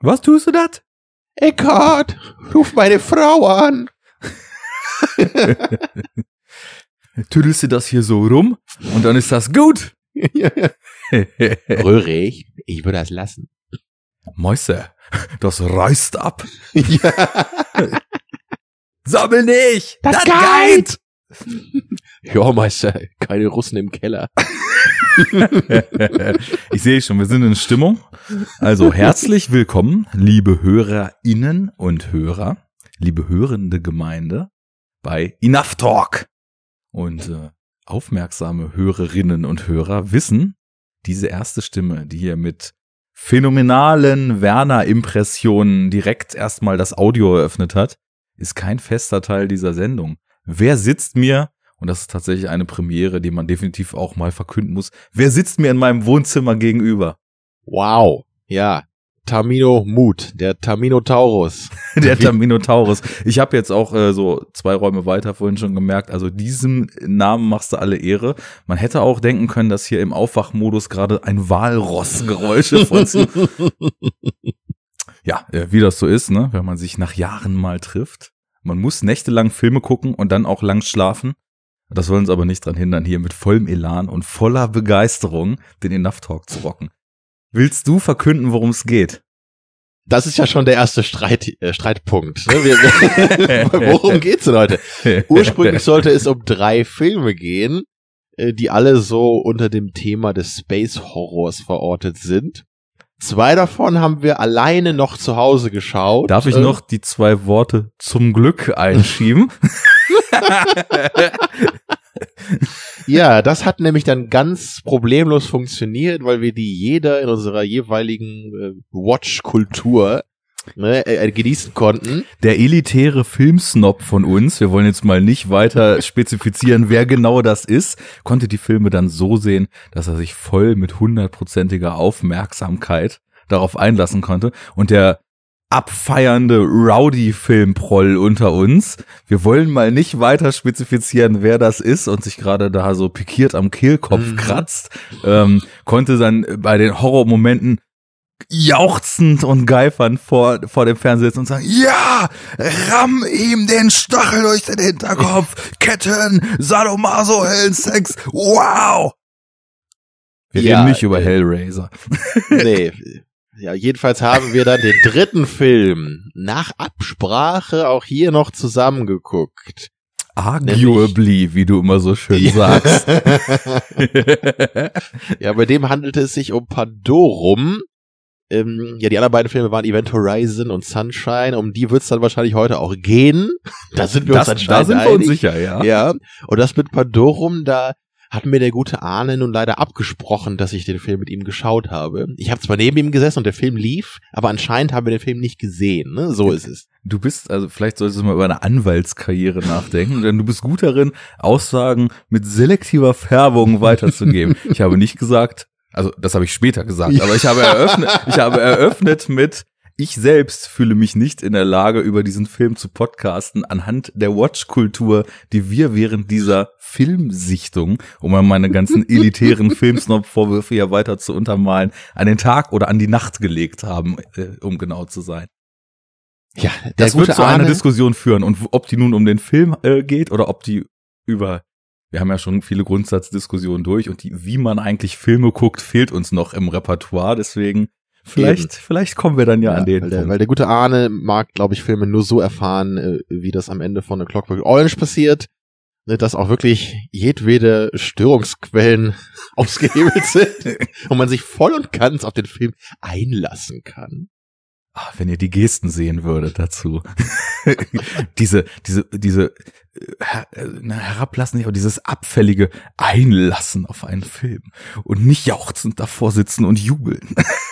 Was tust du das? Eckhart, ruf meine Frau an. Tüdelst du das hier so rum und dann ist das gut. Röhrig, ich würde das lassen. Mäuse, das reißt ab. ja. Sammel nicht! Das geht! Ja, Meister, keine Russen im Keller. ich sehe schon, wir sind in Stimmung. Also herzlich willkommen, liebe HörerInnen und Hörer, liebe hörende Gemeinde bei Enough Talk. Und äh, aufmerksame Hörerinnen und Hörer wissen, diese erste Stimme, die hier mit phänomenalen Werner-Impressionen direkt erstmal das Audio eröffnet hat, ist kein fester Teil dieser Sendung. Wer sitzt mir, und das ist tatsächlich eine Premiere, die man definitiv auch mal verkünden muss, wer sitzt mir in meinem Wohnzimmer gegenüber? Wow, ja. Tamino Mut, der Taminotaurus. der Taminotaurus. Ich habe jetzt auch äh, so zwei Räume weiter vorhin schon gemerkt, also diesem Namen machst du alle Ehre. Man hätte auch denken können, dass hier im Aufwachmodus gerade ein Walrossgeräusche von Ja, äh, wie das so ist, ne, wenn man sich nach Jahren mal trifft. Man muss nächtelang Filme gucken und dann auch lang schlafen. Das soll uns aber nicht dran hindern, hier mit vollem Elan und voller Begeisterung den Enough Talk zu rocken. Willst du verkünden, worum es geht? Das ist ja schon der erste Streit, äh, Streitpunkt. Ne? Wir, worum geht's denn heute? Ursprünglich sollte es um drei Filme gehen, äh, die alle so unter dem Thema des Space Horrors verortet sind. Zwei davon haben wir alleine noch zu Hause geschaut. Darf ich äh, noch die zwei Worte zum Glück einschieben? ja, das hat nämlich dann ganz problemlos funktioniert, weil wir die jeder in unserer jeweiligen äh, Watch-Kultur ne, äh, äh, genießen konnten. Der elitäre Filmsnob von uns, wir wollen jetzt mal nicht weiter spezifizieren, wer genau das ist, konnte die Filme dann so sehen, dass er sich voll mit hundertprozentiger Aufmerksamkeit darauf einlassen konnte. Und der abfeiernde Rowdy-Filmproll unter uns. Wir wollen mal nicht weiter spezifizieren, wer das ist und sich gerade da so pikiert am Kehlkopf mhm. kratzt, ähm, konnte dann bei den Horrormomenten jauchzend und geifernd vor, vor dem Fernseher sitzen und sagen, ja, ramm ihm den Stachel durch den Hinterkopf, Ketten, Sadomaso, Sex, wow! Wir ja, reden nicht über Hellraiser. Nee, ja, jedenfalls haben wir dann den dritten Film nach Absprache auch hier noch zusammengeguckt. Arguably, wie du immer so schön ja. sagst. ja, bei dem handelte es sich um Pandorum. Ähm, ja, die anderen beiden Filme waren Event Horizon und Sunshine. Um die wird es dann wahrscheinlich heute auch gehen. Da sind wir das, uns anscheinend Da sind wir uns sicher, ja. Ja. Und das mit Pandorum, da hat mir der gute Arne nun leider abgesprochen, dass ich den Film mit ihm geschaut habe. Ich habe zwar neben ihm gesessen und der Film lief, aber anscheinend haben wir den Film nicht gesehen. Ne? So ist es. Du bist, also vielleicht solltest du mal über eine Anwaltskarriere nachdenken, denn du bist gut darin, Aussagen mit selektiver Färbung weiterzugeben. ich habe nicht gesagt, also das habe ich später gesagt, aber ich habe eröffnet, ich habe eröffnet mit, ich selbst fühle mich nicht in der Lage, über diesen Film zu podcasten, anhand der Watch-Kultur, die wir während dieser Filmsichtung, um mal meine ganzen elitären Filmsnob-Vorwürfe ja weiter zu untermalen, an den Tag oder an die Nacht gelegt haben, äh, um genau zu sein. Ja, das wird zu einer Diskussion führen und ob die nun um den Film äh, geht oder ob die über wir haben ja schon viele Grundsatzdiskussionen durch und die, wie man eigentlich Filme guckt, fehlt uns noch im Repertoire. Deswegen Vielleicht, Eben. vielleicht kommen wir dann ja, ja an den weil der, weil der gute Arne mag, glaube ich, Filme nur so erfahren, äh, wie das am Ende von The Clockwork Orange passiert, ne, dass auch wirklich jedwede Störungsquellen ausgehebelt sind und man sich voll und ganz auf den Film einlassen kann. Ach, wenn ihr die Gesten sehen würdet dazu. diese, diese, diese her, na, herablassen, aber dieses abfällige Einlassen auf einen Film und nicht jauchzend davor sitzen und jubeln.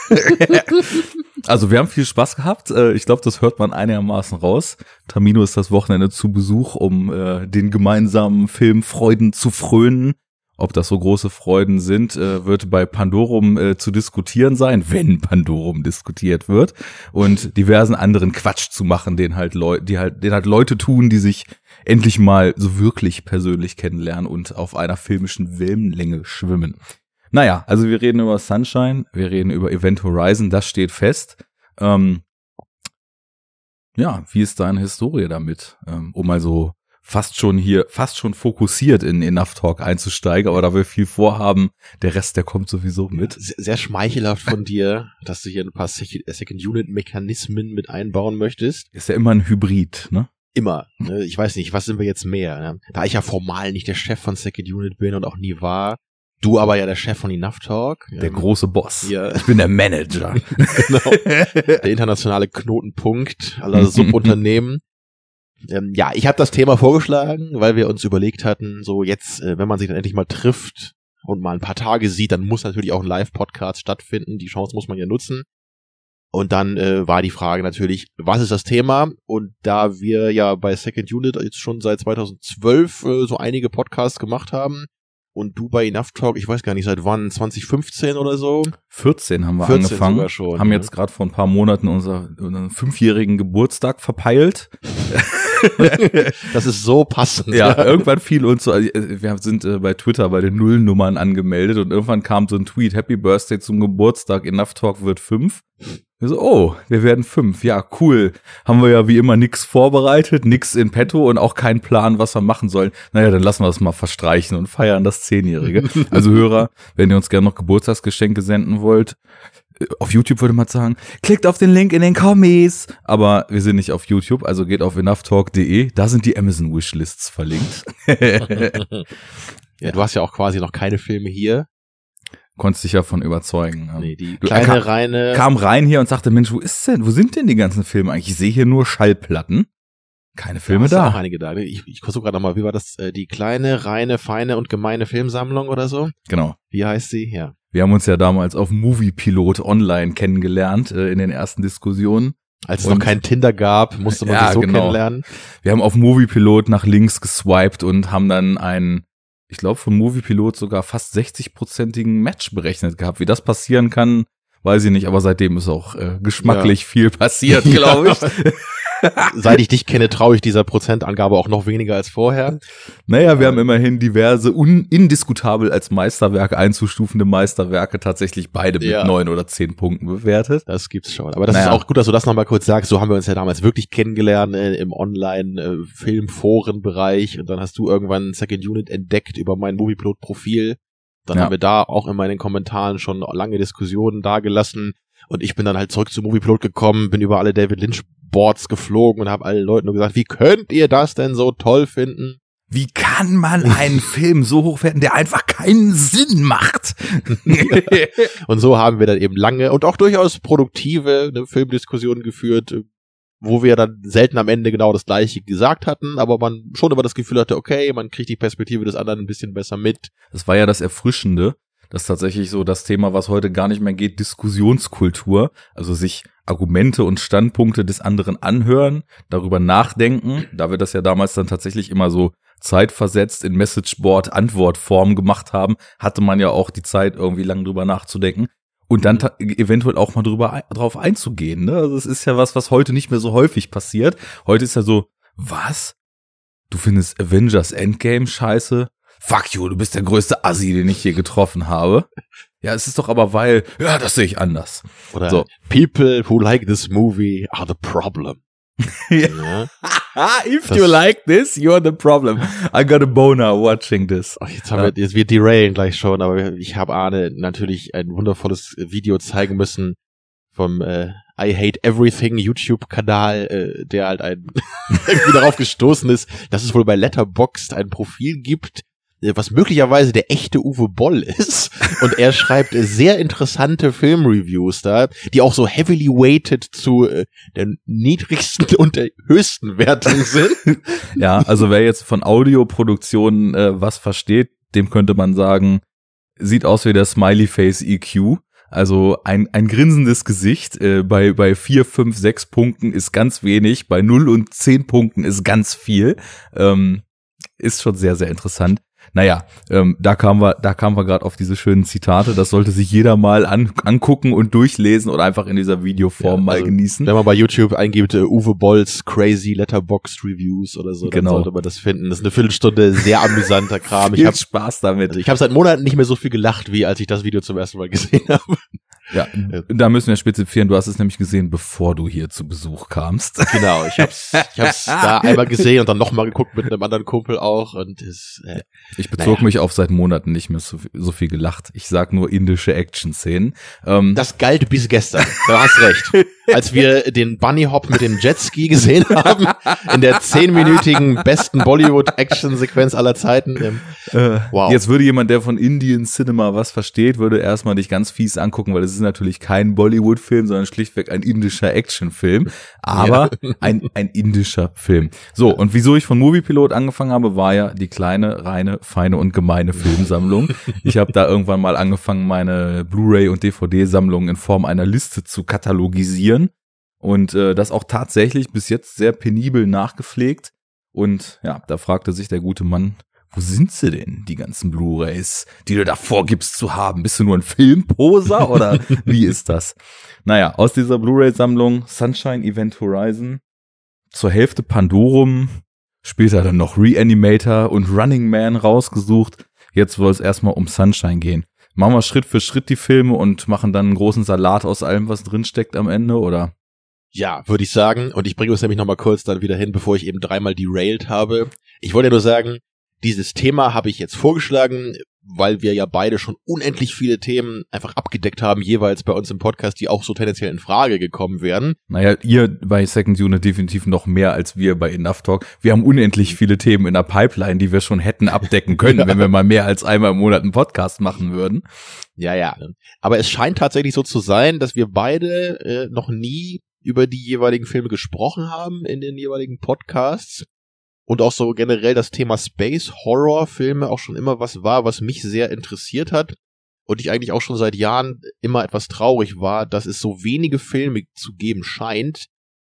also wir haben viel Spaß gehabt. Äh, ich glaube, das hört man einigermaßen raus. Tamino ist das Wochenende zu Besuch, um äh, den gemeinsamen Filmfreuden zu frönen. Ob das so große Freuden sind, äh, wird bei Pandorum äh, zu diskutieren sein, wenn Pandorum diskutiert wird und diversen anderen Quatsch zu machen, den halt Leute, die halt, den halt Leute tun, die sich endlich mal so wirklich persönlich kennenlernen und auf einer filmischen Wellenlänge schwimmen. Naja, also wir reden über Sunshine, wir reden über Event Horizon, das steht fest. Ähm, ja, wie ist deine Historie damit? Ähm, um mal so fast schon hier, fast schon fokussiert in Enough Talk einzusteigen, aber da wir viel vorhaben, der Rest, der kommt sowieso mit. Sehr, sehr schmeichelhaft von dir, dass du hier ein paar Second-Unit-Mechanismen mit einbauen möchtest. Ist ja immer ein Hybrid, ne? Immer. Ne? Ich weiß nicht, was sind wir jetzt mehr? Ne? Da ich ja formal nicht der Chef von Second Unit bin und auch nie war, Du aber ja der Chef von Enough Talk. Der ähm, große Boss. Ja. Ich bin der Manager. genau. Der internationale Knotenpunkt aller Subunternehmen. Ähm, ja, ich habe das Thema vorgeschlagen, weil wir uns überlegt hatten, so jetzt, äh, wenn man sich dann endlich mal trifft und mal ein paar Tage sieht, dann muss natürlich auch ein Live-Podcast stattfinden. Die Chance muss man ja nutzen. Und dann äh, war die Frage natürlich, was ist das Thema? Und da wir ja bei Second Unit jetzt schon seit 2012 äh, so einige Podcasts gemacht haben, und du bei Enough Talk, ich weiß gar nicht, seit wann, 2015 oder so? 14 haben wir 14 angefangen, schon, haben ne? jetzt gerade vor ein paar Monaten unser, unseren fünfjährigen Geburtstag verpeilt. das ist so passend. Ja, irgendwann fiel uns so, also, wir sind äh, bei Twitter bei den Nullnummern angemeldet und irgendwann kam so ein Tweet, Happy Birthday zum Geburtstag, Enough Talk wird fünf. Wir so, oh, wir werden fünf. Ja, cool. Haben wir ja wie immer nix vorbereitet, nix in petto und auch keinen Plan, was wir machen sollen. Naja, dann lassen wir es mal verstreichen und feiern das Zehnjährige. Also Hörer, wenn ihr uns gerne noch Geburtstagsgeschenke senden wollt, äh, auf YouTube würde man sagen, klickt auf den Link in den Kommis. Aber wir sind nicht auf YouTube, also geht auf enoughtalk.de. Da sind die Amazon Wishlists verlinkt. ja, du hast ja auch quasi noch keine Filme hier konntest dich ja von überzeugen. Nee, die kleine kam, reine kam rein hier und sagte, Mensch, wo ist denn, wo sind denn die ganzen Filme eigentlich? Ich sehe hier nur Schallplatten. Keine Filme da. Auch einige da. Ich, ich gucke gerade nochmal, wie war das? Äh, die kleine, reine, feine und gemeine Filmsammlung oder so? Genau. Wie heißt sie? Ja. Wir haben uns ja damals auf Moviepilot online kennengelernt äh, in den ersten Diskussionen. Als es und, noch kein Tinder gab, musste man ja, sich so genau. kennenlernen. Wir haben auf Moviepilot nach links geswiped und haben dann einen ich glaube, von Moviepilot sogar fast 60-prozentigen Match berechnet gehabt. Wie das passieren kann, weiß ich nicht, aber seitdem ist auch äh, geschmacklich ja. viel passiert, glaube ich. Seit ich dich kenne, traue ich dieser Prozentangabe auch noch weniger als vorher. Naja, wir haben immerhin diverse indiskutabel als Meisterwerke einzustufende Meisterwerke tatsächlich beide mit neun ja. oder zehn Punkten bewertet. Das gibt's schon. Aber das naja. ist auch gut, dass du das nochmal kurz sagst. So haben wir uns ja damals wirklich kennengelernt äh, im Online-Filmforen-Bereich. Äh, und dann hast du irgendwann Second Unit entdeckt über mein Movieplot-Profil. Dann ja. haben wir da auch in meinen Kommentaren schon lange Diskussionen dargelassen. Und ich bin dann halt zurück zu Movieplot gekommen, bin über alle David Lynch Boards geflogen und habe allen Leuten nur gesagt, wie könnt ihr das denn so toll finden? Wie kann man einen Film so hochwerten, der einfach keinen Sinn macht? und so haben wir dann eben lange und auch durchaus produktive ne, Filmdiskussionen geführt, wo wir dann selten am Ende genau das gleiche gesagt hatten, aber man schon immer das Gefühl hatte, okay, man kriegt die Perspektive des anderen ein bisschen besser mit. Das war ja das Erfrischende, das ist tatsächlich so das Thema, was heute gar nicht mehr geht, Diskussionskultur, also sich Argumente und Standpunkte des anderen anhören, darüber nachdenken, da wir das ja damals dann tatsächlich immer so zeitversetzt in Messageboard Antwortform gemacht haben, hatte man ja auch die Zeit irgendwie lang drüber nachzudenken und dann eventuell auch mal drüber drauf einzugehen. Ne? Also es ist ja was, was heute nicht mehr so häufig passiert. Heute ist ja so, was? Du findest Avengers Endgame scheiße? Fuck you, du bist der größte Assi, den ich hier getroffen habe. Ja, es ist doch aber weil, ja, das sehe ich anders. Oder so. people who like this movie are the problem. ja. If das you like this, you're the problem. I got a boner watching this. Ach, jetzt haben ja. wir, jetzt wir derailen gleich schon, aber ich habe Arne natürlich ein wundervolles Video zeigen müssen vom äh, I Hate Everything YouTube-Kanal, äh, der halt ein irgendwie darauf gestoßen ist, dass es wohl bei Letterboxd ein Profil gibt, was möglicherweise der echte Uwe Boll ist. Und er schreibt sehr interessante Filmreviews da, die auch so heavily weighted zu äh, der niedrigsten und der höchsten Wertung sind. ja, also wer jetzt von Audioproduktionen äh, was versteht, dem könnte man sagen, sieht aus wie der Smiley Face EQ. Also ein, ein grinsendes Gesicht äh, bei, bei vier, fünf, sechs Punkten ist ganz wenig, bei null und zehn Punkten ist ganz viel. Ähm, ist schon sehr, sehr interessant. Naja, ähm, da kamen wir, da kamen wir gerade auf diese schönen Zitate. Das sollte sich jeder mal an, angucken und durchlesen oder einfach in dieser Videoform ja, mal also, genießen. Wenn man bei YouTube eingibt, uh, Uwe Bolls Crazy Letterbox Reviews oder so, genau. dann sollte man das finden. Das ist eine Viertelstunde sehr amüsanter Kram. ich habe Spaß damit. Also ich habe seit Monaten nicht mehr so viel gelacht, wie als ich das Video zum ersten Mal gesehen habe. Ja, da müssen wir spezifizieren, du hast es nämlich gesehen, bevor du hier zu Besuch kamst. Genau, ich hab's, ich hab's da einmal gesehen und dann nochmal geguckt mit einem anderen Kumpel auch und es, äh, Ich bezog Naja. mich auf seit Monaten nicht mehr so, so viel gelacht. Ich sag nur indische Action-Szenen. Ähm, das galt bis gestern. Du hast recht. Als wir den Bunny Hop mit dem Jetski gesehen haben, in der zehnminütigen besten Bollywood-Action-Sequenz aller Zeiten. ähm, Äh, Wow. Jetzt würde jemand, der von Indian Cinema was versteht, würde erstmal dich ganz fies angucken, weil es ist natürlich kein Bollywood-Film, sondern schlichtweg ein indischer Actionfilm, aber ein, ein indischer Film. So, und wieso ich von Moviepilot angefangen habe, war ja die kleine, reine, feine und gemeine Filmsammlung. Ich habe da irgendwann mal angefangen, meine Blu-ray und DVD-Sammlung in Form einer Liste zu katalogisieren und äh, das auch tatsächlich bis jetzt sehr penibel nachgepflegt. Und ja, da fragte sich der gute Mann, wo sind sie denn, die ganzen Blu-rays, die du da vorgibst zu haben? Bist du nur ein Filmposer oder wie ist das? Naja, aus dieser Blu-ray-Sammlung Sunshine Event Horizon, zur Hälfte Pandorum, später dann noch Reanimator und Running Man rausgesucht. Jetzt soll es erstmal um Sunshine gehen. Machen wir Schritt für Schritt die Filme und machen dann einen großen Salat aus allem, was drin steckt am Ende, oder? Ja, würde ich sagen. Und ich bringe uns nämlich nochmal kurz dann wieder hin, bevor ich eben dreimal derailed habe. Ich wollte ja nur sagen, dieses Thema habe ich jetzt vorgeschlagen, weil wir ja beide schon unendlich viele Themen einfach abgedeckt haben, jeweils bei uns im Podcast, die auch so tendenziell in Frage gekommen wären. Naja, ihr bei Second Unit definitiv noch mehr als wir bei Enough Talk. Wir haben unendlich viele Themen in der Pipeline, die wir schon hätten abdecken können, wenn wir mal mehr als einmal im Monat einen Podcast machen würden. Ja, ja. Aber es scheint tatsächlich so zu sein, dass wir beide äh, noch nie über die jeweiligen Filme gesprochen haben in den jeweiligen Podcasts. Und auch so generell das Thema Space Horror Filme auch schon immer was war, was mich sehr interessiert hat. Und ich eigentlich auch schon seit Jahren immer etwas traurig war, dass es so wenige Filme zu geben scheint,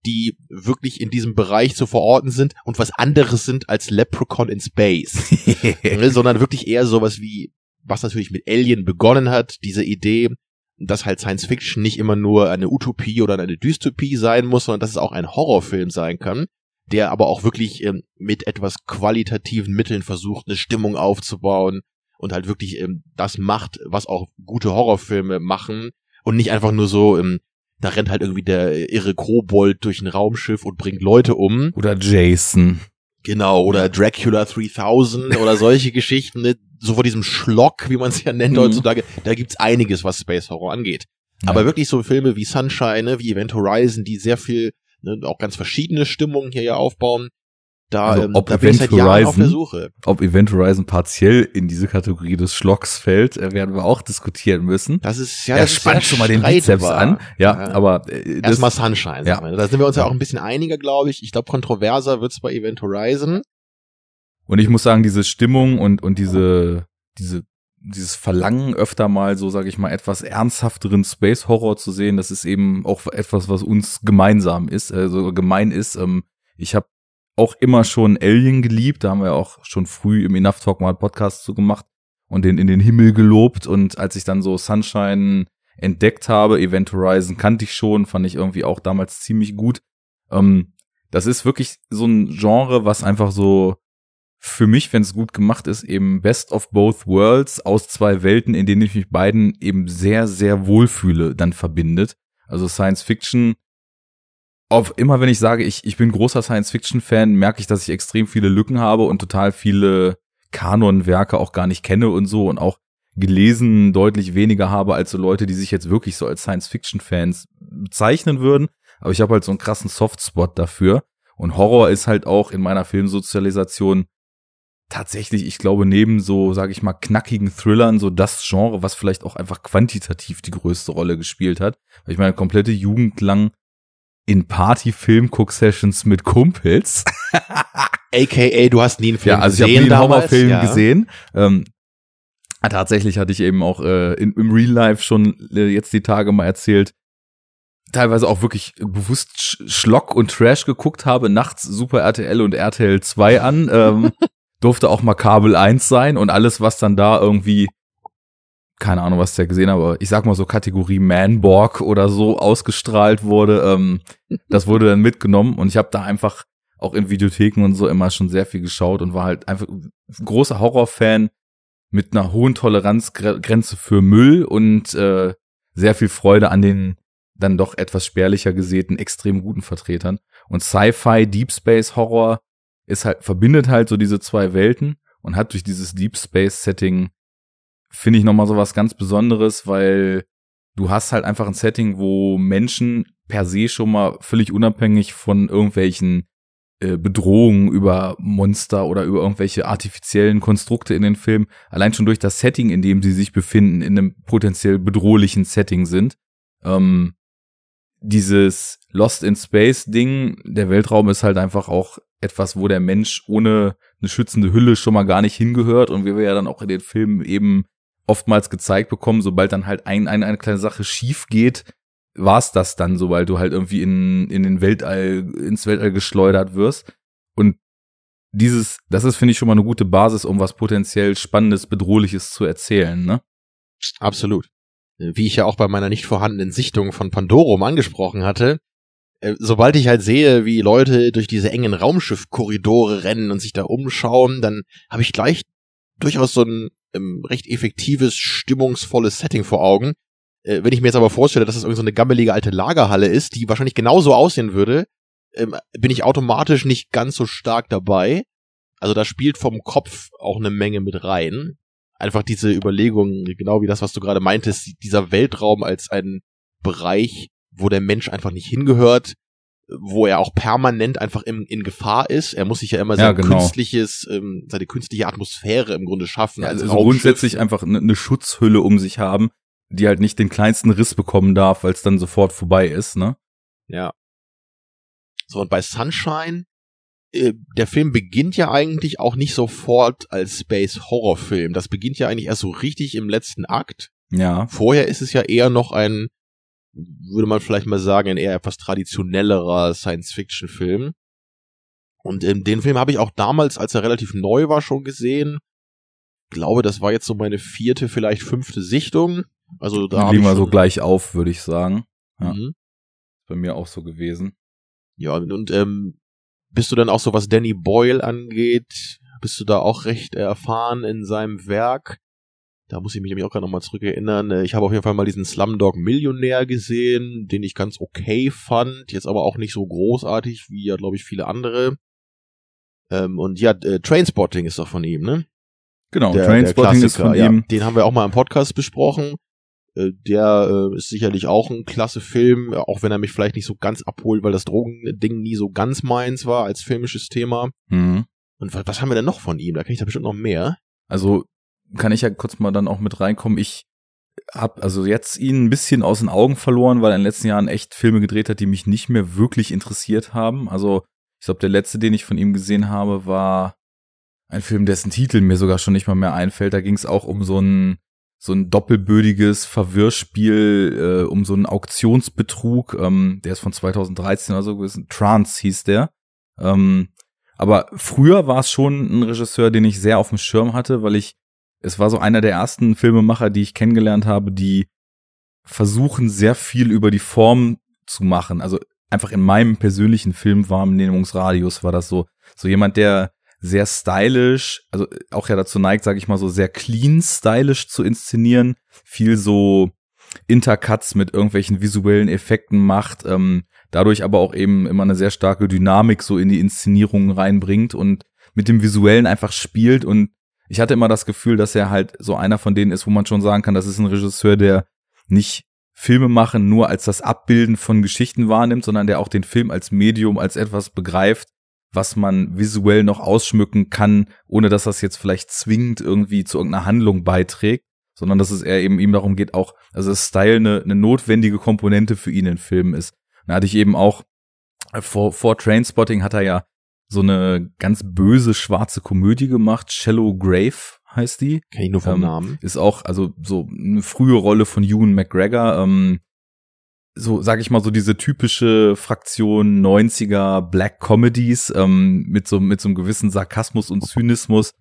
die wirklich in diesem Bereich zu verorten sind und was anderes sind als Leprechaun in Space. Ne, sondern wirklich eher sowas wie, was natürlich mit Alien begonnen hat, diese Idee, dass halt Science Fiction nicht immer nur eine Utopie oder eine Dystopie sein muss, sondern dass es auch ein Horrorfilm sein kann, der aber auch wirklich ähm, mit etwas qualitativen Mitteln versucht, eine Stimmung aufzubauen und halt wirklich ähm, das macht, was auch gute Horrorfilme machen und nicht einfach nur so, ähm, da rennt halt irgendwie der irre Kobold durch ein Raumschiff und bringt Leute um. Oder Jason. Genau, oder Dracula 3000 oder solche Geschichten, ne? so vor diesem Schlock, wie man es ja nennt Mhm. heutzutage, da gibt's einiges, was Space Horror angeht. Aber Ja. wirklich so Filme wie Sunshine, ne, wie Event Horizon, die sehr viel, ne, auch ganz verschiedene Stimmungen hier ja aufbauen, da, Also, ähm, ob da bin ich seit Event Jahren auf der Horizon- Suche. Ob Event Horizon partiell in diese Kategorie des Schlocks fällt, äh, werden wir auch diskutieren müssen. Das ist ja, er das spannt schon mal den Bizeps an. Ja, Ja. aber äh, das, Erstmal Sunshine. Ja. Da sind wir uns ja auch ein bisschen einiger, glaube ich. Ich glaube, kontroverser wird's bei Event Horizon. Und ich muss sagen, diese Stimmung und, und diese, diese, dieses Verlangen öfter mal, so sage ich mal, etwas ernsthafteren Space Horror zu sehen, das ist eben auch etwas, was uns gemeinsam ist, also gemein ist. Ähm, ich habe auch immer schon Alien geliebt, da haben wir auch schon früh im Enough Talk mal Podcast zu gemacht und den in den Himmel gelobt. Und als ich dann so Sunshine entdeckt habe, Event Horizon kannte ich schon, fand ich irgendwie auch damals ziemlich gut. Ähm, das ist wirklich so ein Genre, was einfach so für mich, wenn es gut gemacht ist, eben Best of Both Worlds aus zwei Welten, in denen ich mich beiden eben sehr, sehr wohlfühle, dann verbindet. Also Science Fiction. Auf, immer wenn ich sage, ich, ich bin großer Science-Fiction-Fan, merke ich, dass ich extrem viele Lücken habe und total viele Kanonwerke auch gar nicht kenne und so und auch gelesen deutlich weniger habe als so Leute, die sich jetzt wirklich so als Science-Fiction-Fans bezeichnen würden. Aber ich habe halt so einen krassen Softspot dafür. Und Horror ist halt auch in meiner Filmsozialisation tatsächlich, ich glaube, neben so, sage ich mal, knackigen Thrillern so das Genre, was vielleicht auch einfach quantitativ die größte Rolle gespielt hat. Weil ich meine komplette Jugend lang in Party-Film-Cook-Sessions mit Kumpels. AKA, du hast nie einen Film ja, also ich habe gesehen nie einen Horrorfilm ja. gesehen. Ähm, tatsächlich hatte ich eben auch äh, in, im Real Life schon äh, jetzt die Tage mal erzählt, teilweise auch wirklich bewusst Sch Schlock und Trash geguckt habe, nachts Super RTL und RTL 2 an, ähm, durfte auch mal Kabel 1 sein und alles, was dann da irgendwie, keine Ahnung, was ich da gesehen habe, aber ich sag mal so Kategorie Manborg oder so ausgestrahlt wurde, ähm, das wurde dann mitgenommen und ich habe da einfach auch in Videotheken und so immer schon sehr viel geschaut und war halt einfach ein großer Horrorfan mit einer hohen Toleranzgrenze für Müll und äh, sehr viel Freude an den dann doch etwas spärlicher gesäten, extrem guten Vertretern. Und Sci-Fi, Deep Space Horror ist halt, verbindet halt so diese zwei Welten und hat durch dieses Deep Space Setting, finde ich nochmal so was ganz Besonderes, weil du hast halt einfach ein Setting, wo Menschen per se schon mal völlig unabhängig von irgendwelchen äh, Bedrohungen über Monster oder über irgendwelche artifiziellen Konstrukte in den Filmen, allein schon durch das Setting, in dem sie sich befinden, in einem potenziell bedrohlichen Setting sind. Ähm, dieses Lost in Space Ding, der Weltraum ist halt einfach auch etwas, wo der Mensch ohne eine schützende Hülle schon mal gar nicht hingehört und wie wir ja dann auch in den Filmen eben oftmals gezeigt bekommen, sobald dann halt ein, ein eine kleine Sache schief geht, war's das dann, sobald du halt irgendwie in, in den Weltall, ins Weltall geschleudert wirst. Und dieses, das ist, finde ich, schon mal eine gute Basis, um was potenziell Spannendes, Bedrohliches zu erzählen, ne? Absolut. Wie ich ja auch bei meiner nicht vorhandenen Sichtung von Pandorum angesprochen hatte, äh, sobald ich halt sehe, wie Leute durch diese engen Raumschiffkorridore rennen und sich da umschauen, dann habe ich gleich durchaus so ein ähm, recht effektives, stimmungsvolles Setting vor Augen, äh, wenn ich mir jetzt aber vorstelle, dass es irgendeine so eine gammelige alte Lagerhalle ist, die wahrscheinlich genauso aussehen würde, ähm, bin ich automatisch nicht ganz so stark dabei. Also da spielt vom Kopf auch eine Menge mit rein. Einfach diese Überlegung, genau wie das, was du gerade meintest, dieser Weltraum als ein Bereich, wo der Mensch einfach nicht hingehört, wo er auch permanent einfach in, in Gefahr ist. Er muss sich ja immer sein ja, genau. künstliches, ähm, seine künstliche Atmosphäre im Grunde schaffen. Ja, also grundsätzlich einfach eine, eine Schutzhülle um sich haben, die halt nicht den kleinsten Riss bekommen darf, weil es dann sofort vorbei ist, ne? Ja. So, und bei Sunshine, der Film beginnt ja eigentlich auch nicht sofort als Space-Horror-Film. Das beginnt ja eigentlich erst so richtig im letzten Akt. Ja. Vorher ist es ja eher noch ein, würde man vielleicht mal sagen, ein eher etwas traditionellerer Science-Fiction-Film. Und ähm, den Film habe ich auch damals, als er relativ neu war, schon gesehen. Glaube, das war jetzt so meine vierte, vielleicht fünfte Sichtung. Also da liegen wir so gleich auf, würde ich sagen. Ja. Mhm. Bei mir auch so gewesen. Ja, und ähm, bist du dann auch so, was Danny Boyle angeht, bist du da auch recht erfahren in seinem Werk? Da muss ich mich nämlich auch gerade nochmal zurück erinnern. Äh, ich habe auf jeden Fall mal diesen Slumdog Millionär gesehen, den ich ganz okay fand, jetzt aber auch nicht so großartig wie ja, glaube ich, viele andere. Ähm, und ja, äh, Trainspotting ist doch von ihm, ne? Genau, der, Trainspotting der ist von ja, ihm. Den haben wir auch mal im Podcast besprochen. Äh, der äh, ist sicherlich auch ein klasse Film, auch wenn er mich vielleicht nicht so ganz abholt, weil das Drogending nie so ganz meins war als filmisches Thema. Mhm. Und was, was haben wir denn noch von ihm? Da kenne ich da bestimmt noch mehr. Also kann ich ja kurz mal dann auch mit reinkommen. Ich habe also jetzt ihn ein bisschen aus den Augen verloren, weil er in den letzten Jahren echt Filme gedreht hat, die mich nicht mehr wirklich interessiert haben. Also ich glaube, der letzte, den ich von ihm gesehen habe, war ein Film, dessen Titel mir sogar schon nicht mal mehr einfällt. Da ging es auch um so ein so ein doppelbödiges Verwirrspiel äh, um so einen Auktionsbetrug. Ähm, der ist von 2013 oder so gewesen. Trance hieß der. Ähm, aber früher war es schon ein Regisseur, den ich sehr auf dem Schirm hatte, weil ich, es war so einer der ersten Filmemacher, die ich kennengelernt habe, die versuchen sehr viel über die Form zu machen. Also einfach in meinem persönlichen Filmwahrnehmungsradius war das so. So jemand, der sehr stylisch, also auch ja dazu neigt, sage ich mal so, sehr clean stylisch zu inszenieren, viel so Intercuts mit irgendwelchen visuellen Effekten macht, ähm, dadurch aber auch eben immer eine sehr starke Dynamik so in die Inszenierung reinbringt und mit dem Visuellen einfach spielt. Und ich hatte immer das Gefühl, dass er halt so einer von denen ist, wo man schon sagen kann, das ist ein Regisseur, der nicht Filme machen nur als das Abbilden von Geschichten wahrnimmt, sondern der auch den Film als Medium, als etwas begreift, was man visuell noch ausschmücken kann, ohne dass das jetzt vielleicht zwingend irgendwie zu irgendeiner Handlung beiträgt, sondern dass es eher eben ihm darum geht, auch, also das Style eine, eine notwendige Komponente für ihn in Filmen ist. Da hatte ich eben auch, äh, vor, vor Trainspotting hat er ja so eine ganz böse schwarze Komödie gemacht, Shallow Grave heißt die. Kenn ich nur vom ähm, Namen. Ist auch, also so eine frühe Rolle von Ewan McGregor, ähm, so, sag ich mal, so diese typische Fraktion 90er Black Comedies ähm, mit so mit so einem gewissen Sarkasmus und Zynismus.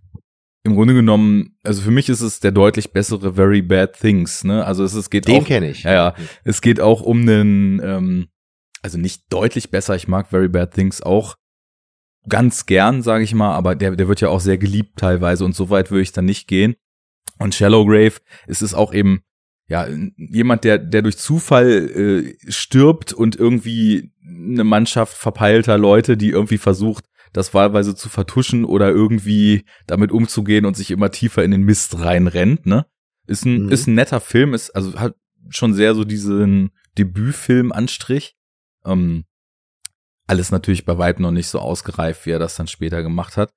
Im Grunde genommen, also für mich ist es der deutlich bessere Very Bad Things, ne? Also es, es geht Den auch, kenne ich. Ja, ja, es geht auch um den, ähm, also nicht deutlich besser. Ich mag Very Bad Things auch ganz gern, sage ich mal, aber der der wird ja auch sehr geliebt teilweise und so weit würde ich dann nicht gehen. Und Shallow Grave, es ist auch eben ja, jemand, der, der durch Zufall äh, stirbt und irgendwie eine Mannschaft verpeilter Leute, die irgendwie versucht, das wahlweise zu vertuschen oder irgendwie damit umzugehen und sich immer tiefer in den Mist reinrennt, ne? Ist ein, mhm. ist ein netter Film, ist, also hat schon sehr so diesen Debütfilm-Anstrich. Ähm, alles natürlich bei weitem noch nicht so ausgereift, wie er das dann später gemacht hat.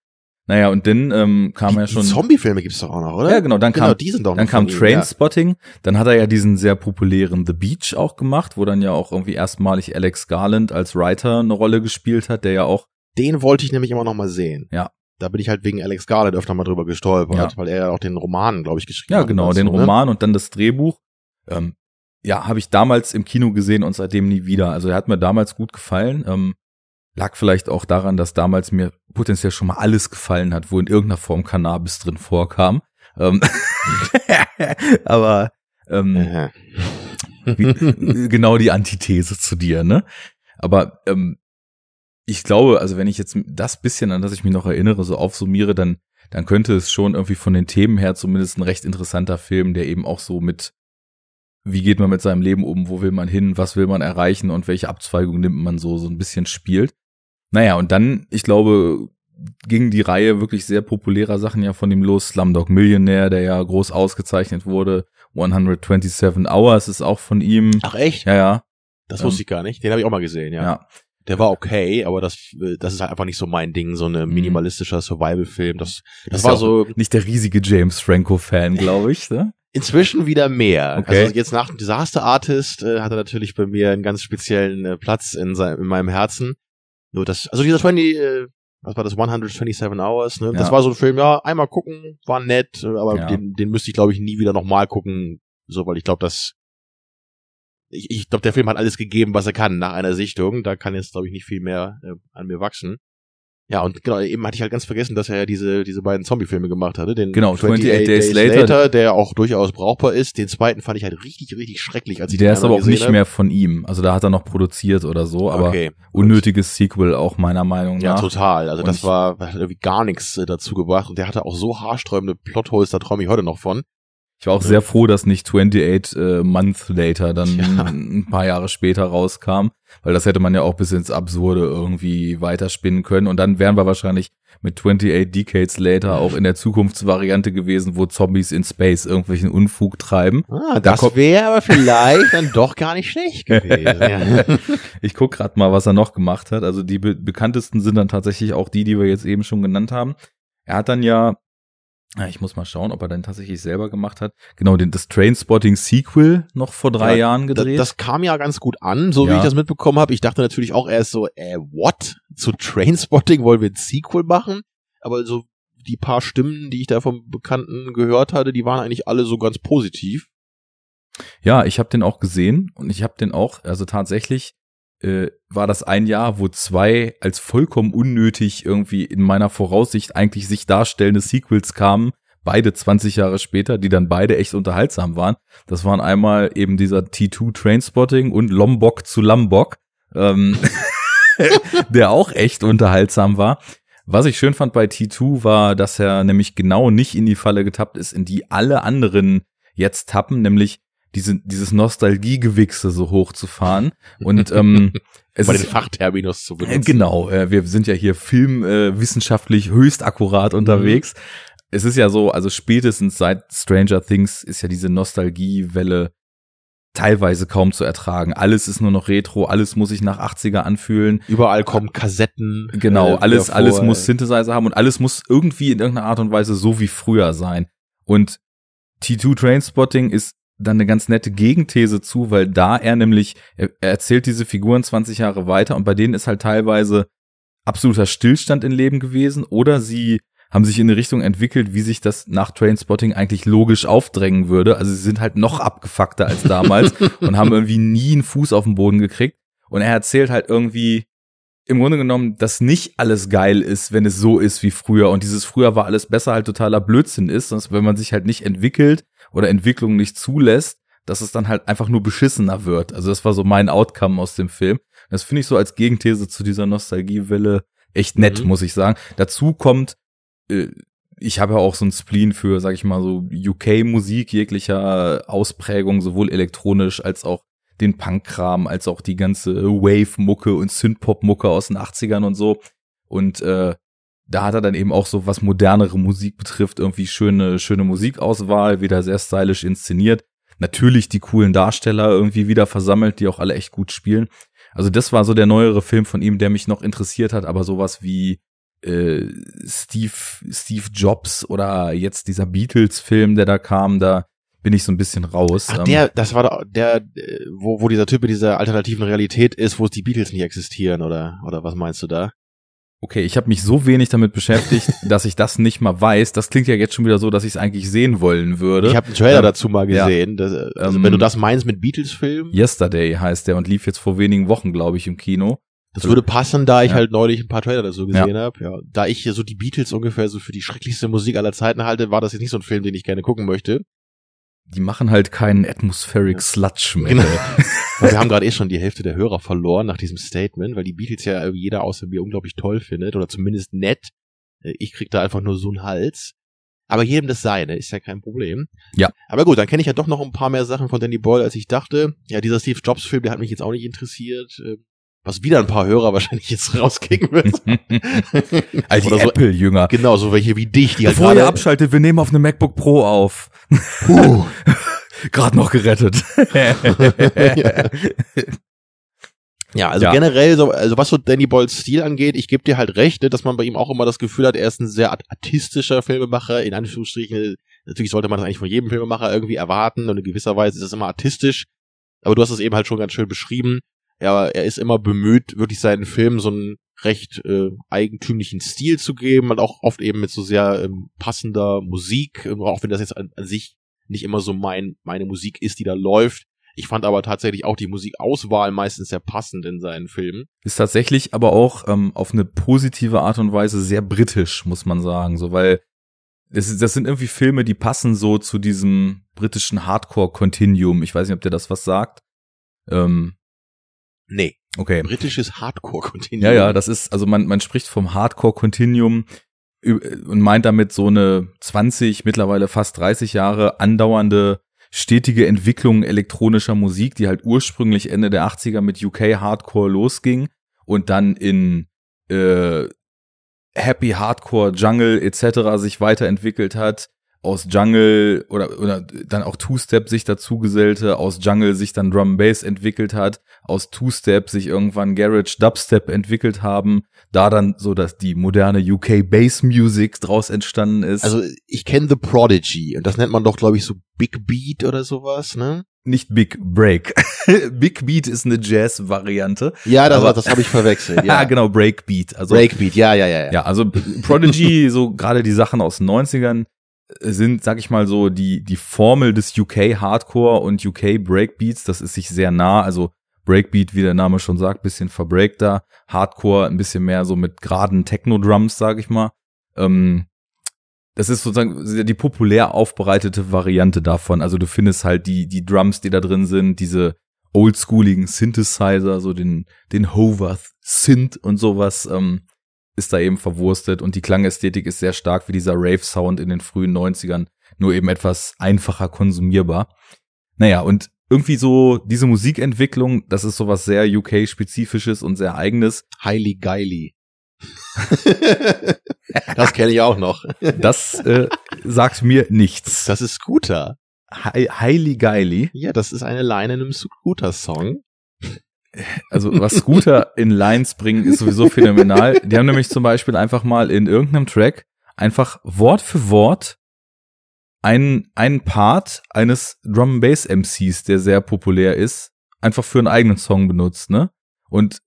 Naja, und dann ähm, kam die, ja schon. Zombie-Filme gibt's doch auch noch, oder? Ja, genau. Dann genau, kam, die sind doch dann kam Trainspotting. Ja. Dann hat er ja diesen sehr populären The Beach auch gemacht, wo dann ja auch irgendwie erstmalig Alex Garland als Writer eine Rolle gespielt hat, der ja auch. Den wollte ich nämlich immer noch mal sehen. Ja. Da bin ich halt wegen Alex Garland öfter mal drüber gestolpert, ja. weil er ja auch den Roman, glaube ich, geschrieben ja, hat. Ja, genau, den so, ne? Roman und dann das Drehbuch. Ähm, ja, habe ich damals im Kino gesehen und seitdem nie wieder. Also er hat mir damals gut gefallen. Ähm, lag vielleicht auch daran, dass damals mir potenziell schon mal alles gefallen hat, wo in irgendeiner Form Cannabis drin vorkam. Ähm, aber ähm, wie, genau die Antithese zu dir, ne? Aber ähm, ich glaube, also wenn ich jetzt das bisschen, an das ich mich noch erinnere, so aufsummiere, dann, dann könnte es schon irgendwie von den Themen her zumindest ein recht interessanter Film, der eben auch so mit wie geht man mit seinem Leben um, wo will man hin, was will man erreichen und welche Abzweigung nimmt man so, so ein bisschen spielt. Naja, und dann, ich glaube, ging die Reihe wirklich sehr populärer Sachen ja von ihm los. Slumdog Millionaire, der ja groß ausgezeichnet wurde. 127 Hours ist auch von ihm. Ach echt? Ja, ja. Das ähm, wusste ich gar nicht. Den habe ich auch mal gesehen, ja. ja. Der war okay, aber das, das ist halt einfach nicht so mein Ding, so ein mhm. minimalistischer Survival-Film. Das, das, das war so. Nicht der riesige James Franco-Fan, glaube ich, ne? Inzwischen wieder mehr. Okay. Also jetzt nach dem Disaster Artist äh, hat er natürlich bei mir einen ganz speziellen äh, Platz in, sein, in meinem Herzen. Nur das, also dieser 20, äh, was war das, 127 Hours, ne? Ja. Das war so ein Film, ja, einmal gucken, war nett, äh, aber ja. den, den müsste ich, glaube ich, nie wieder nochmal gucken, so, weil ich glaube, das, ich, ich glaube, der Film hat alles gegeben, was er kann nach einer Sichtung. Da kann jetzt, glaube ich, nicht viel mehr äh, an mir wachsen. Ja, und genau, eben hatte ich halt ganz vergessen, dass er ja diese, diese beiden Zombie-Filme gemacht hatte. Den genau, 28, 28 Days, Days later, later, der auch durchaus brauchbar ist. Den zweiten fand ich halt richtig, richtig schrecklich, als ich Der ist aber auch nicht hab. mehr von ihm. Also da hat er noch produziert oder so, aber okay, unnötiges Sequel auch meiner Meinung nach. Ja, total. Also und das war, hat irgendwie gar nichts äh, dazu gebracht und der hatte auch so haarsträubende Plotholes, da träume ich heute noch von. Ich war auch sehr froh, dass nicht 28 äh, Months Later dann ja. ein paar Jahre später rauskam, weil das hätte man ja auch bis ins Absurde irgendwie weiterspinnen können und dann wären wir wahrscheinlich mit 28 Decades Later auch in der Zukunftsvariante gewesen, wo Zombies in Space irgendwelchen Unfug treiben. Ah, das da wäre aber vielleicht dann doch gar nicht schlecht gewesen. Ja. ich guck gerade mal, was er noch gemacht hat. Also die be bekanntesten sind dann tatsächlich auch die, die wir jetzt eben schon genannt haben. Er hat dann ja ja, ich muss mal schauen, ob er dann tatsächlich selber gemacht hat. Genau, den, das Trainspotting Sequel noch vor drei ja, Jahren gedreht. Das, das, kam ja ganz gut an, so ja. wie ich das mitbekommen habe. Ich dachte natürlich auch erst so, äh, what? Zu Trainspotting wollen wir ein Sequel machen? Aber so die paar Stimmen, die ich da vom Bekannten gehört hatte, die waren eigentlich alle so ganz positiv. Ja, ich habe den auch gesehen und ich habe den auch, also tatsächlich äh, war das ein Jahr, wo zwei als vollkommen unnötig irgendwie in meiner Voraussicht eigentlich sich darstellende Sequels kamen, beide 20 Jahre später, die dann beide echt unterhaltsam waren. Das waren einmal eben dieser T2 Trainspotting und Lombok zu Lombok, ähm, der auch echt unterhaltsam war. Was ich schön fand bei T2 war, dass er nämlich genau nicht in die Falle getappt ist, in die alle anderen jetzt tappen, nämlich diese, dieses Nostalgiegewichse so hochzufahren. Und ähm, es Bei den Fachterminus zu benutzen. Äh, genau, äh, wir sind ja hier filmwissenschaftlich äh, höchst akkurat unterwegs. Mhm. Es ist ja so, also spätestens seit Stranger Things ist ja diese Nostalgiewelle teilweise kaum zu ertragen. Alles ist nur noch Retro, alles muss sich nach 80er anfühlen. Überall kommen Kassetten. Genau, äh, alles, vor, alles muss Synthesizer haben und alles muss irgendwie in irgendeiner Art und Weise so wie früher sein. Und T2 Trainspotting ist dann eine ganz nette Gegenthese zu, weil da er nämlich, er, er erzählt diese Figuren 20 Jahre weiter und bei denen ist halt teilweise absoluter Stillstand im Leben gewesen oder sie haben sich in eine Richtung entwickelt, wie sich das nach Trainspotting eigentlich logisch aufdrängen würde. Also sie sind halt noch abgefuckter als damals und haben irgendwie nie einen Fuß auf den Boden gekriegt. Und er erzählt halt irgendwie im Grunde genommen, dass nicht alles geil ist, wenn es so ist wie früher. Und dieses früher war alles besser halt totaler Blödsinn ist, dass wenn man sich halt nicht entwickelt oder Entwicklung nicht zulässt, dass es dann halt einfach nur beschissener wird. Also das war so mein Outcome aus dem Film. Das finde ich so als Gegenthese zu dieser Nostalgiewelle echt nett, mhm. muss ich sagen. Dazu kommt, äh, ich habe ja auch so ein Spleen für, sag ich mal, so UK-Musik jeglicher Ausprägung, sowohl elektronisch als auch den Punk-Kram, als auch die ganze Wave-Mucke und Synth-Pop-Mucke aus den 80ern und so. Und äh, da hat er dann eben auch so, was modernere Musik betrifft, irgendwie schöne, schöne Musikauswahl, wieder sehr stylisch inszeniert. Natürlich die coolen Darsteller irgendwie wieder versammelt, die auch alle echt gut spielen. Also das war so der neuere Film von ihm, der mich noch interessiert hat, aber sowas wie äh, Steve, Steve Jobs oder jetzt dieser Beatles-Film, der da kam, da bin ich so ein bisschen raus. Ach, Ähm, der, das war der, der, wo, wo dieser Typ in dieser alternativen Realität ist, wo die Beatles nicht existieren, oder, oder was meinst du da? Okay, ich habe mich so wenig damit beschäftigt, dass ich das nicht mal weiß. Das klingt ja jetzt schon wieder so, dass ich es eigentlich sehen wollen würde. Ich habe einen Trailer Ähm, dazu mal ja. gesehen. Das, also Ähm, wenn du das meinst mit Beatles-Film, Yesterday heißt der und lief jetzt vor wenigen Wochen, glaube ich, im Kino. das würde passen, da ich Ja. halt neulich ein paar Trailer dazu gesehen hab. Ja, da ich hier so die Beatles ungefähr so für die schrecklichste Musik aller Zeiten halte, war das jetzt nicht so ein Film, den ich gerne gucken möchte. Die machen halt keinen Atmospheric Sludge mehr. Genau. Wir haben gerade eh schon die Hälfte der Hörer verloren nach diesem Statement, weil die Beatles ja jeder außer mir unglaublich toll findet oder zumindest nett. Äh, Ich krieg da einfach nur so einen Hals. Aber jedem das seine, ist ja kein Problem. Ja. Aber gut, dann kenne ich ja doch noch ein paar mehr Sachen von Danny Boyle, als ich dachte. Ja, dieser Steve Jobs Film, der hat mich jetzt auch nicht interessiert. Äh, Was wieder ein paar Hörer wahrscheinlich jetzt rauskicken wird. All die so- Apple-Jünger. Genau, so welche wie dich, die halt Bevor ihr gerade... abschaltet, wir nehmen auf einem MacBook Pro auf. Puh. Gerade noch gerettet. Ja, also Ja. generell, so, also was so Danny Boyles Stil angeht, ich gebe dir halt recht, ne, dass man bei ihm auch immer das Gefühl hat, er ist ein sehr art- artistischer Filmemacher, in Anführungsstrichen. Natürlich sollte man das eigentlich von jedem Filmemacher irgendwie erwarten und in gewisser Weise ist es immer artistisch. Aber du hast es eben halt schon ganz schön beschrieben. Er, er ist immer bemüht, wirklich seinen Filmen so einen recht äh, eigentümlichen Stil zu geben und auch oft eben mit so sehr ähm, passender Musik, auch wenn das jetzt an, an sich nicht immer so mein meine Musik ist, die da läuft. Ich fand aber tatsächlich auch die Musikauswahl meistens sehr passend in seinen Filmen. Ist tatsächlich aber auch ähm, auf eine positive Art und Weise sehr britisch, muss man sagen. So, weil das, ist- das sind irgendwie Filme, die passen so zu diesem britischen Hardcore-Continuum. Ich weiß nicht, ob der das was sagt. Ähm, Nee, okay. britisches Hardcore-Continuum. Ja, ja, das ist, also man, man spricht vom Hardcore-Continuum und meint damit so eine 20, mittlerweile fast 30 Jahre andauernde stetige Entwicklung elektronischer Musik, die halt ursprünglich Ende der 80er mit UK Hardcore losging und dann in äh, Happy Hardcore, Jungle etc. sich weiterentwickelt hat, aus Jungle oder, oder dann auch Two-Step sich dazu gesellte, aus Jungle sich dann Drum Bass entwickelt hat, aus Two-Step sich irgendwann Garage Dubstep entwickelt haben, da dann so, dass die moderne UK Bass Music draus entstanden ist. Also ich kenne The Prodigy und das nennt man doch, glaube ich, so Big Beat oder sowas, ne? nicht Big Break. Big Beat ist eine Jazz-Variante. Ja, das, Aber- das habe ich verwechselt. Ja, Ja, genau, Breakbeat. Also Breakbeat, ja, ja, ja. ja. Ja, also Prodigy, so gerade die Sachen aus den 90ern äh, sind, sag ich mal so, die, die Formel des UK Hardcore und UK Breakbeats, das ist sich sehr nah. Also Breakbeat, wie der Name schon sagt, bisschen verbreakter. Hardcore ein bisschen mehr so mit geraden Techno-Drums, sag ich mal. Ähm, das ist sozusagen die populär aufbereitete Variante davon. Also du findest halt die, die Drums, die da drin sind, diese oldschooligen Synthesizer, so den, den Hovarth Synth und sowas, ähm, ist da eben verwurstet und die Klangästhetik ist sehr stark wie dieser Rave-Sound in den frühen 90ern, nur eben etwas einfacher konsumierbar. Naja, und irgendwie so diese Musikentwicklung, das ist sowas sehr UK-spezifisches und sehr eigenes. Highly Geily. das kenne ich auch noch. Das äh, sagt mir nichts. Das ist Scooter. Hi highly geily. Ja, das ist eine Line in einem Scooter-Song. Also was Scooter in Lines bringen, ist sowieso phänomenal. Die haben nämlich zum Beispiel einfach mal in irgendeinem Track einfach Wort für Wort einen, einen Part eines Drum Bass MCs, der sehr populär ist, einfach für einen eigenen Song benutzt, ne? Und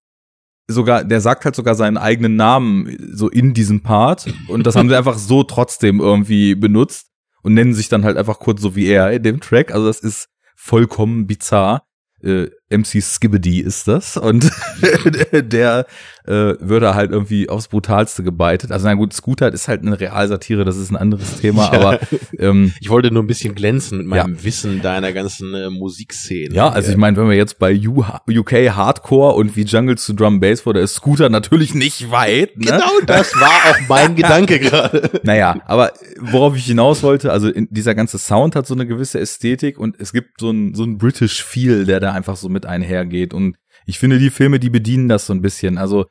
sogar, der sagt halt sogar seinen eigenen Namen so in diesem Part und das haben sie einfach so trotzdem irgendwie benutzt und nennen sich dann halt einfach kurz so wie er in dem Track. Also das ist vollkommen bizarr. Äh, MC Skibbedy ist das und der äh, würde halt irgendwie aufs brutalste gebeitet. Also na gut, Scooter ist halt eine Realsatire, das ist ein anderes Thema, ja. aber ähm, ich wollte nur ein bisschen glänzen mit meinem ja. Wissen deiner ganzen äh, Musikszene. Ja, also ich meine, wenn wir jetzt bei UK Hardcore und wie Jungle zu Drum Bass wurde, ist Scooter natürlich nicht weit. Ne? Genau, das war auch mein Gedanke gerade. Naja, aber worauf ich hinaus wollte, also dieser ganze Sound hat so eine gewisse Ästhetik und es gibt so ein so ein British Feel, der da einfach so mit einhergeht. Und ich finde, die Filme, die bedienen das so ein bisschen. Also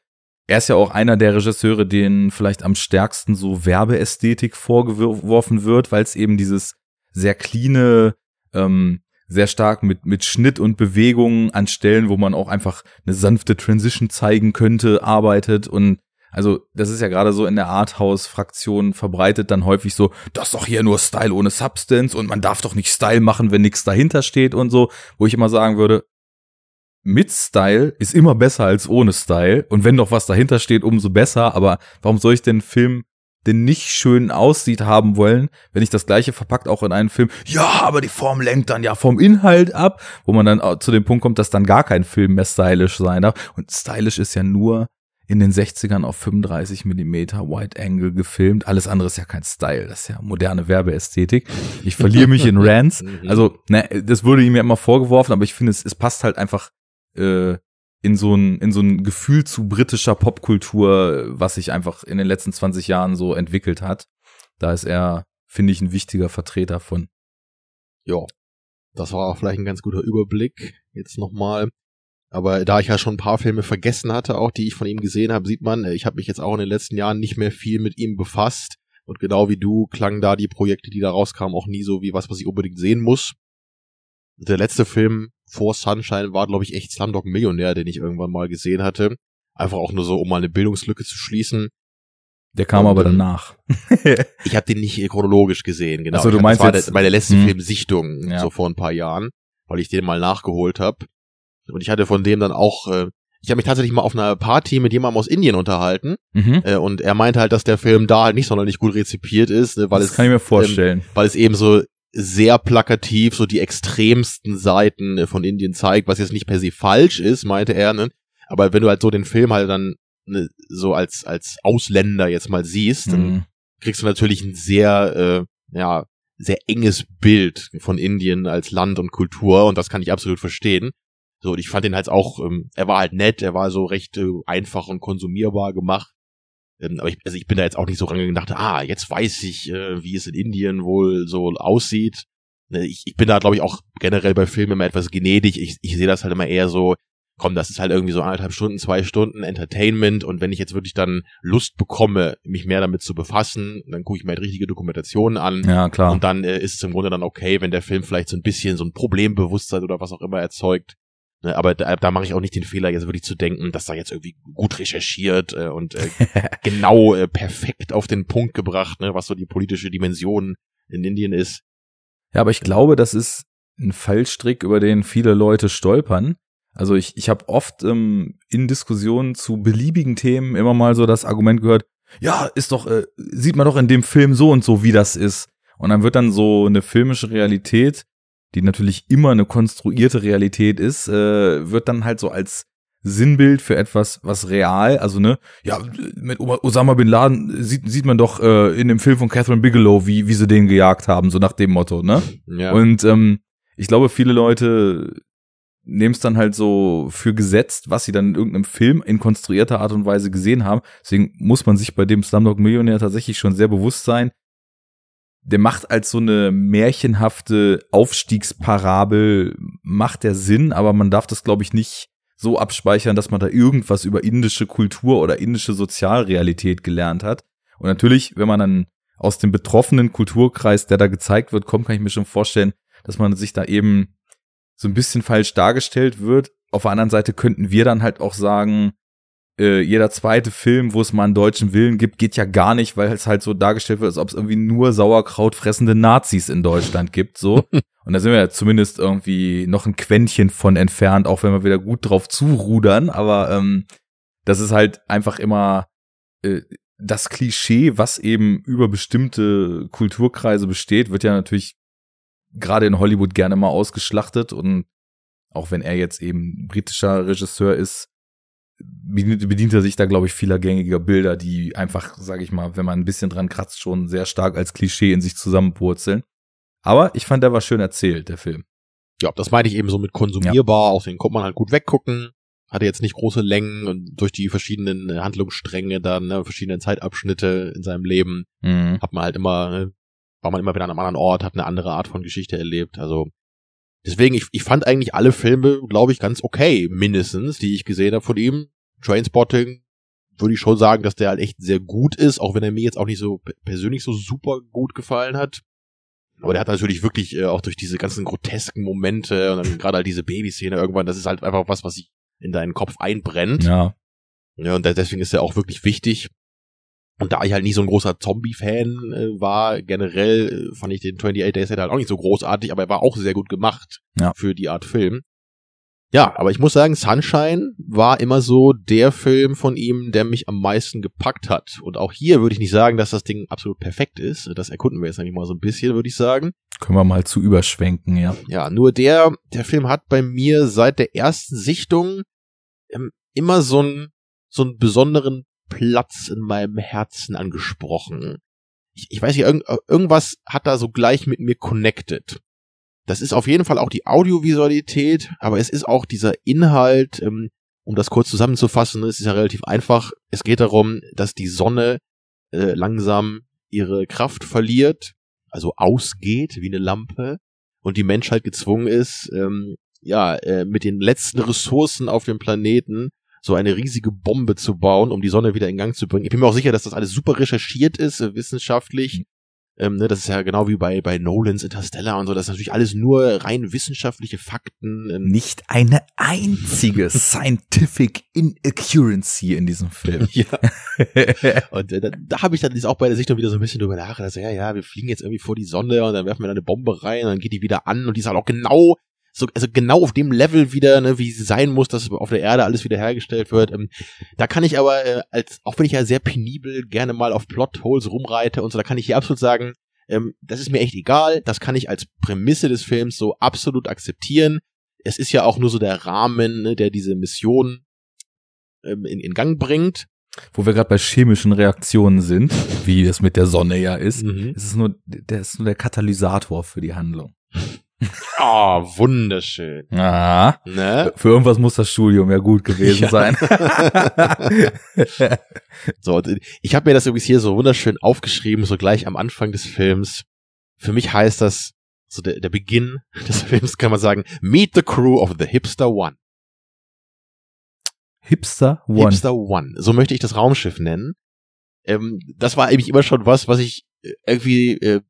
er ist ja auch einer der Regisseure, denen vielleicht am stärksten so Werbeästhetik vorgeworfen wird, weil es eben dieses sehr cleane, ähm, sehr stark mit, mit Schnitt und Bewegungen an Stellen, wo man auch einfach eine sanfte Transition zeigen könnte, arbeitet und also das ist ja gerade so in der Arthouse-Fraktion verbreitet dann häufig so, das ist doch hier nur Style ohne Substance und man darf doch nicht Style machen, wenn nichts dahinter steht und so, wo ich immer sagen würde, mit Style ist immer besser als ohne Style. Und wenn doch was dahinter steht, umso besser. Aber warum soll ich den Film denn nicht schön aussieht haben wollen, wenn ich das gleiche verpackt auch in einen Film, ja, aber die Form lenkt dann ja vom Inhalt ab, wo man dann zu dem Punkt kommt, dass dann gar kein Film mehr stylisch sein darf. Und stylisch ist ja nur in den 60ern auf 35 Millimeter Wide Angle gefilmt. Alles andere ist ja kein Style, das ist ja moderne Werbeästhetik. Ich verliere mich in Rants. Also, ne, das wurde ihm ja immer vorgeworfen, aber ich finde, es, es passt halt einfach äh, in so ein in so ein Gefühl zu britischer Popkultur, was sich einfach in den letzten 20 Jahren so entwickelt hat. Da ist er, finde ich, ein wichtiger Vertreter von. Ja, das war auch vielleicht ein ganz guter Überblick jetzt nochmal. Aber da ich ja schon ein paar Filme vergessen hatte, auch die ich von ihm gesehen habe, sieht man, ich habe mich jetzt auch in den letzten Jahren nicht mehr viel mit ihm befasst. Und genau wie du klangen da die Projekte, die da rauskamen, auch nie so wie was, was ich unbedingt sehen muss. Der letzte Film vor Sunshine war, glaube ich, echt Slumdog Millionär, den ich irgendwann mal gesehen hatte. Einfach auch nur so, um mal eine Bildungslücke zu schließen. Der kam und, aber danach. ich habe den nicht chronologisch gesehen, genau. Also du meinst das war meine letzte hm. Filmsichtung, ja. so vor ein paar Jahren, weil ich den mal nachgeholt habe. Und ich hatte von dem dann auch, äh, ich habe mich tatsächlich mal auf einer Party mit jemandem aus Indien unterhalten. Mhm. Äh, und er meinte halt, dass der Film da halt nicht sonderlich gut rezipiert ist, ne, weil das es kann ich mir vorstellen, ähm, weil es eben so sehr plakativ so die extremsten Seiten äh, von Indien zeigt, was jetzt nicht per se falsch ist, meinte er, ne? Aber wenn du halt so den Film halt dann ne, so als als Ausländer jetzt mal siehst, mhm. dann kriegst du natürlich ein sehr äh, ja sehr enges Bild von Indien als Land und Kultur und das kann ich absolut verstehen. So, und ich fand ihn halt auch, ähm, er war halt nett, er war so recht äh, einfach und konsumierbar gemacht. Ähm, aber ich, also ich bin da jetzt auch nicht so rangegangen und dachte, ah, jetzt weiß ich, äh, wie es in Indien wohl so aussieht. Ne, ich, ich bin da, glaube ich, auch generell bei Filmen immer etwas gnädig. Ich, ich sehe das halt immer eher so, komm, das ist halt irgendwie so anderthalb Stunden, zwei Stunden Entertainment und wenn ich jetzt wirklich dann Lust bekomme, mich mehr damit zu befassen, dann gucke ich mir halt richtige Dokumentationen an. Ja, klar. Und dann äh, ist es im Grunde dann okay, wenn der Film vielleicht so ein bisschen so ein Problembewusstsein oder was auch immer erzeugt. Ne, aber da, da mache ich auch nicht den Fehler, jetzt wirklich zu denken, dass da jetzt irgendwie gut recherchiert äh, und äh, genau äh, perfekt auf den Punkt gebracht, ne, was so die politische Dimension in Indien ist. Ja, aber ich glaube, das ist ein Fallstrick, über den viele Leute stolpern. Also ich, ich habe oft ähm, in Diskussionen zu beliebigen Themen immer mal so das Argument gehört, ja, ist doch, äh, sieht man doch in dem Film so und so, wie das ist. Und dann wird dann so eine filmische Realität die natürlich immer eine konstruierte Realität ist, äh, wird dann halt so als Sinnbild für etwas, was real, also ne, ja, mit Osama Bin Laden sieht, sieht man doch äh, in dem Film von Catherine Bigelow, wie, wie sie den gejagt haben, so nach dem Motto, ne? Ja. Und ähm, ich glaube, viele Leute nehmen es dann halt so für gesetzt, was sie dann in irgendeinem Film in konstruierter Art und Weise gesehen haben. Deswegen muss man sich bei dem Slumdog Millionär tatsächlich schon sehr bewusst sein, der macht als so eine märchenhafte Aufstiegsparabel, macht der Sinn, aber man darf das, glaube ich, nicht so abspeichern, dass man da irgendwas über indische Kultur oder indische Sozialrealität gelernt hat. Und natürlich, wenn man dann aus dem betroffenen Kulturkreis, der da gezeigt wird, kommt, kann ich mir schon vorstellen, dass man sich da eben so ein bisschen falsch dargestellt wird. Auf der anderen Seite könnten wir dann halt auch sagen, äh, jeder zweite Film, wo es mal einen deutschen Willen gibt, geht ja gar nicht, weil es halt so dargestellt wird, als ob es irgendwie nur Sauerkraut fressende Nazis in Deutschland gibt, so. Und da sind wir ja zumindest irgendwie noch ein Quäntchen von entfernt, auch wenn wir wieder gut drauf zurudern, aber ähm, das ist halt einfach immer äh, das Klischee, was eben über bestimmte Kulturkreise besteht, wird ja natürlich gerade in Hollywood gerne mal ausgeschlachtet und auch wenn er jetzt eben britischer Regisseur ist, bedient, er sich da, glaube ich, vieler gängiger Bilder, die einfach, sage ich mal, wenn man ein bisschen dran kratzt, schon sehr stark als Klischee in sich zusammenpurzeln. Aber ich fand, der war schön erzählt, der Film. Ja, das meinte ich eben so mit konsumierbar, ja. aus den konnte man halt gut weggucken. Hatte jetzt nicht große Längen und durch die verschiedenen äh, Handlungsstränge dann, ne, verschiedenen Zeitabschnitte in seinem Leben, mhm. hat man halt immer, ne, war man immer wieder an einem anderen Ort, hat eine andere Art von Geschichte erlebt. Also deswegen, ich, ich fand eigentlich alle Filme, glaube ich, ganz okay, mindestens, die ich gesehen habe von ihm. Trainspotting würde ich schon sagen, dass der halt echt sehr gut ist, auch wenn er mir jetzt auch nicht so persönlich so super gut gefallen hat. Aber der hat natürlich wirklich äh, auch durch diese ganzen grotesken Momente und dann gerade halt diese Babyszene irgendwann, das ist halt einfach was, was sich in deinen Kopf einbrennt. Ja. Ja, und deswegen ist er auch wirklich wichtig. Und da ich halt nicht so ein großer Zombie-Fan äh, war, generell äh, fand ich den 28 Days halt auch nicht so großartig, aber er war auch sehr gut gemacht ja. für die Art Film. Ja, aber ich muss sagen, Sunshine war immer so der Film von ihm, der mich am meisten gepackt hat. Und auch hier würde ich nicht sagen, dass das Ding absolut perfekt ist. Das erkunden wir jetzt nämlich mal so ein bisschen, würde ich sagen. Können wir mal zu überschwenken, ja. Ja, nur der, der Film hat bei mir seit der ersten Sichtung ähm, immer so einen, so einen besonderen Platz in meinem Herzen angesprochen. Ich, ich weiß nicht, irgend, irgendwas hat da so gleich mit mir connected. Das ist auf jeden Fall auch die Audiovisualität, aber es ist auch dieser Inhalt, ähm, um das kurz zusammenzufassen, es ist ja relativ einfach. Es geht darum, dass die Sonne äh, langsam ihre Kraft verliert, also ausgeht wie eine Lampe und die Menschheit gezwungen ist, ähm, ja, äh, mit den letzten Ressourcen auf dem Planeten so eine riesige Bombe zu bauen, um die Sonne wieder in Gang zu bringen. Ich bin mir auch sicher, dass das alles super recherchiert ist, äh, wissenschaftlich. Ähm, ne, das ist ja genau wie bei, bei Nolans Interstellar und so. Das ist natürlich alles nur rein wissenschaftliche Fakten. Nicht eine einzige Scientific Inaccuracy in diesem Film. ja. Und äh, da, da habe ich dann auch bei der Sichtung wieder so ein bisschen drüber nachgedacht. Also, ja, ja, wir fliegen jetzt irgendwie vor die Sonne und dann werfen wir da eine Bombe rein und dann geht die wieder an und die ist halt auch genau so, also genau auf dem Level wieder, ne, wie sie sein muss, dass auf der Erde alles wieder hergestellt wird. Ähm, da kann ich aber, äh, als, auch wenn ich ja sehr penibel gerne mal auf Plotholes rumreite und so, da kann ich hier absolut sagen, ähm, das ist mir echt egal, das kann ich als Prämisse des Films so absolut akzeptieren. Es ist ja auch nur so der Rahmen, ne, der diese Mission ähm, in, in Gang bringt. Wo wir gerade bei chemischen Reaktionen sind, wie es mit der Sonne ja ist, mhm. es ist nur, der ist nur der Katalysator für die Handlung. Oh, wunderschön. Ah, ne? Für irgendwas muss das Studium ja gut gewesen ja. sein. so, ich habe mir das übrigens hier so wunderschön aufgeschrieben, so gleich am Anfang des Films. Für mich heißt das, so der, der Beginn des Films kann man sagen, Meet the Crew of the Hipster One. Hipster One. Hipster One. So möchte ich das Raumschiff nennen. Ähm, das war eigentlich immer schon was, was ich äh, irgendwie äh,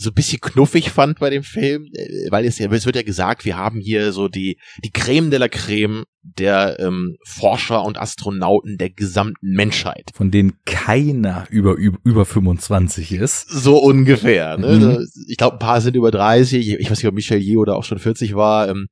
so ein bisschen knuffig fand bei dem Film, äh, weil es es wird ja gesagt, wir haben hier so die, die Creme de la Creme der ähm, Forscher und Astronauten der gesamten Menschheit. Von denen keiner über, über, über 25 ist. So ungefähr. Ne? Mhm. Ich glaube, ein paar sind über 30. Ich weiß nicht, ob Michel Yeoh oder auch schon 40 war. Ähm,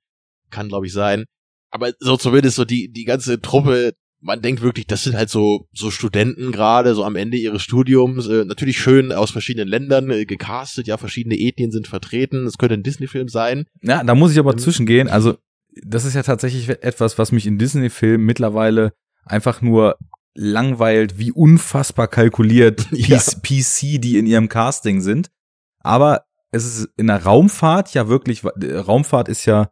kann, glaube ich, sein. Aber so zumindest so die, die ganze Truppe man denkt wirklich, das sind halt so so Studenten gerade so am Ende ihres Studiums, äh, natürlich schön aus verschiedenen Ländern äh, gecastet, ja, verschiedene Ethnien sind vertreten. Es könnte ein Disney-Film sein. Ja, da muss ich aber ähm, zwischengehen. Also das ist ja tatsächlich etwas, was mich in Disney-Filmen mittlerweile einfach nur langweilt, wie unfassbar kalkuliert ja. PC die in ihrem Casting sind. Aber es ist in der Raumfahrt ja wirklich, Raumfahrt ist ja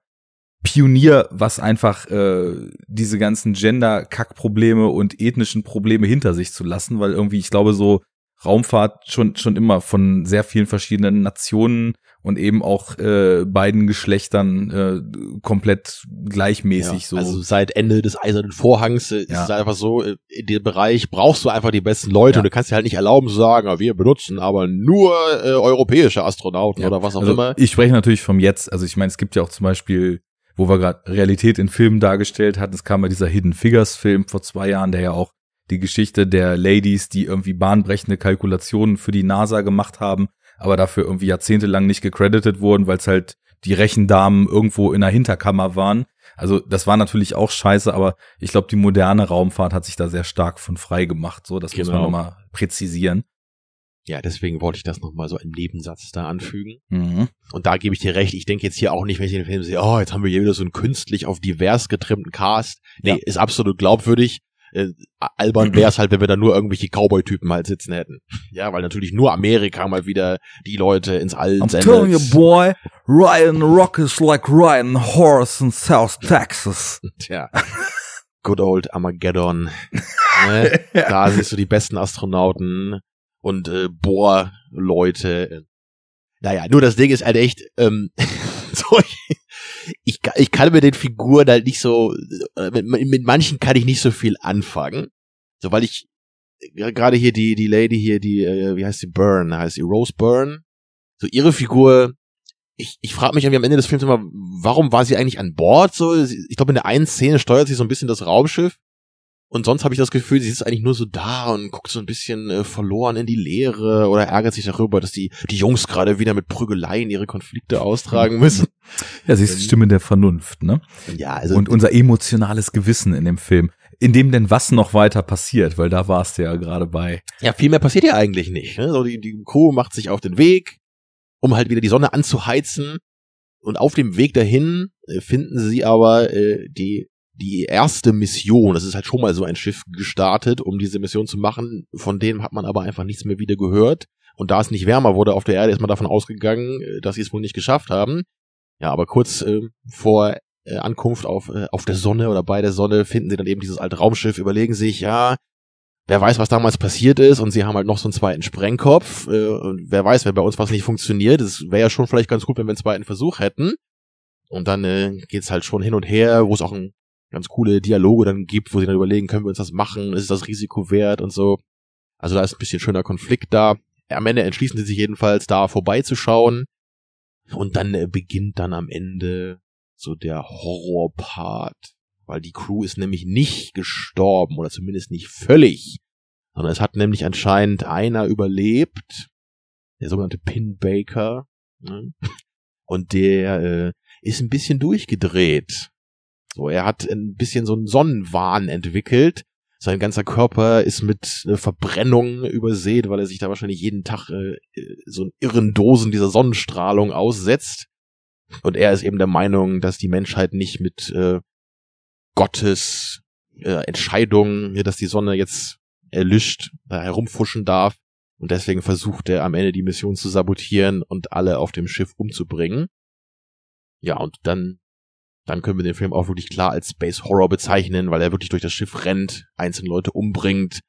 Pionier, was einfach äh, diese ganzen Gender-Kack-Probleme und ethnischen Probleme hinter sich zu lassen, weil irgendwie, ich glaube, so Raumfahrt schon schon immer von sehr vielen verschiedenen Nationen und eben auch äh, beiden Geschlechtern äh, komplett gleichmäßig ja, so. Also seit Ende des Eisernen Vorhangs äh, ja. ist es einfach so, äh, in dem Bereich brauchst du einfach die besten Leute ja. und du kannst dir halt nicht erlauben zu sagen, ah, wir benutzen aber nur äh, europäische Astronauten oder was auch also immer. Ich spreche natürlich vom Jetzt, also ich meine, es gibt ja auch zum Beispiel wo wir gerade Realität in Filmen dargestellt hatten. Es kam ja dieser Hidden Figures Film vor zwei Jahren, der ja auch die Geschichte der Ladies, die irgendwie bahnbrechende Kalkulationen für die NASA gemacht haben, aber dafür irgendwie jahrzehntelang nicht gecredited wurden, weil es halt die Rechendamen irgendwo in der Hinterkammer waren. Also das war natürlich auch scheiße, aber ich glaube, die moderne Raumfahrt hat sich da sehr stark von frei gemacht. So, das genau. muss man genau. nochmal präzisieren. Ja, deswegen wollte ich das nochmal so im Nebensatz da anfügen. Mhm. Und da gebe ich dir recht, ich denke jetzt hier auch nicht, wenn ich den Film sehe, oh, jetzt haben wir hier wieder so einen künstlich auf divers getrimmten Cast. Nee, Ja. ist absolut glaubwürdig. Äh, albern wäre es halt, wenn wir da nur irgendwelche Cowboy-Typen halt sitzen hätten. Ja, weil natürlich nur Amerika mal wieder die Leute ins All I'm sendet. telling you, boy, Ryan Rock is like Ryan Horse in South Texas. Tja. Good old Armageddon. ne? Da siehst du die besten Astronauten und äh, Bohrleute. Naja, nur das Ding ist halt echt, ähm, so, ich, ich, ka- ich kann mit den Figuren halt nicht so, äh, mit, mit manchen kann ich nicht so viel anfangen. So, weil ich äh, gerade hier die, die Lady hier, die, äh, wie heißt sie, Byrne, heißt sie Rose Byrne. So, ihre Figur, ich, ich frage mich irgendwie am Ende des Films immer, warum war sie eigentlich an Bord? So, ich glaube, in der einen Szene steuert sie so ein bisschen das Raumschiff. Und sonst habe ich das Gefühl, sie ist eigentlich nur so da und guckt so ein bisschen äh, verloren in die Leere oder ärgert sich darüber, dass die, die Jungs gerade wieder mit Prügeleien ihre Konflikte austragen müssen. Ja, sie ist die Stimme der Vernunft, ne? Ja, also Und unser emotionales Gewissen in dem Film, in dem denn was noch weiter passiert, weil da warst du ja gerade bei. ja, viel mehr passiert ja eigentlich nicht. Ne? So die, die Crew macht sich auf den Weg, um halt wieder die Sonne anzuheizen. Und auf dem Weg dahin äh, finden sie aber äh, die die erste Mission. Das ist halt schon mal so ein Schiff gestartet, um diese Mission zu machen. Von denen hat man aber einfach nichts mehr wieder gehört. Und da es nicht wärmer wurde auf der Erde, ist man davon ausgegangen, äh, dass sie es wohl nicht geschafft haben. Ja, aber kurz äh, vor äh, Ankunft auf, äh, auf der Sonne oder bei der Sonne finden sie dann eben dieses alte Raumschiff, überlegen sich, ja, wer weiß, was damals passiert ist und sie haben halt noch so einen zweiten Sprengkopf äh, und wer weiß, wenn bei uns was nicht funktioniert, es wäre ja schon vielleicht ganz gut, wenn wir einen zweiten Versuch hätten. Und dann äh, geht's halt schon hin und her, wo es auch ein ganz coole Dialoge dann gibt, wo sie dann überlegen, können wir uns das machen, ist das Risiko wert und so. Also da ist ein bisschen schöner Konflikt da. Am Ende entschließen sie sich jedenfalls, da vorbeizuschauen. Und dann äh, beginnt dann am Ende so der Horrorpart, weil die Crew ist nämlich nicht gestorben oder zumindest nicht völlig, sondern es hat nämlich anscheinend einer überlebt, der sogenannte Pin Baker, ne? und der äh, ist ein bisschen durchgedreht. So, er hat ein bisschen so einen Sonnenwahn entwickelt. Sein ganzer Körper ist mit äh, Verbrennung übersät, weil er sich da wahrscheinlich jeden Tag äh, äh, so einen irren Dosen dieser Sonnenstrahlung aussetzt. Und er ist eben der Meinung, dass die Menschheit nicht mit äh, Gottes äh, Entscheidung, dass die Sonne jetzt erlischt, da herumfuschen darf. Und deswegen versucht er am Ende die Mission zu sabotieren und alle auf dem Schiff umzubringen. Ja, und dann, dann können wir den Film auch wirklich klar als Space Horror bezeichnen, weil er wirklich durch das Schiff rennt, einzelne Leute umbringt.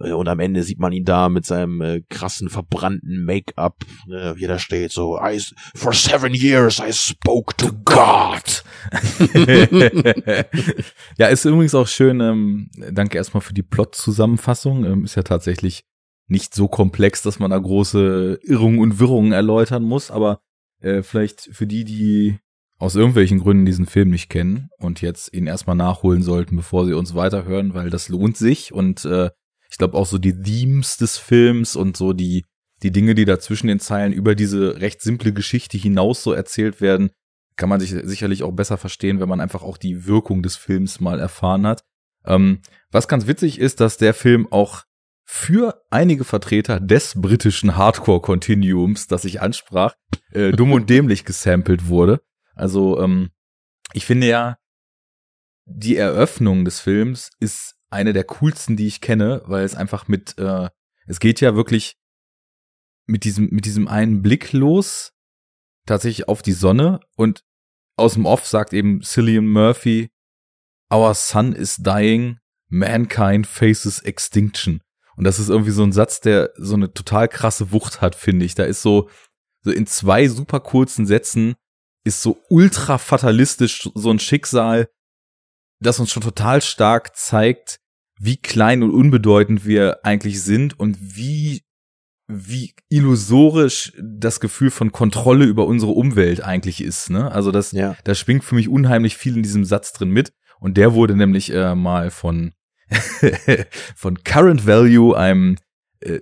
Äh, Und am Ende sieht man ihn da mit seinem äh, krassen, verbrannten Make-up, äh, wie er da steht, so, I, for seven years I spoke to God. ja, ist übrigens auch schön, ähm, danke erstmal für die Plot-Zusammenfassung. Ähm, ist ja tatsächlich nicht so komplex, dass man da große Irrungen und Wirrungen erläutern muss, aber äh, vielleicht für die, die aus irgendwelchen Gründen diesen Film nicht kennen und jetzt ihn erstmal nachholen sollten, bevor sie uns weiterhören, weil das lohnt sich und äh, ich glaube auch so die Themes des Films und so die die Dinge, die da zwischen den Zeilen über diese recht simple Geschichte hinaus so erzählt werden, kann man sich sicherlich auch besser verstehen, wenn man einfach auch die Wirkung des Films mal erfahren hat. Ähm, was ganz witzig ist, dass der Film auch für einige Vertreter des britischen Hardcore-Continuums, das ich ansprach, äh, dumm und dämlich gesampelt wurde. Also ähm, ich finde ja, die Eröffnung des Films ist eine der coolsten, die ich kenne, weil es einfach mit, äh, es geht ja wirklich mit diesem, mit diesem einen Blick los, tatsächlich auf die Sonne und aus dem Off sagt eben Cillian Murphy, Our sun is dying, mankind faces extinction. Und das ist irgendwie so ein Satz, der so eine total krasse Wucht hat, finde ich. Da ist so, so in zwei super kurzen Sätzen ist so ultra fatalistisch so ein Schicksal, das uns schon total stark zeigt, wie klein und unbedeutend wir eigentlich sind und wie wie illusorisch das Gefühl von Kontrolle über unsere Umwelt eigentlich ist. Ne? Also das, Ja. da schwingt für mich unheimlich viel in diesem Satz drin mit. Und der wurde nämlich äh, mal von von Current Value, einem, äh,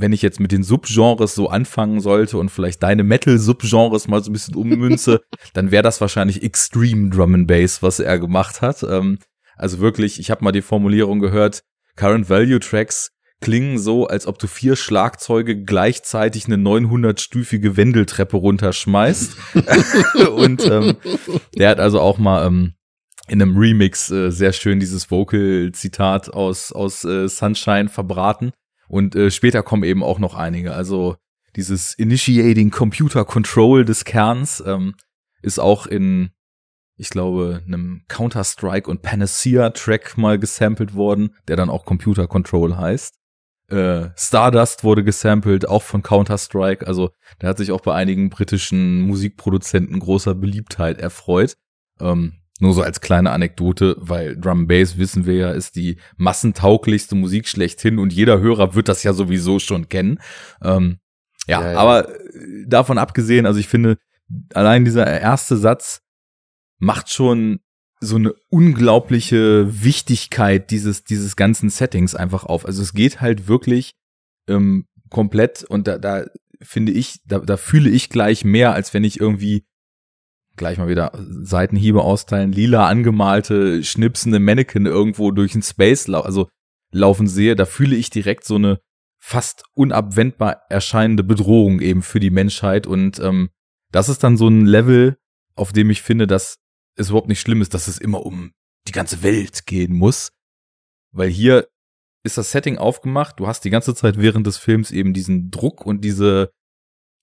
wenn ich jetzt mit den Subgenres so anfangen sollte und vielleicht deine Metal-Subgenres mal so ein bisschen ummünze, dann wäre das wahrscheinlich Extreme Drum and Bass, was er gemacht hat. Ähm, also wirklich, ich habe mal die Formulierung gehört, Current Value Tracks klingen so, als ob du vier Schlagzeuge gleichzeitig eine 900-stufige Wendeltreppe runterschmeißt. und ähm, der hat also auch mal ähm, in einem Remix äh, sehr schön dieses Vocal-Zitat aus, aus äh, Sunshine verbraten. Und äh, später kommen eben auch noch einige. Also dieses Initiating Computer Control des Kerns ähm, ist auch in, ich glaube, einem Counter-Strike und Panacea-Track mal gesampelt worden, der dann auch Computer Control heißt. Äh, Stardust wurde gesampelt, auch von Counter-Strike. Also der hat sich auch bei einigen britischen Musikproduzenten großer Beliebtheit erfreut. Ähm, nur so als kleine Anekdote, weil Drum Bass, wissen wir ja, ist die massentauglichste Musik schlechthin und jeder Hörer wird das ja sowieso schon kennen. Ähm, ja, ja, ja, aber davon abgesehen, also ich finde, allein dieser erste Satz macht schon so eine unglaubliche Wichtigkeit dieses, dieses ganzen Settings einfach auf. Also es geht halt wirklich ähm, komplett und da, da finde ich, da, da fühle ich gleich mehr, als wenn ich irgendwie gleich mal wieder Seitenhiebe austeilen, lila angemalte, schnipsende Mannequin irgendwo durch den Space, lau also laufen sehe, da fühle ich direkt so eine fast unabwendbar erscheinende Bedrohung eben für die Menschheit. Und ähm, das ist dann so ein Level, auf dem ich finde, dass es überhaupt nicht schlimm ist, dass es immer um die ganze Welt gehen muss, weil hier ist das Setting aufgemacht, du hast die ganze Zeit während des Films eben diesen Druck und diese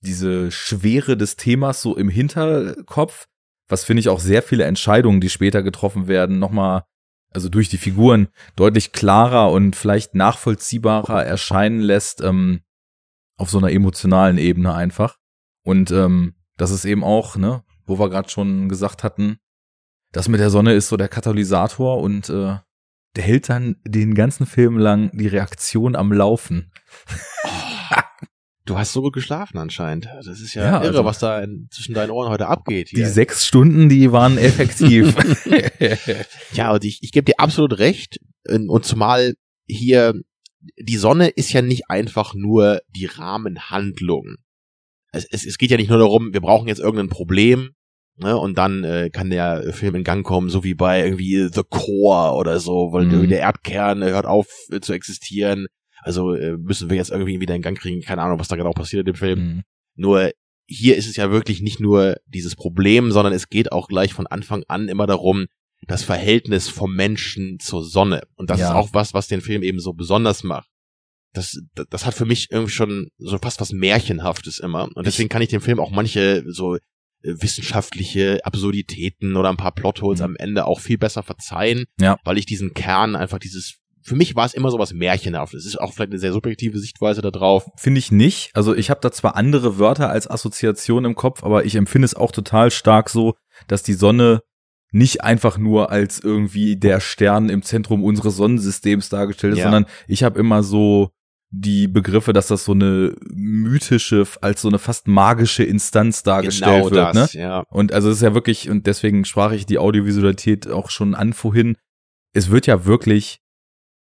diese Schwere des Themas so im Hinterkopf, was finde ich auch sehr viele Entscheidungen, die später getroffen werden, nochmal, also durch die Figuren deutlich klarer und vielleicht nachvollziehbarer erscheinen lässt, ähm, auf so einer emotionalen Ebene einfach. Und ähm, das ist eben auch, ne, wo wir gerade schon gesagt hatten, das mit der Sonne ist so der Katalysator und äh, der hält dann den ganzen Film lang die Reaktion am Laufen. Du hast so gut geschlafen anscheinend. Das ist ja, ja irre, also was da in, zwischen deinen Ohren heute abgeht. Hier. Die sechs Stunden, die waren effektiv. ja, und ich, ich gebe dir absolut recht. Und zumal hier, die Sonne ist ja nicht einfach nur die Rahmenhandlung. Es, es, es geht ja nicht nur darum, wir brauchen jetzt irgendein Problem, ne, und dann äh, kann der Film in Gang kommen, so wie bei irgendwie The Core oder so, weil mhm. der Erdkern hört auf äh, zu existieren also äh, müssen wir jetzt irgendwie wieder in Gang kriegen. Keine Ahnung, was da genau passiert in dem Film. Mhm. Nur hier ist es ja wirklich nicht nur dieses Problem, sondern es geht auch gleich von Anfang an immer darum, das Verhältnis vom Menschen zur Sonne. Und das ja. ist auch was, was den Film eben so besonders macht. Das, das hat für mich irgendwie schon so fast was Märchenhaftes immer. Und deswegen kann ich dem Film auch manche so äh, wissenschaftliche Absurditäten oder ein paar Plotholes mhm. am Ende auch viel besser verzeihen, ja. weil ich diesen Kern einfach dieses für mich war es immer so was Märchenhaftes. Es ist auch vielleicht eine sehr subjektive Sichtweise da drauf. Finde ich nicht. Also ich habe da zwar andere Wörter als Assoziation im Kopf, aber ich empfinde es auch total stark so, dass die Sonne nicht einfach nur als irgendwie der Stern im Zentrum unseres Sonnensystems dargestellt ist, ja. sondern ich habe immer so die Begriffe, dass das so eine mythische, als so eine fast magische Instanz dargestellt genau wird. Das, ne? ja. Und also es ist ja wirklich, und deswegen sprach ich die Audiovisualität auch schon an vorhin, es wird ja wirklich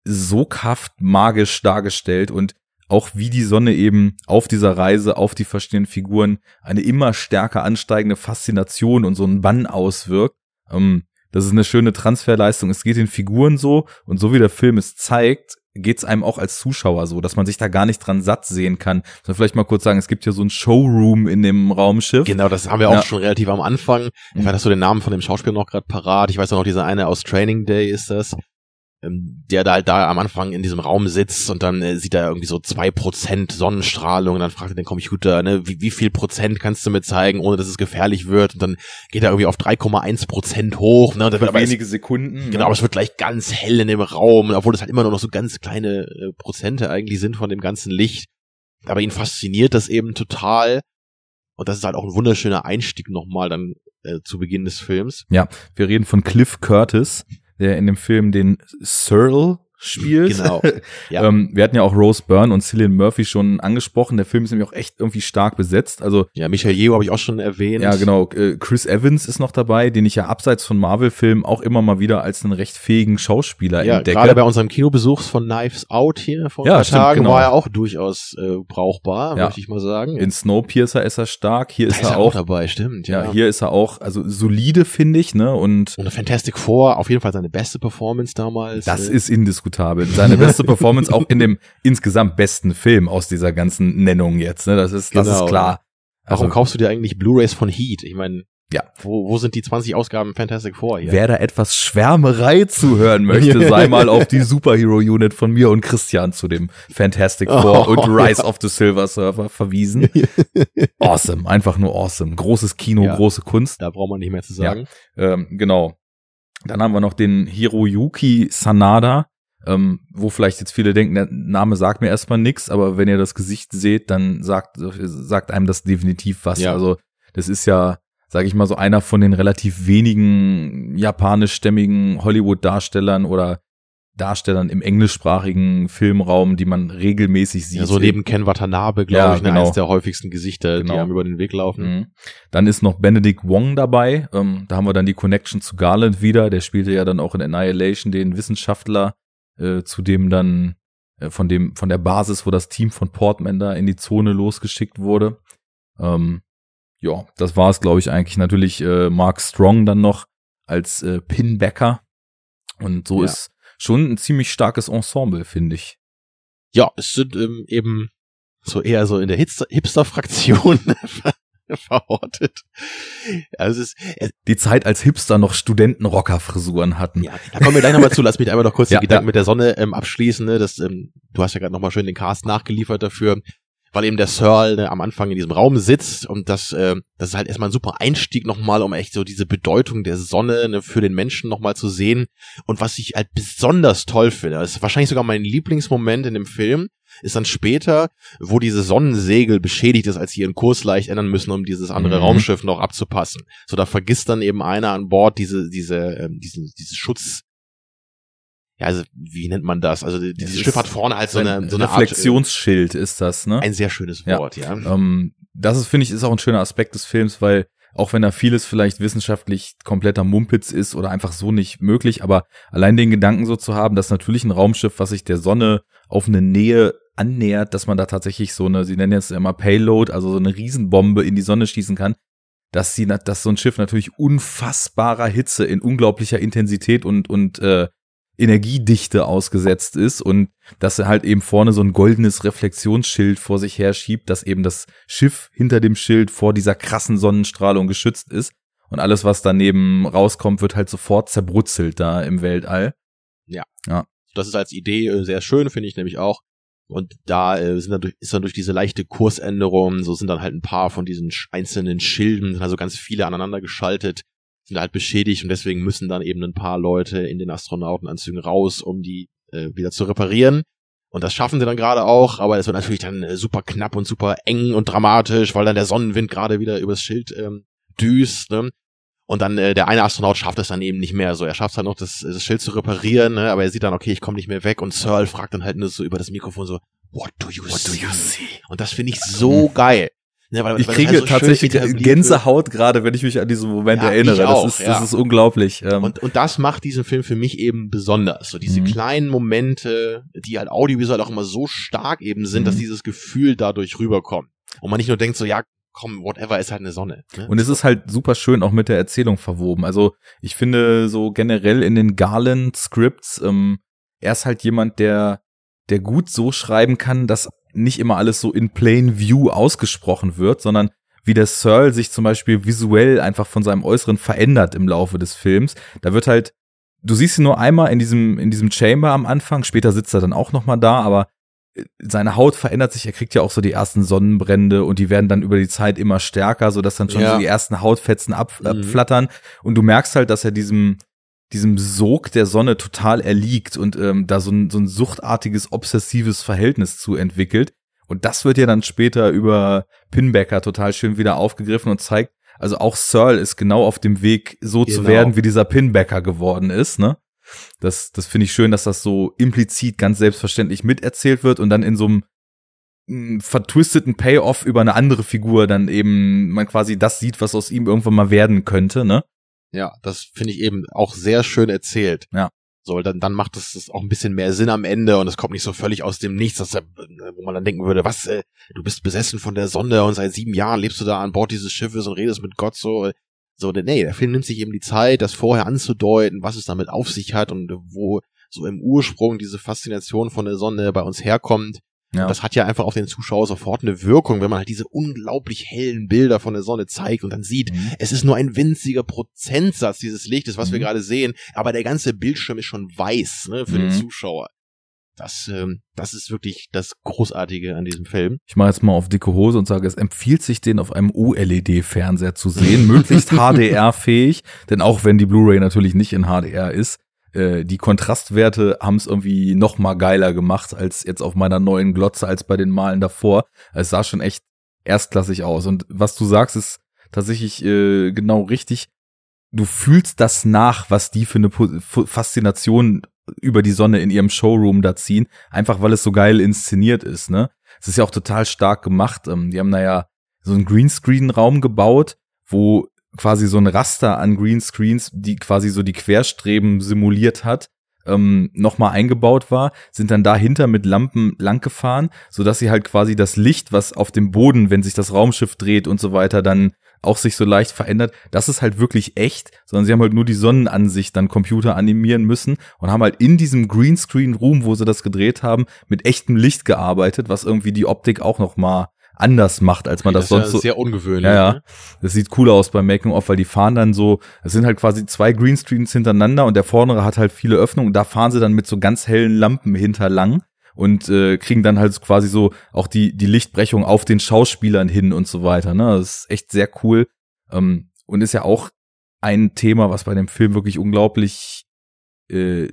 soghaft magisch dargestellt und auch wie die Sonne eben auf dieser Reise auf die verschiedenen Figuren eine immer stärker ansteigende Faszination und so einen Bann auswirkt. Ähm, das ist eine schöne Transferleistung. Es geht den Figuren so und so wie der Film es zeigt, geht es einem auch als Zuschauer so, dass man sich da gar nicht dran satt sehen kann. Soll vielleicht mal kurz sagen, es gibt ja so ein Showroom in dem Raumschiff. Genau, das haben wir auch ja. schon relativ am Anfang. Ich mhm. weiß, hast du den Namen von dem Schauspieler noch gerade parat. Ich weiß auch noch, dieser eine aus Training Day ist das der da halt da am Anfang in diesem Raum sitzt und dann äh, sieht er irgendwie so zwei Prozent Sonnenstrahlung und dann fragt er den Computer, ne, wie, wie viel Prozent kannst du mir zeigen, ohne dass es gefährlich wird und dann geht er irgendwie auf 3,1 Prozent hoch. Ne, und Für wenige es, Sekunden. Genau, aber es wird gleich ganz hell in dem Raum, obwohl es halt immer nur noch so ganz kleine äh, Prozente eigentlich sind von dem ganzen Licht. Aber ihn fasziniert das eben total. Und das ist halt auch ein wunderschöner Einstieg nochmal dann äh, zu Beginn des Films. Ja, wir reden von Cliff Curtis, der in dem Film den Searle spielt. Genau. Ja. ähm, wir hatten ja auch Rose Byrne und Cillian Murphy schon angesprochen. Der Film ist nämlich auch echt irgendwie stark besetzt. Also ja, Michael Yeoh habe ich auch schon erwähnt. Ja, genau. Äh, Chris Evans ist noch dabei, den ich ja abseits von Marvel-Filmen auch immer mal wieder als einen recht fähigen Schauspieler ja, entdecke. Gerade bei unserem Kinobesuch von Knives Out hier vor ja, ein paar stimmt, Tagen genau. war er auch durchaus äh, brauchbar, ja. möchte ich mal sagen. In Snowpiercer ist er stark. Hier da ist er, auch, auch dabei, stimmt. Ja. ja, hier ist er auch, also solide finde ich, ne? Und, und Fantastic Four, auf jeden Fall seine beste Performance damals. Das äh, ist indiskutabel indiskutabel. Seine beste Performance auch in dem insgesamt besten Film aus dieser ganzen Nennung jetzt. Ne? Das ist, das Genau. ist klar. Warum Also, kaufst du dir eigentlich Blu-rays von Heat? Ich meine, Ja. wo, wo sind die 20 Ausgaben Fantastic Four hier? wer da etwas Schwärmerei zuhören möchte, sei mal auf die Superhero-Unit von mir und Christian zu dem Fantastic Four Oh, und Rise of the Silver Surfer verwiesen. Awesome, einfach nur awesome. Großes Kino, Ja. große Kunst. Da braucht man nicht mehr zu sagen. Ähm, genau. Dann haben wir noch den Hiroyuki Sanada, ähm, wo vielleicht jetzt viele denken, der Name sagt mir erstmal nichts, aber wenn ihr das Gesicht seht, dann sagt, sagt einem das definitiv was. Ja. Also das ist ja, sage ich mal, so einer von den relativ wenigen japanischstämmigen Hollywood-Darstellern oder Darstellern im englischsprachigen Filmraum, die man regelmäßig sieht. Ja, so neben Ken Watanabe, glaube Ja, ich, ne, genau. eines der häufigsten Gesichter, Genau. die einem über den Weg laufen. Mhm. Dann ist noch Benedict Wong dabei. Ähm, da haben wir dann die Connection zu Garland wieder. Der spielte ja dann auch in Annihilation den Wissenschaftler, äh, zu dem dann äh, von dem von der Basis, wo das Team von Portman da in die Zone losgeschickt wurde. Ähm, ja, das war es, glaube ich, eigentlich. Natürlich äh, Mark Strong dann noch als äh, Pinbacker. Und so Ja. ist schon ein ziemlich starkes Ensemble, finde ich. Ja, es sind ähm, eben so eher so in der Hipster- Hipster-Fraktion verortet. Also es ist, es, Die Zeit, als Hipster noch Studentenrocker-Frisuren hatten. ja, da kommen wir gleich nochmal zu. Lass mich einmal noch kurz Ja, den Gedanken ja. mit der Sonne ähm, abschließen. Ne? Das, ähm, du hast ja gerade nochmal schön den Cast nachgeliefert dafür, weil eben der Searle ne, am Anfang in diesem Raum sitzt und das, ähm, das ist halt erstmal ein super Einstieg nochmal, um echt so diese Bedeutung der Sonne ne, für den Menschen nochmal zu sehen. Und was ich halt besonders toll finde, das ist wahrscheinlich sogar mein Lieblingsmoment in dem Film, ist dann später, wo diese Sonnensegel beschädigt ist, als sie ihren Kurs leicht ändern müssen, um dieses andere Mhm. Raumschiff noch abzupassen. So, da vergisst dann eben einer an Bord diese, diese, ähm, diese, diese Schutz, ja, also, wie nennt man das? Also, die- dieses Schiff hat vorne halt so ein eine, so eine Art, Reflexionsschild ist das, ne? äh, ein sehr schönes Ja. Wort, ja. Ähm, das ist, finde ich, ist auch ein schöner Aspekt des Films, weil auch wenn da vieles vielleicht wissenschaftlich kompletter Mumpitz ist oder einfach so nicht möglich, aber allein den Gedanken so zu haben, dass natürlich ein Raumschiff, was sich der Sonne auf eine Nähe annähert, dass man da tatsächlich so eine, sie nennen jetzt immer Payload, also so eine Riesenbombe in die Sonne schießen kann, dass sie, dass so ein Schiff natürlich unfassbarer Hitze in unglaublicher Intensität und, und äh, Energiedichte ausgesetzt ist und dass er halt eben vorne so ein goldenes Reflexionsschild vor sich her schiebt, dass eben das Schiff hinter dem Schild vor dieser krassen Sonnenstrahlung geschützt ist und alles, was daneben rauskommt, wird halt sofort zerbrutzelt da im Weltall. Das ist als Idee äh, sehr schön, finde ich nämlich auch. Und da äh, sind dann durch, ist dann durch diese leichte Kursänderung, so sind dann halt ein paar von diesen einzelnen Schilden, sind also ganz viele aneinander geschaltet, sind halt beschädigt und deswegen müssen dann eben ein paar Leute in den Astronautenanzügen raus, um die äh, wieder zu reparieren. Und das schaffen sie dann gerade auch, aber es wird natürlich dann äh, super knapp und super eng und dramatisch, weil dann der Sonnenwind gerade wieder übers Schild ähm, düst. Ne? Und dann äh, der eine Astronaut schafft es dann eben nicht mehr. So, er schafft es dann noch, das, das Schild zu reparieren, ne? aber er sieht dann, okay, ich komme nicht mehr weg. Und Searle fragt dann halt nur so über das Mikrofon so, What do you, see? Und das finde ich so geil. Ne, weil, Ich weil kriege halt so tatsächlich. Gänsehaut gerade, wenn ich mich an diesen Moment Ja, erinnere. auch, das, ist, ja. das ist unglaublich. Ähm, Und, und das macht diesen Film für mich eben besonders. So diese Mhm. kleinen Momente, die halt audiovisuell auch immer so stark eben sind, Mhm. dass dieses Gefühl dadurch rüberkommt. Und man nicht nur denkt so, ja, komm, whatever, ist halt eine Sonne. Ne? Und es ist halt super schön auch mit der Erzählung verwoben. Also ich finde so generell in den Garland-Scripts, ähm, er ist halt jemand, der, der gut so schreiben kann, dass nicht immer alles so in plain view ausgesprochen wird, sondern wie der Searle sich zum Beispiel visuell einfach von seinem Äußeren verändert im Laufe des Films. Da wird halt, du siehst ihn nur einmal in diesem, in diesem Chamber am Anfang, später sitzt er dann auch nochmal da, aber seine Haut verändert sich, er kriegt ja auch so die ersten Sonnenbrände und die werden dann über die Zeit immer stärker, so dass dann schon Ja. so die ersten Hautfetzen ab, Mhm. abflattern und du merkst halt, dass er diesem diesem Sog der Sonne total erliegt und ähm, da so ein, so ein suchtartiges, obsessives Verhältnis zu entwickelt. Und das wird ja dann später über Pinbacker total schön wieder aufgegriffen und zeigt, also auch Searle ist genau auf dem Weg, so zu Genau. werden, wie dieser Pinbacker geworden ist, ne? Das, das finde ich schön, dass das so implizit ganz selbstverständlich miterzählt wird und dann in so einem mh, vertwisteten Payoff über eine andere Figur dann eben man quasi das sieht, was aus ihm irgendwann mal werden könnte, ne? Ja, das finde ich eben auch sehr schön erzählt. Ja. So, dann, dann macht es das auch ein bisschen mehr Sinn am Ende und es kommt nicht so völlig aus dem Nichts, dass er, wo man dann denken würde, was, äh, du bist besessen von der Sonne und seit sieben Jahren lebst du da an Bord dieses Schiffes und redest mit Gott so. So, nee, der Film nimmt sich eben die Zeit, das vorher anzudeuten, was es damit auf sich hat und wo so im Ursprung diese Faszination von der Sonne bei uns herkommt. Ja. Das hat ja einfach auf den Zuschauer sofort eine Wirkung, wenn man halt diese unglaublich hellen Bilder von der Sonne zeigt und dann sieht, Mhm. es ist nur ein winziger Prozentsatz dieses Lichtes, was wir Mhm. gerade sehen, aber der ganze Bildschirm ist schon weiß ne, für den Mhm. Zuschauer. Das, ähm, das ist wirklich das Großartige an diesem Film. Ich mache jetzt mal auf dicke Hose und sage, es empfiehlt sich, den auf einem OLED-Fernseher zu sehen, möglichst HDR-fähig, denn auch wenn die Blu-ray natürlich nicht in HDR ist, äh, die Kontrastwerte haben es irgendwie noch mal geiler gemacht als jetzt auf meiner neuen Glotze als bei den Malen davor. Es sah schon echt erstklassig aus. Und was du sagst, ist tatsächlich äh, genau richtig. Du fühlst das nach, was die für eine Faszination über die Sonne in ihrem Showroom da ziehen, einfach weil es so geil inszeniert ist, ne? Es ist ja auch total stark gemacht. Ähm, Die haben da ja so einen Greenscreen-Raum gebaut, wo quasi so ein Raster an Greenscreens, die quasi so die Querstreben simuliert hat, ähm, nochmal eingebaut war, sind dann dahinter mit Lampen langgefahren, sodass sie halt quasi das Licht, was auf dem Boden, wenn sich das Raumschiff dreht und so weiter, dann auch sich so leicht verändert, das ist halt wirklich echt, sondern sie haben halt nur die Sonnenansicht dann Computer animieren müssen und haben halt in diesem Greenscreen-Room, wo sie das gedreht haben, mit echtem Licht gearbeitet, was irgendwie die Optik auch noch mal anders macht, als man das, ist sonst ja so sehr ungewöhnlich. ja, ja. Ne? Das sieht cool aus beim Making-of, weil die fahren dann so, es sind halt quasi zwei Greenscreens hintereinander und der vordere hat halt viele Öffnungen. Da fahren sie dann mit so ganz hellen Lampen hinterlang und äh, kriegen dann halt quasi so auch die, die Lichtbrechung auf den Schauspielern hin und so weiter. Ne? Das ist echt sehr cool ähm, und ist ja auch ein Thema, was bei dem Film wirklich unglaublich äh,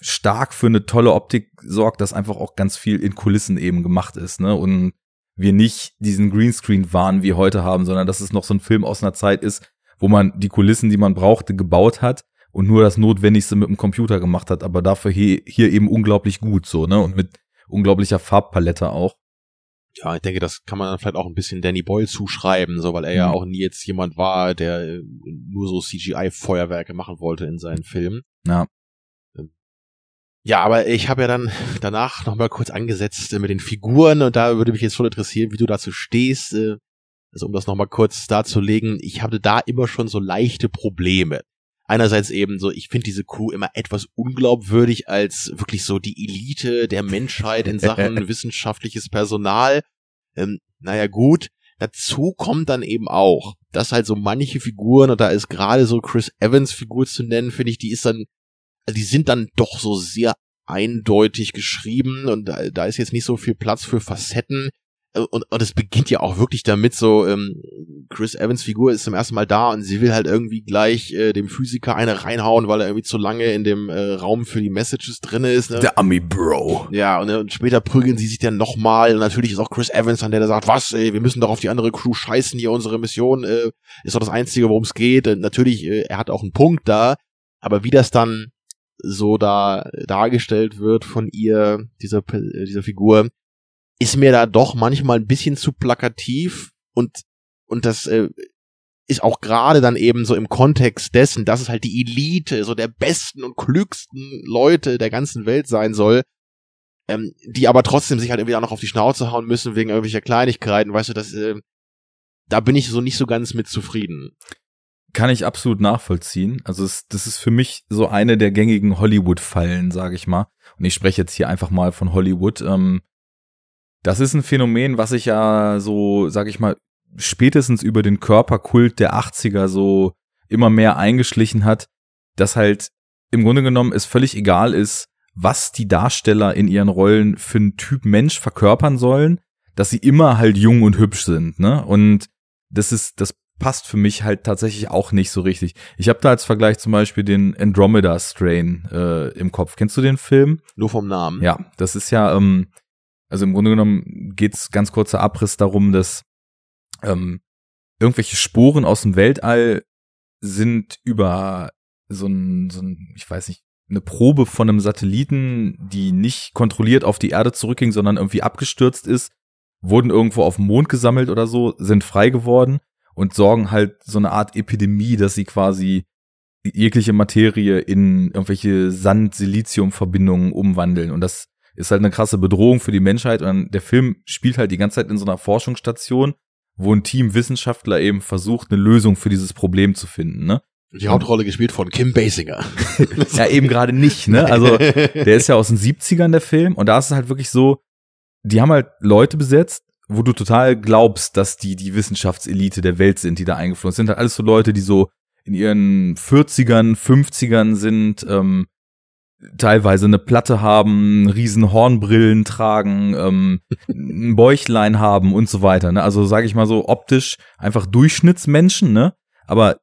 stark für eine tolle Optik sorgt, dass einfach auch ganz viel in Kulissen eben gemacht ist. Ne? Und wir nicht diesen Greenscreen waren wie heute haben, sondern dass es noch so ein Film aus einer Zeit ist, wo man die Kulissen, die man brauchte, gebaut hat und nur das Notwendigste mit dem Computer gemacht hat, aber dafür hier, hier eben unglaublich gut so, ne? Und mit unglaublicher Farbpalette auch. Ja, ich denke, das kann man dann vielleicht auch ein bisschen Danny Boyle zuschreiben, so weil er ja Mhm. auch nie jetzt jemand war, der äh, nur so CGI-Feuerwerke machen wollte in seinen Filmen. Ja. Ja, aber ich habe ja dann danach nochmal kurz angesetzt äh, mit den Figuren und da würde mich jetzt schon interessieren, wie du dazu stehst. äh, Also um das nochmal kurz darzulegen, ich hatte da immer schon so leichte Probleme. Einerseits eben so, ich finde diese Crew immer etwas unglaubwürdig als wirklich so die Elite der Menschheit in Sachen wissenschaftliches Personal. Ähm, naja, gut. Dazu kommt dann eben auch, dass halt so manche Figuren, und da ist gerade so Chris Evans Figur zu nennen, finde ich, die ist dann, also die sind dann doch so sehr eindeutig geschrieben und da, da ist jetzt nicht so viel Platz für Facetten. Und, und es beginnt ja auch wirklich damit so, ähm, Chris Evans Figur ist zum ersten Mal da und sie will halt irgendwie gleich äh, dem Physiker eine reinhauen, weil er irgendwie zu lange in dem äh, Raum für die Messages drinne ist. Ne? Der Ami Bro. Ja, und, äh, und später prügeln sie sich dann nochmal. Und natürlich ist auch Chris Evans dann, der da sagt, was, ey, wir müssen doch auf die andere Crew scheißen hier, unsere Mission äh, ist doch das Einzige, worum es geht. Und natürlich, äh, er hat auch einen Punkt da, aber wie das dann so da dargestellt wird von ihr, dieser, dieser Figur, ist mir da doch manchmal ein bisschen zu plakativ und, und das äh, ist auch gerade dann eben so im Kontext dessen, dass es halt die Elite, so der besten und klügsten Leute der ganzen Welt sein soll, ähm, die aber trotzdem sich halt irgendwie auch noch auf die Schnauze hauen müssen wegen irgendwelcher Kleinigkeiten, weißt du, das, äh, da bin ich so nicht so ganz mit zufrieden. Kann ich absolut nachvollziehen. Also es, das ist für mich so eine der gängigen Hollywood-Fallen, sage ich mal. Und ich spreche jetzt hier einfach mal von Hollywood. Ähm, das ist ein Phänomen, was sich ja so, sage ich mal, spätestens über den Körperkult der 80er so immer mehr eingeschlichen hat, dass halt im Grunde genommen es völlig egal ist, was die Darsteller in ihren Rollen für einen Typ Mensch verkörpern sollen, dass sie immer halt jung und hübsch sind, ne? Und das ist, das passt für mich halt tatsächlich auch nicht so richtig. Ich habe da als Vergleich zum Beispiel den Andromeda Strain äh, im Kopf. Kennst du den Film? Nur vom Namen. Ja, das ist ja, ähm, also im Grunde genommen geht's ganz kurzer Abriss darum, dass ähm, irgendwelche Sporen aus dem Weltall sind über so ein, so ein, ich weiß nicht, eine Probe von einem Satelliten, die nicht kontrolliert auf die Erde zurückging, sondern irgendwie abgestürzt ist, wurden irgendwo auf dem Mond gesammelt oder so, sind frei geworden und sorgen halt so eine Art Epidemie, dass sie quasi jegliche Materie in irgendwelche Sand-Silizium-Verbindungen umwandeln. Und das ist halt eine krasse Bedrohung für die Menschheit. Und der Film spielt halt die ganze Zeit in so einer Forschungsstation, wo ein Team Wissenschaftler eben versucht, eine Lösung für dieses Problem zu finden. Ne? Die Hauptrolle gespielt von Kim Basinger. ja, eben gerade nicht, ne? Also, der ist ja aus den 70ern, der Film, und da ist es halt wirklich so, die haben halt Leute besetzt, wo du total glaubst, dass die die Wissenschaftselite der Welt sind, die da eingeflogen sind. Halt alles so Leute, die so in ihren 40ern, 50ern sind, ähm, teilweise eine Platte haben, riesen Hornbrillen tragen, ähm, ein Bäuchlein haben und so weiter. Ne? Also sage ich mal so optisch einfach Durchschnittsmenschen, ne? Aber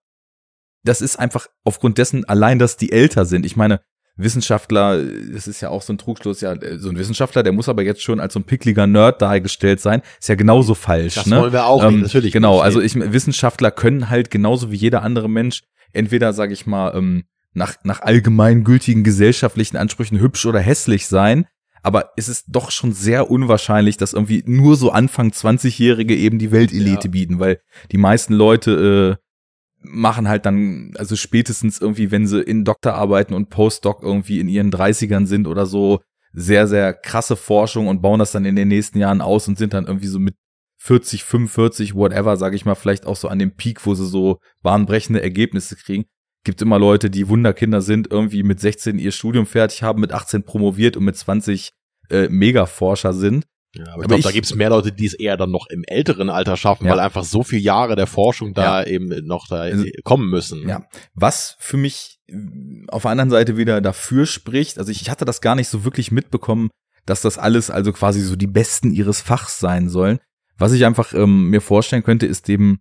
das ist einfach aufgrund dessen allein, dass die älter sind. Ich meine, Wissenschaftler, das ist ja auch so ein Trugschluss, ja, so ein Wissenschaftler, der muss aber jetzt schon als so ein pickliger Nerd dargestellt sein, ist ja genauso falsch. Das ne? wollen wir auch ähm, nicht, natürlich. Genau, nicht. also ich Wissenschaftler können halt genauso wie jeder andere Mensch entweder, sage ich mal, ähm, nach, nach allgemeingültigen gesellschaftlichen Ansprüchen hübsch oder hässlich sein, aber es ist doch schon sehr unwahrscheinlich, dass irgendwie nur so Anfang 20-Jährige eben die Weltelite Ja. bieten, weil die meisten Leute äh, machen halt dann, also spätestens irgendwie, wenn sie in Doktorarbeiten und Postdoc irgendwie in ihren 30ern sind oder so, sehr, sehr krasse Forschung und bauen das dann in den nächsten Jahren aus und sind dann irgendwie so mit 40, 45, whatever, sage ich mal, vielleicht auch so an dem Peak, wo sie so bahnbrechende Ergebnisse kriegen. Gibt immer Leute, die Wunderkinder sind, irgendwie mit 16 ihr Studium fertig haben, mit 18 promoviert und mit 20 äh, Megaforscher sind. Ja, aber, Aber ich glaube, da gibt's mehr Leute, die es eher dann noch im älteren Alter schaffen, Ja. weil einfach so viele Jahre der Forschung da eben noch da Also- kommen müssen. Ja, was für mich äh, auf der anderen Seite wieder dafür spricht, also ich, ich hatte das gar nicht so wirklich mitbekommen, dass das alles also quasi so die Besten ihres Fachs sein sollen. Was ich einfach ähm, mir vorstellen könnte, ist eben,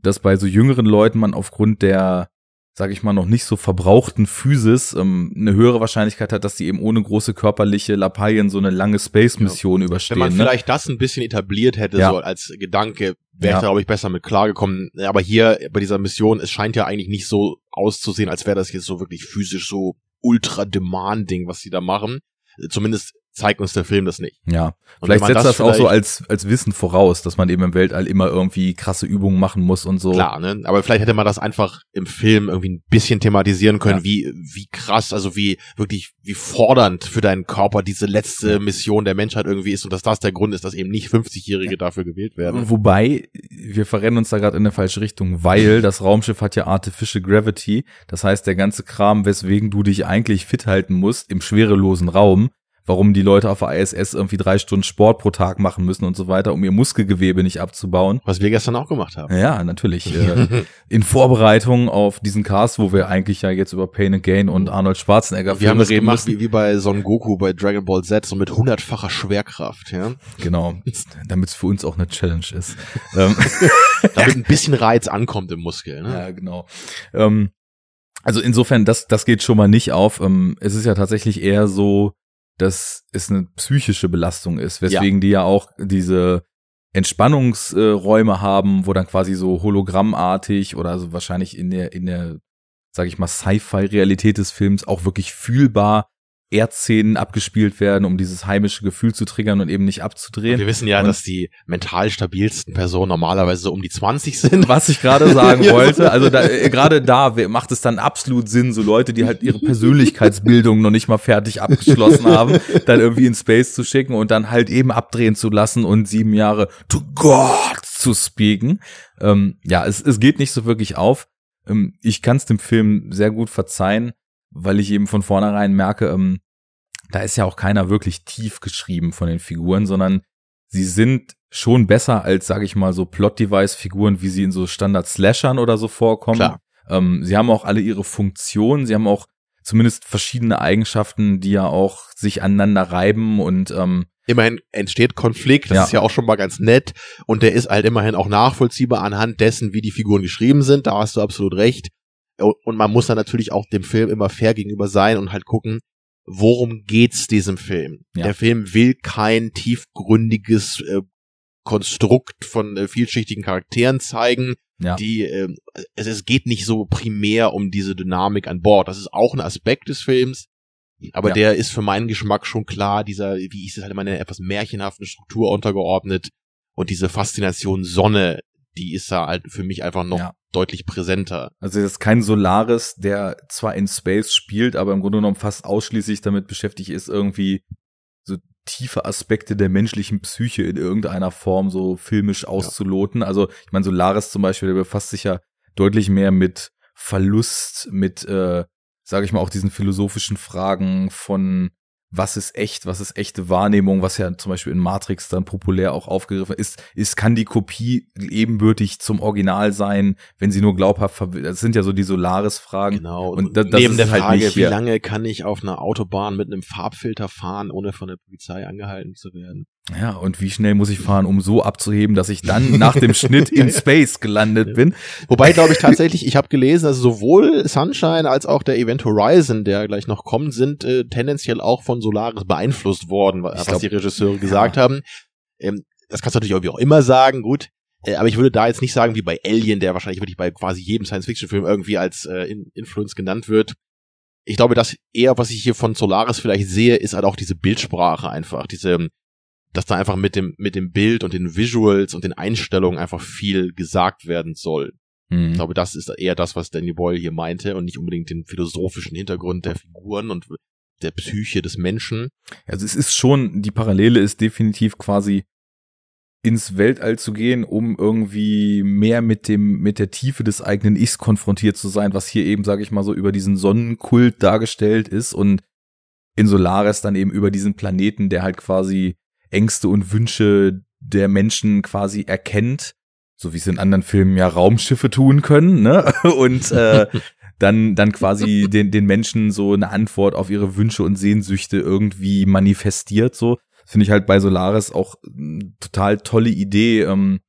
dass bei so jüngeren Leuten man aufgrund der, sag ich mal, noch nicht so verbrauchten Physis ähm, eine höhere Wahrscheinlichkeit hat, dass die eben ohne große körperliche Lappalien so eine lange Space-Mission überstehen. Wenn man ne? vielleicht das ein bisschen etabliert hätte, Ja. so als Gedanke, wäre Ja. ich da, glaube ich, besser mit klargekommen. Aber hier bei dieser Mission, es scheint ja eigentlich nicht so auszusehen, als wäre das jetzt so wirklich physisch so ultra demanding, was sie da machen. Zumindest zeigt uns der Film das nicht. Ja, Und vielleicht setzt das, auch so vielleicht- als, als Wissen voraus, dass man eben im Weltall immer irgendwie krasse Übungen machen muss und so. Klar, ne? Aber vielleicht hätte man das einfach im Film irgendwie ein bisschen thematisieren können, Ja. wie, wie krass, also wie wirklich, wie fordernd für deinen Körper diese letzte Ja. Mission der Menschheit irgendwie ist und dass das der Grund ist, dass eben nicht 50-Jährige dafür gewählt werden. Wobei, wir verrennen uns da gerade in eine falsche Richtung, weil das Raumschiff hat ja Artificial Gravity. Das heißt, der ganze Kram, weswegen du dich eigentlich fit halten musst im schwerelosen Raum, warum die Leute auf der ISS irgendwie drei Stunden Sport pro Tag machen müssen und so weiter, um ihr Muskelgewebe nicht abzubauen. Was wir gestern auch gemacht haben. Ja, natürlich. Äh, in Vorbereitung auf diesen Cast, wo wir eigentlich ja jetzt über Pain and Gain und Arnold Schwarzenegger Wir haben das gemacht wie, wie bei Son Goku bei Dragon Ball Z, so mit hundertfacher Schwerkraft, ja. Genau, damit es für uns auch eine Challenge ist. ähm, Damit ein bisschen Reiz ankommt im Muskel, ne? Ja, genau. Ähm, also insofern, das, das geht schon mal nicht auf. Ähm, es ist ja tatsächlich eher so, dass es eine psychische Belastung ist, weswegen die ja auch diese Entspannungsräume haben, wo dann quasi so hologrammartig oder so wahrscheinlich in der, in der, sag ich mal, Sci-Fi-Realität des Films auch wirklich fühlbar Erdszenen abgespielt werden, um dieses heimische Gefühl zu triggern und eben nicht abzudrehen. Wir wissen ja, Und- dass die mental stabilsten Personen normalerweise so um die 20 sind. Was ich gerade sagen wollte, also da, äh, gerade da macht es dann absolut Sinn, so Leute, die halt ihre Persönlichkeitsbildung noch nicht mal fertig abgeschlossen haben, dann irgendwie in Space zu schicken und dann halt eben abdrehen zu lassen und sieben Jahre to God zu speaken. Ähm, ja, es, es geht nicht so wirklich auf. Ähm, ich kann es dem Film sehr gut verzeihen, weil ich eben von vornherein merke, ähm, da ist ja auch keiner wirklich tief geschrieben von den Figuren, sondern sie sind schon besser als, sage ich mal, so Plot-Device-Figuren, wie sie in so Standard-Slashern oder so vorkommen. Klar. Ähm, sie haben auch alle ihre Funktionen, sie haben auch zumindest verschiedene Eigenschaften, die ja auch sich aneinander reiben und ähm, Immerhin entsteht Konflikt, das Ja. ist ja auch schon mal ganz nett. Und der ist halt immerhin auch nachvollziehbar anhand dessen, wie die Figuren geschrieben sind. Da hast du absolut recht. Und man muss dann natürlich auch dem Film immer fair gegenüber sein und halt gucken, worum geht's diesem Film? Ja. Der Film will kein tiefgründiges äh, Konstrukt von äh, vielschichtigen Charakteren zeigen. ja, Die, äh, es, es geht nicht so primär um diese Dynamik an Bord. Das ist auch ein Aspekt des Films. Aber Ja. der ist für meinen Geschmack schon klar, dieser, wie ich es halt immer nenne, etwas märchenhaften Struktur untergeordnet. Und diese Faszination Sonne, die ist da halt für mich einfach noch Ja. deutlich präsenter. also das ist kein Solaris, der zwar in Space spielt, aber im Grunde genommen fast ausschließlich damit beschäftigt ist, irgendwie so tiefe Aspekte der menschlichen Psyche in irgendeiner Form so filmisch auszuloten. Also ich meine, Solaris zum Beispiel, der befasst sich ja deutlich mehr mit Verlust, mit, äh, sage ich mal, auch diesen philosophischen Fragen von was ist echt, was ist echte Wahrnehmung, was ja zum Beispiel in Matrix dann populär auch aufgegriffen ist, ist, kann die Kopie ebenbürtig zum Original sein, wenn sie nur glaubhaft, das sind ja so die Solaris-Fragen. Genau. Und da, das neben der halt Frage, wie lange kann ich auf einer Autobahn mit einem Farbfilter fahren, ohne von der Polizei angehalten zu werden? Ja, und wie schnell muss ich fahren, um so abzuheben, dass ich dann nach dem Schnitt in Space gelandet bin? Wobei, glaube ich tatsächlich, ich habe gelesen, also sowohl Sunshine als auch der Event Horizon, der gleich noch kommt, sind äh, tendenziell auch von Solaris beeinflusst worden, was glaub, die Regisseure gesagt ja. haben. Ähm, das kannst du natürlich auch immer sagen, gut. Äh, aber ich würde da jetzt nicht sagen, wie bei Alien, der wahrscheinlich wirklich bei quasi jedem Science-Fiction-Film irgendwie als äh, Influence genannt wird. Ich glaube, das eher, was ich hier von Solaris vielleicht sehe, ist halt auch diese Bildsprache einfach, diese dass da einfach mit dem, mit dem Bild und den Visuals und den Einstellungen einfach viel gesagt werden soll. Mhm. Ich glaube, das ist eher das, was Danny Boyle hier meinte und nicht unbedingt den philosophischen Hintergrund der Figuren und der Psyche des Menschen. Also es ist schon, die Parallele ist definitiv quasi ins Weltall zu gehen, um irgendwie mehr mit dem mit der Tiefe des eigenen Ichs konfrontiert zu sein, was hier eben, sage ich mal so, über diesen Sonnenkult dargestellt ist und in Solaris dann eben über diesen Planeten, der halt quasi Ängste und Wünsche der Menschen quasi erkennt, so wie es in anderen Filmen ja Raumschiffe tun können, ne? Und äh, dann dann quasi den den Menschen so eine Antwort auf ihre Wünsche und Sehnsüchte irgendwie manifestiert. So finde ich halt bei Solaris auch hm, total tolle Idee. Ähm,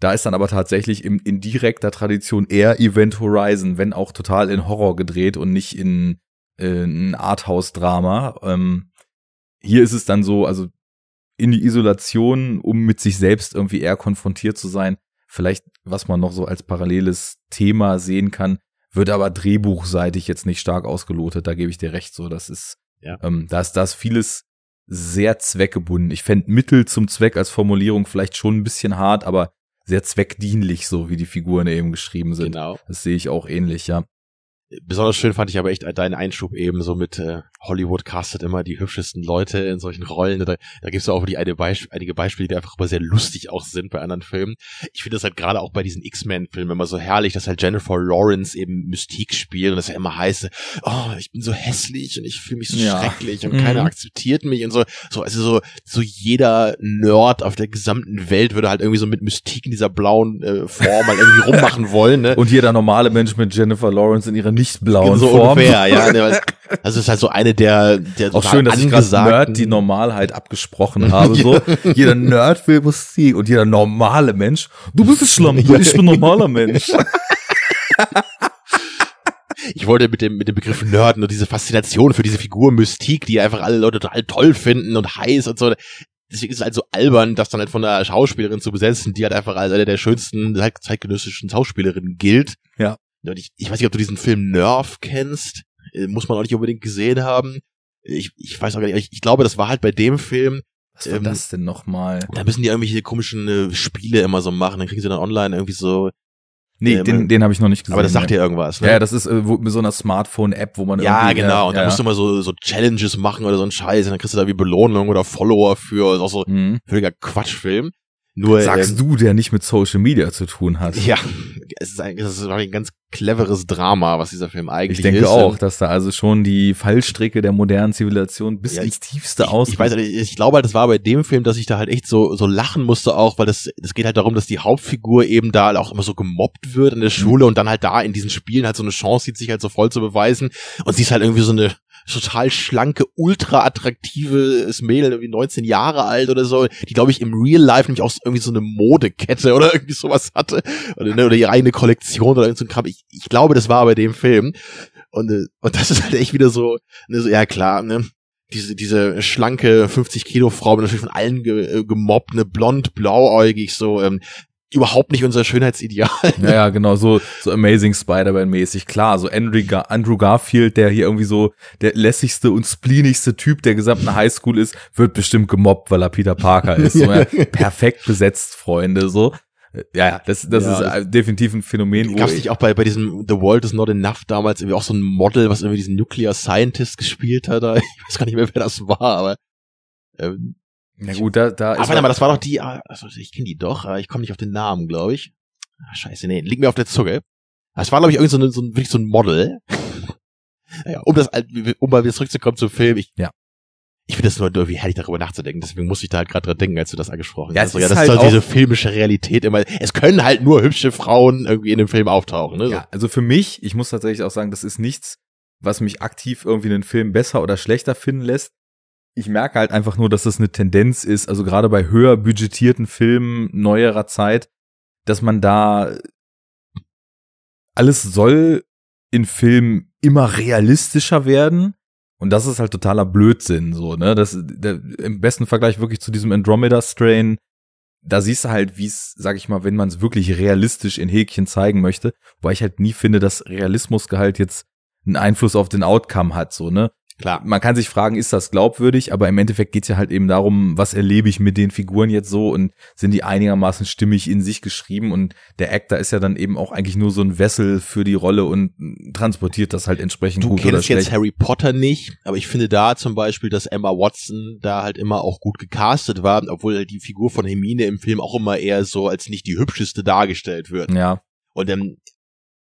da ist dann aber tatsächlich im, in direkter Tradition eher Event Horizon, wenn auch total in Horror gedreht und nicht in, äh, ein Arthouse-Drama. Ähm, hier ist es dann so, also in die Isolation, um mit sich selbst irgendwie eher konfrontiert zu sein. Vielleicht, was man noch so als paralleles Thema sehen kann, wird aber drehbuchseitig jetzt nicht stark ausgelotet. Da gebe ich dir recht. So, das ist, ja. ähm, da ist, da ist vieles sehr zweckgebunden. Ich fände Mittel zum Zweck als Formulierung vielleicht schon ein bisschen hart, aber sehr zweckdienlich, so wie die Figuren eben geschrieben sind. Genau. Das sehe ich auch ähnlich, ja. Besonders schön fand ich aber echt deinen Einschub eben so mit äh, Hollywood castet immer die hübschesten Leute in solchen Rollen. Da, da gibt es auch die eine Beisp einige Beispiele, die einfach aber sehr lustig auch sind bei anderen Filmen. Ich finde das halt gerade auch bei diesen X-Men-Filmen immer so herrlich, dass halt Jennifer Lawrence eben Mystik spielt und das ja immer heißt, oh, ich bin so hässlich und ich fühle mich so ja. schrecklich und mhm. keiner akzeptiert mich und so. So, also so, so jeder Nerd auf der gesamten Welt würde halt irgendwie so mit Mystik in dieser blauen äh, Form halt irgendwie rummachen wollen. Ne? Und jeder normale Mensch mit Jennifer Lawrence in ihrer nicht blauen so Form. ungefähr, ja. Also es ist halt so eine der, der Auch schön, dass ich gerade Nerd die Normalheit abgesprochen habe. So. jeder Nerd will Musik und jeder normale Mensch. Du bist ein Schlamm, ich bin ein normaler Mensch. ich wollte mit dem, mit dem Begriff Nerd nur diese Faszination für diese Figur Mystik, die einfach alle Leute total toll finden und heiß und so. Deswegen ist es halt so albern, das dann halt von einer Schauspielerin zu besetzen, die halt einfach als eine der schönsten zeitgenössischen Schauspielerinnen gilt. Ja. Ich, ich weiß nicht, ob du diesen Film Nerf kennst. Äh, muss man auch nicht unbedingt gesehen haben. Ich, ich weiß auch gar nicht, ich, ich glaube, das war halt bei dem Film. Was war ähm, das denn nochmal? Da müssen die irgendwelche komischen äh, Spiele immer so machen. Dann kriegen sie dann online irgendwie so Nee, ähm, den, den habe ich noch nicht gesehen. Aber das sagt dir irgendwas, ne? Ja, das ist äh, wo, mit so einer Smartphone-App, wo man Ja, genau. Und ja, da musst du mal so, so Challenges machen oder so ein Scheiß. Und dann kriegst du da wie Belohnung oder Follower für. Das ist auch so mhm. völliger Quatschfilm. Nur, Sagst du, der nicht mit Social Media zu tun hat. Ja, es ist, ein, es ist ein ganz cleveres Drama, was dieser Film eigentlich ist. Ich denke ist. auch, dass da also schon die Fallstricke der modernen Zivilisation bis ja, ins Tiefste aus. Ich, ich weiß, ich glaube halt, das war bei dem Film, dass ich da halt echt so so lachen musste auch, weil das das geht halt darum, dass die Hauptfigur eben da auch immer so gemobbt wird in der mhm. Schule mhm. und dann halt da in diesen Spielen halt so eine Chance sieht, sich halt so voll zu beweisen und sie ist halt irgendwie so eine total schlanke, ultra attraktives Mädel, irgendwie 19 Jahre alt oder so, die glaube ich im Real Life nämlich auch irgendwie so eine Modekette oder irgendwie sowas hatte oder, ne, oder ihre eigene Kollektion oder irgend so ein Kram. Ich, ich glaube, das war bei dem Film. Und, äh, und das ist halt echt wieder so, ne, so ja klar, ne, diese, diese schlanke 50 Kilo Frau, natürlich von allen ge, äh, gemobbt, ne, blond, blauäugig, so, ähm, überhaupt nicht unser Schönheitsideal. Ja, ja, genau, so, so Amazing Spider-Man-mäßig. Klar, so Andrew, Gar Andrew Garfield, der hier irgendwie so der lässigste und spleenigste Typ der gesamten Highschool ist, wird bestimmt gemobbt, weil er Peter Parker ist. So, ja, perfekt besetzt, Freunde, so. Ja, ja, das, das ja, ist definitiv ein Phänomen. Gab es nicht auch bei, bei diesem The World is Not Enough damals irgendwie auch so ein Model, was irgendwie diesen Nuclear Scientist gespielt hat? Ich weiß gar nicht mehr, wer das war, aber ähm, na gut, da, da ist. Aber, aber das war doch die, also ich kenne die doch, aber ich komme nicht auf den Namen, glaube ich. Ach, scheiße, nee, liegt mir auf der Zunge. Das war, glaube ich, irgendwie so, ein, so, ein, wirklich so ein Model. ja, um das, um mal wieder zurückzukommen zum Film. Ich, Ja. Ich finde das nur irgendwie herrlich, darüber nachzudenken. Deswegen musste ich da halt gerade dran denken, als du das angesprochen Ja, hast. es So, ja, das halt ist auch- diese filmische Realität immer. Es können halt nur hübsche Frauen irgendwie in dem Film auftauchen. Ne? Ja, also für mich, ich muss tatsächlich auch sagen, das ist nichts, was mich aktiv irgendwie einen Film besser oder schlechter finden lässt. Ich merke halt einfach nur, dass das eine Tendenz ist, also gerade bei höher budgetierten Filmen neuerer Zeit, dass man da alles soll in Filmen immer realistischer werden. Und das ist halt totaler Blödsinn, so, ne? Das, der, im besten Vergleich wirklich zu diesem Andromeda-Strain, da siehst du halt, wie es, sag ich mal, wenn man es wirklich realistisch in Häkchen zeigen möchte, weil ich halt nie finde, dass Realismusgehalt jetzt einen Einfluss auf den Outcome hat, so, ne? Klar. Man kann sich fragen, ist das glaubwürdig, aber im Endeffekt geht's ja halt eben darum, was erlebe ich mit den Figuren jetzt so und sind die einigermaßen stimmig in sich geschrieben und der Actor ist ja dann eben auch eigentlich nur so ein Wessel für die Rolle und transportiert das halt entsprechend Du gut oder kennst jetzt. Harry Potter nicht, aber ich finde da zum Beispiel, dass Emma Watson da halt immer auch gut gecastet war, obwohl die Figur von Hermine im Film auch immer eher so als nicht die hübscheste dargestellt wird. Ja, Und ähm,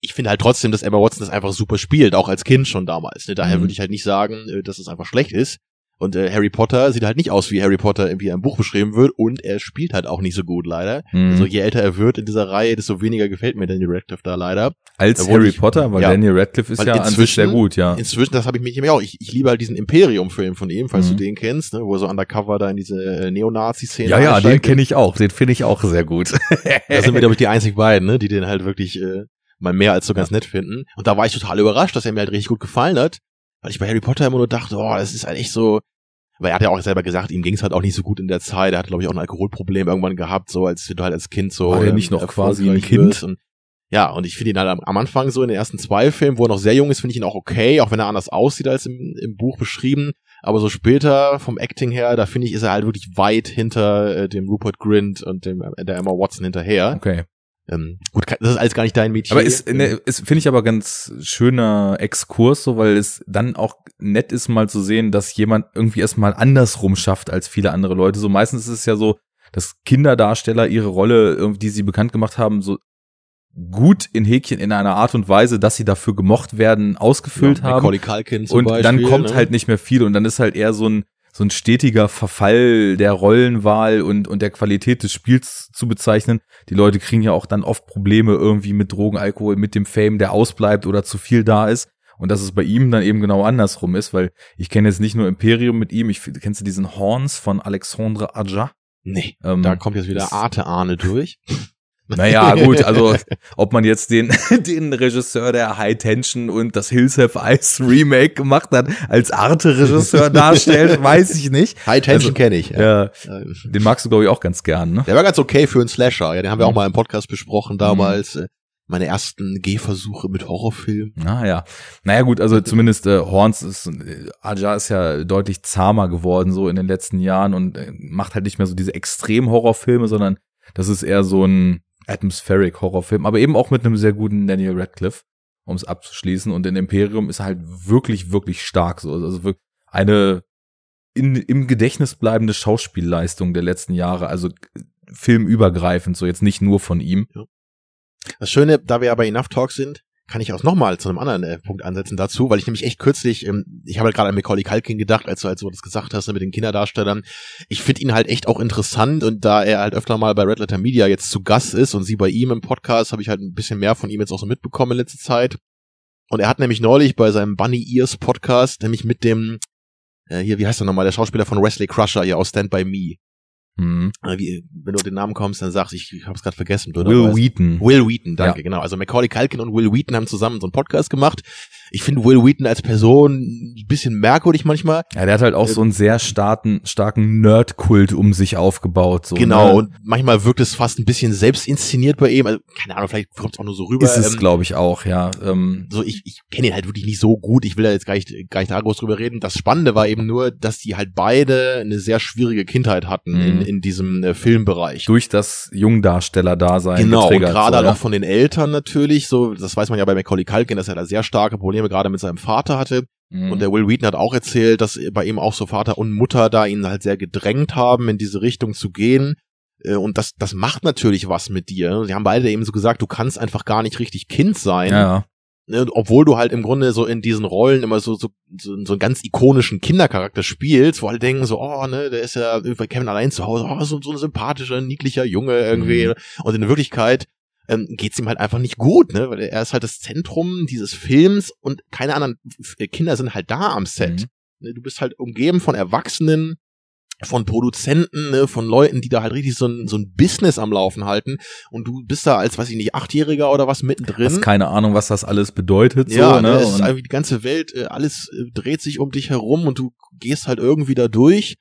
ich finde halt trotzdem, dass Emma Watson das einfach super spielt, auch als Kind schon damals. Ne? Daher Mhm. würde ich halt nicht sagen, äh, dass es einfach schlecht ist. Und äh, Harry Potter sieht halt nicht aus, wie Harry Potter irgendwie im Buch beschrieben wird und er spielt halt auch nicht so gut leider. mhm. Also je älter er wird in dieser Reihe, desto weniger gefällt mir Daniel Radcliffe da leider. als obwohl Harry ich- Potter, weil ja. Daniel Radcliffe ist ja an sich inzwischen- sehr gut, ja. Inzwischen, das habe ich mich nämlich auch. Ich, ich liebe halt diesen Imperium-Film von ihm, falls Mhm. du den kennst, ne, wo er so undercover da in diese äh, Neonazi-Szene Ja, ja, den kenne ich auch, den finde ich auch sehr gut. Da sind wir, glaube ich, die einzig beiden, ne, die den halt wirklich äh, mal mehr als so ganz nett finden. Und da war ich total überrascht, dass er mir halt richtig gut gefallen hat. Weil ich bei Harry Potter immer nur dachte, oh, das ist halt echt so. Weil er hat ja auch selber gesagt, ihm ging es halt auch nicht so gut in der Zeit. Er hat, glaube ich, auch ein Alkoholproblem irgendwann gehabt, so als du halt als Kind so. War der ähm, nicht noch quasi ein Kind? Und, ja, und ich finde ihn halt am, am Anfang so in den ersten zwei Filmen, wo er noch sehr jung ist, finde ich ihn auch okay, auch wenn er anders aussieht als im, im Buch beschrieben. Aber so später vom Acting her, da finde ich, ist er halt wirklich weit hinter äh, dem Rupert Grint und dem äh, der Emma Watson hinterher. Okay. Ähm, gut, das ist alles gar nicht dein Mädchen. Aber ist, ne, ist finde ich aber ganz schöner Exkurs, so weil es dann auch nett ist, mal zu sehen, dass jemand irgendwie erstmal andersrum schafft als viele andere Leute. So meistens ist es ja so, dass Kinderdarsteller ihre Rolle, die sie bekannt gemacht haben, so gut in Häkchen in einer Art und Weise, dass sie dafür gemocht werden, ausgefüllt haben. Macaulay Culkin zum und Beispiel, dann kommt ne? halt nicht mehr viel und dann ist halt eher so ein so ein stetiger Verfall der Rollenwahl und und der Qualität des Spiels zu bezeichnen. Die Leute kriegen ja auch dann oft Probleme irgendwie mit Drogen, Alkohol, mit dem Fame, der ausbleibt oder zu viel da ist. Und dass es bei ihm dann eben genau andersrum ist, weil ich kenne jetzt nicht nur Imperium mit ihm, ich kennst du diesen Horns von Alexandre Aja? Nee, Ähm, da kommt jetzt wieder das- Arte Ahne durch. Naja, gut, also ob man jetzt den, den Regisseur der High Tension und das Hills Have Ice Remake gemacht hat, als Arte-Regisseur darstellt, weiß ich nicht. High Tension Also, kenne ich. Ja, Ähm, den magst du, glaube ich, auch ganz gern, ne? Der war ganz okay für einen Slasher. Ja, den haben wir Mhm. auch mal im Podcast besprochen damals. Äh, Meine ersten Gehversuche mit Horrorfilmen. Naja. Naja, gut, also zumindest äh, Horns ist, äh, Aja ist ja deutlich zahmer geworden so in den letzten Jahren und äh, macht halt nicht mehr so diese extrem Horrorfilme, sondern das ist eher so ein atmospheric Horrorfilm, aber eben auch mit einem sehr guten Daniel Radcliffe, um es abzuschließen. Und in Imperium ist er halt wirklich, wirklich stark so. Also wirklich eine in, im Gedächtnis bleibende Schauspielleistung der letzten Jahre, also filmübergreifend, so jetzt nicht nur von ihm. Das Schöne, da wir ja bei Enough Talk sind, kann ich auch nochmal zu einem anderen äh, Punkt ansetzen dazu, weil ich nämlich echt kürzlich, ähm, ich habe halt gerade an Macaulay Culkin gedacht, als du halt so das gesagt hast ne, mit den Kinderdarstellern. Ich finde ihn halt echt auch interessant und da er halt öfter mal bei Red Letter Media jetzt zu Gast ist und sie bei ihm im Podcast, habe ich halt ein bisschen mehr von ihm jetzt auch so mitbekommen in letzter Zeit. Und er hat nämlich neulich bei seinem Bunny Ears Podcast, nämlich mit dem, äh, hier, wie heißt er nochmal, der Schauspieler von Wesley Crusher hier aus Stand By Me. Hm. Äh, Wie, wenn du den Namen kommst, dann sagst ich, ich hab's gerade vergessen. Will Wheaton. Will Wheaton, danke, Ja. genau. Also Macaulay Culkin und Will Wheaton haben zusammen so einen Podcast gemacht. Ich finde Will Wheaton als Person ein bisschen merkwürdig manchmal. Ja, der hat halt auch so einen sehr starken, starken Nerd-Kult um sich aufgebaut. So, genau, Ne? und manchmal wirkt es fast ein bisschen selbst inszeniert bei ihm. Also, keine Ahnung, vielleicht kommt es auch nur so rüber. ist es, Ähm, glaube ich, auch, ja. Ähm, so ich, ich kenne ihn halt wirklich nicht so gut. Ich will da jetzt gar nicht, gar nicht da groß drüber reden. Das Spannende war eben nur, dass die halt beide eine sehr schwierige Kindheit hatten Mhm. in, in diesem äh, Filmbereich. durch das Jungdarsteller-Dasein Genau, und gerade so, halt ja. auch von den Eltern natürlich, so, das weiß man ja bei Macaulay Culkin, dass er da sehr starke Probleme gerade mit seinem Vater hatte. Mhm. Und der Will Wheaton hat auch erzählt, dass bei ihm auch so Vater und Mutter da ihn halt sehr gedrängt haben, in diese Richtung zu gehen. Äh, und das, das macht natürlich was mit dir. Sie haben beide eben so gesagt, du kannst einfach gar nicht richtig Kind sein. Ja. Ne, obwohl du halt im Grunde so in diesen Rollen immer so, so, so, so einen ganz ikonischen Kindercharakter spielst, wo alle denken so, oh, ne, der ist ja bei Kevin allein zu Hause, oh, so, so ein sympathischer, niedlicher Junge irgendwie. Mhm. Und in Wirklichkeit ähm, geht's ihm halt einfach nicht gut, ne, weil er ist halt das Zentrum dieses Films und keine anderen F- Kinder sind halt da am Set. Mhm. Ne, Du bist halt umgeben von Erwachsenen, von Produzenten, ne, von Leuten, die da halt richtig so ein, so ein Business am Laufen halten und du bist da als, weiß ich nicht, Achtjähriger oder was mittendrin. Hast keine Ahnung, was das alles bedeutet. Ja, so, ne, es ist irgendwie die ganze Welt, äh, alles äh, dreht sich um dich herum und du gehst halt irgendwie da durch.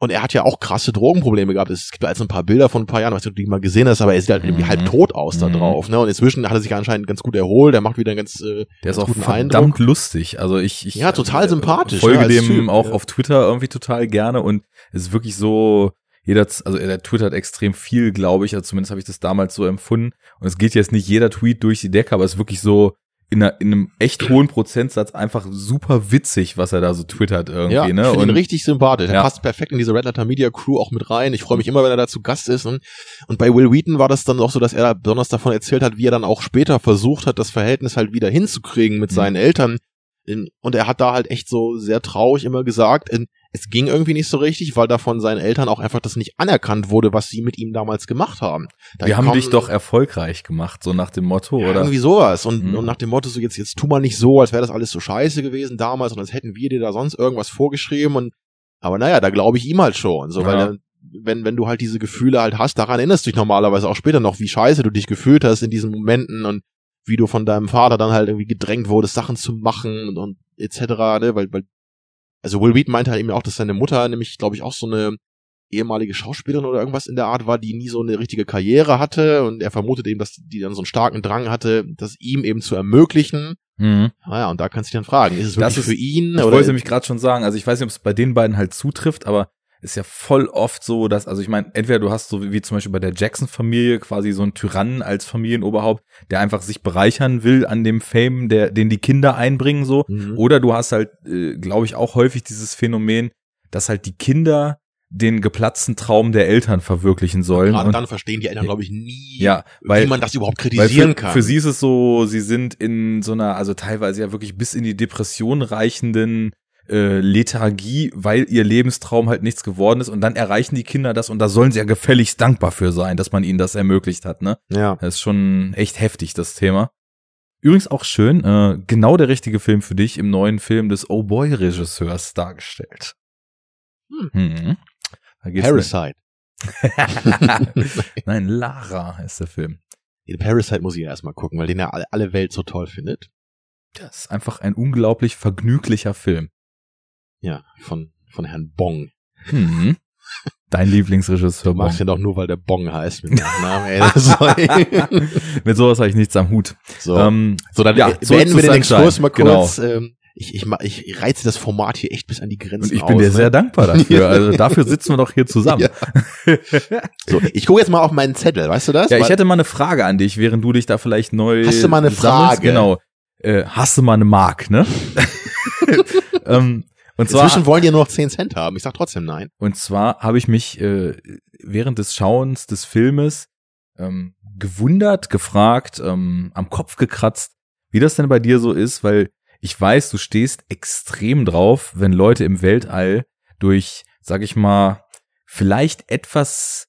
Und er hat ja auch krasse Drogenprobleme gehabt. Es gibt also ein paar Bilder von ein paar Jahren, was du die mal gesehen hast, aber er sieht halt irgendwie Mhm. halb tot aus da Mhm. drauf. Ne? Und inzwischen hat er sich anscheinend ganz gut erholt. Er macht wieder einen ganz äh, Der ist ganz auch guten verdammt Eindruck. lustig. Also ich, ich Ja, total äh, sympathisch, Folge ja, dem Typ, auch ja. auf Twitter irgendwie total gerne und es ist wirklich so jeder, also er twittert extrem viel, glaube ich. Also zumindest habe ich das damals so empfunden. Und es geht jetzt nicht jeder Tweet durch die Decke, aber es ist wirklich so in, einer, in einem echt hohen Prozentsatz einfach super witzig, was er da so twittert irgendwie. Ja, ich ne? finde ihn richtig sympathisch. Er Ja. passt perfekt in diese Red Letter Media Crew auch mit rein. Ich freue mich immer, wenn er da zu Gast ist. Und, und bei Will Wheaton war das dann auch so, dass er besonders davon erzählt hat, wie er dann auch später versucht hat, das Verhältnis halt wieder hinzukriegen mit Mhm. seinen Eltern. In- Und er hat da halt echt so sehr traurig immer gesagt, in- es ging irgendwie nicht so richtig, weil da von seinen Eltern auch einfach das nicht anerkannt wurde, was sie mit ihm damals gemacht haben. Da wir haben dich doch erfolgreich gemacht, so nach dem Motto, ja, oder? Irgendwie sowas. Und, Mhm. und nach dem Motto, so jetzt, jetzt tu mal nicht so, als wäre das alles so scheiße gewesen damals und als hätten wir dir da sonst irgendwas vorgeschrieben. Und aber naja, da glaube ich ihm halt schon. So, weil Ja. dann, wenn, wenn du halt diese Gefühle halt hast, daran erinnerst du dich normalerweise auch später noch, wie scheiße du dich gefühlt hast in diesen Momenten und wie du von deinem Vater dann halt irgendwie gedrängt wurdest, Sachen zu machen und, und etc. Ne? Weil, weil, also Will Wheaton meinte halt eben auch, dass seine Mutter nämlich, glaube ich, auch so eine ehemalige Schauspielerin oder irgendwas in der Art war, die nie so eine richtige Karriere hatte und er vermutet eben, dass die dann so einen starken Drang hatte, das ihm eben zu ermöglichen. Mhm. Naja, und da kannst du dich dann fragen, ist es Das wirklich ist- für ihn Ich oder wollte nämlich gerade schon sagen, also ich weiß nicht, ob es bei den beiden halt zutrifft, aber ist ja voll oft so, dass, also ich meine, entweder du hast so wie, wie zum Beispiel bei der Jackson-Familie quasi so einen Tyrannen als Familienoberhaupt, der einfach sich bereichern will an dem Fame, der, den die Kinder einbringen, so. Mhm. Oder du hast halt, äh, glaube ich, auch häufig dieses Phänomen, dass halt die Kinder den geplatzten Traum der Eltern verwirklichen sollen. Gerade Und, dann verstehen die Eltern, glaube ich, nie, ja, weil, wie man das überhaupt kritisieren für, kann. für sie ist es so, sie sind in so einer, also teilweise ja wirklich bis in die Depression reichenden äh, Lethargie, weil ihr Lebenstraum halt nichts geworden ist und dann erreichen die Kinder das und da sollen sie ja gefälligst dankbar für sein, dass man ihnen das ermöglicht hat, ne? ja. Das ist schon echt heftig, das Thema. Übrigens auch schön, äh, genau der richtige Film für dich im neuen Film des Oh Boy Regisseurs dargestellt. Hm. Da geht's Parasite. Nein, Lara ist der Film. Den Parasite muss ich ja erstmal gucken, weil den ja alle Welt so toll findet. Das ist einfach ein unglaublich vergnüglicher Film. Ja, von, von Herrn Bong. Mhm. Dein Lieblingsregisseur. Du magst Bong. ihn doch nur, weil der Bong heißt mit Nachnamen. Ey, Mit sowas habe ich nichts am Hut. so. Ähm, so, dann ja, beenden wir den. Exkurs mal Genau. kurz. Ähm, ich, ich, ich reize das Format hier echt bis an die Grenzen und ich aus. bin dir ne? sehr dankbar dafür. Also dafür sitzen wir doch hier zusammen. Ja. So, ich gucke jetzt mal auf meinen Zettel, weißt du das? Ja, ich Weil- hätte mal eine Frage an dich, während du dich da vielleicht neu Hast du mal eine sammelst. Frage? Genau. Äh, hast du mal eine Mark, ne? ähm, und zwar, Inzwischen wollen die ja nur noch 10 Cent haben. Ich sag trotzdem nein. und zwar habe ich mich äh, während des Schauens des Filmes ähm, gewundert, gefragt, ähm, am Kopf gekratzt, wie das denn bei dir so ist, weil ich weiß, du stehst extrem drauf, wenn Leute im Weltall durch, sag ich mal, vielleicht etwas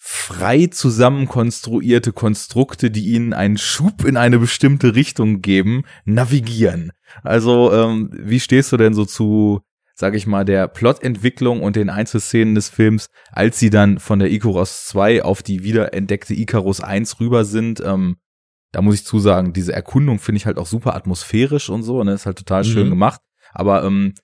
frei zusammenkonstruierte Konstrukte, die ihnen einen Schub in eine bestimmte Richtung geben, navigieren. Also, ähm, wie stehst du denn so zu, sag ich mal, der Plotentwicklung und den Einzelszenen des Films, als sie dann von der Icarus 2 auf die wiederentdeckte Icarus 1 rüber sind? Ähm, da muss ich zusagen, diese Erkundung finde ich halt auch super atmosphärisch und so, ne, ist halt total schön Mhm. gemacht. Aber ähm,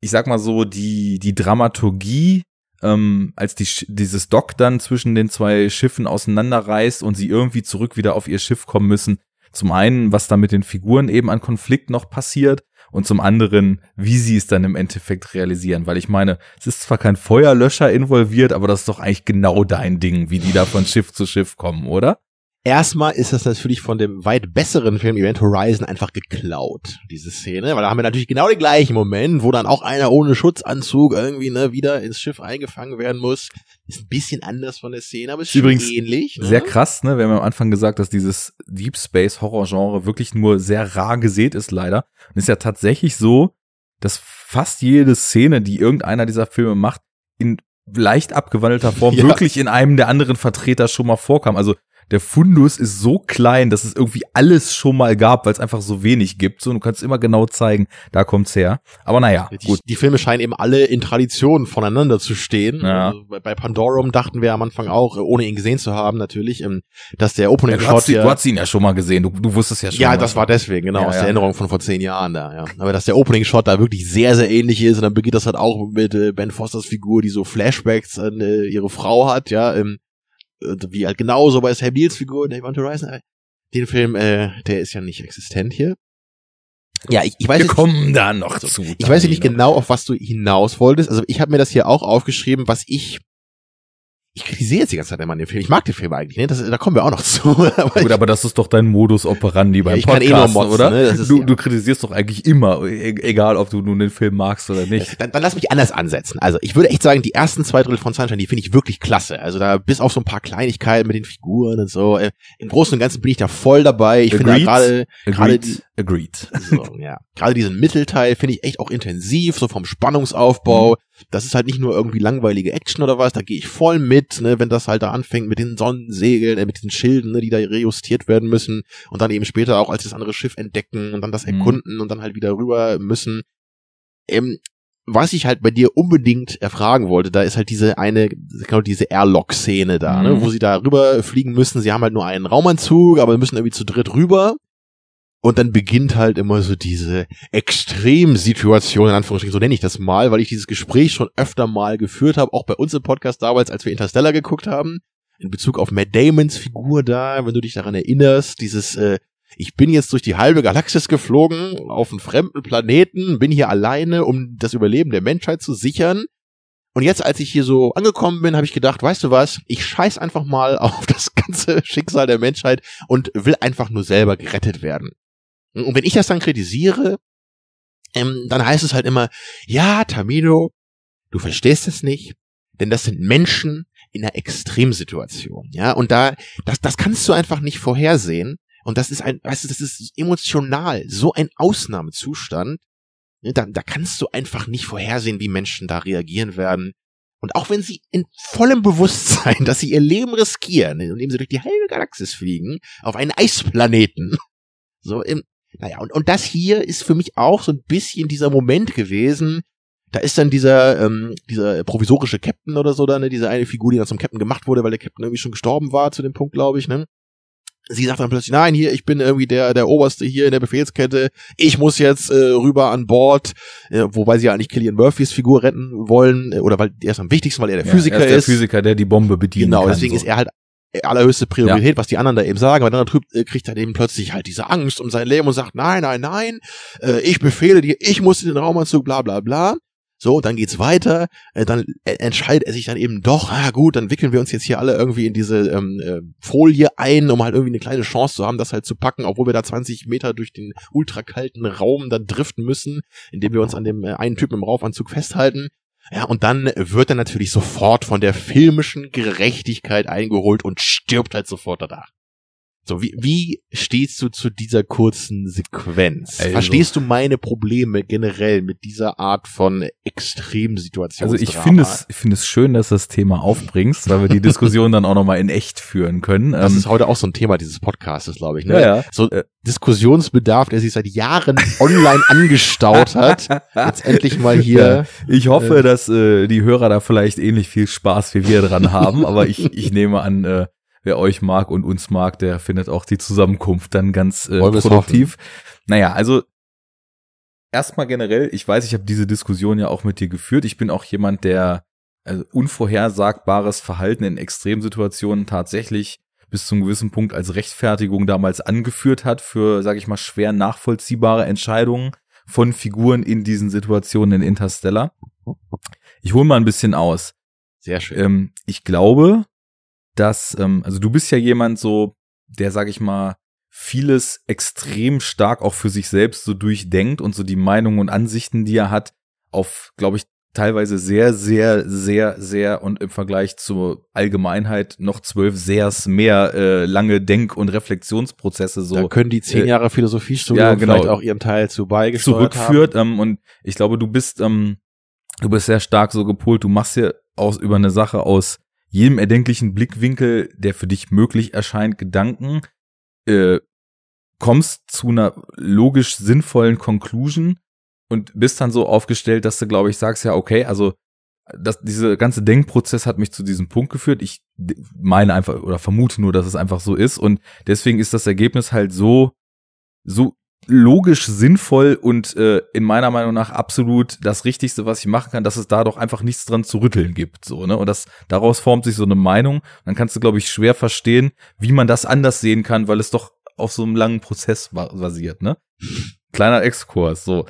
ich sag mal so, die, die Dramaturgie, ähm, als die, dieses Dock dann zwischen den zwei Schiffen auseinanderreißt und sie irgendwie zurück wieder auf ihr Schiff kommen müssen. Zum einen, was da mit den Figuren eben an Konflikt noch passiert und zum anderen, wie sie es dann im Endeffekt realisieren. Weil ich meine, es ist zwar kein Feuerlöscher involviert, aber das ist doch eigentlich genau dein Ding, wie die da von Schiff zu Schiff kommen, oder? Erstmal ist das natürlich von dem weit besseren Film Event Horizon einfach geklaut, diese Szene, weil da haben wir natürlich genau den gleichen Moment, wo dann auch einer ohne Schutzanzug irgendwie ne, wieder ins Schiff eingefangen werden muss. Ist ein bisschen anders von der Szene, aber ist Übrigens ähnlich. Ne? Sehr krass, ne? Wir haben am Anfang gesagt, dass dieses Deep Space Horror Genre wirklich nur sehr rar gesät ist, leider. Und ist ja tatsächlich so, dass fast jede Szene, die irgendeiner dieser Filme macht, in leicht abgewandelter Form ja. wirklich in einem der anderen Vertreter schon mal vorkam. Also der Fundus ist so klein, dass es irgendwie alles schon mal gab, weil es einfach so wenig gibt. So, du kannst immer genau zeigen, da kommt's her. Aber naja, die, gut. Die Filme scheinen eben alle in Tradition voneinander zu stehen. Ja. Also bei Pandorum dachten wir am Anfang auch, ohne ihn gesehen zu haben, natürlich, ähm, dass der Opening ja, du Shot ja, du hast ihn ja schon mal gesehen. Du, du wusstest ja schon. Ja, mal. das war deswegen, genau, ja, aus der Erinnerung von vor zehn Jahren da, ja. Aber dass der Opening Shot da wirklich sehr, sehr ähnlich ist und dann beginnt das halt auch mit äh, Ben Fosters Figur, die so Flashbacks an äh, ihre Frau hat, ja, ähm, wie halt genauso bei Sam Neils Figur in Event Horizon. Den Film, äh, der ist ja nicht existent hier. Ja, ich, ich weiß Wir nicht, kommen da noch zu. Ich weiß nicht genau, auf was du hinaus wolltest. Also ich habe mir das hier auch aufgeschrieben, was ich ich kritisiere jetzt die ganze Zeit immer den Film. Ich mag den Film eigentlich, ne? Das, da kommen wir auch noch zu. aber Gut, aber das ist doch dein Modus operandi beim ja, Podcast, eh motzen, oder? Ne? Ist, du, ja. du kritisierst doch eigentlich immer, e-, egal ob du nun den Film magst oder nicht. Dann, dann lass mich anders ansetzen. Also ich würde echt sagen, die ersten zwei Drittel von Sunshine, die finde ich wirklich klasse. Also da bis auf so ein paar Kleinigkeiten mit den Figuren und so. Äh, Im Großen und Ganzen bin ich da voll dabei. Ich finde gerade gerade Agreed. So, ja. Gerade diesen Mittelteil finde ich echt auch intensiv, so vom Spannungsaufbau. Mhm. Das ist halt nicht nur irgendwie langweilige Action oder was, da gehe ich voll mit, ne, wenn das halt da anfängt mit den Sonnensegeln, äh, mit den Schilden, ne, die da rejustiert werden müssen und dann eben später auch als das andere Schiff entdecken und dann das mhm. erkunden mhm. und dann halt wieder rüber müssen. Ähm, was ich halt bei dir unbedingt erfragen wollte, da ist halt diese eine, genau diese Airlock-Szene da, ne, mhm. ne, wo sie da rüber fliegen müssen. Sie haben halt nur einen Raumanzug, aber müssen irgendwie zu dritt rüber. Und dann beginnt halt immer so diese Extremsituation, in Anführungsstrichen, so nenne ich das mal, weil ich dieses Gespräch schon öfter mal geführt habe, auch bei uns im Podcast damals, als wir Interstellar geguckt haben, in Bezug auf Matt Damons Figur da, wenn du dich daran erinnerst, dieses, äh, ich bin jetzt durch die halbe Galaxis geflogen, auf einen fremden Planeten, bin hier alleine, um das Überleben der Menschheit zu sichern. Und jetzt, als ich hier so angekommen bin, habe ich gedacht, weißt du was, ich scheiß einfach mal auf das ganze Schicksal der Menschheit und will einfach nur selber gerettet werden. Und wenn ich das dann kritisiere, ähm, dann heißt es halt immer, ja, Tamino, du verstehst es nicht, denn das sind Menschen in einer Extremsituation, ja, und da, das, das kannst du einfach nicht vorhersehen. Und das ist ein, weißt du, das ist emotional, so ein Ausnahmezustand. Ne, da, da kannst du einfach nicht vorhersehen, wie Menschen da reagieren werden. Und auch wenn sie in vollem Bewusstsein, dass sie ihr Leben riskieren, indem sie durch die halbe Galaxis fliegen, auf einen Eisplaneten, so im, naja, und, und das hier ist für mich auch so ein bisschen dieser Moment gewesen. Da ist dann dieser, ähm, dieser provisorische Captain oder so, da, ne, diese eine Figur, die dann zum Captain gemacht wurde, weil der Captain irgendwie schon gestorben war zu dem Punkt, glaube ich, ne? Sie sagt dann plötzlich, nein, hier, ich bin irgendwie der, der Oberste hier in der Befehlskette, ich muss jetzt äh, rüber an Bord, äh, wobei sie ja eigentlich Killian Murphys Figur retten wollen, äh, oder weil er ist am wichtigsten, weil er der ja, Physiker er ist. Der ist. Physiker, der die Bombe bedient. Genau, deswegen so. ist er halt allerhöchste Priorität, ja. was die anderen da eben sagen, weil dann äh, kriegt dann eben plötzlich halt diese Angst um sein Leben und sagt, nein, nein, nein, äh, ich befehle dir, ich muss in den Raumanzug, bla bla bla. So, dann geht's weiter, äh, dann äh, entscheidet er sich dann eben doch, ah gut, dann wickeln wir uns jetzt hier alle irgendwie in diese ähm, äh, Folie ein, um halt irgendwie eine kleine Chance zu haben, das halt zu packen, obwohl wir da 20 Meter durch den ultrakalten Raum dann driften müssen, indem wir uns an dem äh, einen Typen im Raufanzug festhalten. Ja, und dann wird er natürlich sofort von der filmischen Gerechtigkeit eingeholt und stirbt halt sofort danach. So, wie, wie stehst du zu dieser kurzen Sequenz? Also, Verstehst du meine Probleme generell mit dieser Art von Extremsituation? Also ich finde es, ich finde es schön, dass du das Thema aufbringst, weil wir die Diskussion dann auch nochmal in echt führen können. Das ähm, ist heute auch so ein Thema dieses Podcasts, glaube ich. Ne? Ja, ja. So äh, Diskussionsbedarf, der sich seit Jahren online angestaut hat. Jetzt endlich mal hier. Ja, ich hoffe, äh, dass äh, die Hörer da vielleicht ähnlich viel Spaß wie wir dran haben, aber ich, ich nehme an, äh, wer euch mag und uns mag, der findet auch die Zusammenkunft dann ganz äh, produktiv. Naja, also erstmal generell, ich weiß, ich habe diese Diskussion ja auch mit dir geführt. Ich bin auch jemand, der also unvorhersagbares Verhalten in Extremsituationen tatsächlich bis zum gewissen Punkt als Rechtfertigung damals angeführt hat für, sage ich mal, schwer nachvollziehbare Entscheidungen von Figuren in diesen Situationen in Interstellar. Ich hole mal ein bisschen aus. Sehr schön. Ähm, ich glaube, dass, ähm, also du bist ja jemand so, der, sag ich mal, vieles extrem stark auch für sich selbst so durchdenkt und so die Meinungen und Ansichten, die er hat, auf, glaube ich, teilweise sehr, sehr, sehr, sehr und im Vergleich zur Allgemeinheit noch zwölf Sehrs mehr äh, lange Denk- und Reflexionsprozesse so. Da können die zehn äh, Jahre Philosophiestudium ja, genau. vielleicht auch ihren Teil zu beigesteuert zurückführt. Ähm, und ich glaube, du bist, ähm, du bist sehr stark so gepolt. Du machst dir aus über eine Sache aus jedem erdenklichen Blickwinkel, der für dich möglich erscheint, Gedanken, äh, kommst zu einer logisch sinnvollen Conclusion und bist dann so aufgestellt, dass du, glaube ich, sagst, ja, okay, also das, diese ganze Denkprozess hat mich zu diesem Punkt geführt. Ich meine einfach oder vermute nur, dass es einfach so ist. Und deswegen ist das Ergebnis halt so, so logisch sinnvoll und äh, in meiner Meinung nach absolut das Richtigste, was ich machen kann, dass es da doch einfach nichts dran zu rütteln gibt. So, ne? Und das, daraus formt sich so eine Meinung. Dann kannst du, glaube ich, schwer verstehen, wie man das anders sehen kann, weil es doch auf so einem langen Prozess basiert, ne? Kleiner Exkurs, so.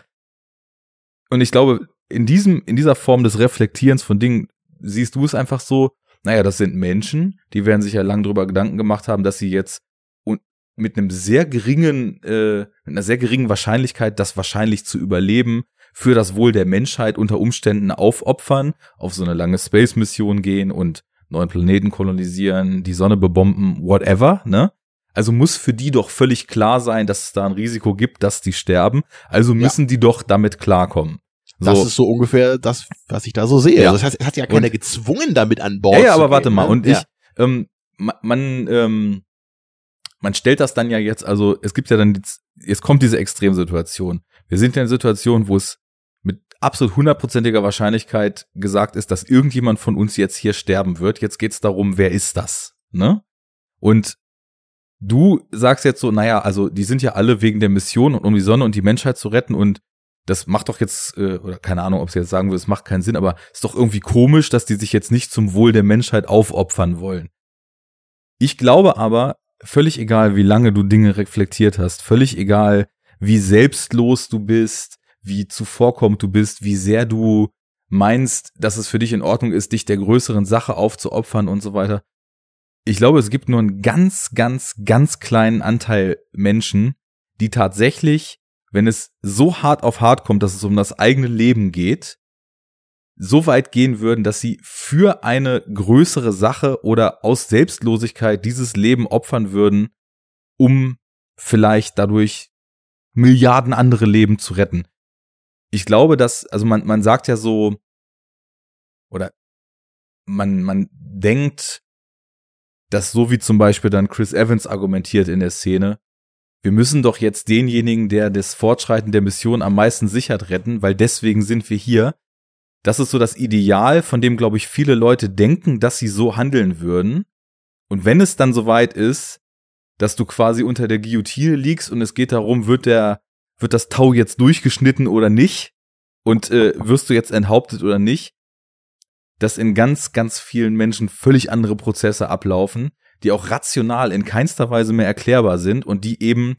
Und ich glaube, in diesem, in dieser Form des Reflektierens von Dingen siehst du es einfach so, naja, das sind Menschen, die werden sich ja lang drüber Gedanken gemacht haben, dass sie jetzt mit einem sehr geringen, äh, mit einer sehr geringen Wahrscheinlichkeit, das wahrscheinlich zu überleben, für das Wohl der Menschheit unter Umständen aufopfern, auf so eine lange Space-Mission gehen und neuen Planeten kolonisieren, die Sonne bebomben, whatever, ne? Also muss für die doch völlig klar sein, dass es da ein Risiko gibt, dass die sterben. Also müssen ja. die doch damit klarkommen. So. Das ist so ungefähr das, was ich da so sehe. Ja. Also das heißt, es hat ja keiner und, gezwungen, damit an Bord ja, ja, aber gehen, warte mal. Ne? Und ich, ähm, man, ähm, man stellt das dann ja jetzt, also es gibt ja dann, jetzt kommt diese Extremsituation. Wir sind ja in einer Situation, wo es mit absolut hundertprozentiger Wahrscheinlichkeit gesagt ist, dass irgendjemand von uns jetzt hier sterben wird. Jetzt geht's darum, wer ist das? Ne? Und du sagst jetzt so, naja, also die sind ja alle wegen der Mission und um die Sonne und die Menschheit zu retten und das macht doch jetzt, äh, oder keine Ahnung, ob sie jetzt sagen will, es macht keinen Sinn, aber ist doch irgendwie komisch, dass die sich jetzt nicht zum Wohl der Menschheit aufopfern wollen. Ich glaube aber, völlig egal, wie lange du Dinge reflektiert hast, völlig egal, wie selbstlos du bist, wie zuvorkommend du bist, wie sehr du meinst, dass es für dich in Ordnung ist, dich der größeren Sache aufzuopfern und so weiter. Ich glaube, es gibt nur einen ganz, ganz, ganz kleinen Anteil Menschen, die tatsächlich, wenn es so hart auf hart kommt, dass es um das eigene Leben geht, so weit gehen würden, dass sie für eine größere Sache oder aus Selbstlosigkeit dieses Leben opfern würden, um vielleicht dadurch Milliarden andere Leben zu retten. Ich glaube, dass, also man, man sagt ja so, oder man, man denkt, dass so wie zum Beispiel dann Chris Evans argumentiert in der Szene, wir müssen doch jetzt denjenigen, der das Fortschreiten der Mission am meisten sichert, retten, weil deswegen sind wir hier das ist so das Ideal, von dem, glaube ich, viele Leute denken, dass sie so handeln würden. Und wenn es dann soweit ist, dass du quasi unter der Guillotine liegst und es geht darum, wird der, wird das Tau jetzt durchgeschnitten oder nicht? Und äh, wirst du jetzt enthauptet oder nicht? Dass in ganz, ganz vielen Menschen völlig andere Prozesse ablaufen, die auch rational in keinster Weise mehr erklärbar sind und die eben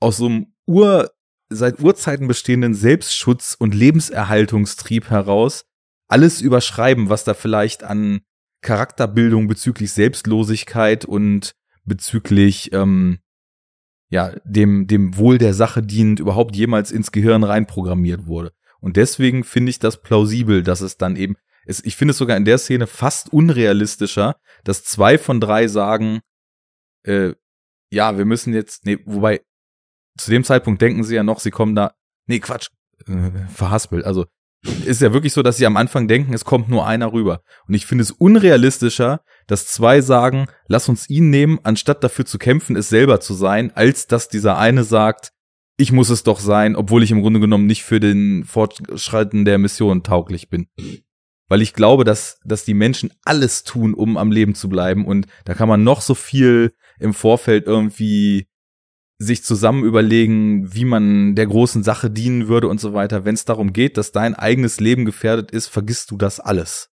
aus so einem Ur, seit Urzeiten bestehenden Selbstschutz und Lebenserhaltungstrieb heraus alles überschreiben, was da vielleicht an Charakterbildung bezüglich Selbstlosigkeit und bezüglich ähm, ja dem dem Wohl der Sache dienend überhaupt jemals ins Gehirn reinprogrammiert wurde. Und deswegen finde ich das plausibel, dass es dann eben ist. Ich finde es sogar in der Szene fast unrealistischer, dass zwei von drei sagen, äh, ja, wir müssen jetzt, nee, wobei zu dem Zeitpunkt denken sie ja noch, sie kommen da, nee, Quatsch, äh, verhaspelt. Also ist ja wirklich so, dass sie am Anfang denken, es kommt nur einer rüber. Und ich finde es unrealistischer, dass zwei sagen, lass uns ihn nehmen, anstatt dafür zu kämpfen, es selber zu sein, als dass dieser eine sagt, ich muss es doch sein, obwohl ich im Grunde genommen nicht für den Fortschreiten der Mission tauglich bin. Weil ich glaube, dass, dass die Menschen alles tun, um am Leben zu bleiben. Und da kann man noch so viel im Vorfeld irgendwie sich zusammen überlegen, wie man der großen Sache dienen würde und so weiter. Wenn es darum geht, dass dein eigenes Leben gefährdet ist, vergisst du das alles.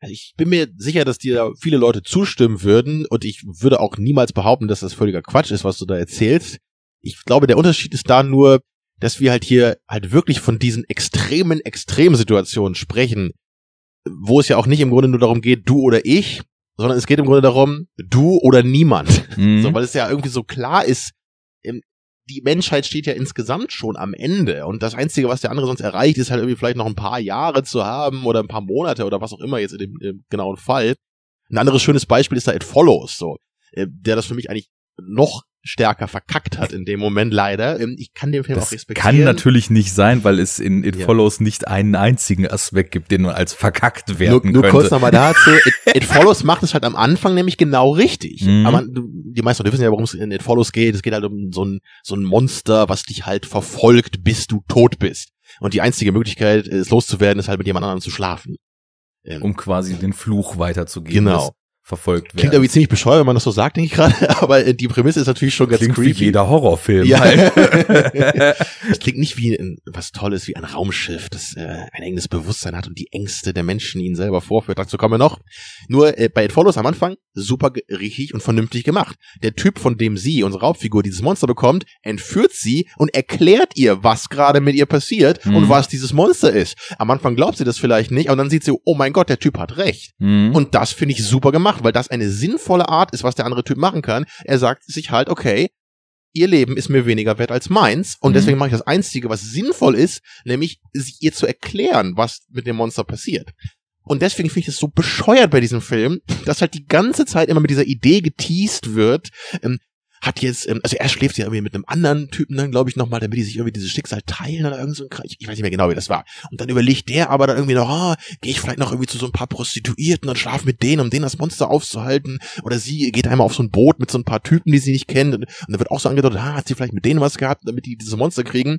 Also ich bin mir sicher, dass dir viele Leute zustimmen würden und ich würde auch niemals behaupten, dass das völliger Quatsch ist, was du da erzählst. Ich glaube, der Unterschied ist da nur, dass wir halt hier halt wirklich von diesen extremen Extremsituationen sprechen, wo es ja auch nicht im Grunde nur darum geht, du oder ich, sondern es geht im Grunde darum, du oder niemand. Mhm. So, weil es ja irgendwie so klar ist, die Menschheit steht ja insgesamt schon am Ende. Und das Einzige, was der andere sonst erreicht, ist halt irgendwie vielleicht noch ein paar Jahre zu haben oder ein paar Monate oder was auch immer jetzt in dem, im genauen Fall. Ein anderes schönes Beispiel ist da It Follows, so, äh, der das für mich eigentlich noch stärker verkackt hat in dem Moment leider. Ähm, Ich kann den Film auch Das respektieren. kann natürlich nicht sein, weil es in It Ja. Follows nicht einen einzigen Aspekt gibt, den man als verkackt nur, werten nur könnte. kurz nochmal dazu. It, It Follows macht es halt am Anfang nämlich genau richtig. Mhm. Aber die meisten Leute wissen ja, worum es in It Follows geht. Es geht halt um so ein, so ein Monster, was dich halt verfolgt, bis du tot bist. Und die einzige Möglichkeit, es loszuwerden, ist halt mit jemand anderem zu schlafen. Ähm, um quasi den Fluch weiterzugeben. Genau. Verfolgt Klingt werden. irgendwie ziemlich bescheuert, wenn man das so sagt, denke ich gerade. Aber äh, die Prämisse ist natürlich schon ganz Klingt wie creepy. jeder Horrorfilm. Ja. Halt. Es klingt nicht wie ein, was Tolles, wie ein Raumschiff, das äh, ein enges Bewusstsein hat und die Ängste der Menschen ihnen selber vorführt. Dazu kommen wir noch. Nur äh, bei It Follows am Anfang super richtig und vernünftig gemacht. Der Typ, von dem sie, unsere Hauptfigur, dieses Monster bekommt, entführt sie und erklärt ihr, was gerade mit ihr passiert Mhm. und was dieses Monster ist. Am Anfang glaubt sie das vielleicht nicht, aber dann sieht sie, oh mein Gott, der Typ hat recht. Mhm. Und das finde ich super gemacht, weil das eine sinnvolle Art ist, was der andere Typ machen kann. Er sagt sich halt, okay, ihr Leben ist mir weniger wert als meins und Mhm. deswegen mache ich das Einzige, was sinnvoll ist, nämlich ihr zu erklären, was mit dem Monster passiert. Und deswegen finde ich es so bescheuert bei diesem Film, dass halt die ganze Zeit immer mit dieser Idee geteased wird, ähm, hat jetzt, ähm, also er schläft ja irgendwie mit einem anderen Typen dann, glaube ich, nochmal, damit die sich irgendwie dieses Schicksal teilen oder irgend so ein. Ich, ich weiß nicht mehr genau, wie das war. Und dann überlegt der aber dann irgendwie noch, ah, gehe ich vielleicht noch irgendwie zu so ein paar Prostituierten und schlaf mit denen, um denen das Monster aufzuhalten. Oder sie geht einmal auf so ein Boot mit so ein paar Typen, die sie nicht kennt. Und, und dann wird auch so angedeutet, ah, hat sie vielleicht mit denen was gehabt, damit die diese Monster kriegen.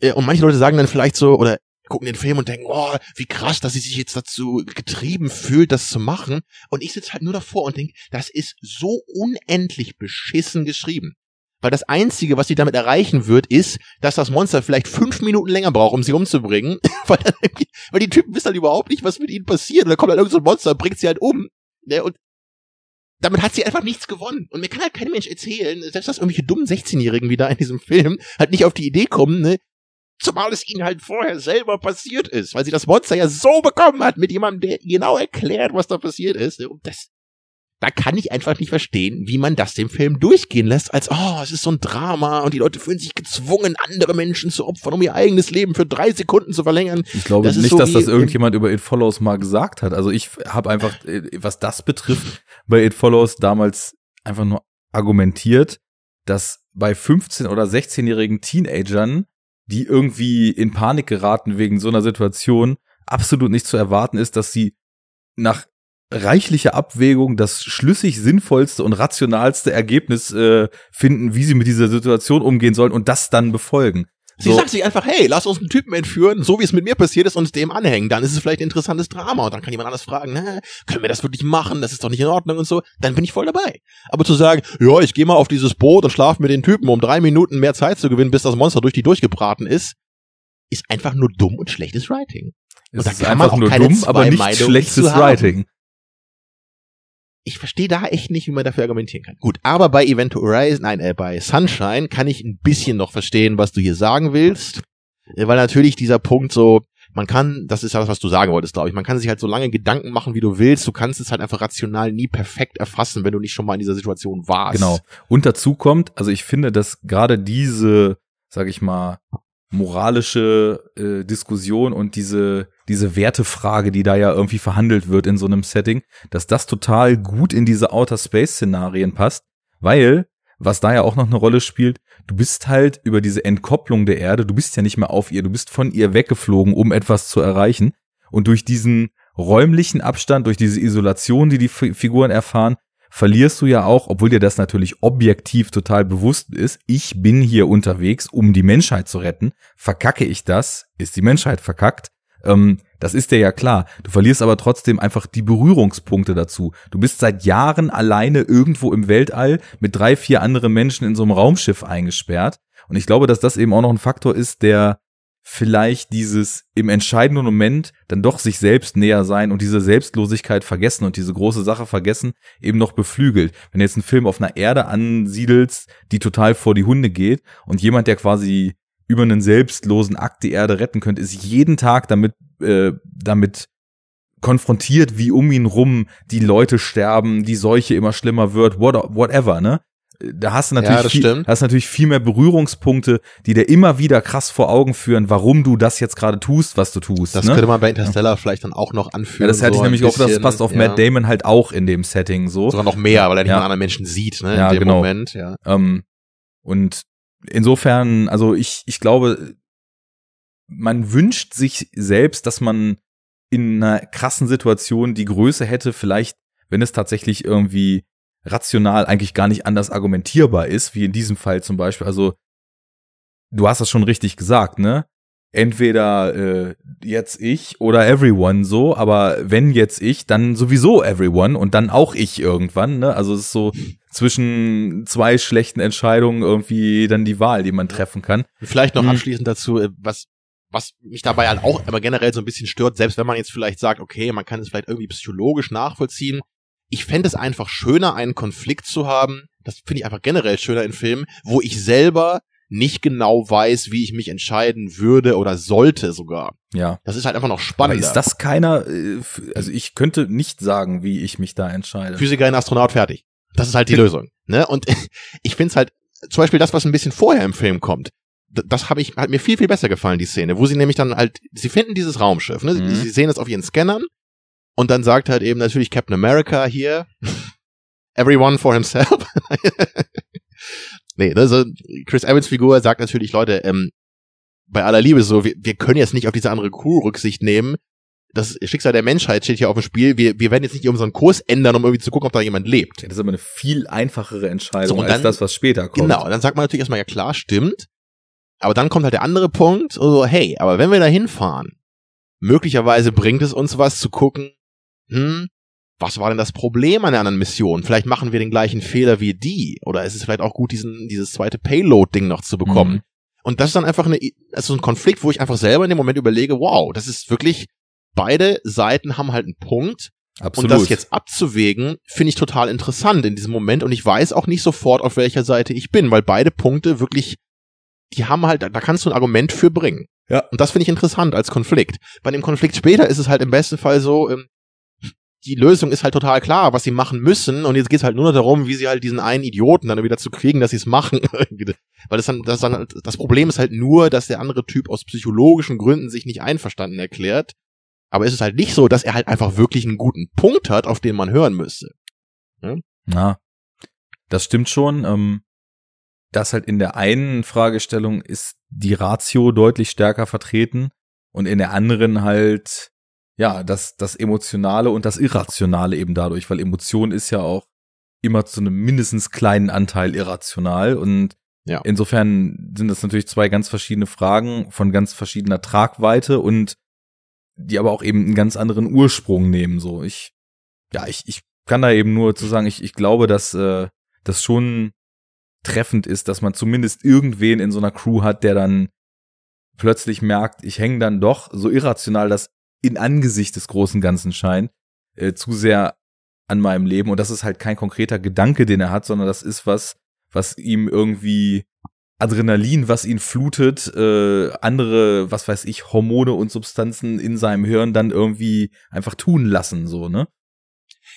Äh, Und manche Leute sagen dann vielleicht so, oder gucken den Film und denken, oh, wie krass, dass sie sich jetzt dazu getrieben fühlt, das zu machen. Und ich sitze halt nur davor und denke, das ist so unendlich beschissen geschrieben. Weil das Einzige, was sie damit erreichen wird, ist, dass das Monster vielleicht fünf Minuten länger braucht, um sie umzubringen. weil, weil die Typen wissen halt überhaupt nicht, was mit ihnen passiert. Und dann kommt halt irgend so ein Monster, bringt sie halt um. Ne? Und damit hat sie einfach nichts gewonnen. Und mir kann halt kein Mensch erzählen, selbst dass irgendwelche dummen 16-Jährigen wieder in diesem Film halt nicht auf die Idee kommen, ne? Zumal es ihnen halt vorher selber passiert ist, weil sie das Monster ja so bekommen hat mit jemandem, der genau erklärt, was da passiert ist. Und das, da kann ich einfach nicht verstehen, wie man das dem Film durchgehen lässt, als, oh, es ist so ein Drama und die Leute fühlen sich gezwungen, andere Menschen zu opfern, um ihr eigenes Leben für drei Sekunden zu verlängern. Ich glaube Das nicht, so dass das irgendjemand über It Follows mal gesagt hat. Also ich habe einfach, äh, was das betrifft, bei It Follows damals einfach nur argumentiert, dass bei 15- oder 16-jährigen Teenagern, die irgendwie in Panik geraten wegen so einer Situation, absolut nicht zu erwarten ist, dass sie nach reichlicher Abwägung das schlüssig sinnvollste und rationalste Ergebnis äh, finden, wie sie mit dieser Situation umgehen sollen und das dann befolgen. Sie sagt sich einfach, hey, lass uns einen Typen entführen, so wie es mit mir passiert ist, und es dem anhängen. Dann ist es vielleicht ein interessantes Drama. Und dann kann jemand anders fragen, na, können wir das wirklich machen? Das ist doch nicht in Ordnung und so. Dann bin ich voll dabei. Aber zu sagen, ja, ich gehe mal auf dieses Boot und schlafe mit den Typen, um drei Minuten mehr Zeit zu gewinnen, bis das Monster durch die durchgebraten ist, ist einfach nur dumm und schlechtes Writing. Es Und da ist kann man einfach auch nur keine dumm, aber nicht schlechtes. Writing. Ich verstehe da echt nicht, wie man dafür argumentieren kann. Gut, aber bei Event Horizon, nein, äh, bei Sunshine kann ich ein bisschen noch verstehen, was du hier sagen willst. Äh, Weil natürlich dieser Punkt so, man kann, das ist ja das, was du sagen wolltest, glaube ich, man kann sich halt so lange Gedanken machen, wie du willst. Du kannst es halt einfach rational nie perfekt erfassen, wenn du nicht schon mal in dieser Situation warst. Genau. Und dazu kommt, also ich finde, dass gerade diese, sag ich mal, moralische äh, Diskussion und diese diese Wertefrage, die da ja irgendwie verhandelt wird in so einem Setting, dass das total gut in diese Outer Space Szenarien passt, weil was da ja auch noch eine Rolle spielt, du bist halt über diese Entkopplung der Erde, du bist ja nicht mehr auf ihr, du bist von ihr weggeflogen, um etwas zu erreichen. Und durch diesen räumlichen Abstand, durch diese Isolation, die die Fi- Figuren erfahren, verlierst du ja auch, obwohl dir das natürlich objektiv total bewusst ist, ich bin hier unterwegs, um die Menschheit zu retten. Verkacke ich das, ist die Menschheit verkackt. Ähm, das ist dir ja klar. Du verlierst aber trotzdem einfach die Berührungspunkte dazu. Du bist seit Jahren alleine irgendwo im Weltall mit drei, vier anderen Menschen in so einem Raumschiff eingesperrt. Und ich glaube, dass das eben auch noch ein Faktor ist, der vielleicht dieses im entscheidenden Moment dann doch sich selbst näher sein und diese Selbstlosigkeit vergessen und diese große Sache vergessen eben noch beflügelt. Wenn du jetzt einen Film auf einer Erde ansiedelst, die total vor die Hunde geht und jemand, der quasi über einen selbstlosen Akt die Erde retten könnte, ist jeden Tag damit, äh, damit konfrontiert, wie um ihn rum die Leute sterben, die Seuche immer schlimmer wird, what, whatever, ne? Da hast du natürlich, das viel, hast natürlich viel mehr Berührungspunkte, die dir immer wieder krass vor Augen führen, warum du das jetzt gerade tust, was du tust. Das ne? könnte man bei Interstellar vielleicht dann auch noch anführen. ja, das hätte so ich nämlich auch, das bisschen, passt auf ja. Matt Damon halt auch in dem Setting so. Sogar noch mehr, weil er nicht Ja. mal anderen Menschen sieht, ne, Ja, in dem genau. Moment, ja. Ähm, und insofern, also ich, ich glaube, man wünscht sich selbst, dass man in einer krassen Situation die Größe hätte, vielleicht, wenn es tatsächlich irgendwie rational eigentlich gar nicht anders argumentierbar ist, wie in diesem Fall zum Beispiel. Also, du hast das schon richtig gesagt, ne? Entweder äh, jetzt ich oder everyone so, aber wenn jetzt ich, dann sowieso everyone und dann auch ich irgendwann, ne? Also es ist so zwischen zwei schlechten Entscheidungen irgendwie dann die Wahl, die man treffen kann. Vielleicht noch Hm. abschließend dazu, äh, was, was mich dabei halt auch aber generell so ein bisschen stört, selbst wenn man jetzt vielleicht sagt, okay, man kann es vielleicht irgendwie psychologisch nachvollziehen. Ich fände es einfach schöner, einen Konflikt zu haben. Das finde ich einfach generell schöner in Filmen, wo ich selber nicht genau weiß, wie ich mich entscheiden würde oder sollte sogar. Ja. Das ist halt einfach noch Aber spannender. ist das keiner, äh, also ich könnte nicht sagen, wie ich mich da entscheide. Physiker in Astronaut fertig. Das ist halt die Lösung. Ne? Und ich finde es halt, zum Beispiel das, was ein bisschen vorher im Film kommt, das habe ich, hat mir viel, viel besser gefallen, die Szene, wo sie nämlich dann halt, sie finden dieses Raumschiff, ne? Mhm. Sie sehen es auf ihren Scannern und dann sagt halt eben natürlich Captain America hier, everyone for himself. nee, also Chris Evans Figur sagt natürlich, Leute, ähm, bei aller Liebe so, wir, wir können jetzt nicht auf diese andere Crew Rücksicht nehmen. Das Schicksal der Menschheit steht hier auf dem Spiel. Wir, wir werden jetzt nicht unseren Kurs ändern, um irgendwie zu gucken, ob da jemand lebt. Das ist aber eine viel einfachere Entscheidung So, und als dann- das, was später kommt. Genau, dann sagt man natürlich erstmal, ja klar, stimmt. Aber dann kommt halt der andere Punkt, so, hey, aber wenn wir da hinfahren, möglicherweise bringt es uns was zu gucken, hm, was war denn das Problem an der anderen Mission? Vielleicht machen wir den gleichen Fehler wie die. Oder ist es vielleicht auch gut, diesen, dieses zweite Payload-Ding noch zu bekommen? Mhm. Und das ist dann einfach eine, also ein Konflikt, wo ich einfach selber in dem Moment überlege, wow, das ist wirklich, beide Seiten haben halt einen Punkt. Absolut. Und das jetzt abzuwägen, finde ich total interessant in diesem Moment. Und ich weiß auch nicht sofort, auf welcher Seite ich bin, weil beide Punkte wirklich, die haben halt, da kannst du ein Argument für bringen. Ja. Und das finde ich interessant als Konflikt. Bei dem Konflikt später ist es halt im besten Fall so, ähm, die Lösung ist halt total klar, was sie machen müssen. Und jetzt geht es halt nur noch darum, wie sie halt diesen einen Idioten dann wieder zu kriegen, dass sie es machen. Weil das dann, das dann halt, das Problem ist halt nur, dass der andere Typ aus psychologischen Gründen sich nicht einverstanden erklärt. Aber es ist halt nicht so, dass er halt einfach wirklich einen guten Punkt hat, auf den man hören müsste. Ja, das stimmt schon. Ähm, das halt in der einen Fragestellung ist die Ratio deutlich stärker vertreten und in der anderen halt, ja, das, das Emotionale und das Irrationale eben dadurch, weil Emotion ist ja auch immer zu einem mindestens kleinen Anteil irrational und Ja. insofern sind das natürlich zwei ganz verschiedene Fragen von ganz verschiedener Tragweite und die aber auch eben einen ganz anderen Ursprung nehmen, so. Ich, ja, ich, ich kann da eben nur zu sagen, ich, ich glaube, dass äh, das schon treffend ist, dass man zumindest irgendwen in so einer Crew hat, der dann plötzlich merkt, ich hänge dann doch, so irrational das in Angesicht des großen Ganzen scheint, äh, zu sehr an meinem Leben. Und das ist halt kein konkreter Gedanke, den er hat, sondern das ist was, was ihm irgendwie Adrenalin, was ihn flutet, äh, andere, was weiß ich, Hormone und Substanzen in seinem Hirn dann irgendwie einfach tun lassen, so, ne?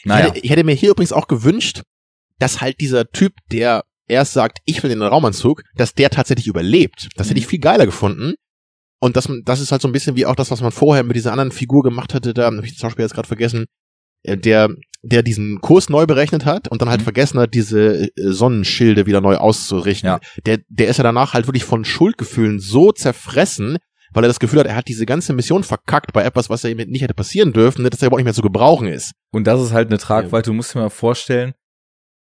Naja. Ich, hätte, ich hätte mir hier übrigens auch gewünscht, dass halt dieser Typ, der erst sagt, ich will den Raumanzug, dass der tatsächlich überlebt. Das hätte ich viel geiler gefunden. Und das, das ist halt so ein bisschen wie auch das, was man vorher mit dieser anderen Figur gemacht hatte, da habe ich zum Beispiel jetzt gerade vergessen, äh, der, der diesen Kurs neu berechnet hat und dann halt Mhm. vergessen hat, diese äh, Sonnenschilde wieder neu auszurichten. Ja. Der, der ist ja danach halt wirklich von Schuldgefühlen so zerfressen, weil er das Gefühl hat, er hat diese ganze Mission verkackt bei etwas, was er ihm nicht hätte passieren dürfen, ne, dass er überhaupt nicht mehr zu gebrauchen ist. Und das ist halt eine Tragweite, du musst dir mal vorstellen,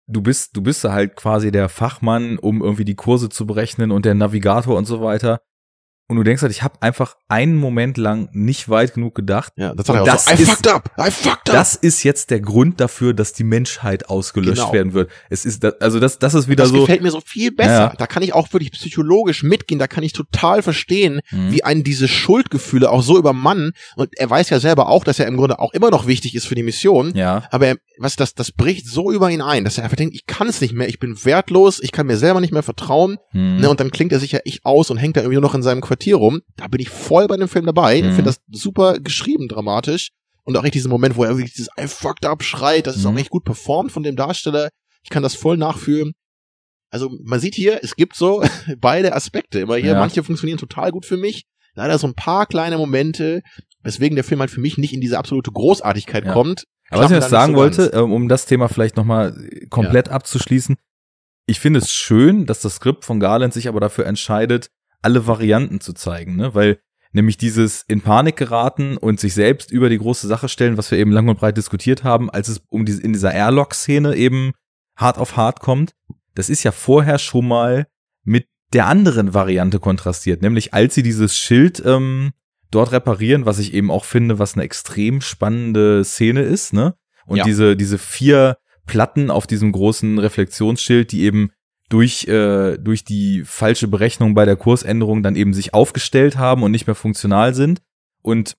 du bist, du bist halt quasi der Fachmann, um irgendwie die Kurse zu berechnen und der Navigator und so weiter. Und du denkst halt, ich habe einfach einen Moment lang nicht weit genug gedacht. Ja, das Und er auch so, I ist- fucked up, I fucked up. Das ist jetzt der Grund dafür, dass die Menschheit ausgelöscht Genau. werden wird. Es ist, das, also das, das ist wieder das so. gefällt mir so viel besser. Ja. Da kann ich auch wirklich psychologisch mitgehen. Da kann ich total verstehen, Mhm. wie einen diese Schuldgefühle auch so übermannen. Und er weiß ja selber auch, dass er im Grunde auch immer noch wichtig ist für die Mission. Ja, Aber er, was das, das bricht so über ihn ein, dass er einfach denkt, ich kann es nicht mehr, ich bin wertlos, ich kann mir selber nicht mehr vertrauen. hm. Ne, und dann klingt er sich ja ich aus und hängt da irgendwie nur noch in seinem Quartier rum. Da bin ich voll bei dem Film dabei. Ich Mhm. finde das super geschrieben, dramatisch. Und auch echt diesen Moment, wo er wirklich dieses I fucked up schreit, das ist Mhm. auch echt gut performt von dem Darsteller. Ich kann das voll nachfühlen. Also man sieht hier, es gibt so beide Aspekte. Immer hier, Ja. manche funktionieren total gut für mich. Leider so ein paar kleine Momente, weswegen der Film halt für mich nicht in diese absolute Großartigkeit Ja. kommt. Aber was ich jetzt sagen so wollte, ganz. ähm, um das Thema vielleicht nochmal komplett abzuschließen, ich finde es schön, dass das Skript von Garland sich aber dafür entscheidet, alle Varianten zu zeigen, ne? Weil nämlich dieses in Panik geraten und sich selbst über die große Sache stellen, was wir eben lang und breit diskutiert haben, als es um diese in dieser Airlock-Szene eben hart auf hart kommt, das ist ja vorher schon mal mit der anderen Variante kontrastiert, nämlich als sie dieses Schild ähm, dort reparieren, was ich eben auch finde, was eine extrem spannende Szene ist, ne? Und Ja. diese, diese vier Platten auf diesem großen Reflexionsschild, die eben durch, äh, durch die falsche Berechnung bei der Kursänderung dann eben sich aufgestellt haben und nicht mehr funktional sind. Und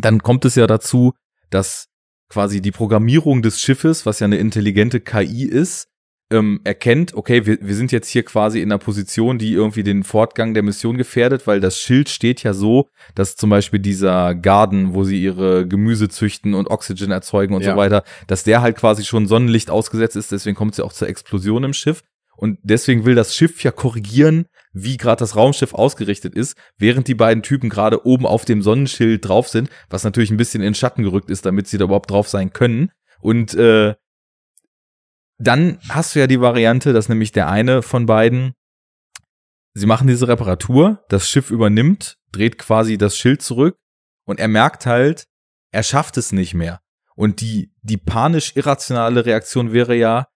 dann kommt es ja dazu, dass quasi die Programmierung des Schiffes, was ja eine intelligente KI ist, ähm, erkennt, okay, wir, wir sind jetzt hier quasi in einer Position, die irgendwie den Fortgang der Mission gefährdet, weil das Schild steht ja so, dass zum Beispiel dieser Garden, wo sie ihre Gemüse züchten und Oxygen erzeugen und Ja. so weiter, dass der halt quasi schon Sonnenlicht ausgesetzt ist, deswegen kommt es ja auch zur Explosion im Schiff. Und deswegen will das Schiff ja korrigieren, wie gerade das Raumschiff ausgerichtet ist, während die beiden Typen gerade oben auf dem Sonnenschild drauf sind, was natürlich ein bisschen in Schatten gerückt ist, damit sie da überhaupt drauf sein können. Und äh, dann hast du ja die Variante, dass nämlich der eine von beiden, sie machen diese Reparatur, das Schiff übernimmt, dreht quasi das Schild zurück und er merkt halt, er schafft es nicht mehr. Und die, die panisch irrationale Reaktion wäre ja,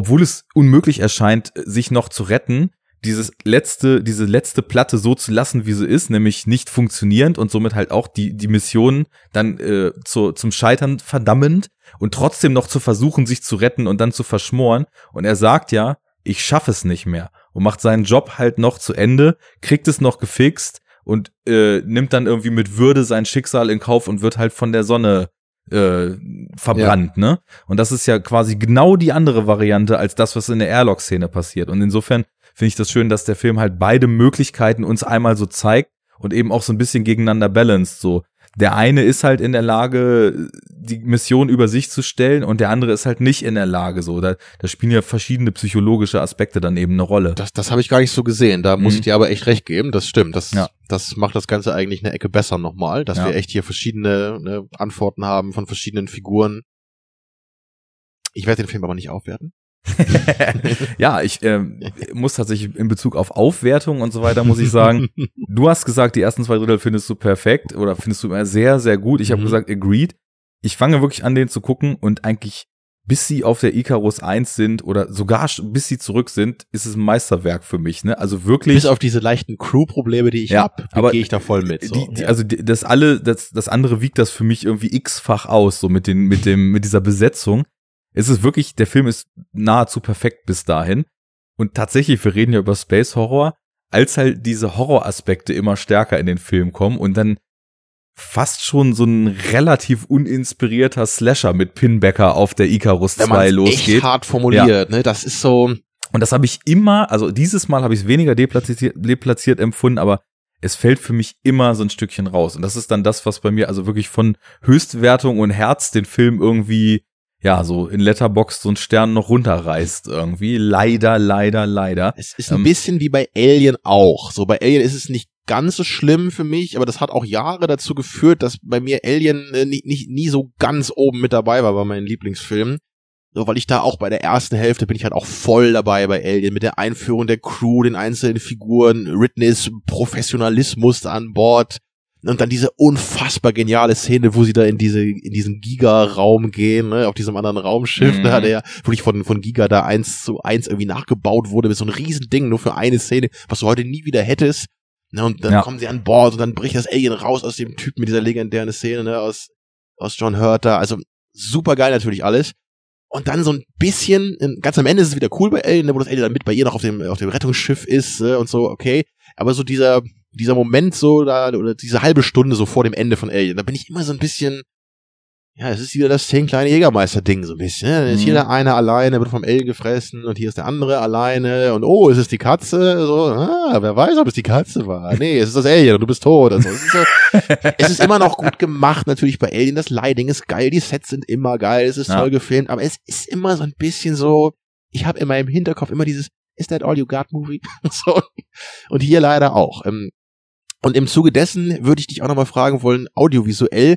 obwohl es unmöglich erscheint, sich noch zu retten, dieses letzte, diese letzte Platte so zu lassen, wie sie ist, nämlich nicht funktionierend und somit halt auch die, die Mission dann äh, zu, zum Scheitern verdammend und trotzdem noch zu versuchen, sich zu retten und dann zu verschmoren. Und er sagt ja, ich schaffe es nicht mehr und macht seinen Job halt noch zu Ende, kriegt es noch gefixt und äh, nimmt dann irgendwie mit Würde sein Schicksal in Kauf und wird halt von der Sonne äh, verbrannt, ne? Und das ist ja quasi genau die andere Variante als das, was in der Airlock-Szene passiert. Und insofern finde ich das schön, dass der Film halt beide Möglichkeiten uns einmal so zeigt und eben auch so ein bisschen gegeneinander balanced. So, der eine ist halt in der Lage, die Mission über sich zu stellen und der andere ist halt nicht in der Lage. So, da, da spielen ja verschiedene psychologische Aspekte dann eben eine Rolle. Das, das habe ich gar nicht so gesehen. Da muss Mhm. ich dir aber echt recht geben. Das stimmt. Das, Ja. das macht das Ganze eigentlich eine Ecke besser nochmal, dass Ja. wir echt hier verschiedene ne, Antworten haben von verschiedenen Figuren. Ich werde den Film aber nicht aufwerten. ja, ich ähm, muss tatsächlich in Bezug auf Aufwertung und so weiter, muss ich sagen, du hast gesagt, die ersten zwei Drittel findest du perfekt oder findest du immer sehr, sehr gut. Ich habe Mhm. gesagt, agreed. Ich fange wirklich an, den zu gucken und eigentlich, bis sie auf der Icarus 1 sind oder sogar bis sie zurück sind, ist es ein Meisterwerk für mich. Ne? Also wirklich. Bis auf diese leichten Crew-Probleme, die ich Ja, hab, aber gehe ich da voll mit. So. die, die, also das alle, das, das andere wiegt das für mich irgendwie x-fach aus, so mit den, mit dem, mit dieser Besetzung. Es ist wirklich, der Film ist nahezu perfekt bis dahin. Und tatsächlich, wir reden ja über Space Horror, als halt diese Horroraspekte immer stärker in den Film kommen und dann fast schon so ein relativ uninspirierter Slasher mit Pinbacker auf der Icarus Wenn 2 man echt losgeht. hart formuliert, ne, das ist so, Und das habe ich immer, also dieses Mal habe ich es weniger deplatziert, deplatziert empfunden, aber es fällt für mich immer so ein Stückchen raus. Und das ist dann das, was bei mir also wirklich von Höchstwertung und Herz den Film irgendwie, ja, so in Letterbox so einen Stern noch runterreißt irgendwie. Leider, leider, leider. es ist ein Ähm, bisschen wie bei Alien auch. So bei Alien ist es nicht ganz so schlimm für mich, aber das hat auch Jahre dazu geführt, dass bei mir Alien äh, nie, nie, nie so ganz oben mit dabei war bei meinen Lieblingsfilmen. So, weil ich da auch bei der ersten Hälfte bin ich halt auch voll dabei bei Alien mit der Einführung der Crew, den einzelnen Figuren, Ridneys Professionalismus an Bord und dann diese unfassbar geniale Szene, wo sie da in diese in diesen Giga-Raum gehen, ne, auf diesem anderen Raumschiff, Mhm. da der wirklich von von Giga da eins zu eins irgendwie nachgebaut wurde mit so einem riesen Ding nur für eine Szene, was du heute nie wieder hättest. Ne, und dann Ja. kommen sie an Bord und dann bricht das Alien raus aus dem Typ mit dieser legendären Szene, ne, aus aus John Hurt da, also super geil natürlich alles. Und dann so ein bisschen, ganz am Ende ist es wieder cool bei Alien, ne, wo das Alien dann mit bei ihr noch auf dem, auf dem Rettungsschiff ist äh, und so, okay. Aber so dieser, dieser Moment so, da, oder diese halbe Stunde so vor dem Ende von Alien, da bin ich immer so ein bisschen, ja, es ist wieder das zehn kleine Jägermeister-Ding so ein bisschen. Ne? Dann ist Mhm. hier der eine alleine, wird vom L gefressen und hier ist der andere alleine und oh, ist es die Katze? So, ah, wer weiß, ob es die Katze war. Nee, es ist das Alien und du bist tot. Also, es, ist so, es ist immer noch gut gemacht, natürlich bei Alien. Das Lighting ist geil, die Sets sind immer geil, es ist Ja. toll gefilmt, aber es ist immer so ein bisschen so, ich habe in meinem Hinterkopf immer dieses, is that all you got Movie? so. Und hier leider auch. Ähm, Und im Zuge dessen würde ich dich auch nochmal fragen wollen, audiovisuell,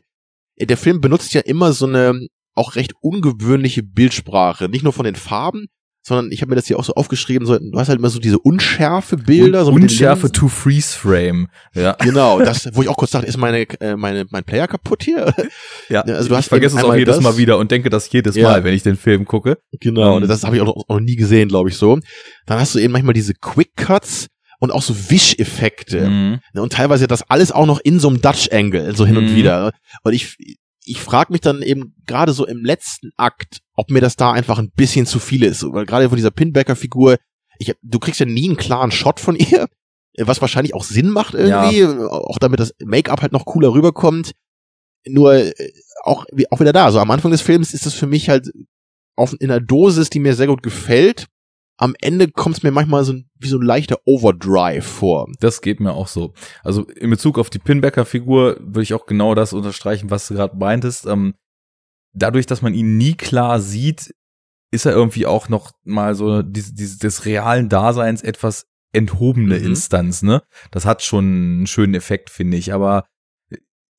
äh, der Film benutzt ja immer so eine auch recht ungewöhnliche Bildsprache. Nicht nur von den Farben, sondern ich habe mir das hier auch so aufgeschrieben, so, du hast halt immer so diese unschärfe Bilder. so Unschärfe to Freeze Frame. Ja. Genau, das, wo ich auch kurz dachte, ist meine, äh, meine, mein Player kaputt hier? Ja, also du hast ich vergesse es auch jedes das- Mal wieder und denke das jedes Ja. Mal, wenn ich den Film gucke. Genau, und das habe ich auch noch, auch noch nie gesehen, glaube ich so. Dann hast du eben manchmal diese Quick Cuts und auch so Wischeffekte. Mhm. Ne, Und teilweise das alles auch noch in so einem Dutch Angle, so hin und Mhm. wieder. Und ich, ich frage mich dann eben gerade so im letzten Akt, ob mir das da einfach ein bisschen zu viel ist. Weil gerade von dieser Pinbacker-Figur, ich, du kriegst ja nie einen klaren Shot von ihr, was wahrscheinlich auch Sinn macht irgendwie, auch damit das Make-up halt noch cooler rüberkommt. Nur äh, auch, auch wieder da. So am Anfang des Films ist es für mich halt auf, in einer Dosis, die mir sehr gut gefällt. Am Ende kommt es mir manchmal so ein, wie so ein leichter Overdrive vor. Das geht mir auch so. Also in Bezug auf die Pinbacker-Figur würde ich auch genau das unterstreichen, was du gerade meintest. Ähm, dadurch, dass man ihn nie klar sieht, ist er irgendwie auch noch mal so diese, diese, des realen Daseins etwas enthobene Mhm. Instanz, ne? Das hat schon einen schönen Effekt, finde ich, aber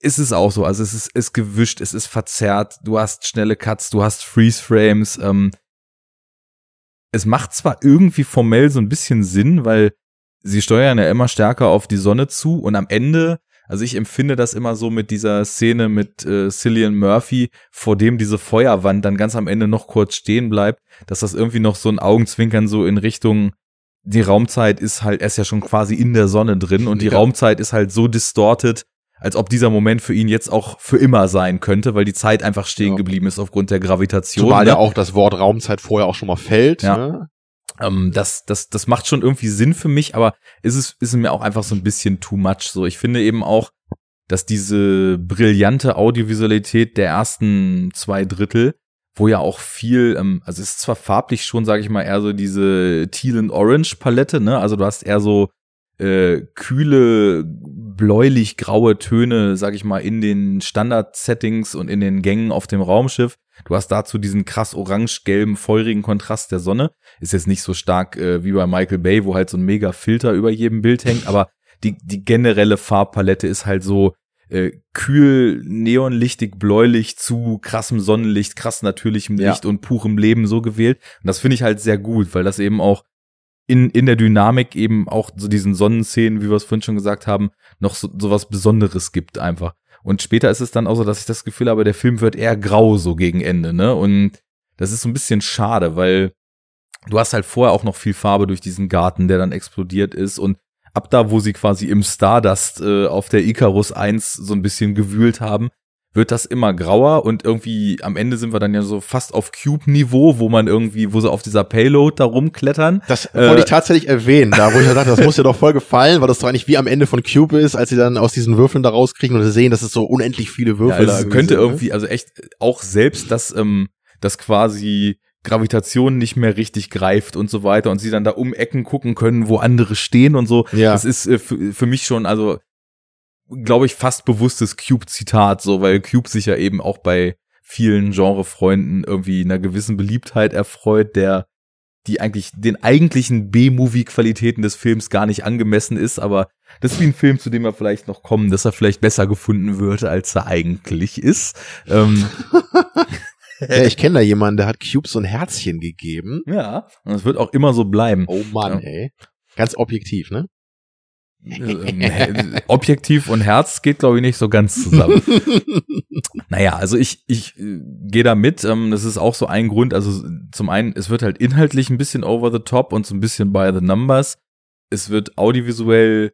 ist es auch so. Also es ist, ist gewischt, es ist verzerrt, du hast schnelle Cuts, du hast Freeze-Frames, ähm, es macht zwar irgendwie formell so ein bisschen Sinn, weil sie steuern ja immer stärker auf die Sonne zu und am Ende, also ich empfinde das immer so mit dieser Szene mit äh, Cillian Murphy, vor dem diese Feuerwand dann ganz am Ende noch kurz stehen bleibt, dass das irgendwie noch so ein Augenzwinkern so in Richtung die Raumzeit ist halt, er ist ja schon quasi in der Sonne drin und die Ja. Raumzeit ist halt so distorted, als ob dieser Moment für ihn jetzt auch für immer sein könnte, weil die Zeit einfach stehen Ja. geblieben ist aufgrund der Gravitation. Zumal ne? ja auch das Wort Raumzeit vorher auch schon mal fällt. Ja. Ne? Ähm, das, das, das macht schon irgendwie Sinn für mich, aber ist es ist mir auch einfach so ein bisschen too much. So, ich finde eben auch, dass diese brillante Audiovisualität der ersten zwei Drittel, wo ja auch viel, ähm, also es ist zwar farblich schon, sage ich mal, eher so diese Teal and Orange Palette, ne? Also du hast eher so äh, kühle, bläulich graue Töne, sag ich mal, in den Standard-Settings und in den Gängen auf dem Raumschiff. Du hast dazu diesen krass orange-gelben, feurigen Kontrast der Sonne. Ist jetzt nicht so stark äh, wie bei Michael Bay, wo halt so ein mega Filter über jedem Bild hängt, aber die, die generelle Farbpalette ist halt so äh, kühl, neonlichtig, bläulich zu krassem Sonnenlicht, krass natürlichem Ja. Licht und purem Leben so gewählt. Und das finde ich halt sehr gut, weil das eben auch in, in der Dynamik eben auch so diesen Sonnenszenen, wie wir es vorhin schon gesagt haben, noch so, so was Besonderes gibt einfach. Und später ist es dann auch so, dass ich das Gefühl habe, der Film wird eher grau so gegen Ende, ne? Und das ist so ein bisschen schade, weil du hast halt vorher auch noch viel Farbe durch diesen Garten, der dann explodiert ist und ab da, wo sie quasi im Stardust äh, auf der Icarus 1 so ein bisschen gewühlt haben, wird das immer grauer und irgendwie am Ende sind wir dann ja so fast auf Cube-Niveau, wo man irgendwie, wo sie auf dieser Payload da rumklettern. Das Äh, wollte ich tatsächlich erwähnen, da wo ich ja dachte, das muss dir doch voll gefallen, weil das doch eigentlich wie am Ende von Cube ist, als sie dann aus diesen Würfeln da rauskriegen und sie sehen, dass es so unendlich viele Ja, Würfel also da es könnte sind, ne? irgendwie, also echt auch selbst, dass, ähm, dass quasi Gravitation nicht mehr richtig greift und so weiter und sie dann da um Ecken gucken können, wo andere stehen und so. Ja. Das ist äh, für, für mich schon, also glaube ich, fast bewusstes Cube-Zitat, so, weil Cube sich ja eben auch bei vielen Genrefreunden irgendwie einer gewissen Beliebtheit erfreut, der die eigentlich den eigentlichen B-Movie-Qualitäten des Films gar nicht angemessen ist, aber das ist wie ein Film, zu dem wir vielleicht noch kommen, dass er vielleicht besser gefunden wird, als er eigentlich ist. Ähm, Ja, ich kenne da jemanden, der hat Cube so ein Herzchen gegeben. ja, und es wird auch immer so bleiben. Oh Mann, Ja. ey. Ganz objektiv, ne? Ähm, hä- Objektiv und Herz geht, glaube ich, nicht so ganz zusammen. Naja, also ich, ich äh, gehe da mit. Ähm, das ist auch so ein Grund. Also zum einen, es wird halt inhaltlich ein bisschen over the top und so ein bisschen by the numbers. Es wird audiovisuell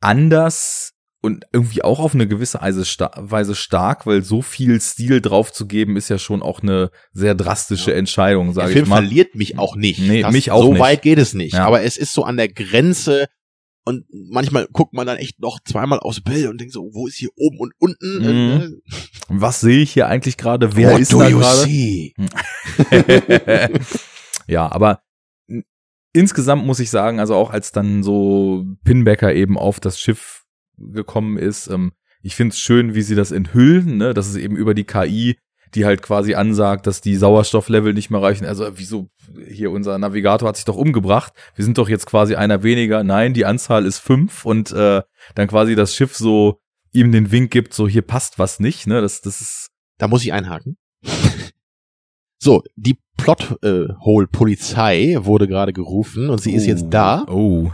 anders und irgendwie auch auf eine gewisse Weise sta- Weise stark, weil so viel Stil draufzugeben ist ja schon auch eine sehr drastische. Entscheidung, Der sage ich Film mal. verliert mich auch nicht. Nee, mich auch so nicht. weit geht es nicht. Ja. Aber es ist so an der Grenze Und manchmal guckt man dann echt noch zweimal aufs Bild und denkt so, wo ist hier oben und unten? Mhm. Was sehe ich hier eigentlich gerade? Wer What ist do da you gerade? see? ja, aber insgesamt muss ich sagen, also auch als dann so Pinbacker eben auf das Schiff gekommen ist, ähm, ich finde es schön, wie sie das enthüllen, ne? dass es eben über die KI, die halt quasi ansagt, dass die Sauerstofflevel nicht mehr reichen. Also wieso, hier unser Navigator hat sich doch umgebracht. Wir sind doch jetzt quasi einer weniger. Nein, die Anzahl ist fünf und äh, dann quasi das Schiff so ihm den Wink gibt, so hier passt was nicht. Ne? Das, das ist Da muss ich einhaken. so, die Plothole-Polizei wurde gerade gerufen und sie ist jetzt Oh. da. Oh.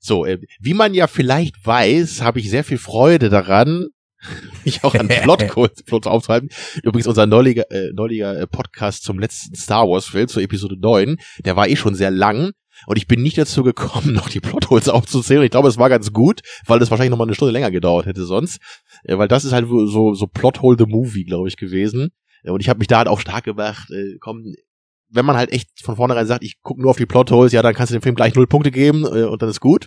So, äh, wie man ja vielleicht weiß, habe ich sehr viel Freude daran, mich auch an Plotcodes Plots aufzuhalten. Übrigens unser neuliger, äh, neuliger äh, Podcast zum letzten Star Wars Film, zur Episode 9, der war eh schon sehr lang und ich bin nicht dazu gekommen, noch die Plotholes aufzuzählen. Und Ich glaube, es war ganz gut, weil das wahrscheinlich noch mal eine Stunde länger gedauert hätte sonst. Äh, weil das ist halt so, so Plothole the Movie, glaube ich, gewesen. Äh, Und ich habe mich da halt auch stark gemacht, äh, komm, wenn man halt echt von vornherein sagt, ich gucke nur auf die Plotholes, ja, dann kannst du dem Film gleich null Punkte geben äh, und dann ist gut.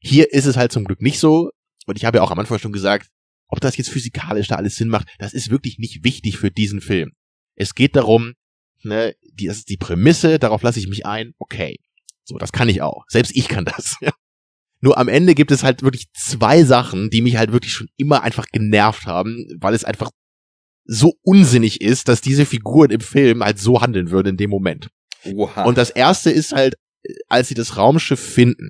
Hier ist es halt zum Glück nicht so. Und ich habe ja auch am Anfang schon gesagt, ob das jetzt physikalisch da alles Sinn macht, das ist wirklich nicht wichtig für diesen Film. Es geht darum, ne, die, das ist die Prämisse, darauf lasse ich mich ein, okay. So, das kann ich auch. Selbst ich kann das. Nur am Ende gibt es halt wirklich zwei Sachen, die mich halt wirklich schon immer einfach genervt haben, weil es einfach so unsinnig ist, dass diese Figuren im Film halt so handeln würden in dem Moment. Oha. Und das erste ist halt, äh, als sie das Raumschiff finden.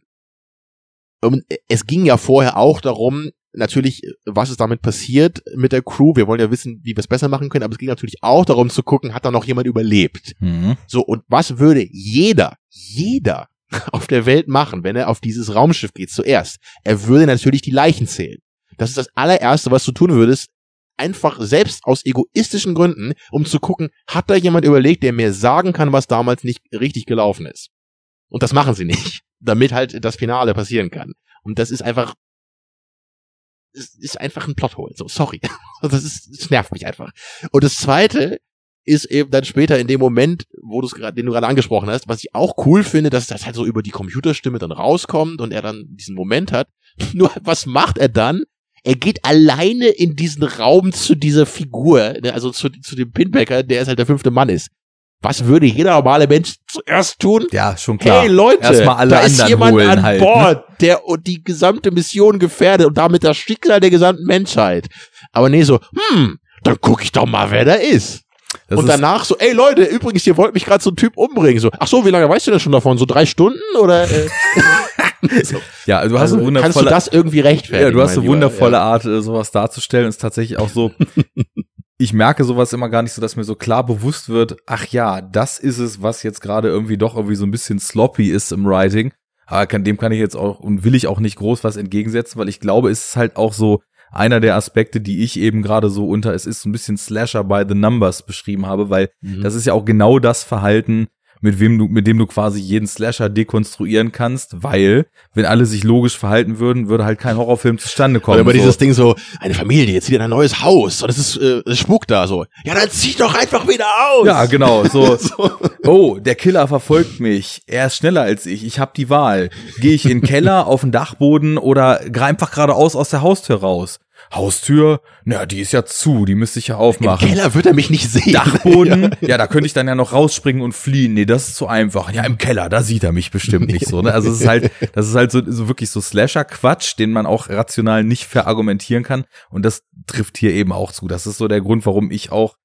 Und es ging ja vorher auch darum, natürlich, was ist damit passiert mit der Crew. Wir wollen ja wissen, wie wir es besser machen können, aber es ging natürlich auch darum zu gucken, hat da noch jemand überlebt. Mhm. So, und was würde jeder, jeder auf der Welt machen, wenn er auf dieses Raumschiff geht zuerst? Er würde natürlich die Leichen zählen. Das ist das allererste, was du tun würdest. Einfach selbst aus egoistischen Gründen, um zu gucken, hat da jemand überlegt, der mir sagen kann, was damals nicht richtig gelaufen ist. Und das machen sie nicht, damit halt das Finale passieren kann. Und das ist einfach, ist einfach ein Plothole. So, sorry. Das ist, das nervt mich einfach. Und das zweite ist eben dann später in dem Moment, wo du es gerade, den du gerade angesprochen hast, was ich auch cool finde, dass das halt so über die Computerstimme dann rauskommt und er dann diesen Moment hat. Nur was macht er dann? Er geht alleine in diesen Raum zu dieser Figur, ne, also zu, zu dem Pinbacker, der ist halt der fünfte Mann ist. Was würde jeder normale Mensch zuerst tun? Ja, schon klar. Hey Leute, Erstmal alle da ist jemand an halt, ne? Bord, der und die gesamte Mission gefährdet und damit das Schicksal der gesamten Menschheit. Aber nee, so, hm, dann guck ich doch mal, wer da ist. Das und ist, danach so, ey Leute, übrigens, ihr wollt mich gerade so ein Typ umbringen. So, ach so, wie lange weißt du denn schon davon? So drei Stunden oder? Äh, so, ja, du hast also, eine kannst du wundervolle, das irgendwie rechtfertigen? ja, du hast eine Lieber? wundervolle Ja. Art, äh, sowas darzustellen. Ist tatsächlich auch so. ich merke sowas immer gar nicht so, dass mir so klar bewusst wird, ach ja, das ist es, was jetzt gerade irgendwie doch irgendwie so ein bisschen sloppy ist im Writing. Aber kann, dem kann ich jetzt auch und will ich auch nicht groß was entgegensetzen, weil ich glaube, es ist halt auch so einer der Aspekte, die ich eben gerade so unter, es ist so ein bisschen Slasher by the Numbers beschrieben habe, weil Mhm. Das ist ja auch genau das Verhalten, mit wem du, mit dem du quasi jeden Slasher dekonstruieren kannst, weil, wenn alle sich logisch verhalten würden, würde halt kein Horrorfilm zustande kommen. Immer so. dieses Ding so, eine Familie, jetzt zieht in ein neues Haus und es ist, äh, es spukt da so. Ja, dann zieh doch einfach wieder aus. ja, genau, so, so. oh, der Killer verfolgt mich, er ist schneller als ich, ich habe die Wahl. Gehe ich in den Keller, auf den Dachboden oder einfach geradeaus aus der Haustür raus? Haustür? Na, die ist ja zu, die müsste ich ja Im aufmachen. Keller wird er mich nicht sehen. Dachboden, ja, da könnte ich dann ja noch rausspringen und fliehen. Nee, das ist zu einfach. Ja, im Keller, da sieht er mich bestimmt nicht so. Ne? Also es ist halt, das ist halt so, so wirklich so Slasher-Quatsch, den man auch rational nicht verargumentieren kann. Und das trifft hier eben auch zu. Das ist so der Grund, warum ich auch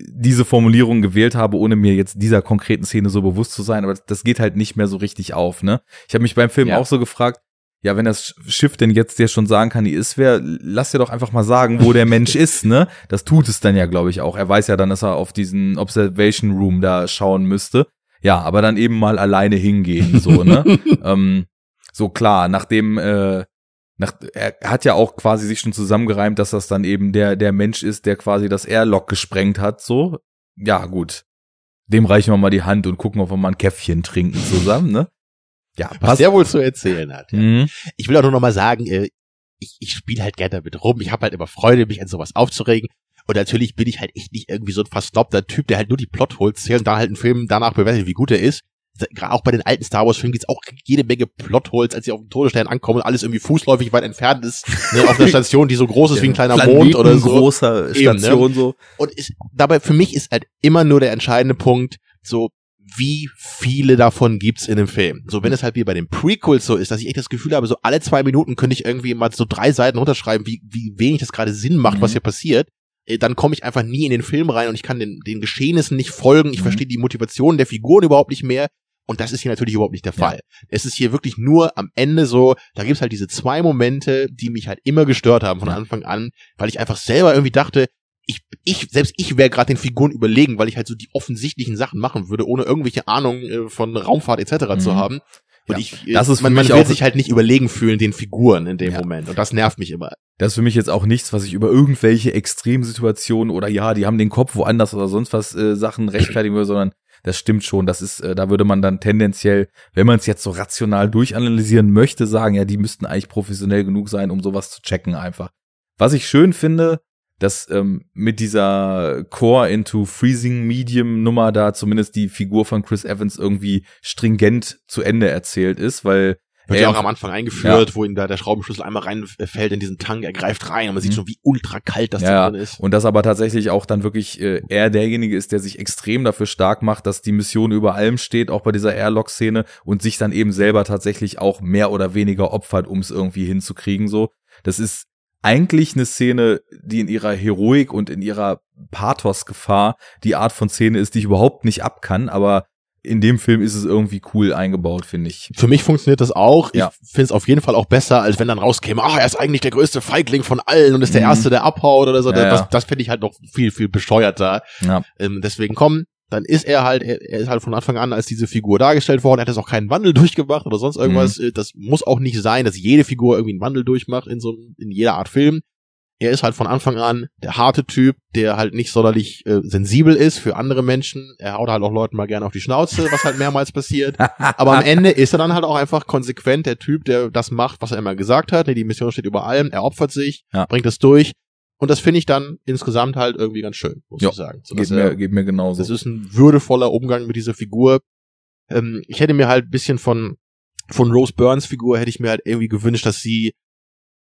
diese Formulierung gewählt habe, ohne mir jetzt dieser konkreten Szene so bewusst zu sein. Aber das geht halt nicht mehr so richtig auf. Ne? Ich habe mich beim Film Ja. auch so gefragt, ja, wenn das Schiff denn jetzt dir schon sagen kann, die ist wer, lass dir doch einfach mal sagen, wo der Mensch ist, ne? Das tut es dann ja, glaube ich, auch. Er weiß ja dann, dass er auf diesen Observation Room da schauen müsste. Ja, aber dann eben mal alleine hingehen, so, ne? ähm, so klar, nachdem, äh, nach, er hat ja auch quasi sich schon zusammengereimt, dass das dann eben der, der Mensch ist, der quasi das Airlock gesprengt hat, so. Ja, gut. Dem reichen wir mal die Hand und gucken, ob wir mal ein Käffchen trinken zusammen, ne? Ja, Was der wohl zu erzählen hat. Ja. Mhm. Ich will auch nur noch mal sagen, äh, ich, ich spiele halt gerne damit rum. Ich habe halt immer Freude, mich an sowas aufzuregen. Und natürlich bin ich halt echt nicht irgendwie so ein versnobter Typ, der halt nur die Plotholes zählt und da halt einen Film danach bewertet, wie gut er ist. auch bei den alten Star Wars Filmen gibt's auch jede Menge Plotholes, als sie auf dem Todesstern ankommen und alles irgendwie fußläufig weit entfernt ist, ne, auf einer Station, die so groß ist wie ein kleiner Mond oder so. großer Station Eben, ne? so. Und ist, dabei für mich ist halt immer nur der entscheidende Punkt, so wie viele davon gibt's in dem Film. So, wenn es halt wie bei den Prequels so ist, dass ich echt das Gefühl habe, so alle zwei Minuten könnte ich irgendwie mal so drei Seiten runterschreiben, wie, wie wenig das gerade Sinn macht, mhm. was hier passiert, äh, dann komme ich einfach nie in den Film rein und ich kann den, den Geschehnissen nicht folgen, ich mhm. verstehe die Motivation der Figuren überhaupt nicht mehr. Und das ist hier natürlich überhaupt nicht der Fall. Ja. Es ist hier wirklich nur am Ende so, da gibt's halt diese zwei Momente, die mich halt immer gestört haben von. Anfang an, weil ich einfach selber irgendwie dachte, ich, ich, selbst ich wäre gerade den Figuren überlegen, weil ich halt so die offensichtlichen Sachen machen würde, ohne irgendwelche Ahnung äh, von Raumfahrt etc. Mhm. zu haben. Und ja, ich, das ist man, man will sich halt nicht überlegen fühlen den Figuren in dem ja. Moment. Und das nervt mich immer. Das ist für mich jetzt auch nichts, was ich über irgendwelche Extremsituationen oder ja, die haben den Kopf woanders oder sonst was äh, Sachen rechtfertigen würde, sondern das stimmt schon. Das ist, äh, da würde man dann tendenziell, wenn man es jetzt so rational durchanalysieren möchte, sagen, ja, die müssten eigentlich professionell genug sein, um sowas zu checken einfach. Was ich schön finde, dass ähm, mit dieser Core into Freezing Medium Nummer da zumindest die Figur von Chris Evans irgendwie stringent zu Ende erzählt ist, weil wird ja auch am Anfang eingeführt, ja. wo ihm da der Schraubenschlüssel einmal reinfällt in diesen Tank, er greift rein und man sieht mhm. schon, wie ultra kalt das ja, drin ist. Und das aber tatsächlich auch dann wirklich äh, er derjenige ist, der sich extrem dafür stark macht, dass die Mission über allem steht, auch bei dieser Airlock-Szene und sich dann eben selber tatsächlich auch mehr oder weniger opfert, um es irgendwie hinzukriegen. So, das ist eigentlich eine Szene, die in ihrer Heroik und in ihrer Pathos-Gefahr die Art von Szene ist, die ich überhaupt nicht abkann, aber in dem Film ist es irgendwie cool eingebaut, finde ich. Für mich funktioniert das auch. Ja. Ich finde es auf jeden Fall auch besser, als wenn dann rauskäme, ah, er ist eigentlich der größte Feigling von allen und ist der mhm. Erste, der abhaut oder so. Ja, das, ja. das finde ich halt noch viel, viel bescheuerter. Ja. Ähm, deswegen komm, dann ist er halt, er, er ist halt von Anfang an als diese Figur dargestellt worden, er hat jetzt auch keinen Wandel durchgemacht oder sonst irgendwas. Mhm. Das muss auch nicht sein, dass jede Figur irgendwie einen Wandel durchmacht in so in jeder Art Film. Er ist halt von Anfang an der harte Typ, der halt nicht sonderlich äh, sensibel ist für andere Menschen. Er haut halt auch Leuten mal gerne auf die Schnauze, was halt mehrmals passiert. Aber am Ende ist er dann halt auch einfach konsequent der Typ, der das macht, was er immer gesagt hat. Die Mission steht über allem, er opfert sich, ja. bringt es durch und das finde ich dann insgesamt halt irgendwie ganz schön, muss jo, ich sagen. So, geht, mir, geht mir genauso. Das ist ein würdevoller Umgang mit dieser Figur. Ähm, ich hätte mir halt bisschen von, von Rose Burns Figur hätte ich mir halt irgendwie gewünscht, dass sie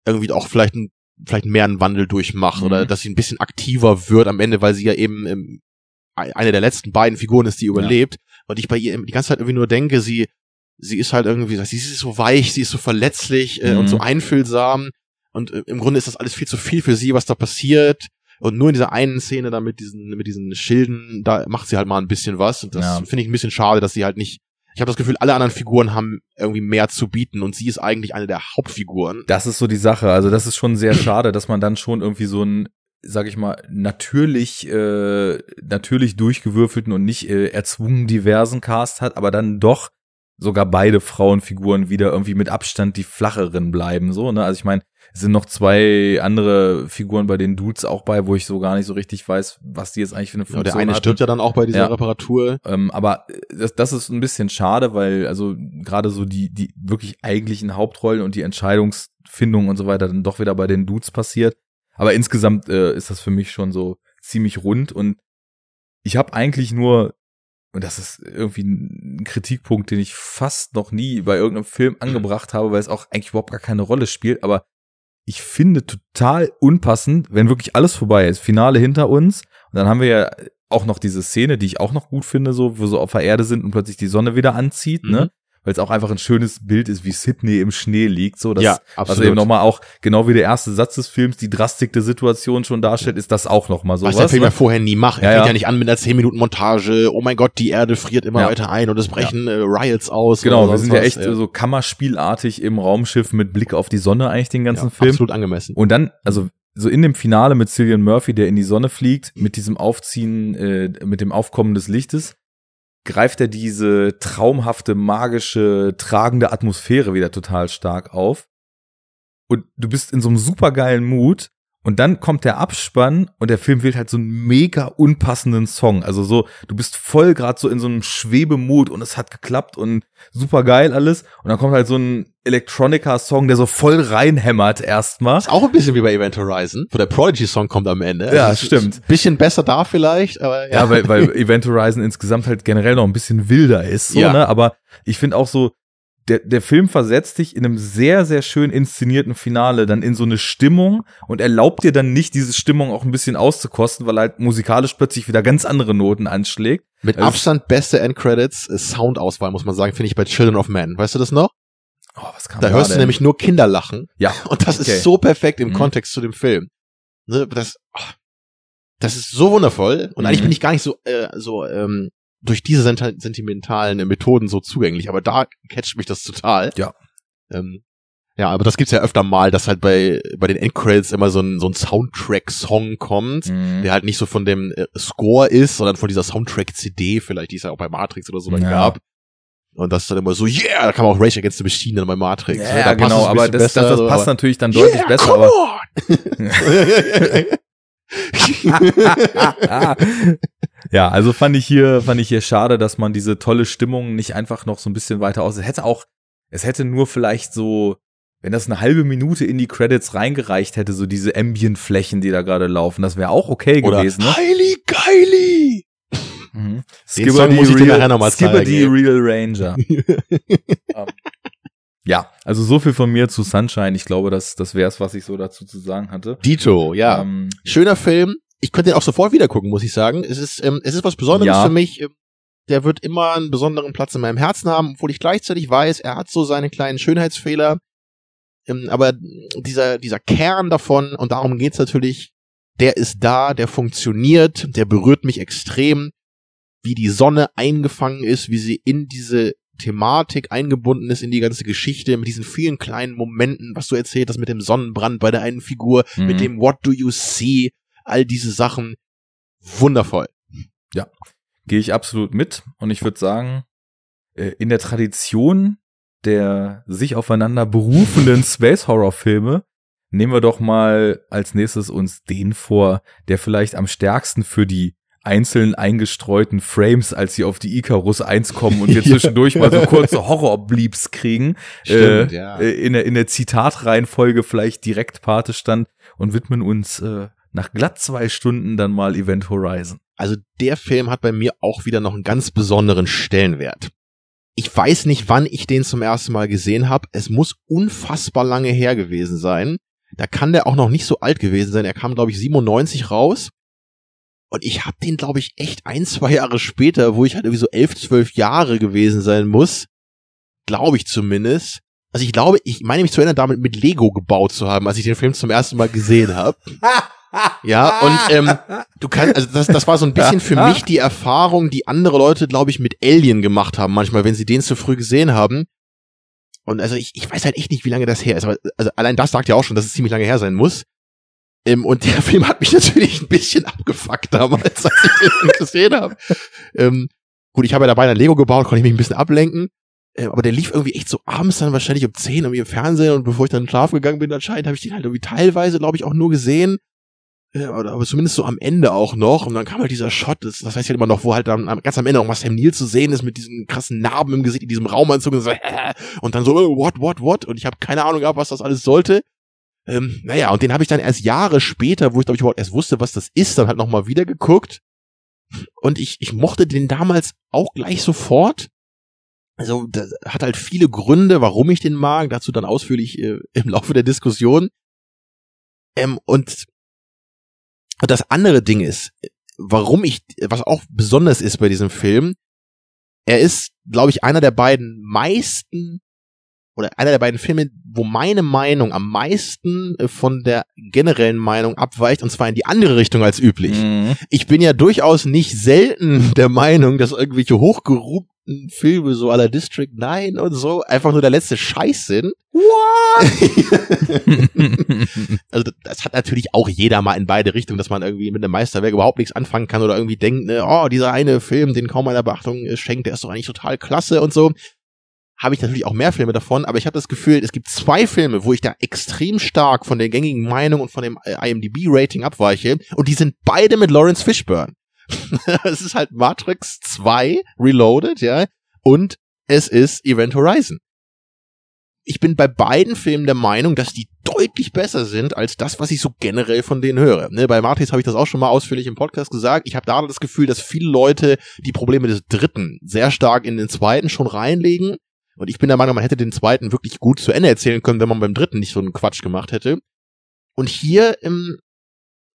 irgendwie auch vielleicht ein, vielleicht mehr einen Wandel durchmacht mhm. oder dass sie ein bisschen aktiver wird am Ende, weil sie ja eben ähm, eine der letzten beiden Figuren ist, die überlebt. Ja. Und ich bei ihr die ganze Zeit irgendwie nur denke, sie, sie ist halt irgendwie, sie ist so weich, sie ist so verletzlich äh, mhm. und so einfühlsam und äh, im Grunde ist das alles viel zu viel für sie, was da passiert. Und nur in dieser einen Szene da mit diesen, mit diesen Schilden, da macht sie halt mal ein bisschen was. Und das ja. finde ich ein bisschen schade, dass sie halt nicht. Ich habe das Gefühl, alle anderen Figuren haben irgendwie mehr zu bieten und sie ist eigentlich eine der Hauptfiguren. Das ist so die Sache. Also das ist schon sehr schade, dass man dann schon irgendwie so ein sag ich mal, natürlich, äh, natürlich durchgewürfelten und nicht äh, erzwungen diversen Cast hat, aber dann doch sogar beide Frauenfiguren wieder irgendwie mit Abstand die flacheren bleiben, so, ne? Also ich meine, sind noch zwei andere Figuren bei den Dudes auch bei, wo ich so gar nicht so richtig weiß, was die jetzt eigentlich für eine Funktion haben. Ja, der eine stirbt ja dann auch bei dieser ja. Reparatur. Ähm, aber das, das ist ein bisschen schade, weil also gerade so die, die wirklich eigentlichen Hauptrollen und die Entscheidungsfindung und so weiter dann doch wieder bei den Dudes passiert. Aber insgesamt äh, ist das für mich schon so ziemlich rund und ich habe eigentlich nur und das ist irgendwie ein Kritikpunkt, den ich fast noch nie bei irgendeinem Film angebracht habe, weil es auch eigentlich überhaupt gar keine Rolle spielt, aber ich finde total unpassend, wenn wirklich alles vorbei ist, Finale hinter uns und dann haben wir ja auch noch diese Szene, die ich auch noch gut finde, so, wo so auf der Erde sind und plötzlich die Sonne wieder anzieht, ne? mhm. ne? Weil es auch einfach ein schönes Bild ist, wie Sydney im Schnee liegt. So, das, ja, absolut. Also eben nochmal auch, genau wie der erste Satz des Films die Drastik der Situation schon darstellt, ist das auch nochmal so. Was der Film ja vorher nie macht. Er ja, fängt ja. ja nicht an mit einer 10 Minuten Montage, oh mein Gott, die Erde friert immer ja. weiter ein und es brechen äh, Riots aus. Genau, wir sind ja echt so Kammerspielartig im Raumschiff mit Blick auf die Sonne eigentlich den ganzen Film. Absolut angemessen. Und dann, also so in dem Finale mit Cillian Murphy, der in die Sonne fliegt, mit diesem Aufziehen, äh, mit dem Aufkommen des Lichtes, greift er diese traumhafte, magische, tragende Atmosphäre wieder total stark auf. Und du bist in so einem supergeilen Mut Und dann kommt der Abspann und der Film wählt halt so einen mega unpassenden Song. Also so, du bist voll gerade so in so einem Schwebemut und es hat geklappt und super geil alles. Und dann kommt halt so ein Electronica-Song, der so voll reinhämmert erstmal. Ist auch ein bisschen wie bei Event Horizon, wo der Prodigy-Song kommt am Ende. Ja, Also stimmt. Bisschen besser da vielleicht, aber ja. Ja, weil, weil Event Horizon insgesamt halt generell noch ein bisschen wilder ist, so, Ja. ne? Aber ich finde auch so, der, der Film versetzt dich in einem sehr, sehr schön inszenierten Finale dann in so eine Stimmung und erlaubt dir dann nicht, diese Stimmung auch ein bisschen auszukosten, weil halt musikalisch plötzlich wieder ganz andere Noten anschlägt. Mit Also- Abstand beste Endcredits, Soundauswahl muss man sagen, finde ich bei Children of Men. Weißt du das noch? Oh, was kam Da hörst du denn? nämlich nur Kinder lachen. Ja. Und das Okay. ist so perfekt im Mhm. Kontext zu dem Film. Ne, das, ach, das ist so wundervoll. Und eigentlich Mhm. bin ich gar nicht so, äh, so ähm, durch diese sent- sentimentalen äh, Methoden so zugänglich. Aber da catcht mich das total. Ja. Ähm, ja, aber das gibt's ja öfter mal, dass halt bei, bei den Endcredits immer so ein, so ein Soundtrack-Song kommt, Mhm. der halt nicht so von dem äh, Score ist, sondern von dieser Soundtrack-CD vielleicht, die es ja auch bei Matrix oder so dann Ja. gab. Und das ist dann immer so, yeah, da kam auch Rage Against the Machine dann bei Matrix. ne? Ja, es genau, aber das, das, besser, das so, passt aber- natürlich dann deutlich yeah, besser, come aber ja, also fand ich hier, fand ich hier schade, dass man diese tolle Stimmung nicht einfach noch so ein bisschen weiter aus. Es hätte auch, es hätte nur vielleicht so, wenn das eine halbe Minute in die Credits reingereicht hätte, so diese Ambient-Flächen, die da gerade laufen, das wäre auch okay Oder gewesen. Ne? Heili Geili! Mhm. Skipper die ey. Real Ranger. Ähm, ja, also so viel von mir zu Sunshine. Ich glaube, das, das wäre es, was ich so dazu zu sagen hatte. Dito, ja. Ähm, Schöner Film. Ich könnte den auch sofort wieder gucken, muss ich sagen. Es ist, ähm, es ist was Besonderes Ja. für mich. Ähm, Der wird immer einen besonderen Platz in meinem Herzen haben, obwohl ich gleichzeitig weiß, er hat so seine kleinen Schönheitsfehler. Ähm, aber dieser, dieser Kern davon, und darum geht's natürlich, der ist da, der funktioniert, der berührt mich extrem, wie die Sonne eingefangen ist, wie sie in diese Thematik eingebunden ist, in die ganze Geschichte, mit diesen vielen kleinen Momenten, was du erzählt hast mit dem Sonnenbrand bei der einen Figur, mit mhm. dem What do you see, all diese Sachen. Wundervoll. gehe ich absolut mit. Und ich würde sagen, äh, in der Tradition der sich aufeinander berufenden Space Horror Filme nehmen wir doch mal als nächstes uns den vor, der vielleicht am stärksten für die einzeln eingestreuten Frames, als sie auf die Icarus 1 kommen und wir Ja. zwischendurch mal so kurze Horror-Bleeps kriegen, Stimmt, äh, ja. äh, in der, in der Zitatreihenfolge vielleicht direkt Pate stand und widmen uns äh, nach glatt zwei Stunden dann mal Event Horizon. Also der Film hat bei mir auch wieder noch einen ganz besonderen Stellenwert. Ich weiß nicht, wann ich den zum ersten Mal gesehen habe. Es muss unfassbar lange her gewesen sein. Da kann der auch noch nicht so alt gewesen sein. Er kam, glaube ich, 97 raus. Und ich habe den, glaube ich, echt ein, zwei Jahre später, wo ich halt irgendwie so elf, zwölf Jahre gewesen sein muss. Glaube ich zumindest. Also ich glaube, ich meine mich zu erinnern, damit mit Lego gebaut zu haben, als ich den Film zum ersten Mal gesehen habe. Ja, und ähm, du kannst, also das, das war so ein bisschen für mich die Erfahrung, die andere Leute, glaube ich, mit Alien gemacht haben, manchmal, wenn sie den zu früh gesehen haben. Und also ich, ich weiß halt echt nicht, wie lange das her ist, aber also allein das sagt ja auch schon, dass es ziemlich lange her sein muss. Ähm, und der Film hat mich natürlich ein bisschen abgefuckt damals, als ich den gesehen habe. Ähm, gut, ich habe ja dabei ein Lego gebaut, konnte ich mich ein bisschen ablenken. Ähm, aber der lief irgendwie echt so abends dann wahrscheinlich um 10 irgendwie im Fernsehen und bevor ich dann schlafen gegangen bin, anscheinend habe ich den halt irgendwie teilweise, glaube ich, auch nur gesehen. Aber zumindest so am Ende auch noch. Und dann kam halt dieser Shot, das, das heißt ja immer noch, wo halt dann ganz am Ende auch mal Sam Neill zu sehen ist mit diesen krassen Narben im Gesicht, in diesem Raumanzug und, so, und dann so, äh, what, what, what? Und ich habe keine Ahnung gehabt, was das alles sollte. Ähm, naja, und den habe ich dann erst Jahre später, wo ich glaube ich überhaupt erst wusste, was das ist, dann halt nochmal wieder geguckt. Und ich, ich mochte den damals auch gleich sofort. Also, das hat halt viele Gründe, warum ich den mag, dazu dann ausführlich äh, im Laufe der Diskussion. Ähm, und und das andere Ding ist, warum ich, was auch besonders ist bei diesem Film, er ist, glaube ich, einer der beiden meisten oder einer der beiden Filme, wo meine Meinung am meisten äh, von der generellen Meinung abweicht, und zwar in die andere Richtung als üblich. Mhm. Ich bin ja durchaus nicht selten der Meinung, dass irgendwelche hochgerubten Filme so aller District 9 und so einfach nur der letzte Scheiß sind. also das- das hat natürlich auch jeder mal in beide Richtungen, dass man irgendwie mit einem Meisterwerk überhaupt nichts anfangen kann oder irgendwie denkt, ne, oh, dieser eine Film, den kaum einer Beachtung äh, schenkt, der ist doch eigentlich total klasse und so. Habe ich natürlich auch mehr Filme davon, aber ich habe das Gefühl, es gibt zwei Filme, wo ich da extrem stark von der gängigen Meinung und von dem äh, IMDb-Rating abweiche und die sind beide mit Lawrence Fishburne. es ist halt Matrix 2 Reloaded, ja, und es ist Event Horizon ich bin bei beiden Filmen der Meinung, dass die deutlich besser sind als das, was ich so generell von denen höre. Ne, bei Martis habe ich das auch schon mal ausführlich im Podcast gesagt. Ich habe da das Gefühl, dass viele Leute die Probleme des dritten sehr stark in den zweiten schon reinlegen. Und ich bin der Meinung, man hätte den zweiten wirklich gut zu Ende erzählen können, wenn man beim dritten nicht so einen Quatsch gemacht hätte. Und hier, ähm,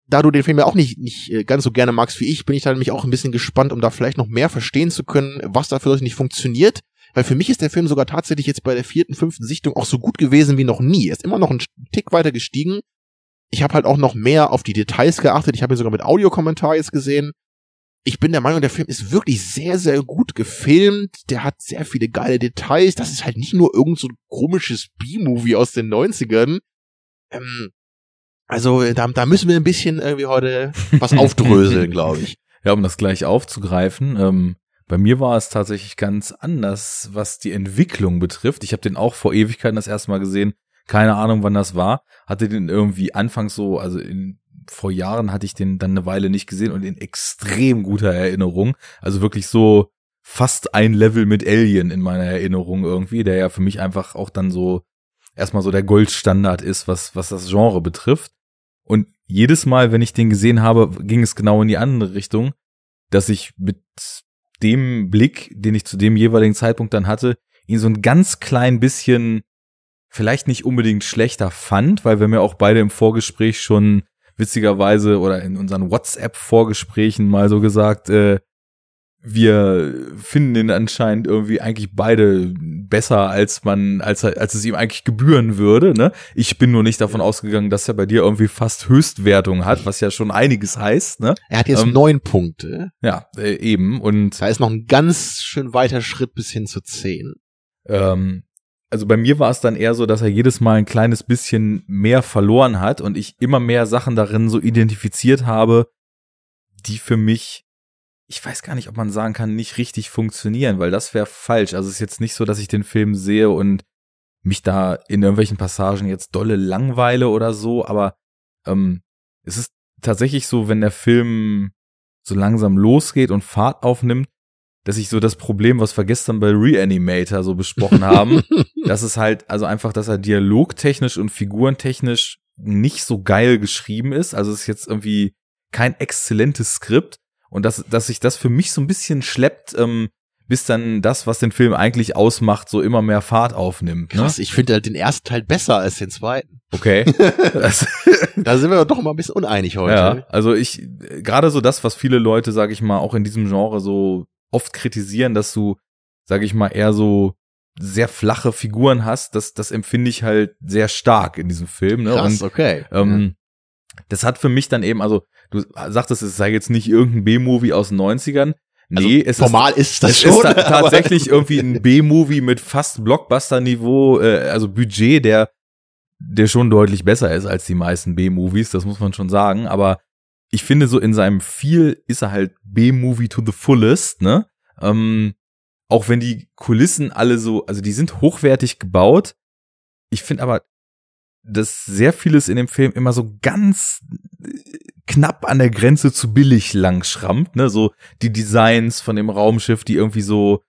da du den Film ja auch nicht, nicht äh, ganz so gerne magst wie ich, bin ich da nämlich auch ein bisschen gespannt, um da vielleicht noch mehr verstehen zu können, was da euch nicht funktioniert. Weil für mich ist der Film sogar tatsächlich jetzt bei der vierten, fünften Sichtung auch so gut gewesen wie noch nie. Er ist immer noch ein Tick weiter gestiegen. Ich habe halt auch noch mehr auf die Details geachtet. Ich habe ihn sogar mit Audiokommentar jetzt gesehen. Ich bin der Meinung, der Film ist wirklich sehr, sehr gut gefilmt. Der hat sehr viele geile Details. Das ist halt nicht nur irgend so ein komisches B-Movie aus den 90ern. Ähm, also da, da müssen wir ein bisschen irgendwie heute was aufdröseln, glaube ich. Ja, um das gleich aufzugreifen. Ähm, bei mir war es tatsächlich ganz anders, was die Entwicklung betrifft. Ich habe den auch vor Ewigkeiten das erste Mal gesehen. Keine Ahnung, wann das war. Hatte den irgendwie anfangs so, also in, vor Jahren hatte ich den dann eine Weile nicht gesehen und in extrem guter Erinnerung. Also wirklich so fast ein Level mit Alien in meiner Erinnerung irgendwie, der ja für mich einfach auch dann so erstmal so der Goldstandard ist, was, was das Genre betrifft. Und jedes Mal, wenn ich den gesehen habe, ging es genau in die andere Richtung, dass ich mit dem Blick, den ich zu dem jeweiligen Zeitpunkt dann hatte, ihn so ein ganz klein bisschen vielleicht nicht unbedingt schlechter fand, weil wir mir auch beide im Vorgespräch schon witzigerweise oder in unseren WhatsApp-Vorgesprächen mal so gesagt, äh, wir finden ihn anscheinend irgendwie eigentlich beide besser, als man, als, als es ihm eigentlich gebühren würde. Ne? Ich bin nur nicht davon ausgegangen, dass er bei dir irgendwie fast Höchstwertung hat, was ja schon einiges heißt. Ne? Er hat jetzt ähm, neun Punkte. Ja, äh, eben. Und da ist noch ein ganz schön weiter Schritt bis hin zu zehn. Ähm, also bei mir war es dann eher so, dass er jedes Mal ein kleines bisschen mehr verloren hat und ich immer mehr Sachen darin so identifiziert habe, die für mich ich weiß gar nicht, ob man sagen kann, nicht richtig funktionieren, weil das wäre falsch. Also es ist jetzt nicht so, dass ich den Film sehe und mich da in irgendwelchen Passagen jetzt dolle langweile oder so, aber ähm, es ist tatsächlich so, wenn der Film so langsam losgeht und Fahrt aufnimmt, dass ich so das Problem, was wir gestern bei Reanimator so besprochen haben, dass es halt, also einfach, dass er dialogtechnisch und figurentechnisch nicht so geil geschrieben ist. Also es ist jetzt irgendwie kein exzellentes Skript, und dass, dass sich das für mich so ein bisschen schleppt, ähm, bis dann das, was den Film eigentlich ausmacht, so immer mehr Fahrt aufnimmt. Ne? Krass, ich finde halt den ersten Teil besser als den zweiten. Okay. da sind wir doch mal ein bisschen uneinig heute. Ja, also ich, gerade so das, was viele Leute, sage ich mal, auch in diesem Genre so oft kritisieren, dass du, sage ich mal, eher so sehr flache Figuren hast, das, das empfinde ich halt sehr stark in diesem Film. Ne? Krass, Und, okay. Ähm, ja. Das hat für mich dann eben, also du sagtest, es sei jetzt nicht irgendein B-Movie aus den 90ern. Nee, also, es formal ist, ist das es schon. ist ta tatsächlich irgendwie ein B-Movie mit fast Blockbuster-Niveau, äh, also Budget, der, der schon deutlich besser ist als die meisten B-Movies, das muss man schon sagen. Aber ich finde, so in seinem Feel ist er halt B-Movie to the fullest, ne? Ähm, auch wenn die Kulissen alle so, also die sind hochwertig gebaut. Ich finde aber, dass sehr vieles in dem Film immer so ganz knapp an der Grenze zu billig lang schrammt, ne, so die Designs von dem Raumschiff, die irgendwie so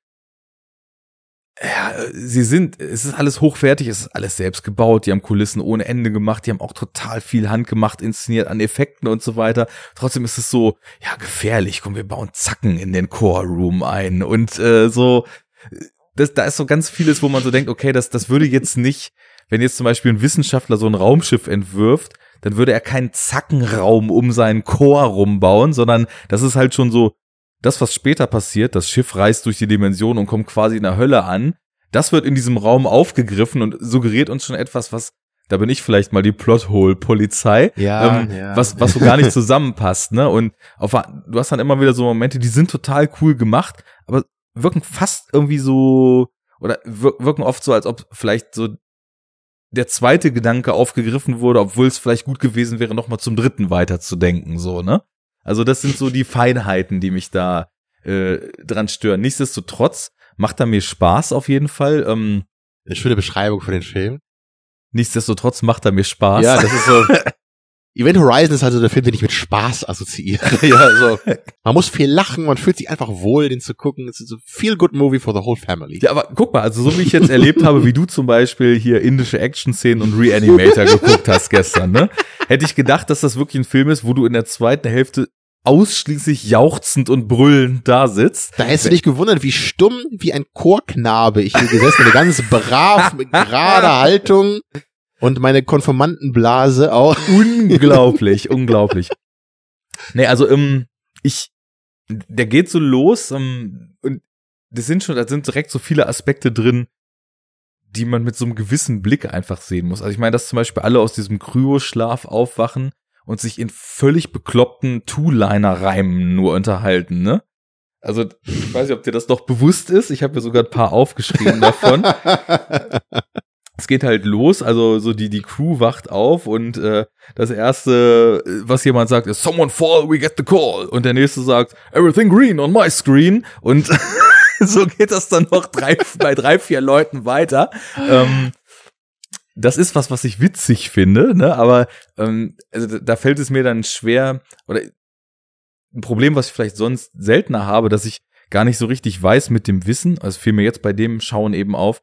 ja, sie sind, es ist alles hochwertig, es ist alles selbst gebaut, die haben Kulissen ohne Ende gemacht, die haben auch total viel handgemacht, inszeniert an Effekten und so weiter. Trotzdem ist es so, ja, gefährlich, komm, wir bauen Zacken in den Core Room ein und äh, so, das, da ist so ganz vieles, wo man so denkt, okay, das, das würde jetzt nicht, wenn jetzt zum Beispiel ein Wissenschaftler so ein Raumschiff entwirft, dann würde er keinen Zackenraum um seinen Chor rumbauen, sondern das ist halt schon so, das, was später passiert, das Schiff reist durch die Dimension und kommt quasi in der Hölle an, das wird in diesem Raum aufgegriffen und suggeriert uns schon etwas, was, da bin ich vielleicht mal die Plothole-Polizei, ja, ähm, ja. was, was so gar nicht zusammenpasst, ne? Und auf, du hast dann immer wieder so Momente, die sind total cool gemacht, aber wirken fast irgendwie so, oder wirken oft so, als ob vielleicht so der zweite Gedanke aufgegriffen wurde, obwohl es vielleicht gut gewesen wäre, nochmal zum dritten weiterzudenken, so, ne? Also das sind so die Feinheiten, die mich da äh, dran stören. Nichtsdestotrotz macht er mir Spaß auf jeden Fall. Ähm, Eine schöne Beschreibung für den Film. nichtsdestotrotz macht er mir Spaß. Ja, das ist so. Event Horizon ist also der Film, den ich mit Spaß assoziiere. ja, also, man muss viel lachen, man fühlt sich einfach wohl, den zu gucken. Es ist so feel good movie for the whole family. Ja, aber guck mal, also so wie ich jetzt erlebt habe, wie du zum Beispiel hier indische Action-Szenen und Reanimator geguckt hast gestern, ne? Hätte ich gedacht, dass das wirklich ein Film ist, wo du in der zweiten Hälfte ausschließlich jauchzend und brüllend da sitzt. Da hättest du dich gewundert, wie stumm, wie ein Chorknabe ich hier gesessen bin, ganz brav, mit gerader Haltung und meine Konformantenblase auch. Unglaublich, unglaublich. Nee, also ähm, ich, der geht so los ähm, und das sind schon, da sind direkt so viele Aspekte drin, die man mit so einem gewissen Blick einfach sehen muss. Also ich meine, dass zum Beispiel alle aus diesem Kryoschlaf aufwachen und sich in völlig bekloppten Two-Liner-Reimen nur unterhalten, ne? Also ich weiß nicht, ob dir das noch bewusst ist. Ich habe mir sogar ein paar aufgeschrieben davon. es geht halt los, also so die die Crew wacht auf und äh, das erste, was jemand sagt, ist Someone fall, we get the call und der nächste sagt Everything green on my screen und so geht das dann noch drei, bei drei vier Leuten weiter. Ähm, das ist was, was ich witzig finde, ne? Aber ähm, also da fällt es mir dann schwer oder ein Problem, was ich vielleicht sonst seltener habe, dass ich gar nicht so richtig weiß mit dem Wissen. Also fiel mir jetzt bei dem Schauen eben auf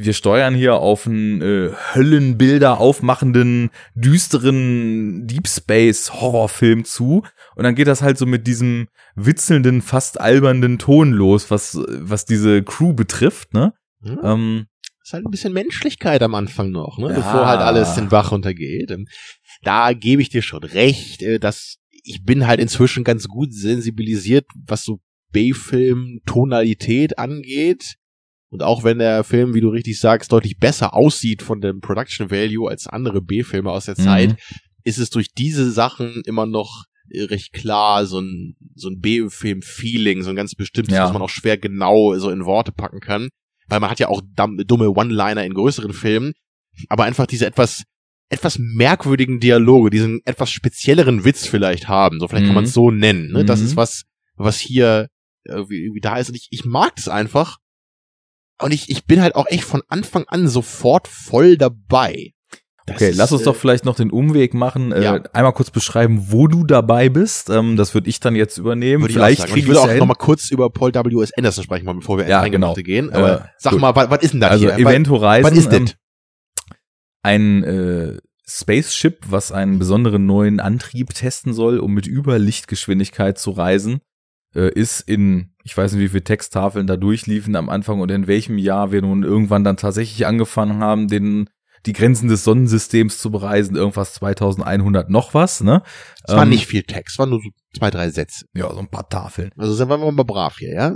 wir steuern hier auf einen äh, Höllenbilder aufmachenden, düsteren Deep Space Horrorfilm zu. Und dann geht das halt so mit diesem witzelnden, fast albernden Ton los, was, was diese Crew betrifft, ne? Hm. Ähm, ist halt ein bisschen Menschlichkeit am Anfang noch, ne? Ja. bevor halt alles den Bach runtergeht. Ähm, Da gebe ich dir schon recht, äh, dass ich bin halt inzwischen ganz gut sensibilisiert, was so B-Film-Tonalität angeht. Und auch wenn der Film, wie du richtig sagst, deutlich besser aussieht von dem Production Value als andere B-Filme aus der Mhm. Zeit, ist es durch diese Sachen immer noch äh, recht klar, so ein, so ein B-Film-Feeling, so ein ganz bestimmtes, Ja. was man auch schwer genau so in Worte packen kann. Weil man hat ja auch dumme One-Liner in größeren Filmen, aber einfach diese etwas, etwas merkwürdigen Dialoge, diesen etwas spezielleren Witz vielleicht haben. So, vielleicht kann Mhm. man es so nennen. Ne? Das Mhm. ist was, was hier irgendwie, irgendwie da ist. Und ich, ich mag das einfach. Und ich, ich bin halt auch echt von Anfang an sofort voll dabei. Das okay, ist, lass uns äh, doch vielleicht noch den Umweg machen. Ja. Äh, einmal kurz beschreiben, wo du dabei bist. Ähm, das würde ich dann jetzt übernehmen. Würde vielleicht ich ich ich's auch ja hin. noch mal kurz über Paul W. S. Anderson sprechen, mal bevor wir Ja, genau. gehen. Aber Äh, sag gut. mal, was, was ist denn das Also hier? Event Horizon. was ist ähm, das? ein äh, Spaceship, was einen besonderen neuen Antrieb testen soll, um mit Überlichtgeschwindigkeit zu reisen, äh, ist in, ich weiß nicht, wie viele Texttafeln da durchliefen am Anfang und in welchem Jahr wir nun irgendwann dann tatsächlich angefangen haben, den die Grenzen des Sonnensystems zu bereisen, irgendwas 2100 noch was, ne? Es war Ähm, nicht viel Text, es waren nur so zwei, drei Sätze. Ja, so ein paar Tafeln. Also sind wir mal brav hier, ja?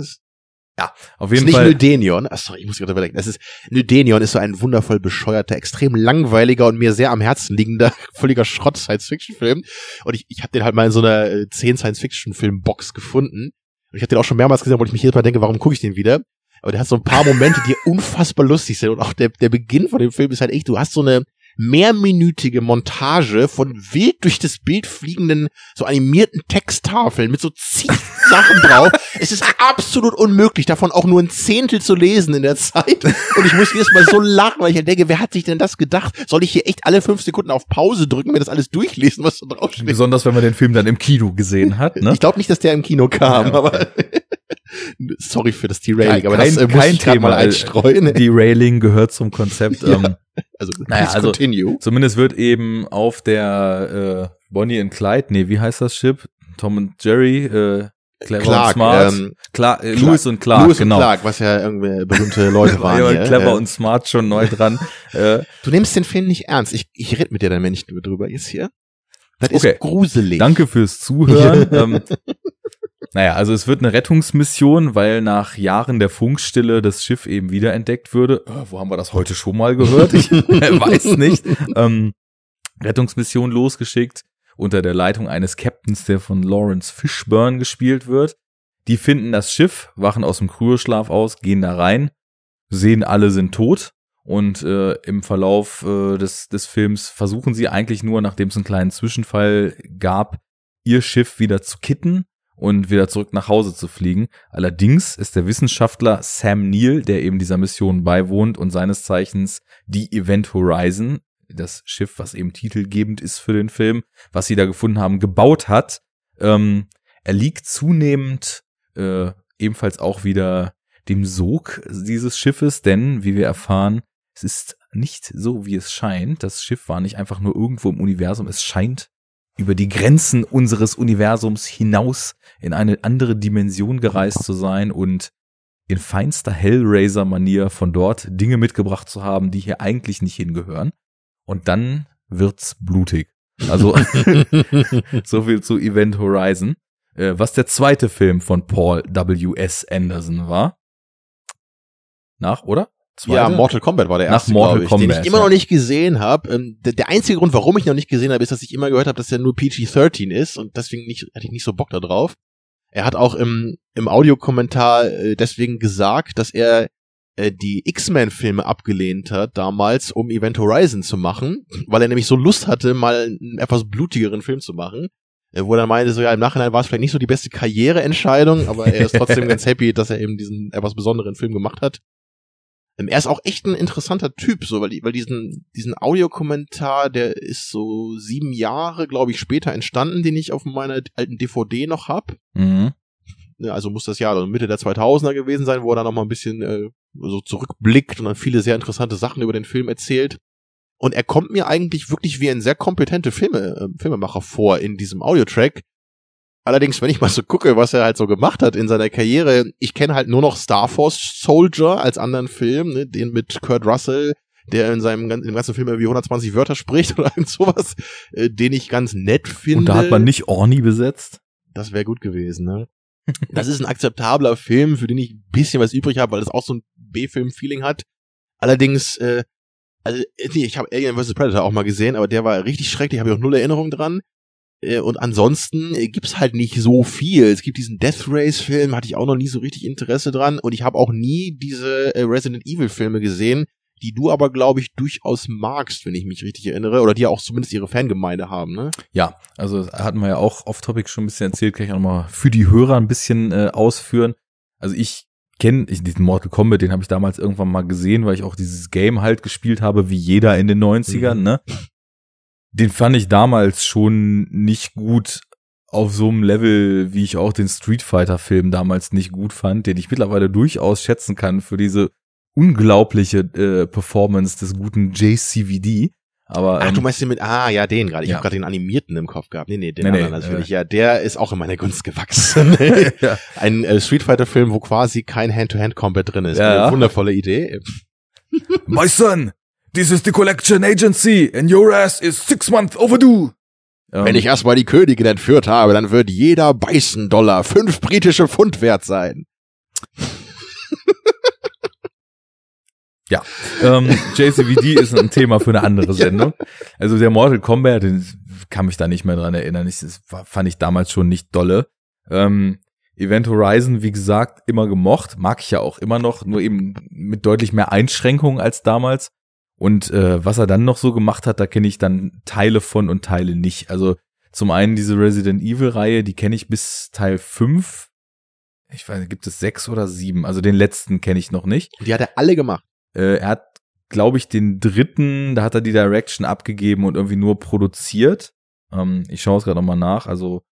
Es Auf ist jeden nicht Fall. Nydenion. Ach, sorry, ich muss gerade überlegen. Es ist, Nydenion ist so ein wundervoll bescheuerter, extrem langweiliger und mir sehr am Herzen liegender, völliger Schrott-Science-Fiction-Film. Und ich, ich habe den halt mal in so einer äh, 10 Science-Fiction-Film-Box gefunden. Und ich habe den auch schon mehrmals gesehen, wo ich mich jedes Mal denke, warum gucke ich den wieder? Aber der hat so ein paar Momente, die unfassbar lustig sind. Und auch der, der Beginn von dem Film ist halt echt, du hast so eine mehrminütige Montage von wild durch das Bild fliegenden, so animierten Texttafeln mit so zig Sachen drauf. Es ist absolut unmöglich, davon auch nur ein Zehntel zu lesen in der Zeit. Und ich muss jedes Mal so lachen, weil ich halt denke, wer hat sich denn das gedacht? Soll ich hier echt alle fünf Sekunden auf Pause drücken, mir das alles durchlesen, was da draufsteht? Besonders wenn man den Film dann im Kino gesehen hat, ne? Ich glaube nicht, dass der im Kino kam, Ja. aber sorry für das Derailing, aber Kein- das äh, muss kein ich Thema, mal einstreuen. Die Railing gehört zum Konzept. Ja. Ähm, Also, Naja, also- continue. Zumindest wird eben auf der äh, Bonnie and Clyde, nee, wie heißt das Schiff? Tom und Jerry, äh, clever und smart. ähm, Klar, äh, Clark. Lewis und Clark, Lewis genau. und Clark, was ja irgendwie berühmte Leute War waren. ja hier, clever äh. und smart schon neu dran. äh, Du nimmst den Film nicht ernst. Ich, ich rede mit dir dann nicht drüber jetzt hier. Das Okay. ist gruselig. danke fürs Zuhören. ähm, naja, also es wird eine Rettungsmission, weil nach Jahren der Funkstille das Schiff eben wiederentdeckt würde. Äh, wo haben wir das heute schon mal gehört? Ich weiß nicht. Ähm, Rettungsmission losgeschickt unter der Leitung eines Captains, der von Lawrence Fishburne gespielt wird. Die finden das Schiff, wachen aus dem Kryoschlaf aus, gehen da rein, sehen, alle sind tot. Und äh, im Verlauf äh, des, des Films versuchen sie eigentlich nur, nachdem es einen kleinen Zwischenfall gab, ihr Schiff wieder zu kitten und wieder zurück nach Hause zu fliegen. Allerdings ist der Wissenschaftler Sam Neill, der eben dieser Mission beiwohnt und seines Zeichens die Event Horizon, das Schiff, was eben titelgebend ist für den Film, was sie da gefunden haben, gebaut hat. Ähm, er liegt zunehmend äh, ebenfalls auch wieder dem Sog dieses Schiffes, denn, wie wir erfahren, es ist nicht so, wie es scheint. Das Schiff war nicht einfach nur irgendwo im Universum, es scheint über die Grenzen unseres Universums hinaus in eine andere Dimension gereist zu sein und in feinster Hellraiser-Manier von dort Dinge mitgebracht zu haben, die hier eigentlich nicht hingehören. Und dann wird's blutig. Also so viel zu Event Horizon, äh, was der zweite Film von Paul W. S. Anderson war. Nach, oder? Zweite? Ja, Mortal Kombat war der erste, Nach Mortal ich, Kombat, den ich immer ja. noch nicht gesehen habe. Ähm, der, der einzige Grund, warum ich noch nicht gesehen habe, ist, dass ich immer gehört habe, dass er nur PG-13 ist und deswegen nicht, hatte ich nicht so Bock da drauf. Er hat auch im, im Audiokommentar äh, deswegen gesagt, dass er äh, die X-Men-Filme abgelehnt hat damals, um Event Horizon zu machen, weil er nämlich so Lust hatte, mal einen etwas blutigeren Film zu machen. Äh, Wo er meinte, so ja, im Nachhinein war es vielleicht nicht so die beste Karriereentscheidung, aber er ist trotzdem ganz happy, dass er eben diesen etwas besonderen Film gemacht hat. Ähm, Er ist auch echt ein interessanter Typ, so, weil, weil diesen, diesen Audiokommentar, der ist so sieben Jahre, glaube ich, später entstanden, den ich auf meiner alten DVD noch hab. Mhm. Ja, Also muss das Jahr also Mitte der 2000er gewesen sein, wo er dann noch mal ein bisschen äh, so zurückblickt und dann viele sehr interessante Sachen über den Film erzählt. Und er kommt mir eigentlich wirklich wie ein sehr kompetente Filme, äh, Filmemacher vor in diesem Audiotrack. Allerdings, wenn ich mal so gucke, was er halt so gemacht hat in seiner Karriere, ich kenne halt nur noch Star Force Soldier als anderen Film, ne, den mit Kurt Russell, der in seinem gan- im ganzen Film irgendwie 120 Wörter spricht oder irgend sowas, äh, den ich ganz nett finde. Und da hat man nicht Orni besetzt. Das wäre gut gewesen, ne? Das ist ein akzeptabler Film, für den ich ein bisschen was übrig habe, weil es auch so ein B-Film-Feeling hat. Allerdings, äh, also, äh, nee, ich habe Alien vs. Predator auch mal gesehen, aber der war richtig schrecklich, habe ich auch null Erinnerung dran. Äh, Und ansonsten gibt's halt nicht so viel. Es gibt diesen Death Race-Film, hatte ich auch noch nie so richtig Interesse dran. Und ich habe auch nie diese äh, Resident Evil-Filme gesehen, die du aber, glaube ich, durchaus magst, wenn ich mich richtig erinnere. Oder die ja auch zumindest ihre Fangemeinde haben, ne? Ja, also hatten wir ja auch off-topic schon ein bisschen erzählt, kann ich auch nochmal für die Hörer ein bisschen äh, ausführen. Also ich kenne diesen Mortal Kombat, den habe ich damals irgendwann mal gesehen, weil ich auch dieses Game halt gespielt habe, wie jeder in den 90ern, Mhm. ne? Den fand ich damals schon nicht gut auf so einem Level, wie ich auch den Street Fighter Film damals nicht gut fand, den ich mittlerweile durchaus schätzen kann für diese unglaubliche äh, Performance des guten JCVD. Aber Ach, ähm, du meinst den mit, ah, ja, den gerade. Ich ja. habe gerade den animierten im Kopf gehabt. Nee, nee, den Nee, nee, anderen natürlich. äh. ja, der ist auch in meiner Gunst gewachsen. ja. Ein äh, Street Fighter Film, wo quasi kein Hand-to-Hand-Combat drin ist. Ja, Eine wundervolle Idee. My son, this is the collection agency and your ass is six months overdue. Wenn ich erstmal die Königin entführt habe, dann wird jeder Beißen-Dollar fünf britische Pfund wert sein. ähm, JCVD ist ein Thema für eine andere Sendung. Also der Mortal Kombat, den kann mich da nicht mehr dran erinnern. Ich, das fand ich damals schon nicht dolle. Ähm, Event Horizon, wie gesagt, immer gemocht, mag ich ja auch immer noch, nur eben mit deutlich mehr Einschränkungen als damals. Und äh, was er dann noch so gemacht hat, da kenne ich dann Teile von und Teile nicht. Also zum einen diese Resident Evil Reihe, die kenne ich bis Teil 5. Ich weiß nicht, gibt es sechs oder sieben? Also den letzten kenne ich noch nicht. Die hat er alle gemacht. Äh, er hat, glaube ich, den dritten, da hat er die Direction abgegeben und irgendwie nur produziert. Ähm, ich schaue es gerade nochmal nach. Also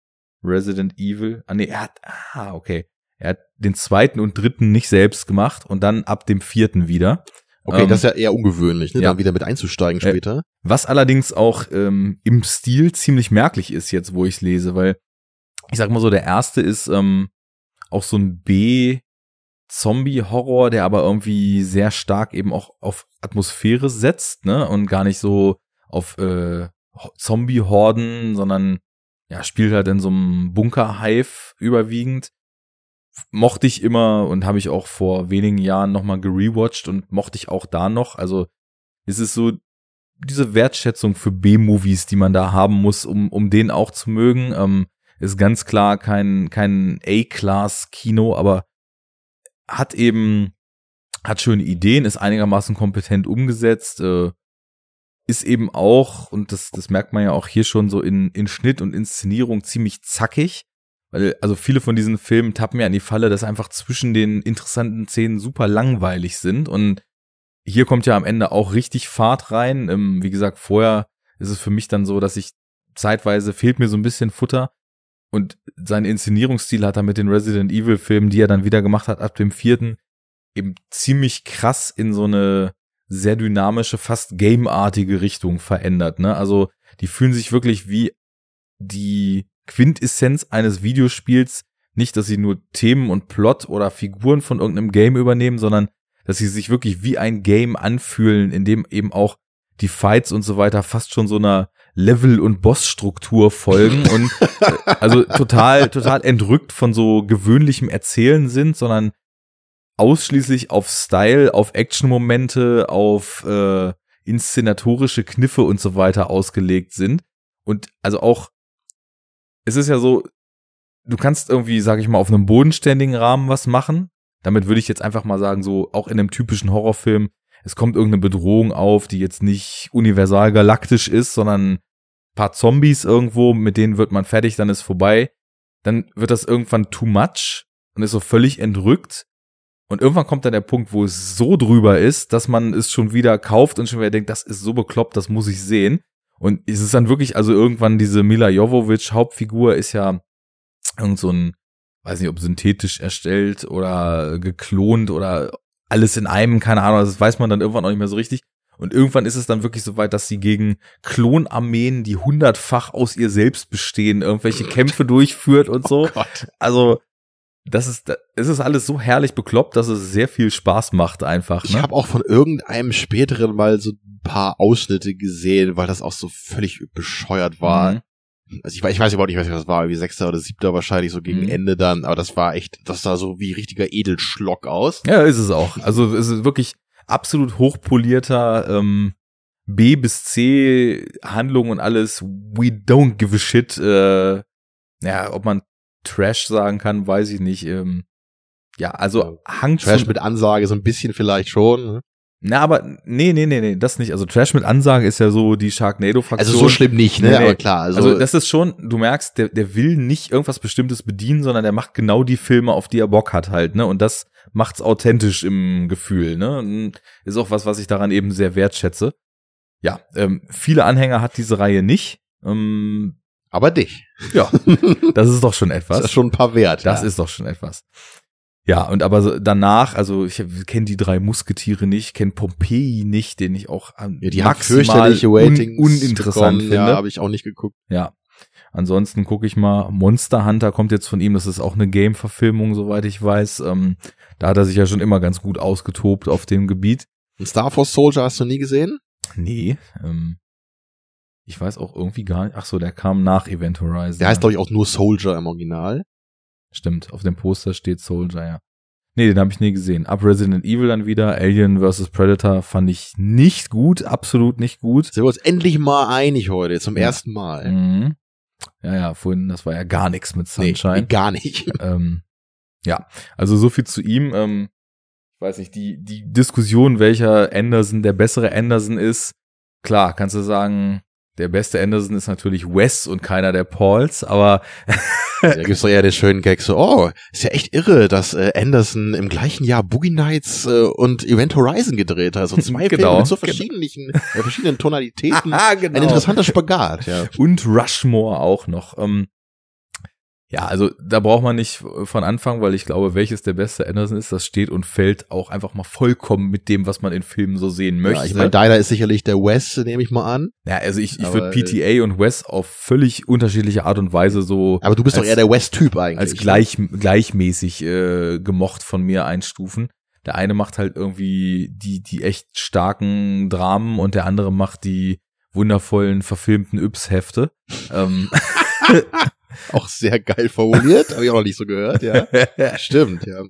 Resident Evil. Ah, nee, er hat, ah, okay. Er hat den zweiten und dritten nicht selbst gemacht und dann ab dem vierten wieder. Okay, Ähm, das ist ja eher ungewöhnlich, ne? ja. Dann wieder mit einzusteigen Äh, später. Was allerdings auch ähm, im Stil ziemlich merklich ist jetzt, wo ich es lese, weil ich sag mal so, der erste ist ähm, auch so ein B Zombie-Horror, der aber irgendwie sehr stark eben auch auf Atmosphäre setzt, ne? Und gar nicht so auf äh, Ho- Zombie-Horden, sondern ja, spielt halt in so einem Bunker-Hive überwiegend. Mochte ich immer und habe ich auch vor wenigen Jahren nochmal gerewatcht und mochte ich auch da noch. Also es ist so diese Wertschätzung für B-Movies, die man da haben muss, um, um den auch zu mögen. Ähm, ist ganz klar kein, kein A-Class-Kino, aber hat eben, hat schöne Ideen, ist einigermaßen kompetent umgesetzt, äh, ist eben auch, und das, das merkt man ja auch hier schon so in, in Schnitt und Inszenierung ziemlich zackig. Weil, also viele von diesen Filmen tappen ja in die Falle, dass einfach zwischen den interessanten Szenen super langweilig sind. Und hier kommt ja am Ende auch richtig Fahrt rein. Ähm, wie gesagt, vorher ist es für mich dann so, dass ich zeitweise fehlt mir so ein bisschen Futter. Und sein Inszenierungsstil hat er mit den Resident Evil Filmen, die er dann wieder gemacht hat ab dem vierten, eben ziemlich krass in so eine sehr dynamische, fast gameartige Richtung verändert. Ne? Also die fühlen sich wirklich wie die Quintessenz eines Videospiels. Nicht, dass sie nur Themen und Plot oder Figuren von irgendeinem Game übernehmen, sondern dass sie sich wirklich wie ein Game anfühlen, in dem eben auch die Fights und so weiter fast schon so einer Level- und Bossstruktur folgen und äh, also total, total entrückt von so gewöhnlichem Erzählen sind, sondern ausschließlich auf Style, auf Action-Momente, auf äh, inszenatorische Kniffe und so weiter ausgelegt sind. Und also auch, es ist ja so, du kannst irgendwie, sag ich mal, auf einem bodenständigen Rahmen was machen. Damit würde ich jetzt einfach mal sagen, so auch in einem typischen Horrorfilm, es kommt irgendeine Bedrohung auf, die jetzt nicht universal galaktisch ist, sondern paar Zombies irgendwo, mit denen wird man fertig, dann ist vorbei. Dann wird das irgendwann too much und ist so völlig entrückt. Und irgendwann kommt dann der Punkt, wo es so drüber ist, dass man es schon wieder kauft und schon wieder denkt, das ist so bekloppt, das muss ich sehen. Und es ist dann wirklich, also irgendwann diese Mila Jovovich Hauptfigur ist ja irgend so ein, weiß nicht, ob synthetisch erstellt oder geklont oder alles in einem, keine Ahnung, das weiß man dann irgendwann auch nicht mehr so richtig. Und irgendwann ist es dann wirklich so weit, dass sie gegen Klonarmeen, die hundertfach aus ihr selbst bestehen, irgendwelche Kämpfe durchführt und so. Oh also das ist, es ist alles so herrlich bekloppt, dass es sehr viel Spaß macht einfach. Ne? Ich habe auch von irgendeinem späteren mal so ein paar Ausschnitte gesehen, weil das auch so völlig bescheuert war. Mhm. Also ich, ich weiß überhaupt nicht, was das war, wie sechster oder siebter wahrscheinlich so gegen mhm. Ende dann, aber das war echt, das sah so wie richtiger Edelschlock aus. Ja, ist es auch. Also es ist wirklich absolut hochpolierter ähm, B bis C Handlung und alles. We don't give a shit. Äh, ja, ob man Trash sagen kann, weiß ich nicht. Ähm, ja, also Hang Trash mit Ansage so ein bisschen vielleicht schon. Ne? Na, aber nee, nee, nee, nee, das nicht. Also Trash mit Ansage ist ja so die Sharknado-Fraktion. Also so schlimm nicht, ne? Nee, nee. Aber klar. Also, also das ist schon, du merkst, der, der will nicht irgendwas Bestimmtes bedienen, sondern der macht genau die Filme, auf die er Bock hat halt, ne? Und das macht's authentisch im Gefühl, ne? Ist auch was, was ich daran eben sehr wertschätze. Ja, ähm, viele Anhänger hat diese Reihe nicht. Ähm, aber dich. Ja, das ist doch schon etwas. Das ist schon ein paar wert. Das ja. ist doch schon etwas. Ja, und aber danach, also ich kenne die drei Musketiere nicht, kenne Pompeii nicht, den ich auch ja, die maximal un uninteressant bekommen. finde. Ja, habe ich auch nicht geguckt. Ja. Ansonsten gucke ich mal, Monster Hunter kommt jetzt von ihm, das ist auch eine Game-Verfilmung, soweit ich weiß. Ähm, da hat er sich ja schon immer ganz gut ausgetobt auf dem Gebiet. Star Force Soldier hast du nie gesehen? Nee, ähm, ich weiß auch irgendwie gar nicht. Ach so, der kam nach Event Horizon. Der heißt, glaube ich, auch nur Soldier im Original. Stimmt, auf dem Poster steht Soldier, ja. Nee, den habe ich nie gesehen. Ab Resident Evil dann wieder, Alien vs. Predator fand ich nicht gut, absolut nicht gut. Sind wir uns endlich mal einig heute, zum ja. ersten Mal. Mhm. Ja, ja, vorhin, das war ja gar nichts mit Sunshine. Nee, gar nicht. Ähm, ja, also so viel zu ihm. Ähm, ich weiß nicht, die, die Diskussion, welcher Anderson der bessere Anderson ist, klar, kannst du sagen, der beste Anderson ist natürlich Wes und keiner der Pauls, aber da gibt's doch eher den schönen Gag so, oh, ist ja echt irre, dass äh, Anderson im gleichen Jahr Boogie Nights äh, und Event Horizon gedreht hat. So zwei genau, Filme mit so verschiedenen, äh, verschiedenen Tonalitäten. Aha, genau. Ein interessanter Spagat, ja. Und Rushmore auch noch. Ähm, ja, also da braucht man nicht von Anfang, weil ich glaube, welches der beste Anderson ist, das steht und fällt auch einfach mal vollkommen mit dem, was man in Filmen so sehen möchte. Ja, ich meine, deiner ist sicherlich der Wes, nehme ich mal an. Ja, also ich, ich würde PTA und Wes auf völlig unterschiedliche Art und Weise so. Aber du bist als, doch eher der Wes-Typ eigentlich. Als gleich, gleichmäßig äh, gemocht von mir einstufen. Der eine macht halt irgendwie die, die echt starken Dramen und der andere macht die wundervollen verfilmten Yps-Hefte. ähm, Auch sehr geil formuliert, habe ich auch noch nicht so gehört, ja. Stimmt, ja.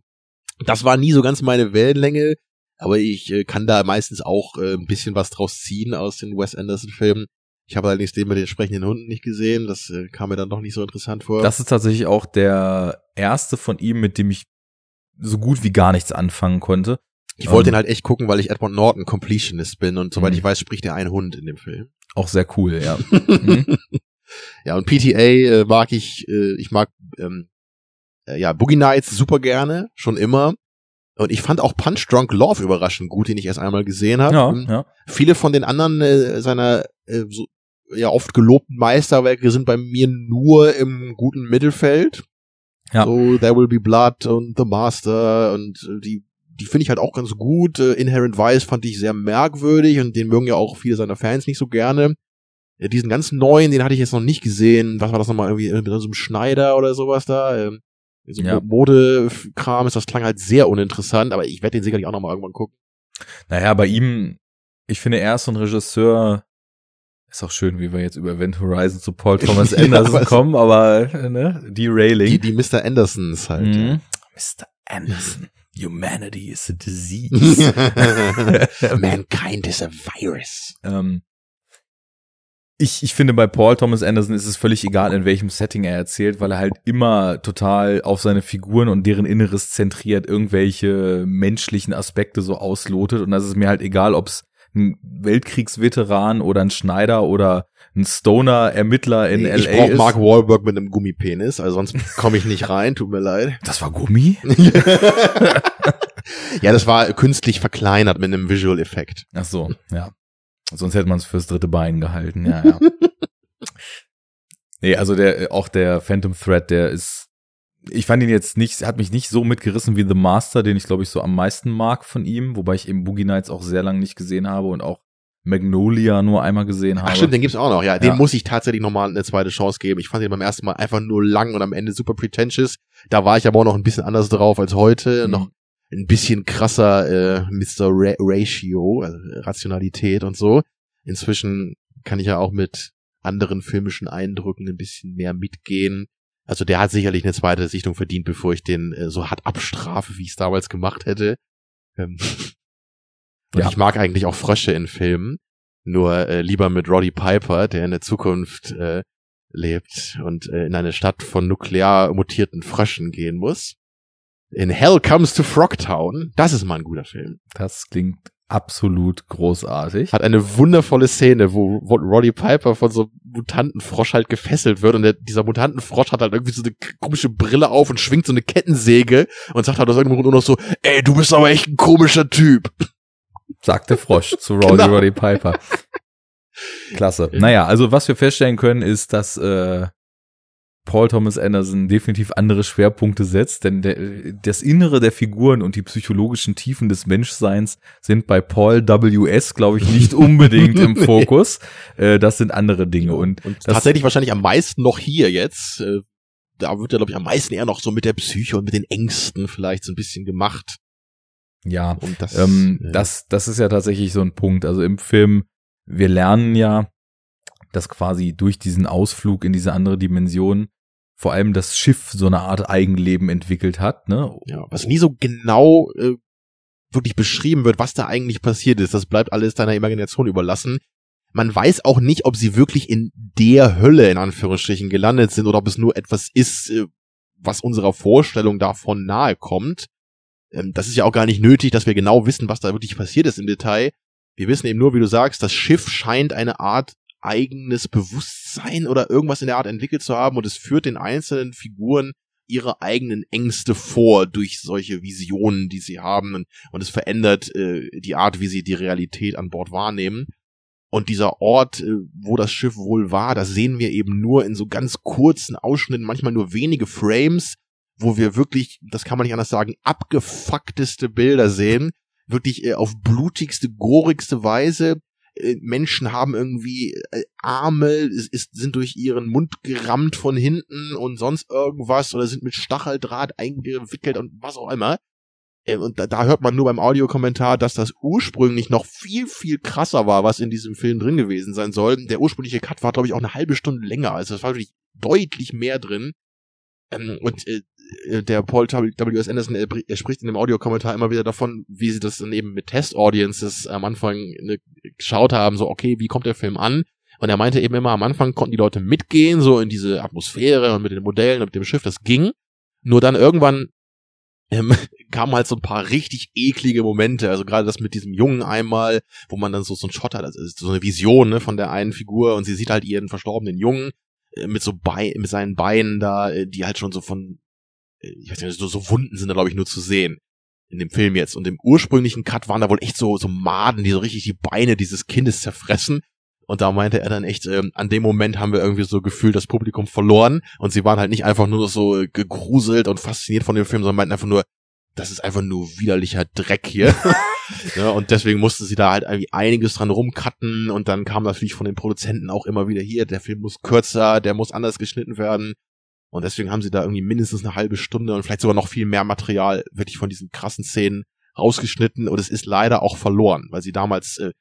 Das war nie so ganz meine Wellenlänge, aber ich äh, kann da meistens auch äh, ein bisschen was draus ziehen aus den Wes Anderson-Filmen. Ich habe allerdings den mit den sprechenden Hunden nicht gesehen, das äh, kam mir dann doch nicht so interessant vor. Das ist tatsächlich auch der erste von ihm, mit dem ich so gut wie gar nichts anfangen konnte. Ich wollte um, ähm, ihn halt echt gucken, weil ich Edward Norton Completionist bin und soweit mhm. ich weiß, spricht er ein Hund in dem Film. Auch sehr cool, ja. mhm. Ja, und PTA äh, mag ich, äh, ich mag ähm, äh, ja, Boogie Nights super gerne, schon immer. Und ich fand auch Punch Drunk Love überraschend gut, den ich erst einmal gesehen habe. Ja, ja. Viele von den anderen äh, seiner äh, so, ja oft gelobten Meisterwerke sind bei mir nur im guten Mittelfeld. Ja. So There Will Be Blood und The Master und äh, die die finde ich halt auch ganz gut. Äh, Inherent Vice fand ich sehr merkwürdig und den mögen ja auch viele seiner Fans nicht so gerne. Diesen ganz neuen, den hatte ich jetzt noch nicht gesehen. Was war das nochmal irgendwie äh, mit so einem Schneider oder sowas da? Ähm, so Ja. Modekram ist das klang halt sehr uninteressant, aber ich werde den sicherlich auch nochmal irgendwann gucken. Naja, bei ihm, ich finde, er ist so ein Regisseur, ist auch schön, wie wir jetzt über Event Horizon zu Paul Thomas Ja, Anderson es- kommen, aber ne, Die, Derailing. die Mr. Andersons halt. Mhm. Mr. Anderson, humanity is a disease. ja. Mankind is a virus. ähm, ich, ich finde, bei Paul Thomas Anderson ist es völlig egal, in welchem Setting er erzählt, weil er halt immer total auf seine Figuren und deren Inneres zentriert irgendwelche menschlichen Aspekte so auslotet. Und das ist mir halt egal, ob es ein Weltkriegsveteran oder ein Schneider oder ein Stoner-Ermittler in ich LA brauche ist. Mark Wahlberg mit einem Gummipenis, also sonst komme ich nicht rein, tut mir leid. das war Gummi? ja, das war künstlich verkleinert mit einem Visual-Effekt. Ach so, ja. Sonst hätte man es fürs dritte Bein gehalten, ja, ja. nee, also der, auch der Phantom Thread, der ist, ich fand ihn jetzt nicht, hat mich nicht so mitgerissen wie The Master, den ich glaube ich so am meisten mag von ihm, wobei ich eben Boogie Nights auch sehr lange nicht gesehen habe und auch Magnolia nur einmal gesehen habe. Ach stimmt, den gibt's auch noch, ja. Den Ja. muss ich tatsächlich nochmal eine zweite Chance geben. Ich fand den beim ersten Mal einfach nur lang und am Ende super pretentious. Da war ich aber auch noch ein bisschen anders drauf als heute. Mhm. Noch ein bisschen krasser äh, Mr. Ra Ratio, also Rationalität und so. Inzwischen kann ich ja auch mit anderen filmischen Eindrücken ein bisschen mehr mitgehen. Also der hat sicherlich eine zweite Sichtung verdient, bevor ich den äh, so hart abstrafe, wie ich es damals gemacht hätte. Ähm, Ja. ich mag eigentlich auch Frösche in Filmen, nur äh, lieber mit Roddy Piper, der in der Zukunft äh, lebt und äh, in eine Stadt von nuklear mutierten Fröschen gehen muss. In Hell Comes to Frogtown. Das ist mal ein guter Film. Das klingt absolut großartig. Hat eine wundervolle Szene, wo, wo Roddy Piper von so einem Mutantenfrosch halt gefesselt wird und der, dieser Mutantenfrosch hat halt irgendwie so eine komische Brille auf und schwingt so eine Kettensäge und sagt halt aus irgendeinem Grund nur noch so, ey, du bist aber echt ein komischer Typ. sagt der Frosch zu Roddy Genau. Roddy Piper. Klasse. Naja, also was wir feststellen können, ist, dass äh, Paul Thomas Anderson definitiv andere Schwerpunkte setzt, denn der, das Innere der Figuren und die psychologischen Tiefen des Menschseins sind bei Paul W.S., glaube ich, nicht unbedingt im. Fokus. Äh, das sind andere Dinge. Und, Und das, tatsächlich wahrscheinlich am meisten noch hier jetzt. Äh, da wird er, glaube ich, am meisten eher noch so mit der Psyche und mit den Ängsten vielleicht so ein bisschen gemacht. ja, Und das, Ähm, äh, das, das ist ja tatsächlich so ein Punkt. Also im Film, wir lernen ja, dass quasi durch diesen Ausflug in diese andere Dimension vor allem das Schiff so eine Art Eigenleben entwickelt hat, ne? ja, was nie so genau äh, wirklich beschrieben wird, was da eigentlich passiert ist. Das bleibt alles deiner Imagination überlassen. Man weiß auch nicht, ob sie wirklich in der Hölle in Anführungsstrichen gelandet sind oder ob es nur etwas ist, äh, was unserer Vorstellung davon nahe kommt. Ähm, das ist ja auch gar nicht nötig, dass wir genau wissen, was da wirklich passiert ist im Detail. Wir wissen eben nur, wie du sagst, das Schiff scheint eine Art eigenes Bewusstsein oder irgendwas in der Art entwickelt zu haben und es führt den einzelnen Figuren ihre eigenen Ängste vor durch solche Visionen, die sie haben und, und es verändert äh, die Art, wie sie die Realität an Bord wahrnehmen. Und dieser Ort, äh, wo das Schiff wohl war, das sehen wir eben nur in so ganz kurzen Ausschnitten, manchmal nur wenige Frames, wo wir wirklich, das kann man nicht anders sagen, abgefuckteste Bilder sehen, wirklich äh, auf blutigste, gorigste Weise. Äh, Menschen haben irgendwie äh, Arme, ist, sind durch ihren Mund gerammt von hinten und sonst irgendwas oder sind mit Stacheldraht eingewickelt und was auch immer. Äh, Und da, da hört man nur beim Audiokommentar, dass das ursprünglich noch viel, viel krasser war, was in diesem Film drin gewesen sein soll. Der ursprüngliche Cut war, glaube ich, auch eine halbe Stunde länger. Also es war wirklich deutlich mehr drin. Ähm, und der Paul W.S. Anderson, er, er spricht in dem Audiokommentar immer wieder davon, wie sie das dann eben mit Test-Audiences am Anfang ne, geschaut haben, so, okay, wie kommt der Film an? Und er meinte eben immer, am Anfang konnten die Leute mitgehen, so in diese Atmosphäre und mit den Modellen und mit dem Schiff, das ging. Nur dann irgendwann ähm, kamen halt so ein paar richtig eklige Momente. Also gerade das mit diesem Jungen einmal, wo man dann so, so ein Shot hat, also so eine Vision ne, von der einen Figur und sie sieht halt ihren verstorbenen Jungen äh, mit so Bei mit seinen Beinen da, äh, die halt schon so von ich weiß nicht, so, so Wunden sind da glaube ich nur zu sehen in dem Film jetzt. Und im ursprünglichen Cut waren da wohl echt so, so Maden, die so richtig die Beine dieses Kindes zerfressen. Und da meinte er dann echt, ähm, an dem Moment haben wir irgendwie so gefühlt das Publikum verloren. Und sie waren halt nicht einfach nur so gegruselt und fasziniert von dem Film, sondern meinten einfach nur, das ist einfach nur widerlicher Dreck hier. ja, und deswegen mussten sie da halt irgendwie einiges dran rumcutten und dann kam natürlich von den Produzenten auch immer wieder hier, der Film muss kürzer, der muss anders geschnitten werden. Und deswegen haben sie da irgendwie mindestens eine halbe Stunde und vielleicht sogar noch viel mehr Material wirklich von diesen krassen Szenen rausgeschnitten. Und es ist leider auch verloren, weil sie damals äh,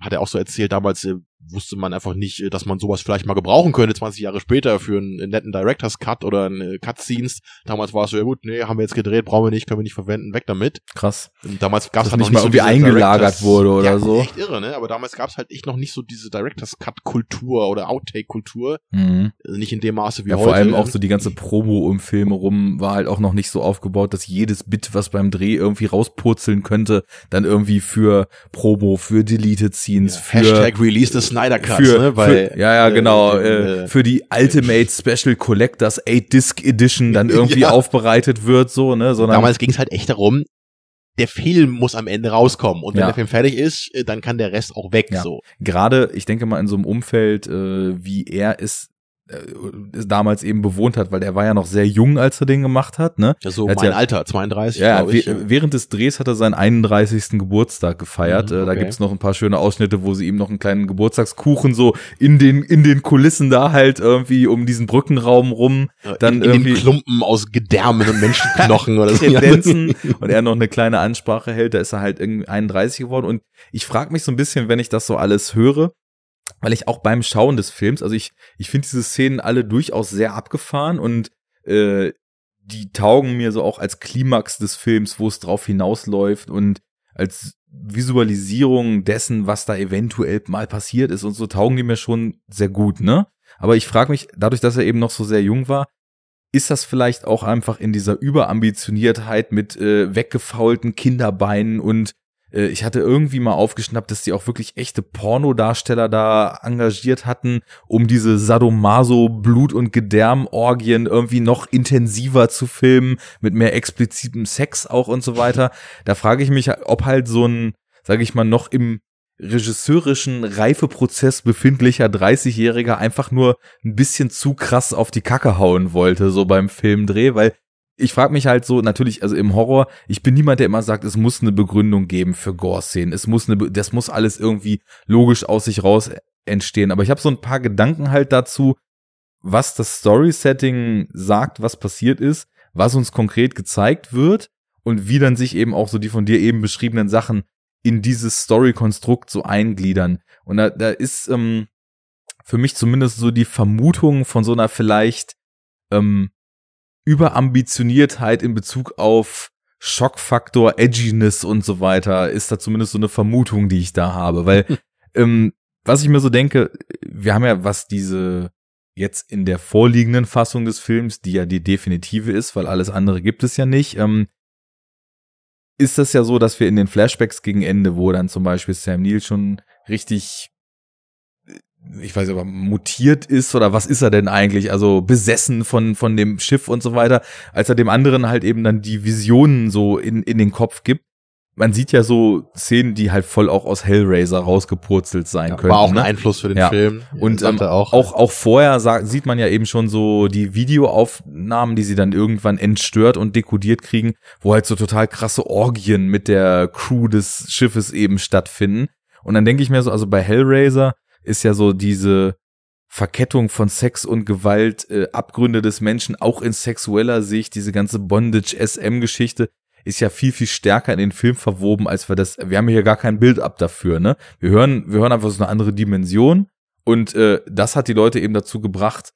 hat er auch so erzählt, damals äh, wusste man einfach nicht, äh, dass man sowas vielleicht mal gebrauchen könnte, 20 Jahre später für einen, netten Director's Cut oder einen Cutscenes. Damals war es so, ja gut, nee, haben wir jetzt gedreht, brauchen wir nicht, können wir nicht verwenden, weg damit. Krass. Und damals gab es halt nicht mal so irgendwie eingelagert wurde oder ja, so. echt irre, ne? Aber damals gab es halt echt noch nicht so diese Director's Cut Kultur oder Outtake Kultur. Mhm. Also nicht in dem Maße wie Ja, heute. vor allem auch so die ganze Promo um Filme rum war halt auch noch nicht so aufgebaut, dass jedes Bit, was beim Dreh irgendwie rauspurzeln könnte, dann irgendwie für Promo, für Deleted Scenes, für Hashtag Release the Snyder Cut, für, ne? Bei, für, ja, ja, genau, äh, äh, für die Ultimate Special Collectors 8-Disc Edition dann irgendwie Ja. aufbereitet wird, so, ne, sondern Damals ging es halt echt darum, der Film muss am Ende rauskommen. Und wenn Ja. der Film fertig ist, äh, dann kann der Rest auch weg, Ja. so. gerade, ich denke mal in so einem Umfeld, äh, wie er es äh, damals eben bewohnt hat, weil er war ja noch sehr jung, als er den gemacht hat, ne? Ja, so mein ja- Alter, 32, Ja, ich. während des Drehs hat er seinen 31. Geburtstag gefeiert. Mhm, Äh, Da okay. gibt's noch ein paar schöne Ausschnitte, wo sie ihm noch einen kleinen Geburtstagskuchen so in den in den Kulissen da halt irgendwie um diesen Brückenraum rum Äh, dann in, in irgendwie- den Klumpen aus Gedärmen und Menschenknochen oder so. Tendenzen und er noch eine kleine Ansprache hält, da ist er halt irgendwie 31 geworden und ich frage mich so ein bisschen, wenn ich das so alles höre, weil ich auch beim Schauen des Films, also ich ich finde diese Szenen alle durchaus sehr abgefahren und äh, die taugen mir so auch als Klimax des Films, wo es drauf hinausläuft und als Visualisierung dessen, was da eventuell mal passiert ist und so taugen die mir schon sehr gut, ne? Aber ich frage mich, dadurch, dass er eben noch so sehr jung war, ist das vielleicht auch einfach in dieser Überambitioniertheit mit äh, weggefaulten Kinderbeinen und äh, ich hatte irgendwie mal aufgeschnappt, dass die auch wirklich echte Pornodarsteller da engagiert hatten, um diese Sadomaso Blut- und Gedärmorgien irgendwie noch intensiver zu filmen, mit mehr explizitem Sex auch und so weiter. Da frage ich mich, ob halt so ein, sage ich mal, noch im regisseurischen Reifeprozess befindlicher 30-Jähriger einfach nur ein bisschen zu krass auf die Kacke hauen wollte, so beim Filmdreh, weil ich frage mich halt so, natürlich, also im Horror, ich bin niemand, der immer sagt, es muss eine Begründung geben für Gore-Szenen. Es muss eine, das muss alles irgendwie logisch aus sich raus entstehen. Aber ich habe so ein paar Gedanken halt dazu, was das Story-Setting sagt, was passiert ist, was uns konkret gezeigt wird und wie dann sich eben auch so die von dir eben beschriebenen Sachen in dieses Story-Konstrukt so eingliedern. Und da, da ist ähm, für mich zumindest so die Vermutung von so einer vielleicht ähm, Überambitioniertheit in Bezug auf Schockfaktor, Edginess und so weiter, ist da zumindest so eine Vermutung, die ich da habe. Weil, ähm, was ich mir so denke, wir haben ja, was diese jetzt in der vorliegenden Fassung des Films, die ja die definitive ist, weil alles andere gibt es ja nicht, ähm, ist das ja so, dass wir in den Flashbacks gegen Ende, wo dann zum Beispiel Sam Neill schon richtig ich weiß aber mutiert ist oder was ist er denn eigentlich? Also besessen von von dem Schiff und so weiter, als er dem anderen halt eben dann die Visionen so in in den Kopf gibt. Man sieht ja so Szenen, die halt voll auch aus Hellraiser rausgepurzelt sein Ja, können. war auch ein ne? Einfluss für den Ja. Film. Und ähm, auch, auch, auch vorher sag, sieht man ja eben schon so die Videoaufnahmen, die sie dann irgendwann entstört und dekodiert kriegen, wo halt so total krasse Orgien mit der Crew des Schiffes eben stattfinden. Und dann denke ich mir so, also bei Hellraiser ist ja so diese Verkettung von Sex und Gewalt, äh, Abgründe des Menschen, auch in sexueller Sicht, diese ganze Bondage-SM-Geschichte ist ja viel, viel stärker in den Film verwoben, als wir das, wir haben hier gar kein Bild ab dafür, ne? Wir hören, wir hören einfach so eine andere Dimension und äh, das hat die Leute eben dazu gebracht,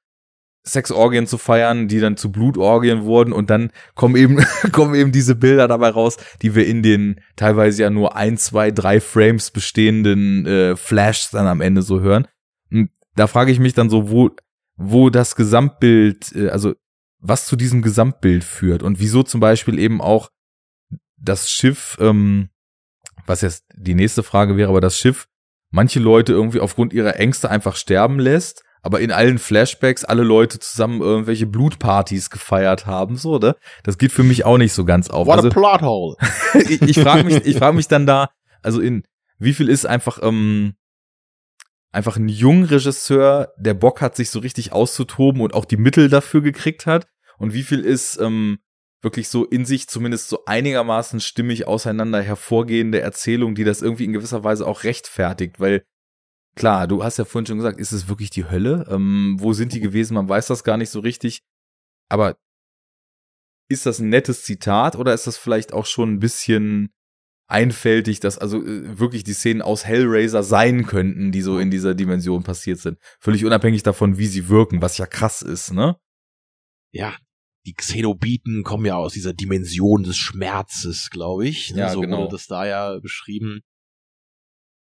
Sexorgien zu feiern, die dann zu Blutorgien wurden und dann kommen eben, kommen eben diese Bilder dabei raus, die wir in den teilweise ja nur ein, zwei, drei Frames bestehenden äh, Flashs dann am Ende so hören. Und da frage ich mich dann so, wo, wo das Gesamtbild, äh, also was zu diesem Gesamtbild führt und wieso zum Beispiel eben auch das Schiff, ähm, was jetzt die nächste Frage wäre, aber das Schiff manche Leute irgendwie aufgrund ihrer Ängste einfach sterben lässt, aber in allen Flashbacks alle Leute zusammen irgendwelche Blutpartys gefeiert haben, so, ne? Das geht für mich auch nicht so ganz auf. What also, a plot hole. ich ich frage mich, ich frage mich dann da, also in wie viel ist einfach ähm, einfach ein junger Regisseur, der Bock hat, sich so richtig auszutoben und auch die Mittel dafür gekriegt hat, und wie viel ist ähm, wirklich so in sich zumindest so einigermaßen stimmig auseinander hervorgehende Erzählung, die das irgendwie in gewisser Weise auch rechtfertigt, weil klar, du hast ja vorhin schon gesagt, ist es wirklich die Hölle? Ähm, wo sind die gewesen? Man weiß das gar nicht so richtig. Aber ist das ein nettes Zitat oder ist das vielleicht auch schon ein bisschen einfältig, dass also äh, wirklich die Szenen aus Hellraiser sein könnten, die so in dieser Dimension passiert sind? Völlig unabhängig davon, wie sie wirken, was ja krass ist, ne? Ja, die Xenobiten kommen ja aus dieser Dimension des Schmerzes, glaube ich. Ja, so genau. wurde das da ja beschrieben.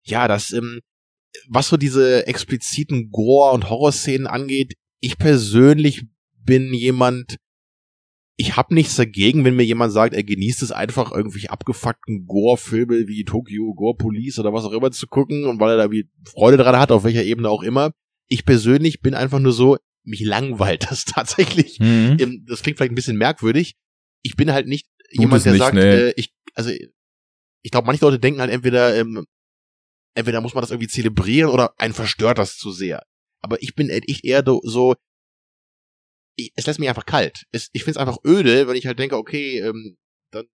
Ja, das, ähm, was so diese expliziten Gore- und Horrorszenen angeht, ich persönlich bin jemand, ich habe nichts dagegen, wenn mir jemand sagt, er genießt es einfach, irgendwelche abgefuckten Gore-Filme wie Tokyo Gore Police oder was auch immer zu gucken und weil er da wie Freude dran hat, auf welcher Ebene auch immer. Ich persönlich bin einfach nur so, mich langweilt das tatsächlich. Mhm. Das klingt vielleicht ein bisschen merkwürdig. Ich bin halt nicht Tut jemand, der nicht, sagt, nee. äh, ich, also ich glaube, manche Leute denken halt entweder, ähm, entweder muss man das irgendwie zelebrieren oder einen verstört das zu sehr. Aber ich bin echt eher so, ich, es lässt mich einfach kalt. Es, ich finde es einfach öde, wenn ich halt denke, okay, ähm, dann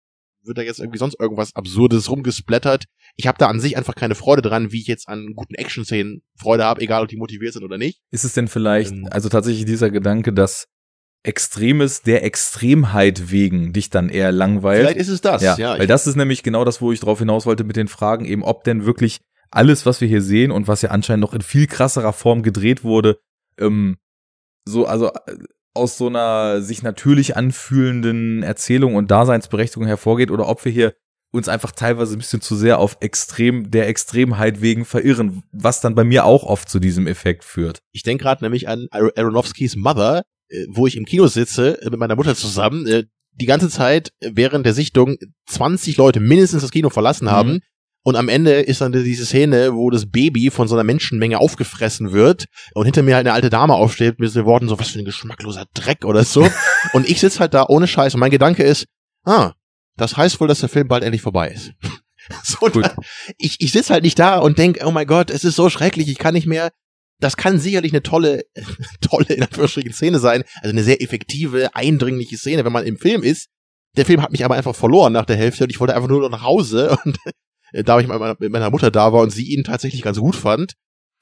wird da jetzt irgendwie sonst irgendwas Absurdes rumgesplattert. Ich habe da an sich einfach keine Freude dran, wie ich jetzt an guten Action-Szenen Freude habe, egal ob die motiviert sind oder nicht. Ist es denn vielleicht, Ähm. also tatsächlich dieser Gedanke, dass Extremes der Extremheit wegen dich dann eher langweilt? Vielleicht ist es das, ja, ja. weil das ist nämlich genau das, wo ich drauf hinaus wollte mit den Fragen, eben ob denn wirklich alles, was wir hier sehen und was ja anscheinend noch in viel krasserer Form gedreht wurde, ähm, so, also äh, aus so einer sich natürlich anfühlenden Erzählung und Daseinsberechtigung hervorgeht oder ob wir hier uns einfach teilweise ein bisschen zu sehr auf extrem, der Extremheit wegen verirren, was dann bei mir auch oft zu diesem Effekt führt. ich denke gerade nämlich an Ar- Aronofskis Mother, äh, wo ich im Kino sitze äh, mit meiner Mutter zusammen, die ganze Zeit äh, während der Sichtung 20 Leute mindestens das Kino verlassen haben. Mhm. Und am Ende ist dann diese Szene, wo das Baby von so einer Menschenmenge aufgefressen wird und hinter mir halt eine alte Dame aufsteht mit den Worten so, was für ein geschmackloser Dreck oder so. und ich sitz halt da ohne Scheiß und mein Gedanke ist, ah, das heißt wohl, dass der Film bald endlich vorbei ist. so, Gut. da, ich, ich sitz halt nicht da und denk, oh mein Gott, es ist so schrecklich, ich kann nicht mehr. Das kann sicherlich eine tolle, tolle, in Anführungsstrichen, Szene sein. Also eine sehr effektive, eindringliche Szene, wenn man im Film ist. Der Film hat mich aber einfach verloren nach der Hälfte und ich wollte einfach nur noch nach Hause und äh, da ich mit meiner, Mutter da war und sie ihn tatsächlich ganz gut fand.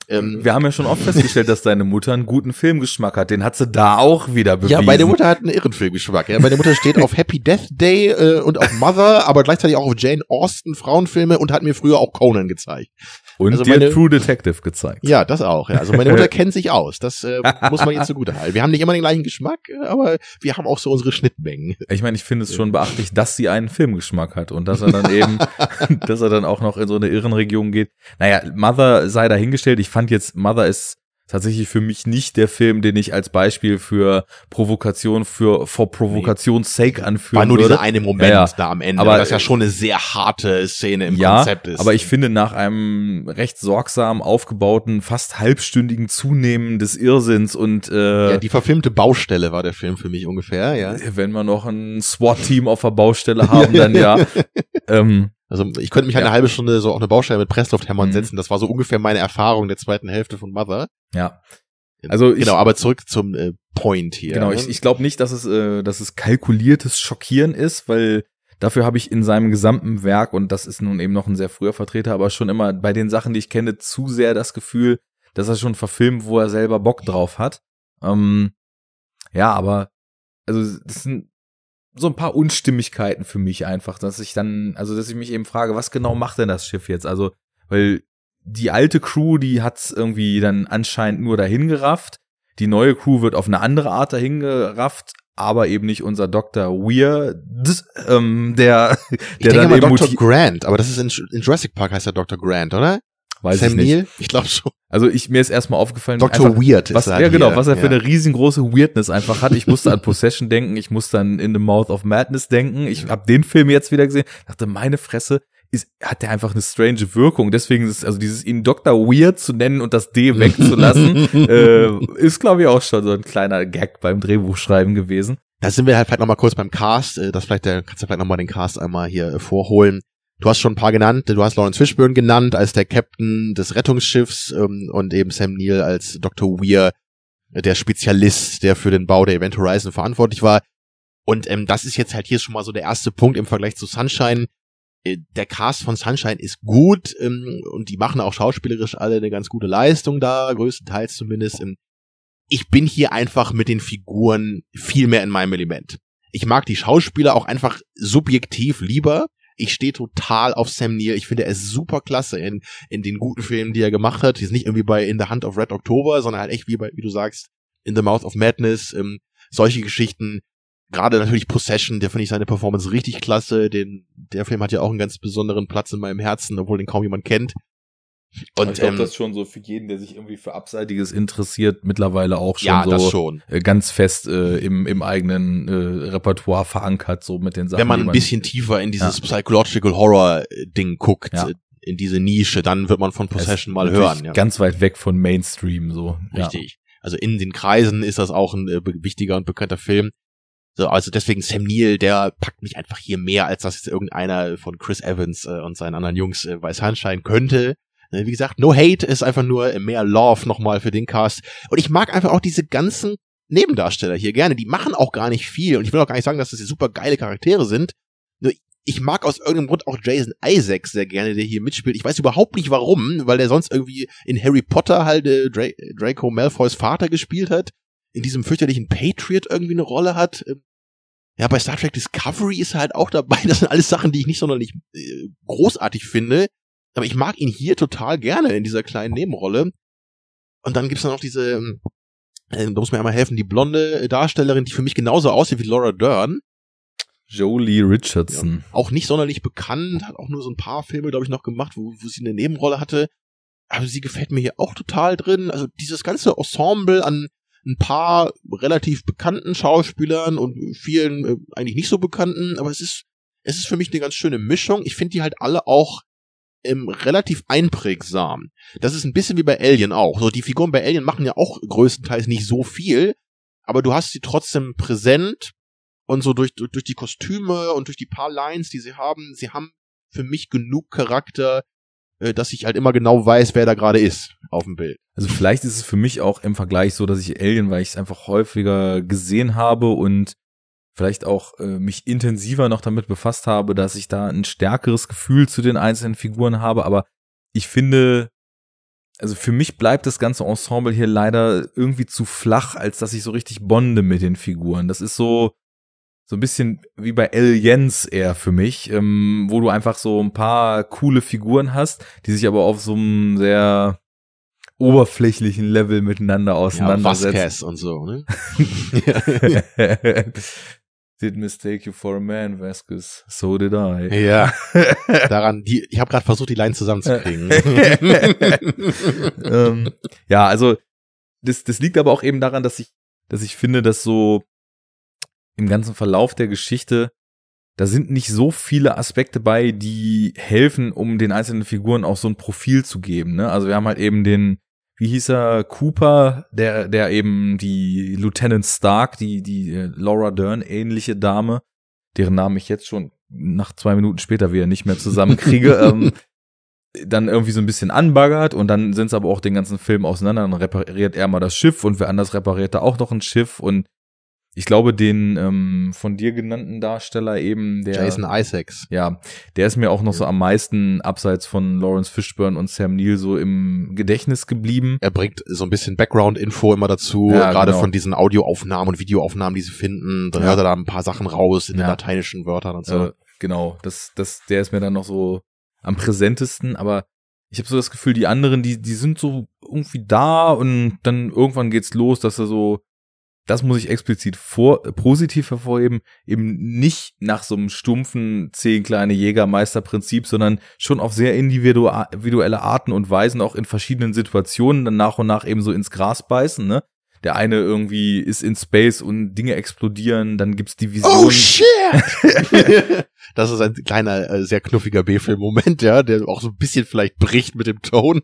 Ähm, Wir haben ja schon oft festgestellt, dass deine Mutter einen guten Filmgeschmack hat. Den hat sie da auch wieder bewiesen. ja, meine Mutter hat einen irren Filmgeschmack. Ja. Meine Mutter steht auf Happy Death Day äh, und auf Mother, aber gleichzeitig auch auf Jane Austen Frauenfilme und hat mir früher auch Conan gezeigt. Und also dir meine- True Detective gezeigt. Ja, das auch. Ja. Also meine Mutter kennt sich aus. Das äh, muss man jetzt zugute halten. Wir haben nicht immer den gleichen Geschmack, äh, aber wir haben auch so unsere Schnittmengen. Ich meine, ich finde es schon beachtlich, dass sie einen Filmgeschmack hat und dass er dann eben, dass er dann auch noch in so eine Irrenregion geht. Naja, Mother sei dahingestellt. Ich fand jetzt, Mother ist tatsächlich für mich nicht der Film, den ich als Beispiel für Provokation, für for Provokations sake anführen War nur würde. dieser eine Moment Ja, ja. da am Ende, Aber- das ja schon eine sehr harte Szene im ja, Konzept ist. aber ich finde nach einem recht sorgsam aufgebauten, fast halbstündigen Zunehmen des Irrsinns und äh, ja, die verfilmte Baustelle war der Film für mich ungefähr, ja. wenn wir noch ein SWAT-Team auf der Baustelle haben, dann ja. ähm, Also ich könnte mich halt Ja. eine halbe Stunde so auf eine Baustelle mit Presslufthämmern Mhm. setzen. Das war so ungefähr meine Erfahrung der zweiten Hälfte von Mother. ja. Also ich, genau, aber zurück zum äh, Point hier. Genau, ne? ich, ich glaube nicht, dass es, äh, dass es kalkuliertes Schockieren ist, weil dafür habe ich in seinem gesamten Werk, und das ist nun eben noch ein sehr früher Vertreter, aber schon immer bei den Sachen, die ich kenne, zu sehr das Gefühl, dass er schon verfilmt, wo er selber Bock drauf hat. Ähm, ja, aber also das sind so ein paar Unstimmigkeiten für mich einfach, dass ich dann, also dass ich mich eben frage, was genau macht denn das Schiff jetzt? Also, weil die alte Crew, die hat's irgendwie dann anscheinend nur dahin gerafft. Die neue Crew wird auf eine andere Art dahin gerafft, aber eben nicht unser Dr. Weird, ähm, der, ich der denke dann mal eben Dr. Grant, aber das ist in, in Jurassic Park heißt er Dr. Grant, oder? Weiß Sam ich nicht. Ich glaube schon. Also ich mir ist erstmal aufgefallen, Dr. einfach, Weird was, ist ja halt genau, was er für ja. eine riesengroße Weirdness einfach hat. Ich musste an Possession denken, ich musste an In the Mouth of Madness denken. Ich habe den Film jetzt wieder gesehen, dachte meine Fresse, ist, hat der einfach eine strange Wirkung. Deswegen ist also dieses ihn Dr. Weird zu nennen und das D wegzulassen, äh, ist glaube ich auch schon so ein kleiner Gag beim Drehbuchschreiben gewesen. Da sind wir halt vielleicht nochmal kurz beim Cast, äh, das vielleicht, der, kannst du vielleicht nochmal den Cast einmal hier äh, vorholen. Du hast schon ein paar genannt, du hast Lawrence Fishburne genannt als der Captain des Rettungsschiffs ähm, und eben Sam Neill als Dr. Weir, der Spezialist, der für den Bau der Event Horizon verantwortlich war. Und ähm, das ist jetzt halt hier schon mal so der erste Punkt im Vergleich zu Sunshine. Äh, der Cast von Sunshine ist gut ähm, und die machen auch schauspielerisch alle eine ganz gute Leistung da, größtenteils zumindest. Ähm, ich bin hier einfach mit den Figuren viel mehr in meinem Element. Ich mag die Schauspieler auch einfach subjektiv lieber. Ich stehe total auf Sam Neill. Ich finde, er ist super klasse in, in den guten Filmen, die er gemacht hat. Die ist nicht irgendwie bei In the Hand of Red October, sondern halt echt wie bei, wie du sagst, In the Mouth of Madness, ähm, solche Geschichten gerade natürlich Possession, der finde ich seine Performance richtig klasse. Den, der Film hat ja auch einen ganz besonderen Platz in meinem Herzen, obwohl den kaum jemand kennt. Und ich glaube, ähm, das ist schon so für jeden, der sich irgendwie für Abseitiges interessiert, mittlerweile auch schon ja, so schon. Äh, ganz fest äh, im, im eigenen äh, Repertoire verankert, so mit den Sachen. Wenn man ein bisschen tiefer in dieses ja. Psychological Horror Ding guckt, ja. in diese Nische, dann wird man von Possession mal hören. Ja. Ganz weit weg von Mainstream, so. Richtig. Also in den Kreisen ist das auch ein äh, wichtiger und bekannter Film. So, also deswegen Sam Neill, der packt mich einfach hier mehr, als dass jetzt irgendeiner von Chris Evans äh, und seinen anderen Jungs äh, weiß Handschein könnte. Äh, wie gesagt, no hate ist einfach nur mehr Love nochmal für den Cast. Und ich mag einfach auch diese ganzen Nebendarsteller hier gerne. Die machen auch gar nicht viel. Und ich will auch gar nicht sagen, dass das hier super geile Charaktere sind. Nur ich mag aus irgendeinem Grund auch Jason Isaacs sehr gerne, der hier mitspielt. Ich weiß überhaupt nicht warum, weil der sonst irgendwie in Harry Potter halt äh, Dra Draco Malfoys Vater gespielt hat in diesem fürchterlichen Patriot irgendwie eine Rolle hat. Ähm, ja, bei Star Trek Discovery ist er halt auch dabei. Das sind alles Sachen, die ich nicht sonderlich äh, großartig finde. Aber ich mag ihn hier total gerne in dieser kleinen Nebenrolle. Und dann gibt's dann noch diese, ähm, äh, da muss mir einmal helfen, die blonde Darstellerin, die für mich genauso aussieht wie Laura Dern. Jolie Richardson. Ja, auch nicht sonderlich bekannt, hat auch nur so ein paar Filme, glaube ich, noch gemacht, wo, wo sie eine Nebenrolle hatte. Aber sie gefällt mir hier auch total drin. Also dieses ganze Ensemble an ein paar relativ bekannten Schauspielern und vielen äh, eigentlich nicht so bekannten, aber es ist, es ist für mich eine ganz schöne Mischung. Ich finde die halt alle auch ähm, relativ einprägsam. Das ist ein bisschen wie bei Alien auch. So, die Figuren bei Alien machen ja auch größtenteils nicht so viel, aber du hast sie trotzdem präsent und so durch, durch die Kostüme und durch die paar Lines, die sie haben, sie haben für mich genug Charakter, äh, dass ich halt immer genau weiß, wer da gerade ist auf dem Bild. Also vielleicht ist es für mich auch im Vergleich so, dass ich Alien, weil ich es einfach häufiger gesehen habe und vielleicht auch äh, mich intensiver noch damit befasst habe, dass ich da ein stärkeres Gefühl zu den einzelnen Figuren habe, aber ich finde, also für mich bleibt das ganze Ensemble hier leider irgendwie zu flach, als dass ich so richtig bonde mit den Figuren. Das ist so, so ein bisschen wie bei Aliens eher für mich, ähm, wo du einfach so ein paar coole Figuren hast, die sich aber auf so einem sehr oberflächlichen Level miteinander auseinandersetzen. Ja, Vasquez und so, ne? Did mistake you for a man, Vasquez. So did I. Ja. Daran, die, ich habe gerade versucht, die Line zusammenzukriegen. ähm, ja, also das, das liegt aber auch eben daran, dass ich, dass ich finde, dass so im ganzen Verlauf der Geschichte, da sind nicht so viele Aspekte bei, die helfen, um den einzelnen Figuren auch so ein Profil zu geben. Ne? Also wir haben halt eben den, wie hieß er, Cooper, der, der eben die Lieutenant Stark, die, die äh, Laura Dern ähnliche Dame, deren Namen ich jetzt schon nach zwei Minuten später wieder nicht mehr zusammenkriege, ähm, dann irgendwie so ein bisschen anbaggert und dann sind es aber auch den ganzen Film auseinander. Dann repariert er mal das Schiff und wer anders repariert da auch noch ein Schiff und ich glaube, den ähm, von dir genannten Darsteller eben, der Jason Isaacs. Ja, der ist mir auch noch so am meisten abseits von Lawrence Fishburne und Sam Neill so im Gedächtnis geblieben. Er bringt so ein bisschen Background-Info immer dazu, ja, gerade genau. von diesen Audioaufnahmen und Videoaufnahmen, die sie finden. Dann ja. hört er da ein paar Sachen raus in ja. den lateinischen Wörtern und so. Äh, genau, das, das, der ist mir dann noch so am präsentesten, aber ich habe so das Gefühl, die anderen, die, die sind so irgendwie da und dann irgendwann geht's los, dass er so das muss ich explizit vor, positiv hervorheben, eben nicht nach so einem stumpfen zehn kleine Jägermeister-Prinzip, sondern schon auf sehr individuelle Arten und Weisen, auch in verschiedenen Situationen dann nach und nach eben so ins Gras beißen, ne? der eine irgendwie ist in Space und Dinge explodieren, dann gibt's die Vision. Oh shit! das ist ein kleiner, äh, sehr knuffiger B-Film-Moment, ja, der auch so ein bisschen vielleicht bricht mit dem Ton.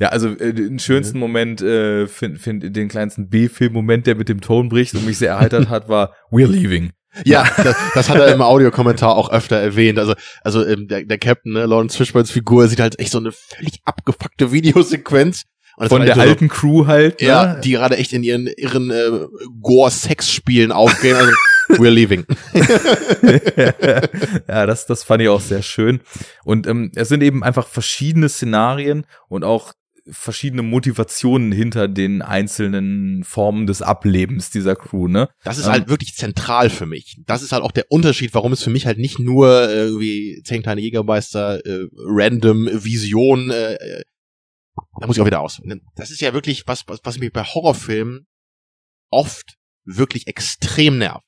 Ja, also äh, den schönsten Moment, äh, finde find, den kleinsten B-Film-Moment, der mit dem Ton bricht und mich sehr erheitert hat, war We're Leaving. Ja, das, das hat er im Audiokommentar auch öfter erwähnt. Also, also ähm, der, der Captain, ne, Lawrence Fishburns Figur, sieht halt echt so eine völlig abgefuckte Videosequenz. Von der so alten Crew halt. Ne? Ja, die gerade echt in ihren irren äh, Gore-Sex-Spielen aufgehen. Also, we're leaving. ja, das, das fand ich auch sehr schön. Und ähm, es sind eben einfach verschiedene Szenarien und auch verschiedene Motivationen hinter den einzelnen Formen des Ablebens dieser Crew, ne? Das ist ähm, halt wirklich zentral für mich. Das ist halt auch der Unterschied, warum es für mich halt nicht nur irgendwie zehn kleine Jägermeister, äh, random Vision, äh, äh, da muss ich auch wieder aus. Das ist ja wirklich was, was, was mich bei Horrorfilmen oft wirklich extrem nervt.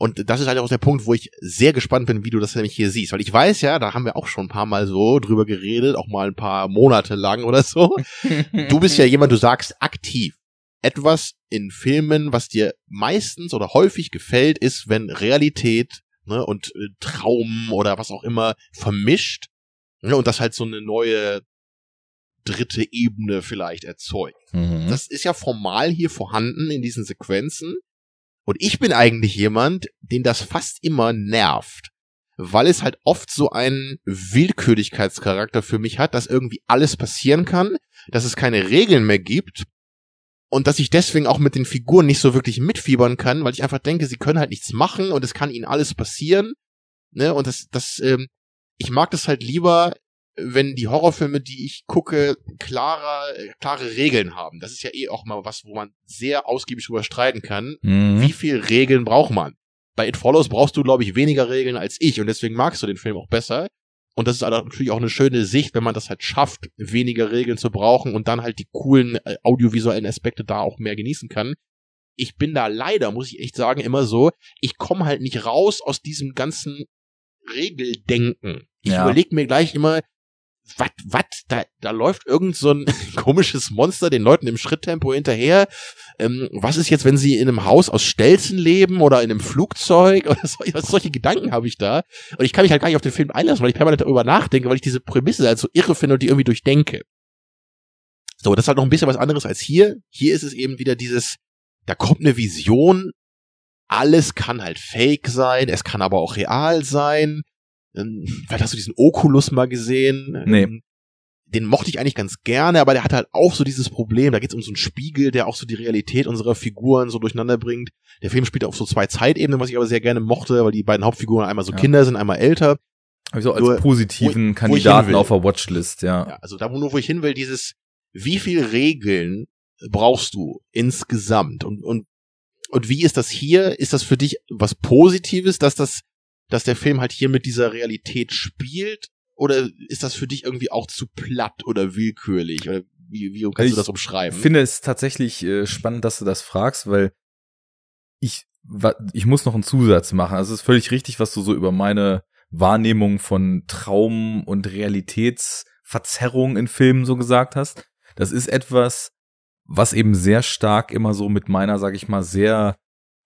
Und das ist halt auch der Punkt, wo ich sehr gespannt bin, wie du das nämlich hier siehst. Weil ich weiß ja, da haben wir auch schon ein paar Mal so drüber geredet, auch mal ein paar Monate lang oder so. du bist ja jemand, du sagst aktiv. Etwas in Filmen, was dir meistens oder häufig gefällt, ist, wenn Realität ne, und äh, Traum oder was auch immer vermischt ne, und das halt so eine neue dritte Ebene vielleicht erzeugt. Mhm. Das ist ja formal hier vorhanden in diesen Sequenzen. Und ich bin eigentlich jemand, den das fast immer nervt. Weil es halt oft so einen Willkürlichkeitscharakter für mich hat, dass irgendwie alles passieren kann, dass es keine Regeln mehr gibt und dass ich deswegen auch mit den Figuren nicht so wirklich mitfiebern kann, weil ich einfach denke, sie können halt nichts machen und es kann ihnen alles passieren. Ne? Und das, das, ähm, ich mag das halt lieber, wenn die Horrorfilme, die ich gucke, klare, klare Regeln haben. Das ist ja eh auch mal was, wo man sehr ausgiebig drüber streiten kann. Mhm. Wie viel Regeln braucht man? Bei It Follows brauchst du, glaube ich, weniger Regeln als ich und deswegen magst du den Film auch besser. Und das ist halt natürlich auch eine schöne Sicht, wenn man das halt schafft, weniger Regeln zu brauchen und dann halt die coolen äh, audiovisuellen Aspekte da auch mehr genießen kann. Ich bin da leider, muss ich echt sagen, immer so, ich komme halt nicht raus aus diesem ganzen Regeldenken. Ich ja. überlege mir gleich immer, was, was, da, da läuft irgend so ein komisches Monster den Leuten im Schritttempo hinterher. Ähm, was ist jetzt, wenn sie in einem Haus aus Stelzen leben oder in einem Flugzeug oder so, solche Gedanken habe ich da. Und ich kann mich halt gar nicht auf den Film einlassen, weil ich permanent darüber nachdenke, weil ich diese Prämisse halt so irre finde und die irgendwie durchdenke. So, das ist halt noch ein bisschen was anderes als hier. Hier ist es eben wieder dieses, da kommt eine Vision, alles kann halt fake sein, es kann aber auch real sein. Ähm, vielleicht hast du diesen Oculus mal gesehen. Nee. Ähm, den mochte ich eigentlich ganz gerne, aber der hat halt auch so dieses Problem. Da geht es um so einen Spiegel, der auch so die Realität unserer Figuren so durcheinander bringt. Der Film spielt auf so zwei Zeitebenen, was ich aber sehr gerne mochte, weil die beiden Hauptfiguren einmal so ja. Kinder sind, einmal älter. Also als nur, positiven wo, Kandidaten wo auf der Watchlist, ja. ja. Also da, wo nur wo ich hin will, dieses, wie viel Regeln brauchst du insgesamt? Und, und, und wie ist das hier? Ist das für dich was Positives, dass das dass der Film halt hier mit dieser Realität spielt? Oder ist das für dich irgendwie auch zu platt oder willkürlich? Oder wie, wie kannst ich du das umschreiben? Ich finde es tatsächlich äh, spannend, dass du das fragst, weil ich, ich muss noch einen Zusatz machen. Also es ist völlig richtig, was du so über meine Wahrnehmung von Traum und Realitätsverzerrung in Filmen so gesagt hast. Das ist etwas, was eben sehr stark immer so mit meiner, sag ich mal, sehr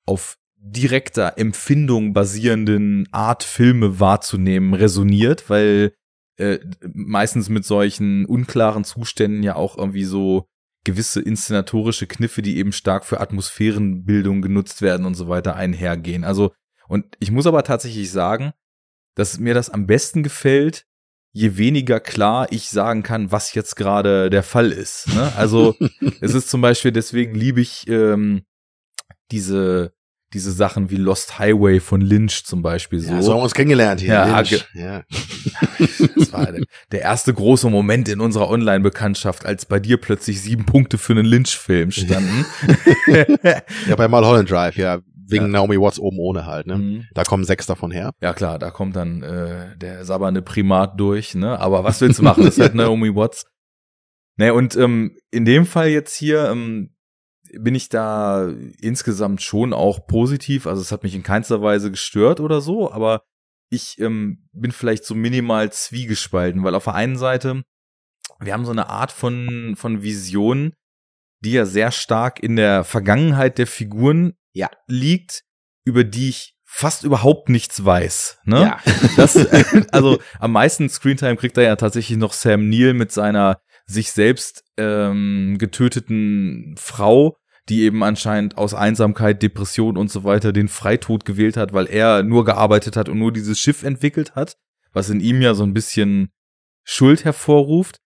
auf direkter Empfindung basierenden Art Filme wahrzunehmen resoniert, weil äh, meistens mit solchen unklaren Zuständen ja auch irgendwie so gewisse inszenatorische Kniffe, die eben stark für Atmosphärenbildung genutzt werden und so weiter einhergehen. Also, und ich muss aber tatsächlich sagen, dass mir das am besten gefällt, je weniger klar ich sagen kann, was jetzt gerade der Fall ist. Ne? Also es ist zum Beispiel, deswegen liebe ich ähm, diese diese Sachen wie Lost Highway von Lynch zum Beispiel so. Ja, so haben wir uns kennengelernt hier. Ja, Lynch. ja. das war der erste große Moment in unserer Online-Bekanntschaft, als bei dir plötzlich sieben Punkte für einen Lynch-Film standen. ja, bei Mulholland Drive, ja. Wegen ja. Naomi Watts oben ohne halt, ne? Mhm. Da kommen sechs davon her. Ja klar, da kommt dann äh, der sabberne Primat durch, ne? Aber was willst du machen? Das ist halt Naomi Watts. Ne, und ähm, in dem Fall jetzt hier, ähm, bin ich da insgesamt schon auch positiv. Also es hat mich in keinster Weise gestört oder so, aber ich ähm, bin vielleicht so minimal zwiegespalten, weil auf der einen Seite, wir haben so eine Art von, von Vision, die ja sehr stark in der Vergangenheit der Figuren Ja. liegt, über die ich fast überhaupt nichts weiß. Ne? Ja. Das, also am meisten Screentime kriegt er ja tatsächlich noch Sam Neill mit seiner sich selbst ähm, getöteten Frau, die eben anscheinend aus Einsamkeit, Depression und so weiter den Freitod gewählt hat, weil er nur gearbeitet hat und nur dieses Schiff entwickelt hat, was in ihm ja so ein bisschen Schuld hervorruft.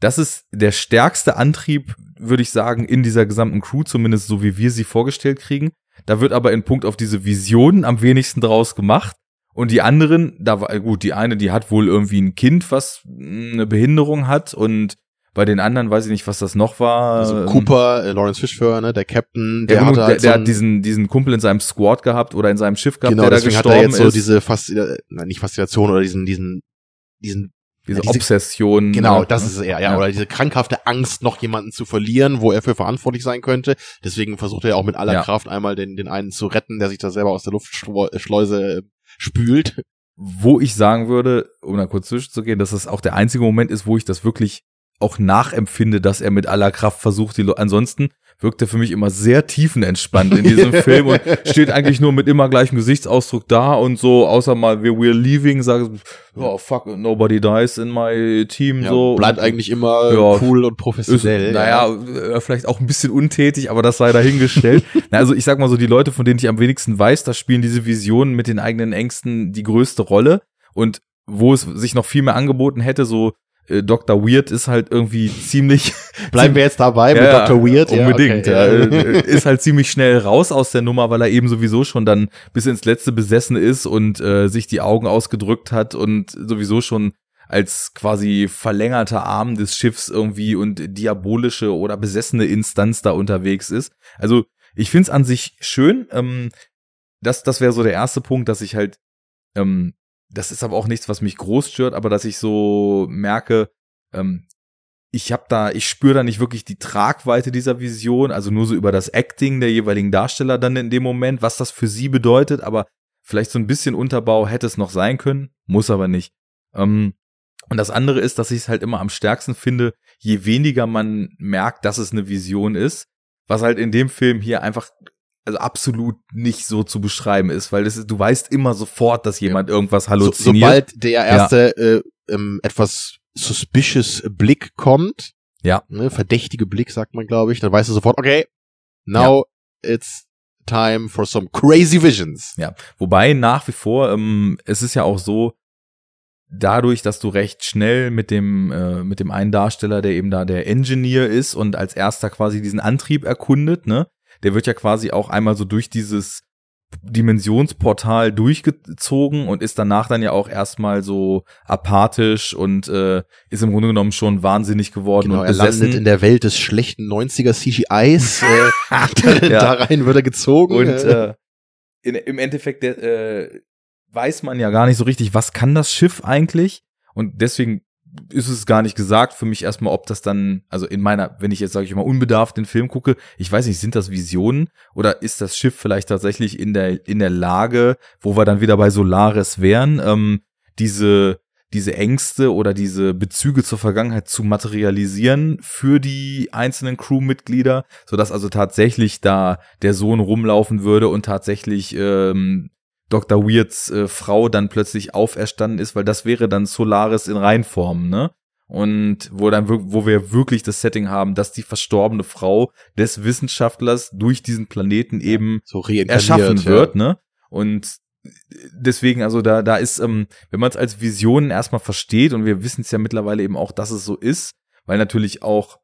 Das ist der stärkste Antrieb, würde ich sagen, in dieser gesamten Crew, zumindest so wie wir sie vorgestellt kriegen. Da wird aber in Punkt auf diese Visionen am wenigsten draus gemacht. Und die anderen, da war gut, die eine, die hat wohl irgendwie ein Kind, was eine Behinderung hat und bei den anderen weiß ich nicht, was das noch war. Also Ähm, Cooper, äh, Lawrence Fishburne, der Captain, der, der, hatte der, halt so hat diesen, diesen Kumpel in seinem Squad gehabt oder in seinem Schiff gehabt, genau, der da deswegen hat er gestorben jetzt so ist. diese Faszina nein, nicht Faszination oder diesen, diesen, diesen, diese, ja, diese- Obsession. genau, ja, das ne? ist eher, ja, Ja. oder diese krankhafte Angst, noch jemanden zu verlieren, wo er für verantwortlich sein könnte. Deswegen versucht er ja auch mit aller Ja. Kraft einmal den, den einen zu retten, der sich da selber aus der Luftschleuse äh, spült. wo ich sagen würde, um da kurz zwischenzugehen, dass das auch der einzige Moment ist, wo ich das wirklich auch nachempfinde, dass er mit aller Kraft versucht, die Lo ansonsten wirkt er für mich immer sehr tiefenentspannt in diesem Film und steht eigentlich nur mit immer gleichem Gesichtsausdruck da und so, außer mal wir we're leaving, sagt, oh fuck, nobody dies in my team, Ja, so. bleibt Und- eigentlich immer Ja, cool und ist, professionell. naja, äh, vielleicht auch ein bisschen untätig, aber das sei dahingestellt. Na, also ich sag mal so, die Leute, von denen ich am wenigsten weiß, da spielen diese Visionen mit den eigenen Ängsten die größte Rolle. Und wo es sich noch viel mehr angeboten hätte, so äh, Dr. Weird ist halt irgendwie ziemlich Bleiben wir jetzt dabei mit Ja, Dr. Weird. Ja, unbedingt. okay, ja, ja. äh, ist halt ziemlich schnell raus aus der Nummer, weil er eben sowieso schon dann bis ins Letzte besessen ist und äh, sich die Augen ausgedrückt hat und sowieso schon als quasi verlängerter Arm des Schiffs irgendwie und diabolische oder besessene Instanz da unterwegs ist. Also ich find's an sich schön. Ähm, das das wäre so der erste Punkt, dass ich halt, ähm, das ist aber auch nichts, was mich groß stört, aber dass ich so merke, ähm, ich habe da, ich spüre da nicht wirklich die Tragweite dieser Vision, also nur so über das Acting der jeweiligen Darsteller dann in dem Moment, was das für sie bedeutet, aber vielleicht so ein bisschen Unterbau hätte es noch sein können, muss aber nicht. Ähm, und das andere ist, dass ich es halt immer am stärksten finde, je weniger man merkt, dass es eine Vision ist, was halt in dem Film hier einfach also absolut nicht so zu beschreiben ist, weil das ist, du weißt immer sofort, dass jemand irgendwas So, halluziniert. sobald der erste äh, ähm, etwas suspicious Blick kommt, Ja. ne, verdächtige Blick sagt man, glaube ich, dann weißt du sofort, okay, now it's time for some crazy visions. Ja, wobei nach wie vor, ähm, es ist ja auch so, dadurch, dass du recht schnell mit dem, äh, mit dem einen Darsteller, der eben da der Engineer ist und als erster quasi diesen Antrieb erkundet, ne, der wird ja quasi auch einmal so durch dieses Dimensionsportal durchgezogen und ist danach dann ja auch erstmal so apathisch und äh, ist im Grunde genommen schon wahnsinnig geworden Genau, und er besessen. landet in der Welt des schlechten 90er CGIs. äh, da, Ja. da rein wird er gezogen. Und äh, äh, in, im Endeffekt der, äh, weiß man ja gar nicht so richtig, was kann das Schiff eigentlich? Und deswegen ist es gar nicht gesagt für mich erstmal, ob das dann, also in meiner, wenn ich jetzt sage ich mal unbedarft den Film gucke, ich weiß nicht, sind das Visionen oder ist das Schiff vielleicht tatsächlich in der in der Lage, wo wir dann wieder bei Solaris wären, ähm, diese diese Ängste oder diese Bezüge zur Vergangenheit zu materialisieren für die einzelnen Crewmitglieder, sodass also tatsächlich da der Sohn rumlaufen würde und tatsächlich ähm, Dr. Weirds äh, Frau dann plötzlich auferstanden ist, weil das wäre dann Solaris in Reinform, ne? Und wo dann wir- wo wir wirklich das Setting haben, dass die verstorbene Frau des Wissenschaftlers durch diesen Planeten eben so erschaffen ja. wird, ne? Und deswegen, also da, da ist, ähm, wenn man es als Visionen erstmal versteht, und wir wissen es ja mittlerweile eben auch, dass es so ist, weil natürlich auch,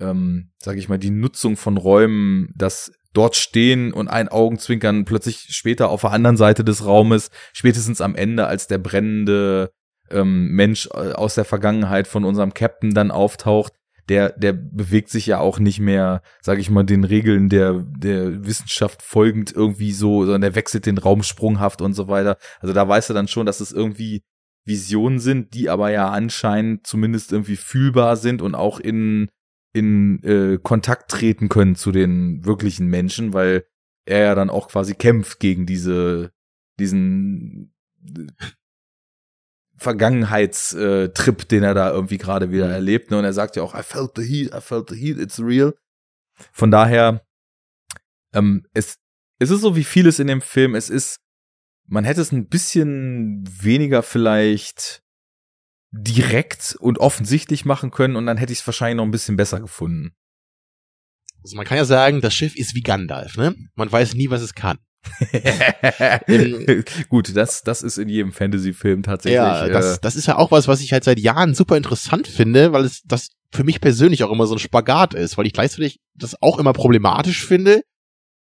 ähm, sage ich mal, die Nutzung von Räumen, das dort stehen und ein Augenzwinkern plötzlich später auf der anderen Seite des Raumes, spätestens am Ende, als der brennende ähm, Mensch äh, aus der Vergangenheit von unserem Captain dann auftaucht, der, der bewegt sich ja auch nicht mehr, sage ich mal, den Regeln der, der Wissenschaft folgend irgendwie so, sondern der wechselt den Raum sprunghaft und so weiter. Also da weißt du dann schon, dass es irgendwie Visionen sind, die aber ja anscheinend zumindest irgendwie fühlbar sind und auch in, in äh, Kontakt treten können zu den wirklichen Menschen, weil er ja dann auch quasi kämpft gegen diese, diesen äh, Vergangenheitstrip, den er da irgendwie gerade wieder Mhm. erlebt. Ne? Und er sagt ja auch, I felt the heat, I felt the heat, it's real. Von daher, ähm, es, es ist so wie vieles in dem Film. Es ist, man hätte es ein bisschen weniger vielleicht direkt und offensichtlich machen können und dann hätte ich es wahrscheinlich noch ein bisschen besser gefunden. Also man kann ja sagen, das Schiff ist wie Gandalf, ne? Man weiß nie, was es kann. Gut, das, das ist in jedem Fantasy-Film tatsächlich. Ja, das, äh, das ist ja auch was, was ich halt seit Jahren super interessant finde, weil es das für mich persönlich auch immer so ein Spagat ist, weil ich gleichzeitig das auch immer problematisch finde,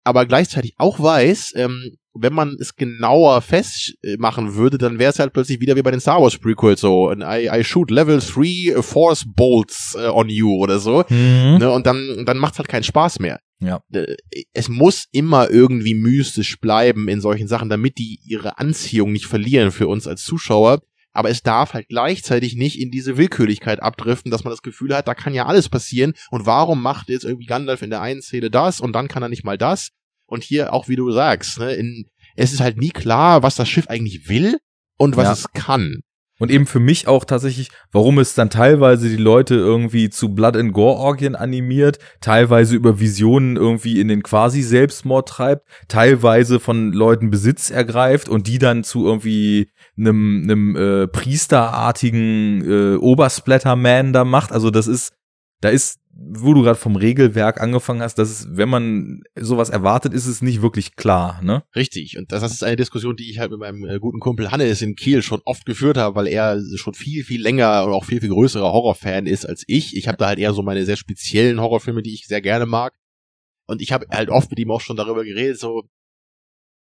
aber gleichzeitig auch weiß, ähm, wenn man es genauer festmachen würde, dann wäre es halt plötzlich wieder wie bei den Star Wars Prequels so, I, I shoot level 3 Force Bolts uh, on you oder so. Mhm. Ne, und dann, dann macht es halt keinen Spaß mehr. Ja. Äh, es muss immer irgendwie mystisch bleiben in solchen Sachen, damit die ihre Anziehung nicht verlieren für uns als Zuschauer. Aber es darf halt gleichzeitig nicht in diese Willkürlichkeit abdriften, dass man das Gefühl hat, da kann ja alles passieren. Und warum macht jetzt irgendwie Gandalf in der einen Szene das und dann kann er nicht mal das? Und hier auch, wie du sagst, ne, in, es ist halt nie klar, was das Schiff eigentlich will und was ja. es kann. Und eben für mich auch tatsächlich, warum es dann teilweise die Leute irgendwie zu Blood and Gore Orgien animiert, teilweise über Visionen irgendwie in den quasi Selbstmord treibt, teilweise von Leuten Besitz ergreift und die dann zu irgendwie einem, einem äh, priesterartigen äh, Obersplatterman da macht. Also das ist, da ist wo du gerade vom Regelwerk angefangen hast, dass es, wenn man sowas erwartet, ist es nicht wirklich klar, ne? Richtig. Und das ist eine Diskussion, die ich halt mit meinem äh, guten Kumpel Hannes in Kiel schon oft geführt habe, weil er schon viel, viel länger und auch viel, viel größerer Horrorfan ist als ich. Ich habe da halt eher so meine sehr speziellen Horrorfilme, die ich sehr gerne mag. Und ich habe halt oft mit ihm auch schon darüber geredet, so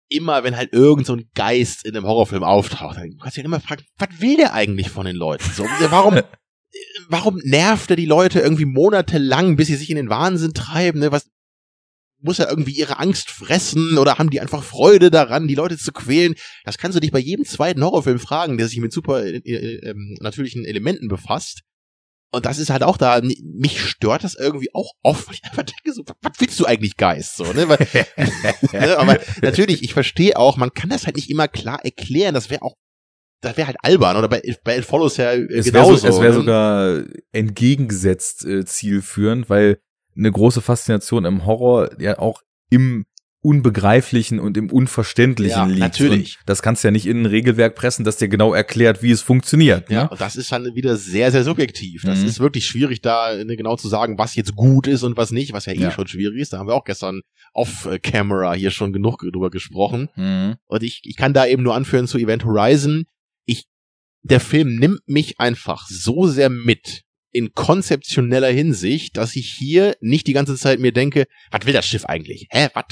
immer, wenn halt irgend so ein Geist in einem Horrorfilm auftaucht, dann kannst du ihn immer fragen, was will der eigentlich von den Leuten? So, warum, warum nervt er die Leute irgendwie monatelang, bis sie sich in den Wahnsinn treiben? Ne? Was muss er irgendwie ihre Angst fressen oder haben die einfach Freude daran, die Leute zu quälen? Das kannst du dich bei jedem zweiten Horrorfilm fragen, der sich mit super äh, äh, ähm, natürlichen Elementen befasst. Und das ist halt auch da, mich stört das irgendwie auch oft, weil ich einfach denke so, was willst du eigentlich Geist? So, ne? Weil, ne? Aber natürlich, ich verstehe auch, man kann das halt nicht immer klar erklären, das wäre auch das wäre halt albern oder bei, bei It Follows ja äh, es genauso. Wär so, es wäre ne? sogar entgegengesetzt äh, zielführend, weil eine große Faszination im Horror ja auch im Unbegreiflichen und im Unverständlichen ja, liegt. Natürlich. Und das kannst du ja nicht in ein Regelwerk pressen, das dir genau erklärt, wie es funktioniert. Ja, ne? und das ist dann wieder sehr, sehr subjektiv. Das mhm. ist wirklich schwierig, da ne, genau zu sagen, was jetzt gut ist und was nicht, was ja eh ja. schon schwierig ist. Da haben wir auch gestern off-camera hier schon genug drüber gesprochen. Mhm. Und ich, ich kann da eben nur anführen zu Event Horizon der Film nimmt mich einfach so sehr mit in konzeptioneller Hinsicht, dass ich hier nicht die ganze Zeit mir denke, was will das Schiff eigentlich? Hä, was?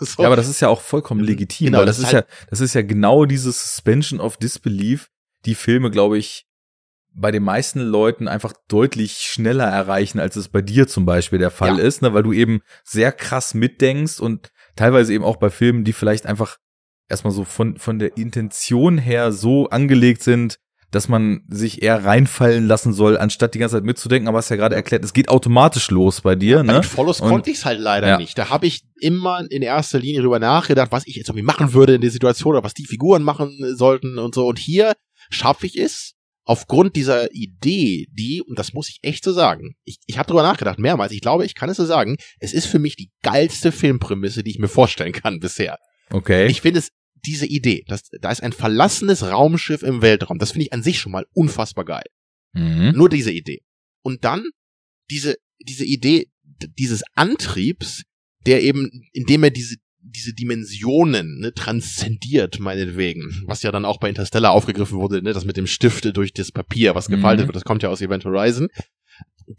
so. Ja, aber das ist ja auch vollkommen mhm. legitim, genau, weil das, das ist halt ja, das ist ja genau dieses Suspension of Disbelief, die Filme, glaube ich, bei den meisten Leuten einfach deutlich schneller erreichen, als es bei dir zum Beispiel der Fall ja. ist, ne, weil du eben sehr krass mitdenkst und teilweise eben auch bei Filmen, die vielleicht einfach erstmal so von, von der Intention her so angelegt sind, dass man sich eher reinfallen lassen soll, anstatt die ganze Zeit mitzudenken. Aber hast ja gerade erklärt, es geht automatisch los bei dir. Ja, ne? Mit Follows und, konnte ich es halt leider ja. nicht. Da habe ich immer in erster Linie drüber nachgedacht, was ich jetzt irgendwie machen würde in der Situation oder was die Figuren machen sollten und so. Und hier schaffe ich es, aufgrund dieser Idee, die, und das muss ich echt so sagen, ich, ich habe drüber nachgedacht mehrmals, ich glaube, ich kann es so sagen, es ist für mich die geilste Filmprämisse, die ich mir vorstellen kann bisher. Okay. Ich finde es diese Idee, dass, da ist ein verlassenes Raumschiff im Weltraum, das finde ich an sich schon mal unfassbar geil. Mhm. Nur diese Idee. Und dann diese, diese Idee dieses Antriebs, der eben, indem er diese, diese Dimensionen ne, transzendiert, meinetwegen, was ja dann auch bei Interstellar aufgegriffen wurde, ne, das mit dem Stifte durch das Papier, was gefaltet mhm. wird, das kommt ja aus Event Horizon.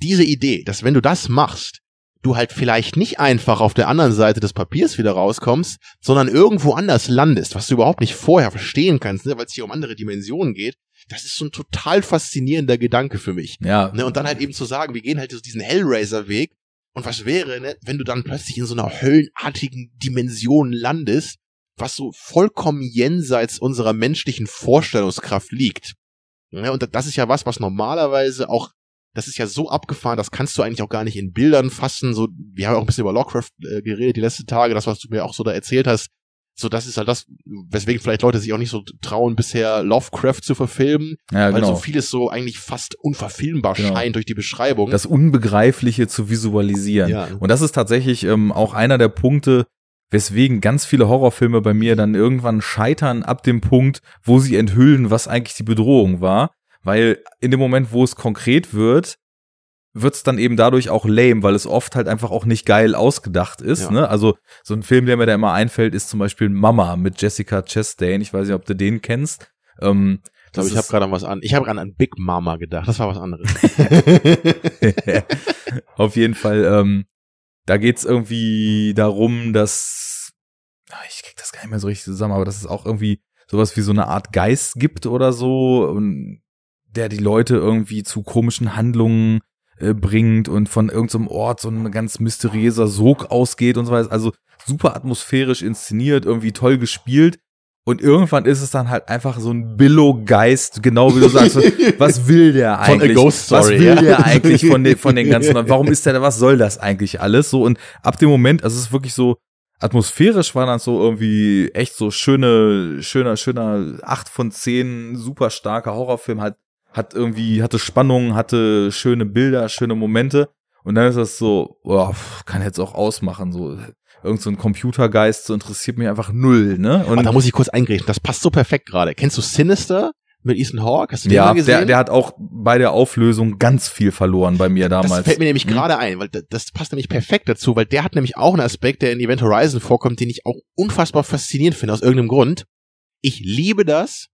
Diese Idee, dass wenn du das machst, du halt vielleicht nicht einfach auf der anderen Seite des Papiers wieder rauskommst, sondern irgendwo anders landest, was du überhaupt nicht vorher verstehen kannst, ne, weil es hier um andere Dimensionen geht. Das ist so ein total faszinierender Gedanke für mich. Ja. Ne, und dann halt eben zu sagen, wir gehen halt diesen Hellraiser-Weg. Und was wäre, ne, wenn du dann plötzlich in so einer höllenartigen Dimension landest, was so vollkommen jenseits unserer menschlichen Vorstellungskraft liegt. Ja, und das ist ja was, was normalerweise auch das ist ja so abgefahren, das kannst du eigentlich auch gar nicht in Bildern fassen. So, wir haben auch ein bisschen über Lovecraft äh, geredet die letzten Tage, das, was du mir auch so da erzählt hast. So, das ist halt das, weswegen vielleicht Leute sich auch nicht so trauen, bisher Lovecraft zu verfilmen, Ja, weil genau. so vieles so eigentlich fast unverfilmbar Genau. scheint durch die Beschreibung. das Unbegreifliche zu visualisieren. Ja. Und das ist tatsächlich ähm, auch einer der Punkte, weswegen ganz viele Horrorfilme bei mir dann irgendwann scheitern ab dem Punkt, wo sie enthüllen, was eigentlich die Bedrohung war. Weil in dem Moment, wo es konkret wird, wird's dann eben dadurch auch lame, weil es oft halt einfach auch nicht geil ausgedacht ist. Ja. Ne? Also so ein Film, der mir da immer einfällt, ist zum Beispiel Mama mit Jessica Chastain. Ich weiß nicht, ob du den kennst. Ähm, ich glaube, ich habe gerade an was an. Ich habe gerade an Big Mama gedacht. Das war was anderes. Auf jeden Fall, ähm, da geht's irgendwie darum, dass Ah, ich krieg das gar nicht mehr so richtig zusammen, aber dass es auch irgendwie sowas wie so eine Art Geist gibt oder so, und der die Leute irgendwie zu komischen Handlungen äh, bringt und von irgendeinem Ort so ein ganz mysteriöser Sog ausgeht und so weiter. Also super atmosphärisch inszeniert, irgendwie toll gespielt. Und irgendwann ist es dann halt einfach so ein Billo-Geist, genau wie du sagst. so, was will der Von A eigentlich? Ghost was Story, will ja. der eigentlich von den, von den ganzen, warum ist der da, was soll das eigentlich alles? So, und ab dem Moment, also es ist wirklich so, atmosphärisch war das so irgendwie echt so schöne, schöner, schöner acht von zehn super starker Horrorfilm, hat, hat irgendwie, hatte Spannung, hatte schöne Bilder, schöne Momente. Und dann ist das so, pff, kann jetzt auch ausmachen, so. Irgend so ein Computergeist, so interessiert mich einfach null, ne? Und Und da muss ich kurz eingreifen. Das passt so perfekt gerade. Kennst du Sinister mit Ethan Hawke? Hast du den ja, mal gesehen? der, der hat auch bei der Auflösung ganz viel verloren bei mir das damals. fällt mir nämlich Hm? gerade ein, weil das, das passt nämlich perfekt dazu, weil der hat nämlich auch einen Aspekt, der in Event Horizon vorkommt, den ich auch unfassbar faszinierend finde, aus irgendeinem Grund. Ich liebe das.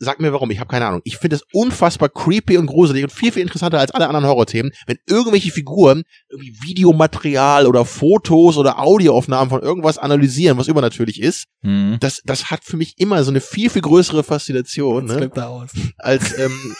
Sag mir warum, ich habe keine Ahnung. Ich finde es unfassbar creepy und gruselig und viel, viel interessanter als alle anderen Horrorthemen, wenn irgendwelche Figuren irgendwie Videomaterial oder Fotos oder Audioaufnahmen von irgendwas analysieren, was übernatürlich ist. Hm. Das, das hat für mich immer so eine viel, viel größere Faszination. Ne? da aus. als ähm,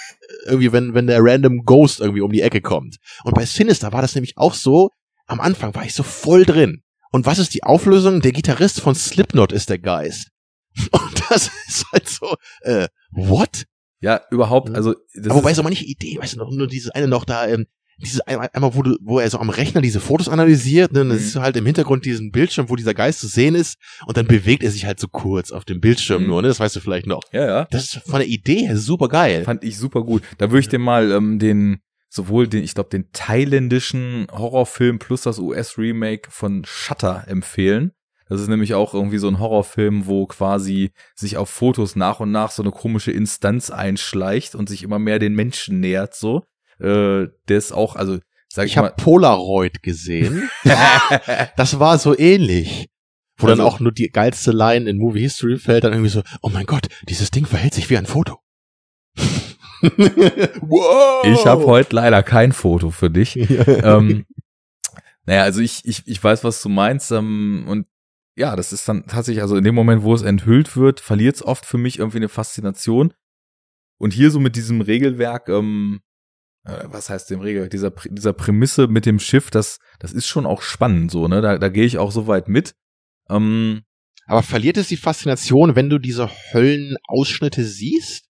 irgendwie, wenn, wenn der random Ghost irgendwie um die Ecke kommt. Und bei Sinister war das nämlich auch so, am Anfang war ich so voll drin. Und was ist die Auflösung? Der Gitarrist von Slipknot ist der Geist. Und das ist halt so, äh, what? Ja, überhaupt, Mhm. also das Aber wobei ist, so manche Ideen, weißt du noch, nur dieses eine noch da, ähm, dieses einmal, einmal wo, du, wo er so am Rechner diese Fotos analysiert, ne, dann Mhm. siehst du halt im Hintergrund diesen Bildschirm, wo dieser Geist zu sehen ist, und dann bewegt er sich halt so kurz auf dem Bildschirm Mhm. nur, ne, das weißt du vielleicht noch. ja, ja. Das ist von der Idee her super geil. Fand ich super gut. Da würde ich dir mal ähm, den, sowohl den, ich glaube, den thailändischen Horrorfilm plus das US-Remake von Shutter empfehlen. Das ist nämlich auch irgendwie so ein Horrorfilm, wo quasi sich auf Fotos nach und nach so eine komische Instanz einschleicht und sich immer mehr den Menschen nähert, so. Äh, der ist auch, also, sag ich, Ich habe Polaroid gesehen. das war so ähnlich. Wo dann Also- auch nur die geilste Line in Movie History fällt, dann irgendwie so, oh mein Gott, dieses Ding verhält sich wie ein Foto. wow. Ich habe heute leider kein Foto für dich. ähm, naja, also ich, ich, ich weiß, was du meinst. Ähm, und ja, das ist dann tatsächlich, also in dem Moment, wo es enthüllt wird, verliert es oft für mich irgendwie eine Faszination. Und hier so mit diesem Regelwerk, ähm, äh, was heißt dem Regelwerk, dieser, dieser Prämisse mit dem Schiff, das, das ist schon auch spannend so, ne? Da, da gehe ich auch so weit mit. Ähm, Aber verliert es die Faszination, wenn du diese Höllenausschnitte siehst?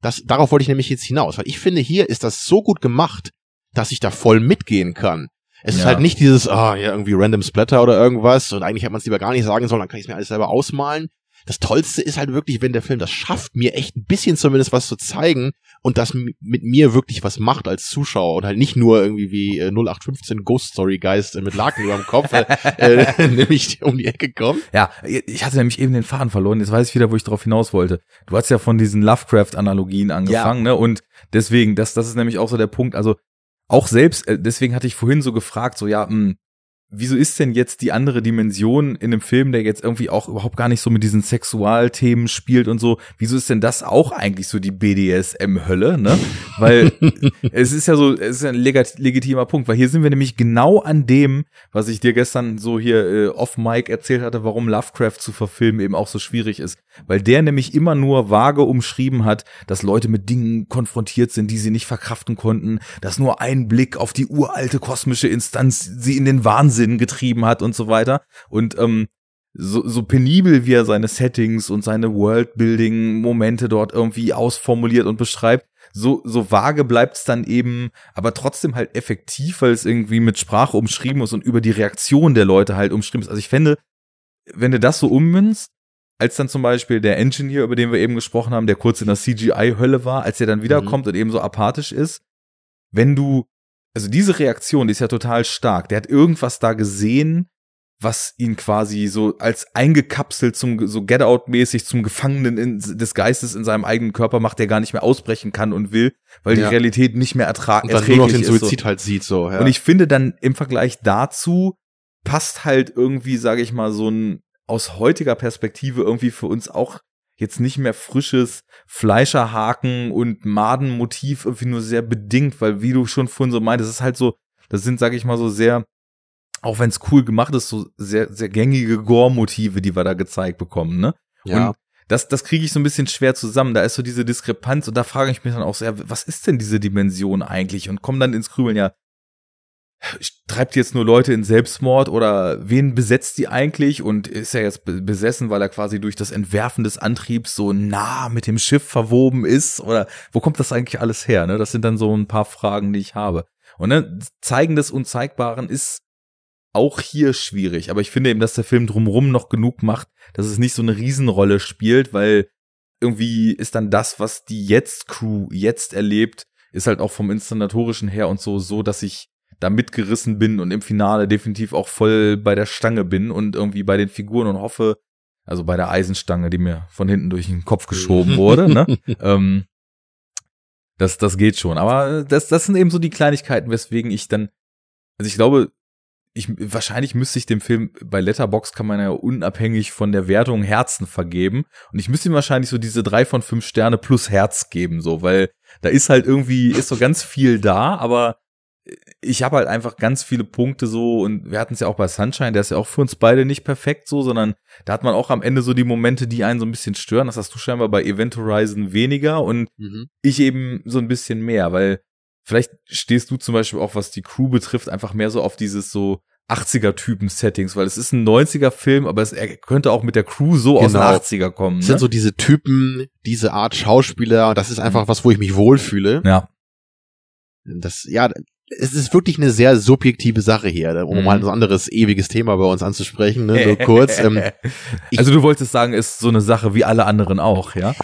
Das, darauf wollte ich nämlich jetzt hinaus, weil ich finde, hier ist das so gut gemacht, dass ich da voll mitgehen kann. Es ist Ja. halt nicht dieses, ah, ja, irgendwie random Splatter oder irgendwas und eigentlich hätte man es lieber gar nicht sagen sollen, dann kann ich es mir alles selber ausmalen. Das Tollste ist halt wirklich, wenn der Film das schafft, mir echt ein bisschen zumindest was zu zeigen und das mit mir wirklich was macht als Zuschauer und halt nicht nur irgendwie wie äh, 0815 Ghost Story Geist äh, mit Laken über dem Kopf, äh, äh, nämlich um die Ecke kommt. Ja, ich hatte nämlich eben den Faden verloren. Jetzt weiß ich wieder, wo ich drauf hinaus wollte. Du hast ja von diesen Lovecraft-Analogien angefangen, ne? Und deswegen, das, das ist nämlich auch so der Punkt. Also auch selbst, äh, deswegen hatte ich vorhin so gefragt, so ja, mh, wieso ist denn jetzt die andere Dimension in einem Film, der jetzt irgendwie auch überhaupt gar nicht so mit diesen Sexualthemen spielt und so, wieso ist denn das auch eigentlich so die BDSM-Hölle, ne? Weil es ist ja so, es ist ja ein legitimer Punkt, weil hier sind wir nämlich genau an dem, was ich dir gestern so hier äh, off-Mic erzählt hatte, warum Lovecraft zu verfilmen eben auch so schwierig ist. Weil der nämlich immer nur vage umschrieben hat, dass Leute mit Dingen konfrontiert sind, die sie nicht verkraften konnten, dass nur ein Blick auf die uralte kosmische Instanz sie in den Wahnsinn getrieben hat und so weiter. Und ähm, so, so penibel wie er seine Settings und seine Worldbuilding-Momente dort irgendwie ausformuliert und beschreibt, so, so vage bleibt's dann eben, aber trotzdem halt effektiv, weil es irgendwie mit Sprache umschrieben ist und über die Reaktion der Leute halt umschrieben ist. Also ich fände, wenn du das so ummünzt, als dann zum Beispiel der Engineer, über den wir eben gesprochen haben, der kurz in der CGI-Hölle war, als er dann wiederkommt mhm. und eben so apathisch ist, wenn du, also diese Reaktion, die ist ja total stark. Der hat irgendwas da gesehen, was ihn quasi so als eingekapselt zum so Get Out mäßig zum Gefangenen in, des Geistes in seinem eigenen Körper macht, der gar nicht mehr ausbrechen kann und will, weil ja. die Realität nicht mehr ertragen und dann nur noch den Suizid so. halt sieht so. Ja. Und ich finde dann im Vergleich dazu passt halt irgendwie, sage ich mal, so ein aus heutiger Perspektive irgendwie für uns auch jetzt nicht mehr frisches Fleischerhaken und Madenmotiv irgendwie nur sehr bedingt, weil wie du schon vorhin so meintest, das ist halt so, das sind, sage ich mal, so sehr auch wenn es cool gemacht ist, so sehr, sehr gängige Gore-Motive, die wir da gezeigt bekommen, ne? Ja. Und das, das kriege ich so ein bisschen schwer zusammen. Da ist so diese Diskrepanz und da frage ich mich dann auch sehr, was ist denn diese Dimension eigentlich? Und komme dann ins Grübeln, ja, treibt jetzt nur Leute in Selbstmord oder wen besetzt die eigentlich und ist er jetzt besessen, weil er quasi durch das Entwerfen des Antriebs so nah mit dem Schiff verwoben ist oder wo kommt das eigentlich alles her? Ne? Das sind dann so ein paar Fragen, die ich habe. Und ne, Zeigen des Unzeigbaren ist auch hier schwierig, aber ich finde eben, dass der Film drumrum noch genug macht, dass es nicht so eine Riesenrolle spielt, weil irgendwie ist dann das, was die jetzt Crew jetzt erlebt, ist halt auch vom inszenatorischen her und so so, dass ich da mitgerissen bin und im Finale definitiv auch voll bei der Stange bin und irgendwie bei den Figuren und hoffe, also bei der Eisenstange, die mir von hinten durch den Kopf geschoben wurde, ne? ähm, das, das geht schon. Aber das, das sind eben so die Kleinigkeiten, weswegen ich dann, also ich glaube, ich, wahrscheinlich müsste ich dem Film, bei Letterbox kann man ja unabhängig von der Wertung Herzen vergeben. Und ich müsste ihm wahrscheinlich so diese drei von fünf Sterne plus Herz geben, so, weil da ist halt irgendwie, ist so ganz viel da, aber ich habe halt einfach ganz viele Punkte so und wir hatten es ja auch bei Sunshine, der ist ja auch für uns beide nicht perfekt so, sondern da hat man auch am Ende so die Momente, die einen so ein bisschen stören. Das hast du scheinbar bei Event Horizon weniger und mhm. ich eben so ein bisschen mehr, weil Vielleicht stehst du zum Beispiel auch, was die Crew betrifft, einfach mehr so auf dieses so 80er-Typen-Settings, weil es ist ein 90er-Film, aber es er könnte auch mit der Crew so genau. aus den 80er kommen. Es ne? sind so diese Typen, diese Art Schauspieler, das ist einfach mhm. was, wo ich mich wohlfühle. Ja. Das, ja, es ist wirklich eine sehr subjektive Sache hier, um mhm. mal ein anderes ewiges Thema bei uns anzusprechen, ne, nur kurz. Ähm, also du wolltest sagen, ist so eine Sache wie alle anderen auch, ja?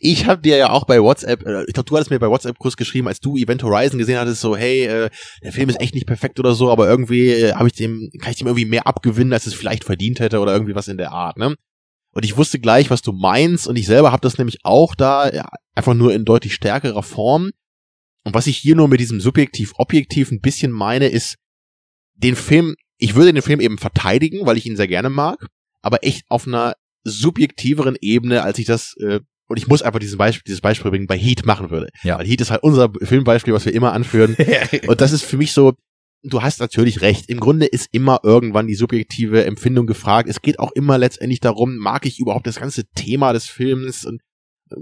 Ich habe dir ja auch bei WhatsApp, äh, ich glaube, du hattest mir bei WhatsApp kurz geschrieben, als du Event Horizon gesehen hattest, so, hey, äh, der Film ist echt nicht perfekt oder so, aber irgendwie äh, habe ich dem, kann ich dem irgendwie mehr abgewinnen, als es vielleicht verdient hätte oder irgendwie was in der Art, ne? Und ich wusste gleich, was du meinst und ich selber habe das nämlich auch da, ja, einfach nur in deutlich stärkerer Form. Und was ich hier nur mit diesem subjektiv-objektiv ein bisschen meine, ist, den Film, ich würde den Film eben verteidigen, weil ich ihn sehr gerne mag, aber echt auf einer subjektiveren Ebene, als ich das äh, und ich muss einfach diesen Beispiel, dieses Beispiel bringen, bei Heat machen würde. Ja. Weil Heat ist halt unser Filmbeispiel, was wir immer anführen. und das ist für mich so, du hast natürlich recht. Im Grunde ist immer irgendwann die subjektive Empfindung gefragt. Es geht auch immer letztendlich darum, mag ich überhaupt das ganze Thema des Films und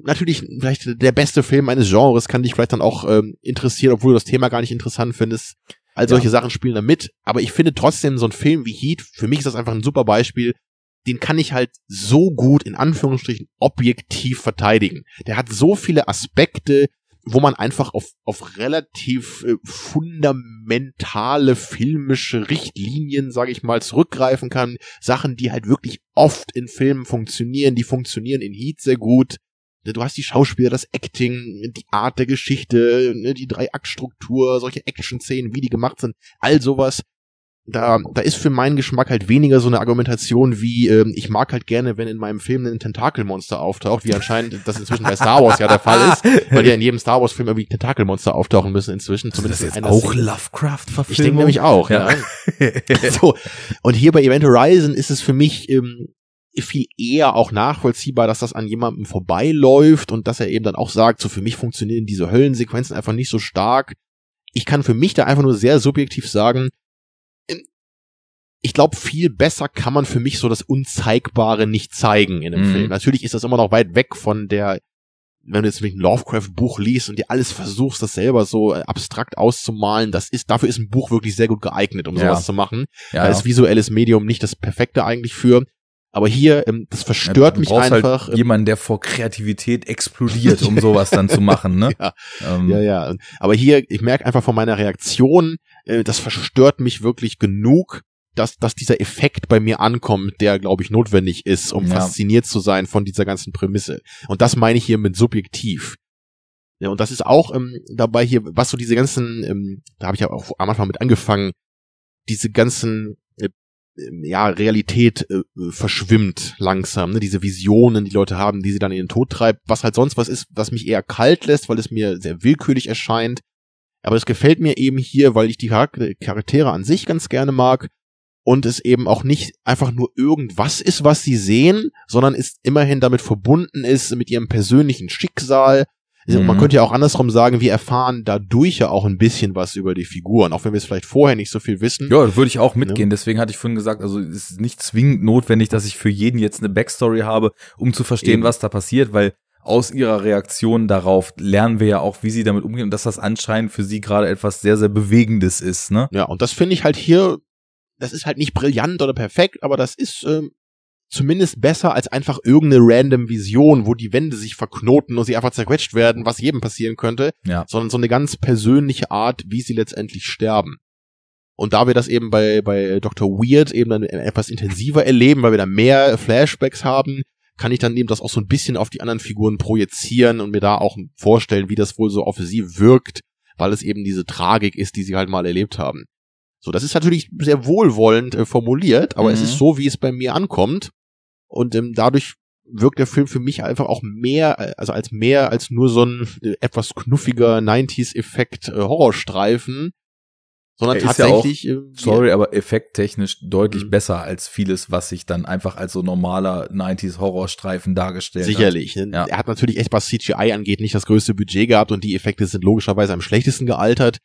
natürlich vielleicht der beste Film eines Genres kann dich vielleicht dann auch ähm, interessieren, obwohl du das Thema gar nicht interessant findest. All solche ja. Sachen spielen da mit. Aber ich finde trotzdem so ein Film wie Heat, für mich ist das einfach ein super Beispiel, den kann ich halt so gut in Anführungsstrichen objektiv verteidigen. Der hat so viele Aspekte, wo man einfach auf, auf relativ äh, fundamentale filmische Richtlinien, sage ich mal, zurückgreifen kann. Sachen, die halt wirklich oft in Filmen funktionieren, die funktionieren in Heat sehr gut. Du hast die Schauspieler, das Acting, die Art der Geschichte, ne, die Drei-Akt-Struktur, solche Action-Szenen, wie die gemacht sind, all sowas da, da ist für meinen Geschmack halt weniger so eine Argumentation wie, ähm, ich mag halt gerne, wenn in meinem Film ein Tentakelmonster auftaucht, wie anscheinend das inzwischen bei Star Wars ja der Fall ist, weil ja in jedem Star Wars Film irgendwie Tentakelmonster auftauchen müssen inzwischen. Zumindest ist das jetzt auch Lovecraft-Verfilmung? Ich denke nämlich auch, ja. ja. so. Und hier bei Event Horizon ist es für mich ähm, viel eher auch nachvollziehbar, dass das an jemandem vorbeiläuft und dass er eben dann auch sagt, so für mich funktionieren diese Höllensequenzen einfach nicht so stark. Ich kann für mich da einfach nur sehr subjektiv sagen, ich glaube, viel besser kann man für mich so das Unzeigbare nicht zeigen in einem mhm. Film. Natürlich ist das immer noch weit weg von der, wenn du jetzt ein Lovecraft-Buch liest und dir alles versuchst, das selber so äh, abstrakt auszumalen, das ist, dafür ist ein Buch wirklich sehr gut geeignet, um ja. sowas zu machen. Ja, da ist visuelles Medium nicht das perfekte eigentlich für. Aber hier, ähm, das verstört ja, mich halt einfach. Halt jemand, der vor Kreativität explodiert, um sowas dann zu machen, ne? Ja, ähm. ja, ja. Aber hier, ich merke einfach von meiner Reaktion, äh, das verstört mich wirklich genug, dass, dass dieser Effekt bei mir ankommt, der, glaube ich, notwendig ist, um Ja. fasziniert zu sein von dieser ganzen Prämisse. Und das meine ich hier mit subjektiv. Ja, und das ist auch ähm, dabei hier, was so diese ganzen, ähm, da habe ich ja auch am Anfang mit angefangen, diese ganzen äh, ähm, ja, Realität äh, äh, verschwimmt langsam, ne? diese Visionen, die Leute haben, die sie dann in den Tod treibt, was halt sonst was ist, was mich eher kalt lässt, weil es mir sehr willkürlich erscheint. Aber es gefällt mir eben hier, weil ich die Charak- Charaktere an sich ganz gerne mag und es eben auch nicht einfach nur irgendwas ist, was sie sehen, sondern es immerhin damit verbunden ist mit ihrem persönlichen Schicksal. Also Man Mhm. könnte ja auch andersrum sagen, wir erfahren dadurch ja auch ein bisschen was über die Figuren, auch wenn wir es vielleicht vorher nicht so viel wissen. Ja, würde ich auch mitgehen. Deswegen hatte ich vorhin gesagt, also es ist nicht zwingend notwendig, dass ich für jeden jetzt eine Backstory habe, um zu verstehen, Eben. was da passiert, weil aus ihrer Reaktion darauf lernen wir ja auch, wie sie damit umgehen und dass das anscheinend für sie gerade etwas sehr, sehr Bewegendes ist, ne? Ja, und das finde ich halt hier, das ist halt nicht brillant oder perfekt, aber das ist ähm, zumindest besser als einfach irgendeine random Vision, wo die Wände sich verknoten und sie einfach zerquetscht werden, was jedem passieren könnte, Ja. sondern so eine ganz persönliche Art, wie sie letztendlich sterben. Und da wir das eben bei, bei Dr. Weird eben dann etwas intensiver erleben, weil wir da mehr Flashbacks haben, kann ich dann eben das auch so ein bisschen auf die anderen Figuren projizieren und mir da auch vorstellen, wie das wohl so auf sie wirkt, weil es eben diese Tragik ist, die sie halt mal erlebt haben. So, das ist natürlich sehr wohlwollend äh, formuliert, aber es Mhm. ist so, wie es bei mir ankommt. Und ähm, dadurch wirkt der Film für mich einfach auch mehr, äh, also als mehr als nur so ein äh, etwas knuffiger 90s-Effekt äh, Horrorstreifen, sondern Er ist ja auch- tatsächlich äh, Sorry, aber effekttechnisch deutlich Mhm. besser als vieles, was sich dann einfach als so normaler 90s Horrorstreifen dargestellt Sicherlich. ne? Ja. Er hat natürlich echt, was CGI angeht, nicht das größte Budget gehabt und die Effekte sind logischerweise am schlechtesten gealtert.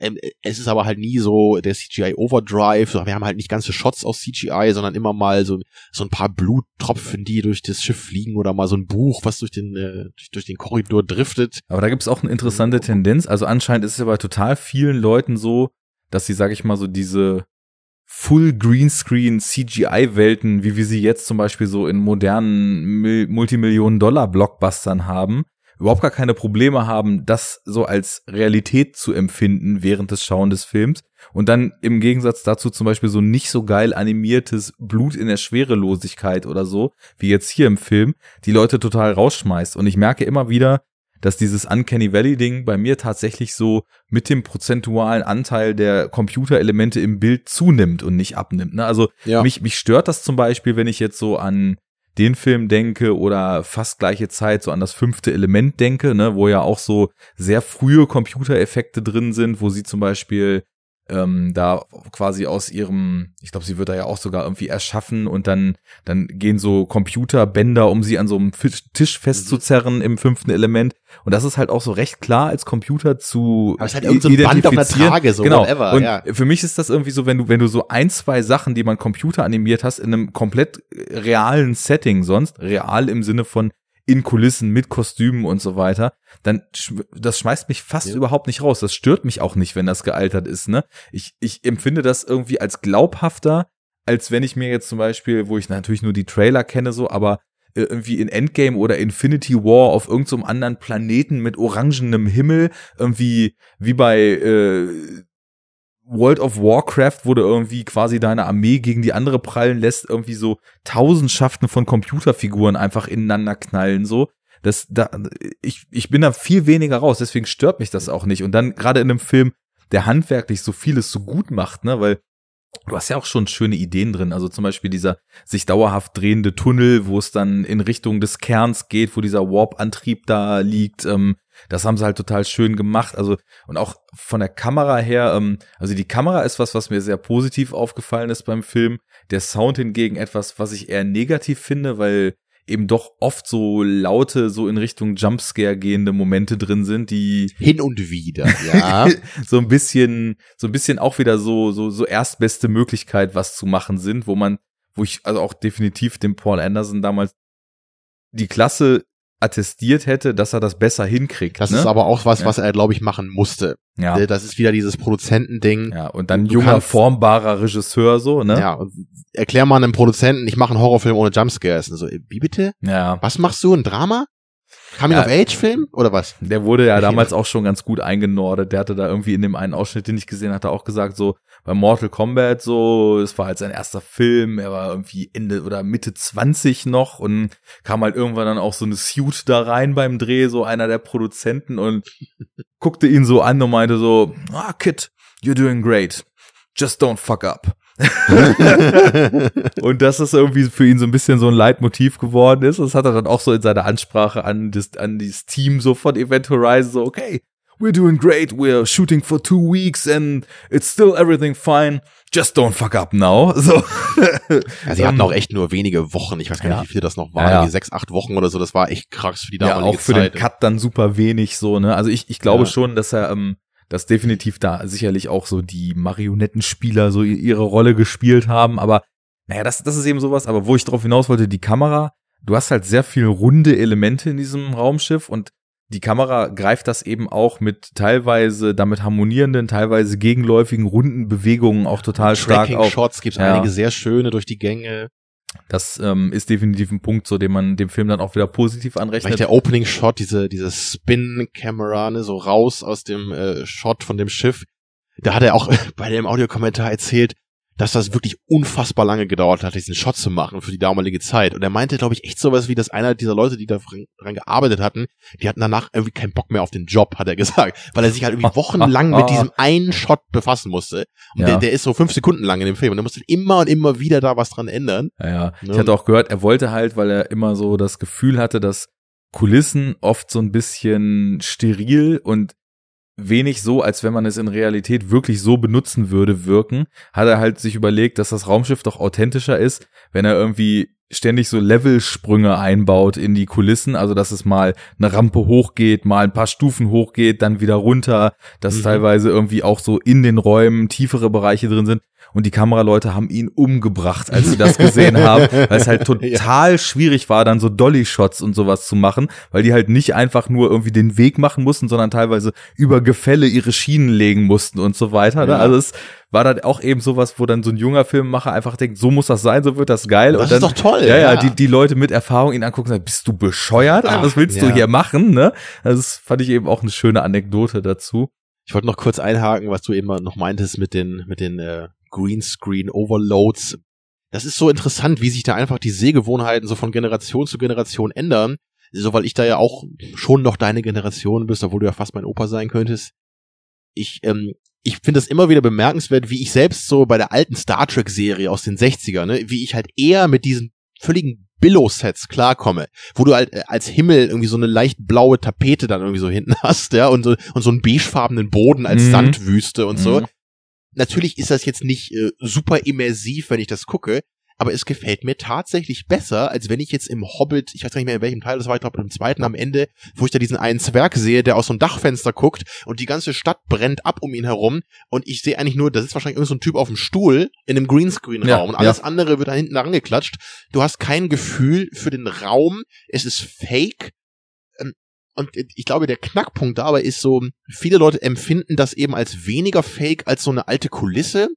Ähm, es ist aber halt nie so der CGI Overdrive. So, Wir haben halt nicht ganze Shots aus CGI, sondern immer mal so, so ein paar Bluttropfen, die durch das Schiff fliegen oder mal so ein Buch, was durch den, äh, durch, durch den Korridor driftet. Aber da gibt es auch eine interessante Tendenz. Also anscheinend ist es ja bei total vielen Leuten so, dass sie, sag ich mal, so diese Full Greenscreen CGI-Welten, wie wir sie jetzt zum Beispiel so in modernen Mil Multimillionen-Dollar-Blockbustern haben, überhaupt gar keine Probleme haben, das so als Realität zu empfinden während des Schauen des Films und dann im Gegensatz dazu zum Beispiel so nicht so geil animiertes Blut in der Schwerelosigkeit oder so, wie jetzt hier im Film, die Leute total rausschmeißt. Und ich merke immer wieder, dass dieses Uncanny Valley Ding bei mir tatsächlich so mit dem prozentualen Anteil der Computerelemente im Bild zunimmt und nicht abnimmt. Ne? Also Ja. mich, mich stört das zum Beispiel, wenn ich jetzt so an den Film denke oder fast gleiche Zeit so an das fünfte Element denke, ne, wo ja auch so sehr frühe Computereffekte drin sind, wo sie zum Beispiel ähm, da quasi aus ihrem, ich glaube, sie wird da ja auch sogar irgendwie erschaffen und dann, dann gehen so Computerbänder, um sie an so einem Fisch- Tisch festzuzerren im fünften Element. Und das ist halt auch so recht klar als Computer zu Aber es ist halt irgend so ein Band auf einer. Trage, so genau. whatever, und ja. für mich ist das irgendwie so, wenn du, wenn du so ein, zwei Sachen, die man Computer animiert hast, in einem komplett realen Setting sonst, real im Sinne von in Kulissen mit Kostümen und so weiter, dann sch das schmeißt mich fast Ja. überhaupt nicht raus. Das stört mich auch nicht, wenn das gealtert ist. Ne? Ich, ich empfinde das irgendwie als glaubhafter, als wenn ich mir jetzt zum Beispiel, wo ich natürlich nur die Trailer kenne, so, aber äh, irgendwie in Endgame oder Infinity War auf irgendeinem anderen Planeten mit orangenem Himmel, irgendwie wie bei äh, World of Warcraft, wo du irgendwie quasi deine Armee gegen die andere prallen lässt, irgendwie so Tausendschaften von Computerfiguren einfach ineinander knallen, so. Das, da, ich, ich bin da viel weniger raus, deswegen stört mich das auch nicht. Und dann gerade in einem Film, der handwerklich so vieles so gut macht, ne, weil du hast ja auch schon schöne Ideen drin. Also zum Beispiel dieser sich dauerhaft drehende Tunnel, wo es dann in Richtung des Kerns geht, wo dieser Warp-Antrieb da liegt. Ähm, das haben sie halt total schön gemacht. Also, und auch von der Kamera her, ähm, also die Kamera ist was, was mir sehr positiv aufgefallen ist beim Film. Der Sound hingegen etwas, was ich eher negativ finde, weil eben doch oft so laute, so in Richtung Jumpscare gehende Momente drin sind, die Hin und wieder, ja. so ein bisschen, so ein bisschen auch wieder so, so, so erstbeste Möglichkeit, was zu machen sind, wo man, wo ich also auch definitiv dem Paul Anderson damals die Klasse attestiert hätte, dass er das besser hinkriegt. Das ne? ist aber auch was, Ja. was er, glaube ich, machen musste. ja, Äh, Das ist wieder dieses Produzentending. ja, und dann Du junger, kannst- formbarer Regisseur so, ne? Ja, erklär mal einem Produzenten, ich mache einen Horrorfilm ohne Jumpscares. Und so, äh, wie bitte? Ja. Was machst du? Ein Drama? Coming-of-Age-Film oder was? Der wurde ja damals auch schon ganz gut eingenordet. Der hatte da irgendwie in dem einen Ausschnitt, den ich gesehen hatte, auch gesagt, so bei Mortal Kombat so, es war halt sein erster Film, er war irgendwie Ende oder Mitte 20 noch und kam halt irgendwann dann auch so eine Suit da rein beim Dreh, so einer der Produzenten und guckte ihn so an und meinte so, ah, Kid, you're doing great. Just don't fuck up. und das ist irgendwie für ihn so ein bisschen so ein Leitmotiv geworden ist. Das hat er dann auch so in seiner Ansprache an das, an dieses Team so von Event Horizon so, okay, we're doing great, we're shooting for two weeks and it's still everything fine. Just don't fuck up now. So. Ja, sie hatten auch echt nur wenige Wochen. Ich weiß gar nicht, Ja. wie viel das noch war. Ja, ja. Sechs, acht Wochen oder so. Das war echt krass für die ja, damalige auch für Zeit. den Cut dann super wenig so, ne? Also ich, ich glaube Ja. schon, dass er, ähm, dass definitiv da sicherlich auch so die Marionettenspieler so ihre Rolle gespielt haben, aber naja, das, das ist eben sowas, aber wo ich drauf hinaus wollte, die Kamera, du hast halt sehr viel runde Elemente in diesem Raumschiff und die Kamera greift das eben auch mit teilweise damit harmonierenden, teilweise gegenläufigen, runden Bewegungen auch total stark auf. Tracking-Shots gibt's Ja. einige sehr schöne durch die Gänge. Das ähm, ist definitiv ein Punkt, so den man dem Film dann auch wieder positiv anrechnet. Vielleicht der Opening-Shot, diese, diese Spin-Camera, ne, so raus aus dem äh, Shot von dem Schiff. Da hat er auch bei dem Audiokommentar erzählt, dass das wirklich unfassbar lange gedauert hat, diesen Shot zu machen für die damalige Zeit. Und er meinte, glaube ich, echt sowas wie, dass einer dieser Leute, die da dran gearbeitet hatten, die hatten danach irgendwie keinen Bock mehr auf den Job, hat er gesagt. Weil er sich halt irgendwie wochenlang mit diesem einen Shot befassen musste. Und Ja. der, der ist so fünf Sekunden lang in dem Film. Und er musste immer und immer wieder da was dran ändern. Ja, ja. Ich Ne? hatte auch gehört, er wollte halt, weil er immer so das Gefühl hatte, dass Kulissen oft so ein bisschen steril und wenig so, als wenn man es in Realität wirklich so benutzen würde, wirken, hat er halt sich überlegt, dass das Raumschiff doch authentischer ist, wenn er irgendwie ständig so Levelsprünge einbaut in die Kulissen, also dass es mal eine Rampe hochgeht, mal ein paar Stufen hochgeht, dann wieder runter, dass Mhm. teilweise irgendwie auch so in den Räumen tiefere Bereiche drin sind und die Kameraleute haben ihn umgebracht, als sie das gesehen haben, weil es halt total schwierig war, dann so Dolly-Shots und sowas zu machen, weil die halt nicht einfach nur irgendwie den Weg machen mussten, sondern teilweise über Gefälle ihre Schienen legen mussten und so weiter. Ne? Ja. Also es war dann auch eben sowas, wo dann so ein junger Filmemacher einfach denkt, so muss das sein, so wird das geil. Das und dann, ist doch toll. Ja, ja, die, die Leute mit Erfahrung ihn angucken und sagen, bist du bescheuert? Ach, Was willst du ja. hier machen? Ne? Also das fand ich eben auch eine schöne Anekdote dazu. Ich wollte noch kurz einhaken, was du eben noch meintest mit den, mit den äh, Greenscreen Overloads. Das ist so interessant, wie sich da einfach die Sehgewohnheiten so von Generation zu Generation ändern. So, weil ich da ja auch schon noch deine Generation bist, obwohl du ja fast mein Opa sein könntest. Ich, ähm, ich finde das immer wieder bemerkenswert, wie ich selbst so bei der alten Star Trek Serie aus den 60ern, ne, wie ich halt eher mit diesen völligen Billow-Sets klarkomme, wo du halt äh, als Himmel irgendwie so eine leicht blaue Tapete dann irgendwie so hinten hast, ja, und so, und so einen beigefarbenen Boden als Mhm. Sandwüste und so. Mhm. Natürlich ist das jetzt nicht äh, super immersiv, wenn ich das gucke, aber es gefällt mir tatsächlich besser, als wenn ich jetzt im Hobbit, ich weiß gar nicht mehr in welchem Teil das war, ich glaube im zweiten am Ende, wo ich da diesen einen Zwerg sehe, der aus so einem Dachfenster guckt und die ganze Stadt brennt ab um ihn herum und ich sehe eigentlich nur, da sitzt wahrscheinlich irgend so ein Typ auf dem Stuhl in einem Greenscreen-Raum Ja, und alles andere wird da hinten rangeklatscht. Du hast kein Gefühl für den Raum, es ist fake. Und ich glaube, der Knackpunkt dabei ist so, viele Leute empfinden das eben als weniger fake als so eine alte Kulisse.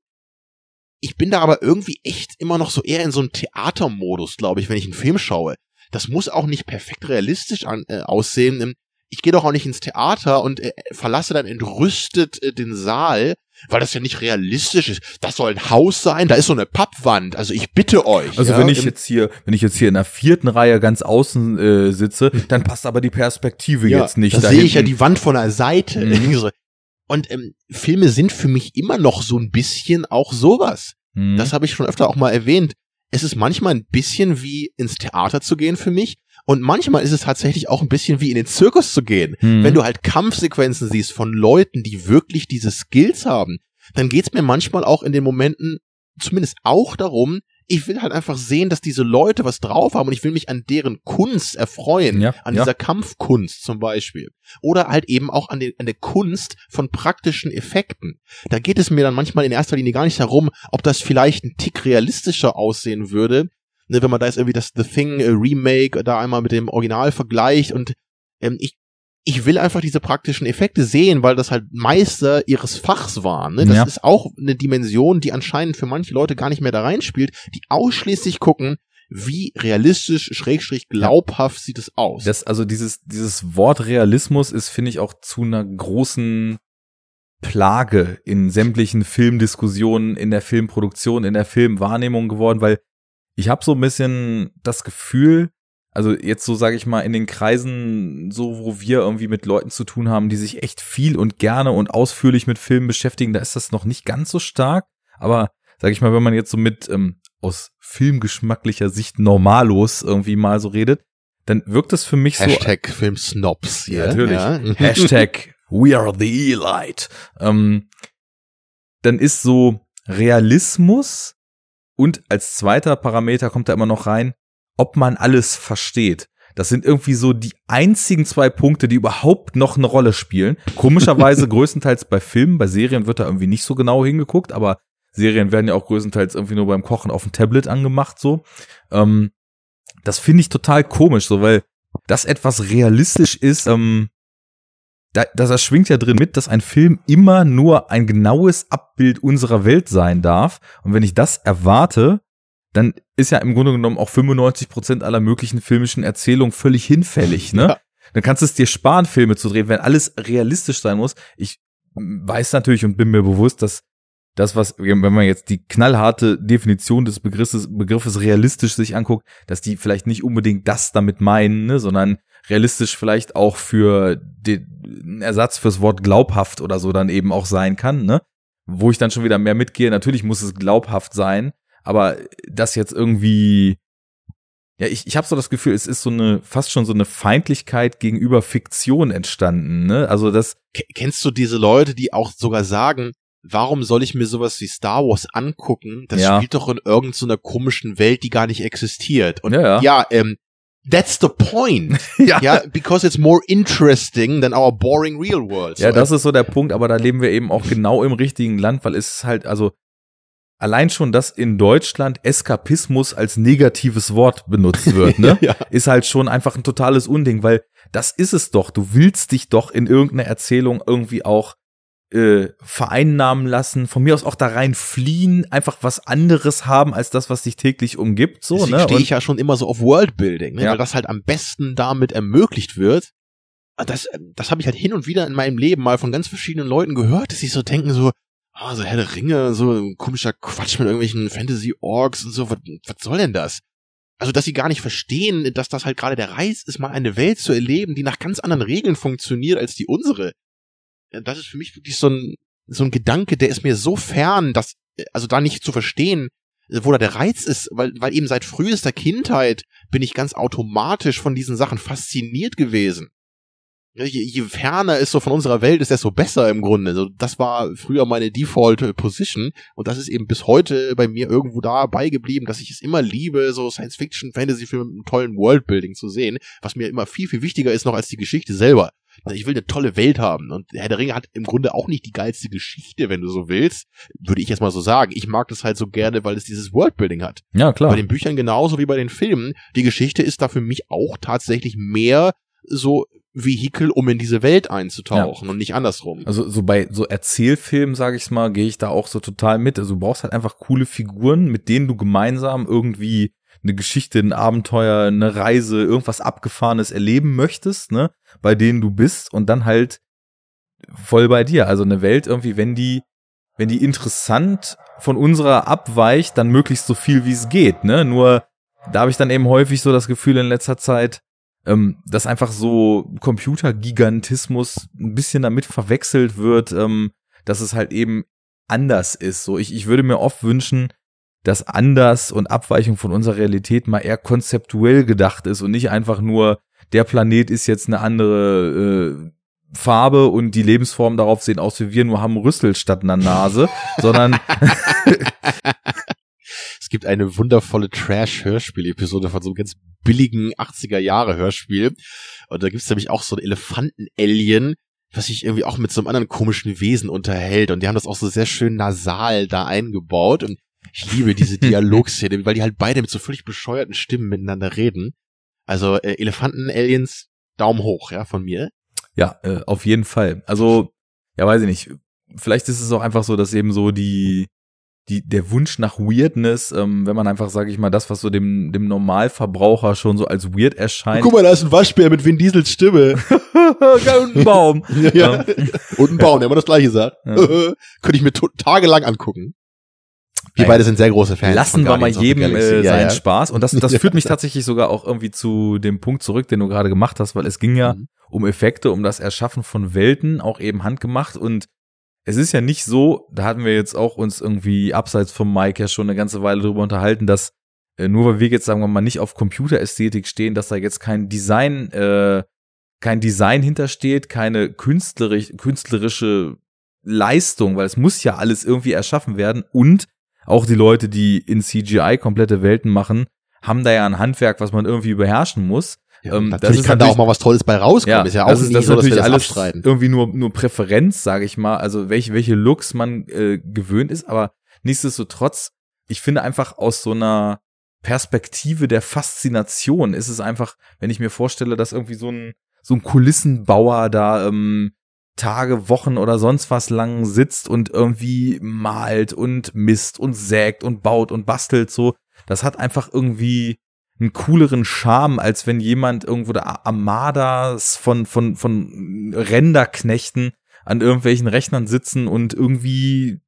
Ich bin da aber irgendwie echt immer noch so eher in so einem Theatermodus, glaube ich, wenn ich einen Film schaue. Das muss auch nicht perfekt realistisch an, äh, aussehen. Ich gehe doch auch nicht ins Theater und äh, verlasse dann entrüstet äh, den Saal, weil das ja nicht realistisch ist. Das soll ein Haus sein, da ist so eine Pappwand. Also ich bitte euch. Also ja, wenn ich jetzt hier, wenn ich jetzt hier in der vierten Reihe ganz außen äh, sitze, dann passt aber die Perspektive jetzt nicht. Da sehe ich ja die Wand von der Seite. Mhm. Und ähm, Filme sind für mich immer noch so ein bisschen auch sowas. Mhm. Das habe ich schon öfter auch mal erwähnt. Es ist manchmal ein bisschen wie ins Theater zu gehen für mich. Und manchmal ist es tatsächlich auch ein bisschen wie in den Zirkus zu gehen. Mhm. Wenn du halt Kampfsequenzen siehst von Leuten, die wirklich diese Skills haben, dann geht's mir manchmal auch in den Momenten zumindest auch darum, ich will halt einfach sehen, dass diese Leute was drauf haben und ich will mich an deren Kunst erfreuen. Ja, an ja. dieser Kampfkunst zum Beispiel. Oder halt eben auch an, den, an der Kunst von praktischen Effekten. Da geht es mir dann manchmal in erster Linie gar nicht darum, ob das vielleicht ein Tick realistischer aussehen würde, ne, wenn man da jetzt irgendwie das The Thing äh, Remake da einmal mit dem Original vergleicht und ähm, ich ich will einfach diese praktischen Effekte sehen, weil das halt Meister ihres Fachs waren. Ne? Das Ja. ist auch eine Dimension, die anscheinend für manche Leute gar nicht mehr da reinspielt, die ausschließlich gucken, wie realistisch, schrägstrich glaubhaft ja. sieht es aus. Das, also dieses, dieses Wort Realismus ist, finde ich, auch zu einer großen Plage in sämtlichen Filmdiskussionen, in der Filmproduktion, in der Filmwahrnehmung geworden, weil ich habe so ein bisschen das Gefühl, also jetzt so sage ich mal in den Kreisen, so wo wir irgendwie mit Leuten zu tun haben, die sich echt viel und gerne und ausführlich mit Filmen beschäftigen, da ist das noch nicht ganz so stark. Aber sage ich mal, wenn man jetzt so mit ähm, aus filmgeschmacklicher Sicht normalos irgendwie mal so redet, dann wirkt das für mich Hashtag so. Hashtag Filmsnobs. Ja, natürlich. Ja. Hashtag We are the Elite. Ähm, dann ist so Realismus und als zweiter Parameter kommt da immer noch rein, ob man alles versteht. Das sind irgendwie so die einzigen zwei Punkte, die überhaupt noch eine Rolle spielen. Komischerweise größtenteils bei Filmen, bei Serien wird da irgendwie nicht so genau hingeguckt, aber Serien werden ja auch größtenteils irgendwie nur beim Kochen auf dem Tablet angemacht, so. Ähm, das finde ich total komisch, so, weil das etwas realistisch ist, ähm, da, das schwingt ja drin mit, dass ein Film immer nur ein genaues Abbild unserer Welt sein darf. Und wenn ich das erwarte, dann ist ja im Grunde genommen auch 95 Prozent aller möglichen filmischen Erzählungen völlig hinfällig, ne? Ja. Dann kannst du es dir sparen, Filme zu drehen, wenn alles realistisch sein muss. Ich weiß natürlich und bin mir bewusst, dass das, was, wenn man jetzt die knallharte Definition des Begriffes, Begriffes realistisch sich anguckt, dass die vielleicht nicht unbedingt das damit meinen, ne, sondern realistisch vielleicht auch für den Ersatz fürs Wort glaubhaft oder so dann eben auch sein kann, ne? Wo ich dann schon wieder mehr mitgehe, natürlich muss es glaubhaft sein, aber das jetzt irgendwie ja, ich, ich habe so das Gefühl, es ist so eine fast schon so eine Feindlichkeit gegenüber Fiktion entstanden, ne? Also das kennst du diese Leute, die auch sogar sagen, warum soll ich mir sowas wie Star Wars angucken? Das ja. spielt doch in irgendeiner so komischen Welt, die gar nicht existiert. Und ja, ja. ja ähm, That's the point. ja. ja, because it's more interesting than our boring real world. So. Ja, das ist so der Punkt, aber da leben wir eben auch genau im richtigen Land, weil es halt, also allein schon, dass in Deutschland Eskapismus als negatives Wort benutzt wird, ne, ja. ist halt schon einfach ein totales Unding, weil das ist es doch. Du willst dich doch in irgendeiner Erzählung irgendwie auch äh, vereinnahmen lassen, von mir aus auch da rein fliehen, einfach was anderes haben als das, was dich täglich umgibt. So, Deswegen ne? stehe ich ja schon immer so auf Worldbuilding, ne? Ja. weil das halt am besten damit ermöglicht wird. Das, das habe ich halt hin und wieder in meinem Leben mal von ganz verschiedenen Leuten gehört, dass sie so denken, so, ah, so Herr der Ringe, so komischer Quatsch mit irgendwelchen Fantasy-Orgs und so, was, was soll denn das? Also, dass sie gar nicht verstehen, dass das halt gerade der Reiz ist, mal eine Welt zu erleben, die nach ganz anderen Regeln funktioniert als die unsere das ist für mich wirklich so ein, so ein Gedanke, der ist mir so fern, dass, also da nicht zu verstehen, wo da der Reiz ist, weil, weil eben seit frühester Kindheit bin ich ganz automatisch von diesen Sachen fasziniert gewesen. Je, je ferner es so von unserer Welt ist, desto besser im Grunde. Also das war früher meine Default Position und das ist eben bis heute bei mir irgendwo da beigeblieben, dass ich es immer liebe, so Science-Fiction, Fantasy-Filme mit einem tollen Worldbuilding zu sehen, was mir immer viel, viel wichtiger ist noch als die Geschichte selber. Also ich will eine tolle Welt haben. Und Herr der Ringe hat im Grunde auch nicht die geilste Geschichte, wenn du so willst. Würde ich jetzt mal so sagen. Ich mag das halt so gerne, weil es dieses Worldbuilding hat. Ja, klar. Bei den Büchern genauso wie bei den Filmen. Die Geschichte ist da für mich auch tatsächlich mehr so Vehikel, um in diese Welt einzutauchen ja. und nicht andersrum. Also so bei so Erzählfilmen, sage ich mal, gehe ich da auch so total mit. Also du brauchst halt einfach coole Figuren, mit denen du gemeinsam irgendwie eine Geschichte, ein Abenteuer, eine Reise, irgendwas Abgefahrenes erleben möchtest, ne? bei denen du bist und dann halt voll bei dir. Also eine Welt irgendwie, wenn die, wenn die interessant von unserer abweicht, dann möglichst so viel wie es geht, ne? Nur da habe ich dann eben häufig so das Gefühl in letzter Zeit, ähm, dass einfach so Computergigantismus ein bisschen damit verwechselt wird, ähm, dass es halt eben anders ist. So, ich, ich würde mir oft wünschen, dass anders und Abweichung von unserer Realität mal eher konzeptuell gedacht ist und nicht einfach nur der Planet ist jetzt eine andere äh, Farbe und die Lebensformen darauf sehen aus wie wir, nur haben Rüssel statt einer Nase, sondern es gibt eine wundervolle Trash-Hörspiel-Episode von so einem ganz billigen 80er-Jahre-Hörspiel. Und da gibt's nämlich auch so ein Elefanten-Alien, was sich irgendwie auch mit so einem anderen komischen Wesen unterhält. Und die haben das auch so sehr schön nasal da eingebaut. Und ich liebe diese Dialogszene, weil die halt beide mit so völlig bescheuerten Stimmen miteinander reden. Also äh, Elefanten-Aliens, Daumen hoch, ja, von mir. Ja, äh, auf jeden Fall. Also, ja, weiß ich nicht. Vielleicht ist es auch einfach so, dass eben so die, die, der Wunsch nach Weirdness, ähm, wenn man einfach, sage ich mal, das, was so dem, dem Normalverbraucher schon so als weird erscheint. Guck mal, da ist ein Waschbär mit Vin Diesels Stimme. und ein Baum. ja. Und ein Baum, der immer das gleiche sagt. Ja. Könnte ich mir tagelang angucken. Wir beide sind sehr große Fans. Lassen wir mal jedem äh, seinen ja, ja. Spaß. Und das, das führt mich tatsächlich sogar auch irgendwie zu dem Punkt zurück, den du gerade gemacht hast, weil es ging ja mhm. um Effekte, um das Erschaffen von Welten, auch eben handgemacht. Und es ist ja nicht so, da hatten wir jetzt auch uns irgendwie abseits vom Mike ja schon eine ganze Weile drüber unterhalten, dass äh, nur weil wir jetzt, sagen wir mal, nicht auf Computerästhetik stehen, dass da jetzt kein Design, äh, kein Design hintersteht, keine künstlerisch, künstlerische Leistung, weil es muss ja alles irgendwie erschaffen werden und auch die Leute, die in CGI komplette Welten machen, haben da ja ein Handwerk, was man irgendwie beherrschen muss. Ja, ähm, natürlich kann da auch mal was Tolles bei rauskommen. Ja, ist ja auch das ist, das so, natürlich das alles irgendwie nur nur Präferenz, sage ich mal. Also welche welche Looks man äh, gewöhnt ist, aber nichtsdestotrotz, ich finde einfach aus so einer Perspektive der Faszination ist es einfach, wenn ich mir vorstelle, dass irgendwie so ein so ein Kulissenbauer da ähm, Tage, Wochen oder sonst was lang sitzt und irgendwie malt und misst und sägt und baut und bastelt so. Das hat einfach irgendwie einen cooleren Charme, als wenn jemand irgendwo da Armadas von, von, von Renderknechten an irgendwelchen Rechnern sitzen und irgendwie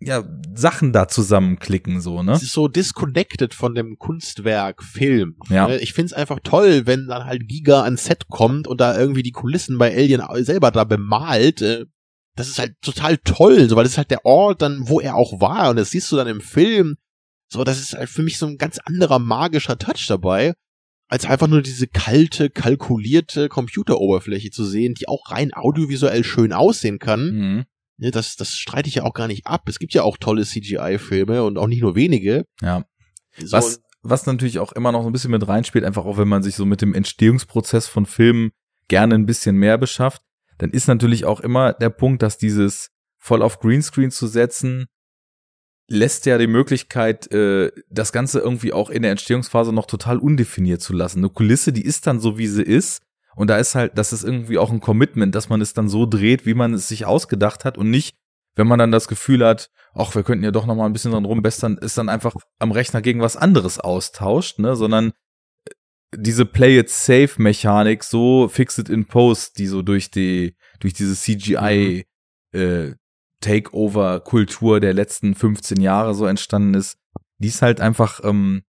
ja, Sachen da zusammenklicken, so, ne? Es ist so disconnected von dem Kunstwerk Film. Ja. Ich find's einfach toll, wenn dann halt Giga ans Set kommt und da irgendwie die Kulissen bei Alien selber da bemalt. Äh, das ist halt total toll, so, weil das ist halt der Ort dann, wo er auch war und das siehst du dann im Film. So, das ist halt für mich so ein ganz anderer magischer Touch dabei, als einfach nur diese kalte, kalkulierte Computeroberfläche zu sehen, die auch rein audiovisuell schön aussehen kann. Mhm Ne, das, das streite ich ja auch gar nicht ab. Es gibt ja auch tolle CGI-Filme und auch nicht nur wenige. Ja. So, was, was natürlich auch immer noch so ein bisschen mit reinspielt, einfach auch wenn man sich so mit dem Entstehungsprozess von Filmen gerne ein bisschen mehr beschafft, dann ist natürlich auch immer der Punkt, dass dieses voll auf Greenscreen zu setzen, lässt ja die Möglichkeit, äh, das Ganze irgendwie auch in der Entstehungsphase noch total undefiniert zu lassen. Eine Kulisse, die ist dann so, wie sie ist. Und da ist halt, das ist irgendwie auch ein Commitment, dass man es dann so dreht, wie man es sich ausgedacht hat und nicht, wenn man dann das Gefühl hat, ach, wir könnten ja doch noch mal ein bisschen dran rumbessern, ist dann einfach am Rechner gegen was anderes austauscht, ne, sondern äh, diese Play it safe Mechanik, so fix it in post, die so durch die, durch diese CGI, mhm. äh, Takeover Kultur der letzten 15 Jahre so entstanden ist, die ist halt einfach, ähm,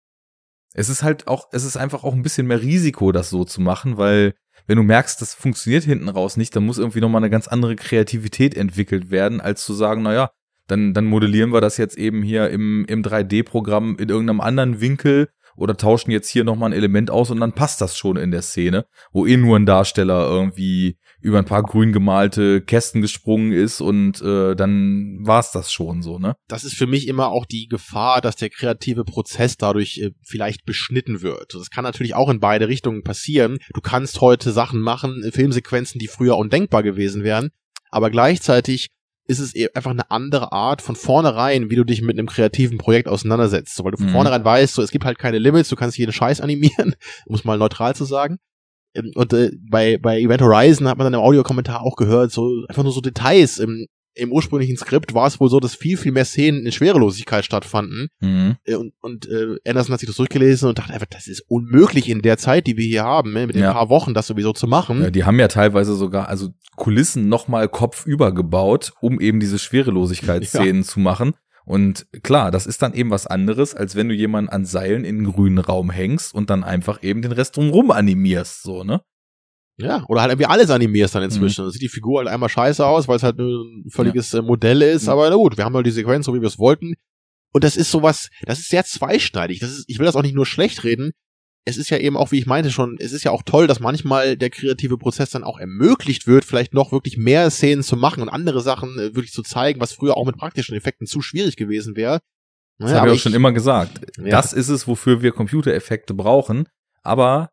es ist halt auch, es ist einfach auch ein bisschen mehr Risiko, das so zu machen, weil wenn du merkst, das funktioniert hinten raus nicht, dann muss irgendwie nochmal eine ganz andere Kreativität entwickelt werden, als zu sagen, naja, dann, dann modellieren wir das jetzt eben hier im, im 3D-Programm in irgendeinem anderen Winkel oder tauschen jetzt hier nochmal ein Element aus und dann passt das schon in der Szene, wo eh nur ein Darsteller irgendwie über ein paar grün gemalte Kästen gesprungen ist und äh, dann war's das schon so, ne? Das ist für mich immer auch die Gefahr, dass der kreative Prozess dadurch äh, vielleicht beschnitten wird. Das kann natürlich auch in beide Richtungen passieren. Du kannst heute Sachen machen, Filmsequenzen, die früher undenkbar gewesen wären, aber gleichzeitig ist es eben einfach eine andere Art von vornherein, wie du dich mit einem kreativen Projekt auseinandersetzt. So, weil du von mhm. vornherein weißt, so, es gibt halt keine Limits, du kannst jeden Scheiß animieren, um es mal neutral zu sagen. Ähm, und äh, bei, bei Event Horizon hat man dann im Audiokommentar auch gehört, so einfach nur so Details. Im, im ursprünglichen Skript war es wohl so, dass viel, viel mehr Szenen in Schwerelosigkeit stattfanden. Mhm. Äh, und und äh, Anderson hat sich das durchgelesen und dachte einfach, das ist unmöglich in der Zeit, die wir hier haben, ne, mit den ja. paar Wochen das sowieso zu machen. Ja, die haben ja teilweise sogar, also Kulissen nochmal kopfüber gebaut, um eben diese Schwerelosigkeitsszenen ja. zu machen. Und klar, das ist dann eben was anderes, als wenn du jemanden an Seilen in einen grünen Raum hängst und dann einfach eben den Rest drumrum animierst, so, ne? Ja, oder halt irgendwie alles animierst dann inzwischen. Mhm. Dann sieht die Figur halt einmal scheiße aus, weil es halt ein völliges ja. Äh, Modell ist, mhm. aber na gut, wir haben halt die Sequenz, so wie wir es wollten. Und das ist sowas, das ist sehr zweischneidig. Das ist, ich will das auch nicht nur schlecht reden es ist ja eben auch, wie ich meinte schon, es ist ja auch toll, dass manchmal der kreative Prozess dann auch ermöglicht wird, vielleicht noch wirklich mehr Szenen zu machen und andere Sachen äh, wirklich zu zeigen, was früher auch mit praktischen Effekten zu schwierig gewesen wäre. Das naja, habe ich auch schon immer gesagt. Ja. Das ist es, wofür wir Computereffekte brauchen. Aber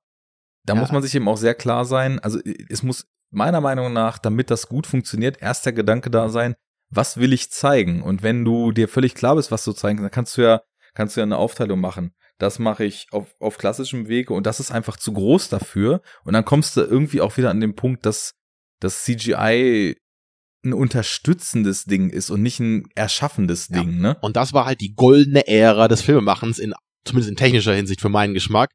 da ja. muss man sich eben auch sehr klar sein. Also es muss meiner Meinung nach, damit das gut funktioniert, erst der Gedanke da sein, was will ich zeigen? Und wenn du dir völlig klar bist, was du zeigen, dann kannst du ja, kannst du ja eine Aufteilung machen das mache ich auf, auf klassischem Wege und das ist einfach zu groß dafür. Und dann kommst du irgendwie auch wieder an den Punkt, dass das CGI ein unterstützendes Ding ist und nicht ein erschaffendes Ja. Ding, ne? Und das war halt die goldene Ära des Filmemachens, in, zumindest in technischer Hinsicht für meinen Geschmack,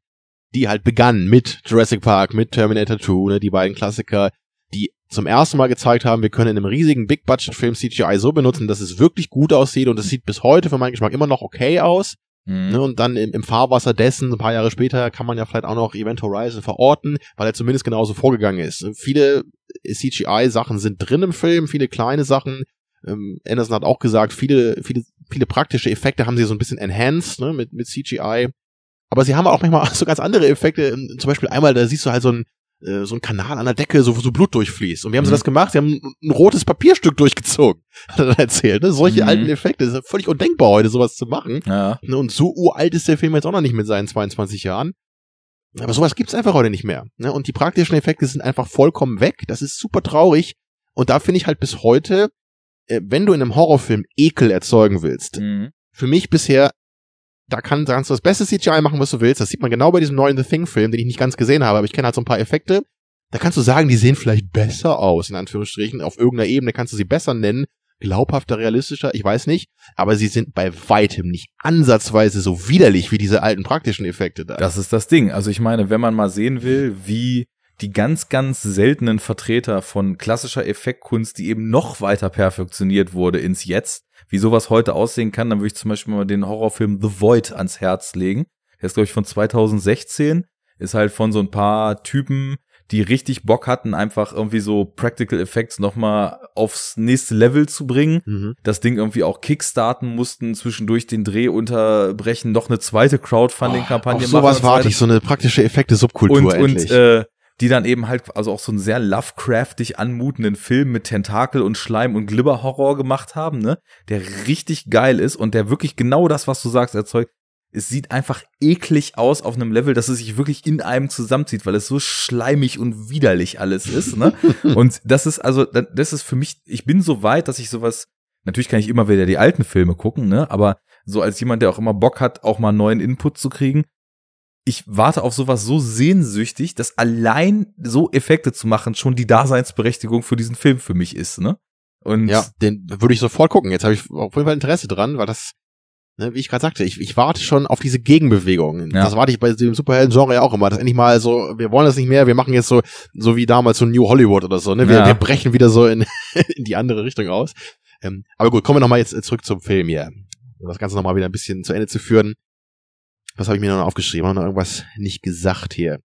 die halt begann mit Jurassic Park, mit Terminator 2, ne, die beiden Klassiker, die zum ersten Mal gezeigt haben, wir können in einem riesigen Big-Budget-Film CGI so benutzen, dass es wirklich gut aussieht und es sieht bis heute für meinen Geschmack immer noch okay aus. Mhm. Ne, und dann im, im Fahrwasser dessen, ein paar Jahre später, kann man ja vielleicht auch noch Event Horizon verorten, weil er zumindest genauso vorgegangen ist. Viele CGI-Sachen sind drin im Film, viele kleine Sachen. Ähm, Anderson hat auch gesagt, viele, viele, viele praktische Effekte haben sie so ein bisschen enhanced ne, mit, mit CGI. Aber sie haben auch manchmal so ganz andere Effekte. Ähm, Zum Beispiel einmal, da siehst du halt so ein äh, so ein Kanal an der Decke, so, wo so Blut durchfließt. Und wie haben sie Mhm. das gemacht? Sie haben ein rotes Papierstück durchgezogen, hat er dann erzählt. Ne? Solche Mhm. alten Effekte, das ist ja völlig undenkbar heute, sowas zu machen. Ja. Ne, und so uralt ist der Film jetzt auch noch nicht mit seinen 22 Jahren. Aber sowas gibt's einfach heute nicht mehr. Ne? Und die praktischen Effekte sind einfach vollkommen weg. Das ist super traurig. Und da finde ich halt bis heute, äh, wenn du in einem Horrorfilm Ekel erzeugen willst, Mhm. für mich bisher, da kann, kannst du das beste CGI machen, was du willst. Das sieht man genau bei diesem neuen The Thing-Film, den ich nicht ganz gesehen habe, aber ich kenne halt so ein paar Effekte. Da kannst du sagen, die sehen vielleicht besser aus, in Anführungsstrichen. Auf irgendeiner Ebene kannst du sie besser nennen. Glaubhafter, realistischer, ich weiß nicht. Aber sie sind bei weitem nicht ansatzweise so widerlich wie diese alten praktischen Effekte da. Das ist das Ding. Also ich meine, wenn man mal sehen will, wie die ganz, ganz seltenen Vertreter von klassischer Effektkunst, die eben noch weiter perfektioniert wurde ins Jetzt, wie sowas heute aussehen kann, dann würde ich zum Beispiel mal den Horrorfilm The Void ans Herz legen. Der ist, glaube ich, von 2016, ist halt von so ein paar Typen, die richtig Bock hatten, einfach irgendwie so Practical Effects nochmal aufs nächste Level zu bringen Mhm. das Ding irgendwie auch kickstarten mussten, zwischendurch den Dreh unterbrechen, noch eine zweite Crowdfunding-Kampagne Auf machen. so weiter. warte ich, so eine praktische Effekte-Subkultur Und, endlich. und äh, die dann eben halt, also auch so einen sehr Lovecraftig anmutenden Film mit Tentakel und Schleim und Glibber-Horror gemacht haben, ne? Der richtig geil ist und der wirklich genau das, was du sagst, erzeugt. Es sieht einfach eklig aus auf einem Level, dass es sich wirklich in einem zusammenzieht, weil es so schleimig und widerlich alles ist, ne? und das ist also, das ist für mich, ich bin so weit, dass ich sowas, natürlich kann ich immer wieder die alten Filme gucken, ne? Aber so als jemand, der auch immer Bock hat, auch mal neuen Input zu kriegen, ich warte auf sowas so sehnsüchtig, dass allein so Effekte zu machen schon die Daseinsberechtigung für diesen Film für mich ist, ne? Und Ja, den würde ich sofort gucken. Jetzt habe ich auf jeden Fall Interesse dran, weil das, ne, wie ich gerade sagte, ich, ich warte schon auf diese Gegenbewegung. Ja. Das warte ich bei dem Superhelden-Genre ja auch immer, dass endlich mal so, wir wollen das nicht mehr, wir machen jetzt so, so wie damals so New Hollywood oder so, ne? Wir, Ja. wir brechen wieder so in, in die andere Richtung aus. Ähm, aber gut, kommen wir nochmal jetzt zurück zum Film hier. Um das Ganze nochmal wieder ein bisschen zu Ende zu führen. Was habe ich mir noch aufgeschrieben? Noch irgendwas nicht gesagt hier?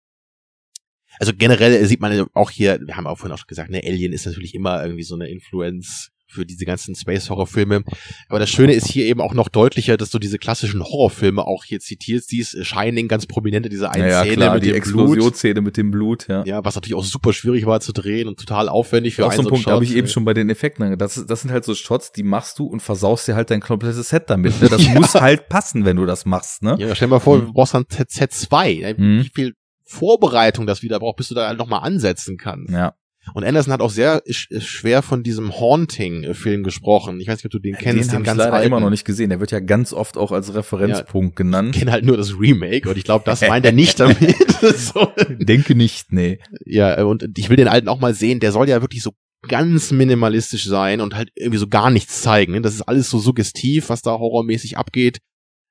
Also generell sieht man auch hier, wir haben auch vorhin auch gesagt, ne, Alien ist natürlich immer irgendwie so eine Influence für diese ganzen Space-Horror-Filme. Aber das Schöne ist hier eben auch noch deutlicher, dass du diese klassischen Horrorfilme auch hier zitierst. Die ist Shining ganz prominent in dieser einen naja, Szene klar, mit die dem Blut. Explosionsszene mit dem Blut, ja. Ja, was natürlich auch super schwierig war zu drehen und total aufwendig für auch so einen ein Punkt habe ich eben schon bei den Effekten. Das, das sind halt so Shots, die machst du und versaust dir halt dein komplettes Set damit. Ne? Das Ja. muss halt passen, wenn du das machst, ne? Ja, stell dir mal vor, Mhm. du brauchst dann Z2. Mhm. Wie viel Vorbereitung das wieder braucht, bis du da halt nochmal ansetzen kannst. Ja. Und Anderson hat auch sehr sch schwer von diesem Haunting-Film gesprochen. Ich weiß nicht, ob du den kennst, den habe ich leider immer noch nicht gesehen. Der wird ja ganz oft auch als Referenzpunkt Ich genannt. kenne halt nur das Remake und ich glaube, das meint er nicht damit. so. Denke nicht, nee. Ja, äh, und ich will den alten auch mal sehen. Der soll ja wirklich so ganz minimalistisch sein und halt irgendwie so gar nichts zeigen. ne? Das ist alles so suggestiv, was da horrormäßig abgeht.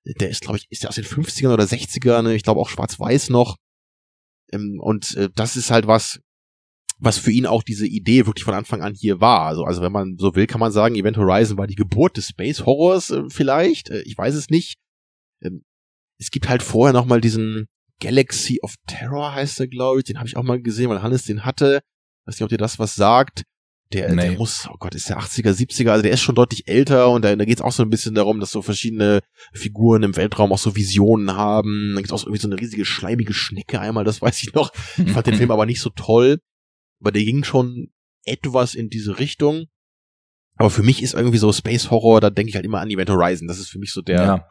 Der ist, glaube ich, ist der aus den 50ern oder 60ern, ne? ich glaube auch schwarz-weiß noch. Ähm, Und äh, das ist halt was, was für ihn auch diese Idee wirklich von Anfang an hier war. Also, also wenn man so will, kann man sagen, Event Horizon war die Geburt des Space Horrors äh, vielleicht. Äh, ich weiß es nicht. Ähm, es gibt halt vorher noch mal diesen Galaxy of Terror heißt er, glaube ich. Den habe ich auch mal gesehen, weil Hannes den hatte. Weiß nicht, ob dir das was sagt. Der, Nee. der muss, oh Gott, ist der 80er, 70er, also der ist schon deutlich älter und da, da geht es auch so ein bisschen darum, dass so verschiedene Figuren im Weltraum auch so Visionen haben. Da gibt es auch so irgendwie so eine riesige schleimige Schnecke einmal, das weiß ich noch. Ich fand den Film aber nicht so toll, aber der ging schon etwas in diese Richtung. Aber für mich ist irgendwie so Space Horror, da denke ich halt immer an Event Horizon. Das ist für mich so der, ja.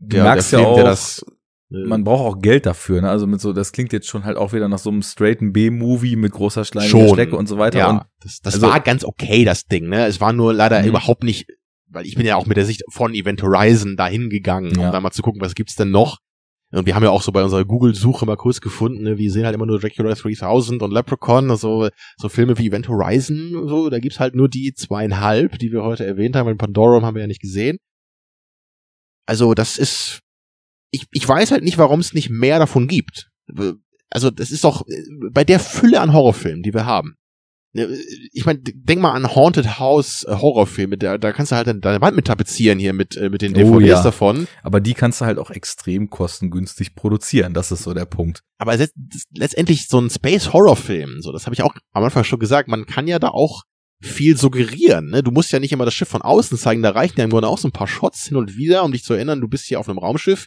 Du der, merkst der ja Film, auch, der das. äh, man braucht auch Geld dafür, ne? Also mit so, das klingt jetzt schon halt auch wieder nach so einem straighten B-Movie mit großer. Strecke und so weiter. ja, Und das, das also- war ganz okay, das Ding, ne? Es war nur leider Mhm. überhaupt nicht, weil ich bin ja auch mit der Sicht von Event Horizon dahin gegangen, Ja. um da mal zu gucken, was gibt's denn noch. Und wir haben ja auch so bei unserer Google-Suche mal kurz gefunden, ne, wir sehen halt immer nur Dracula 3000 und Leprechaun, also so Filme wie Event Horizon, so, da gibt's halt nur die zweieinhalb, die wir heute erwähnt haben, weil Pandorum haben wir ja nicht gesehen. Also das ist, ich, ich weiß halt nicht, warum es nicht mehr davon gibt. Also das ist doch bei der Fülle an Horrorfilmen, die wir haben. Ich meine, denk mal an Haunted House äh, Horrorfilme, da, da kannst du halt deine Wand mit tapezieren hier mit, äh, mit den DVDs oh, ja. davon. Aber die kannst du halt auch extrem kostengünstig produzieren, das ist so der Punkt. Aber letztendlich so ein Space Horrorfilm, so das habe ich auch am Anfang schon gesagt, man kann ja da auch viel suggerieren. Ne? Du musst ja nicht immer das Schiff von außen zeigen, da reichen ja im Grunde auch so ein paar Shots hin und wieder, um dich zu erinnern, du bist hier auf einem Raumschiff.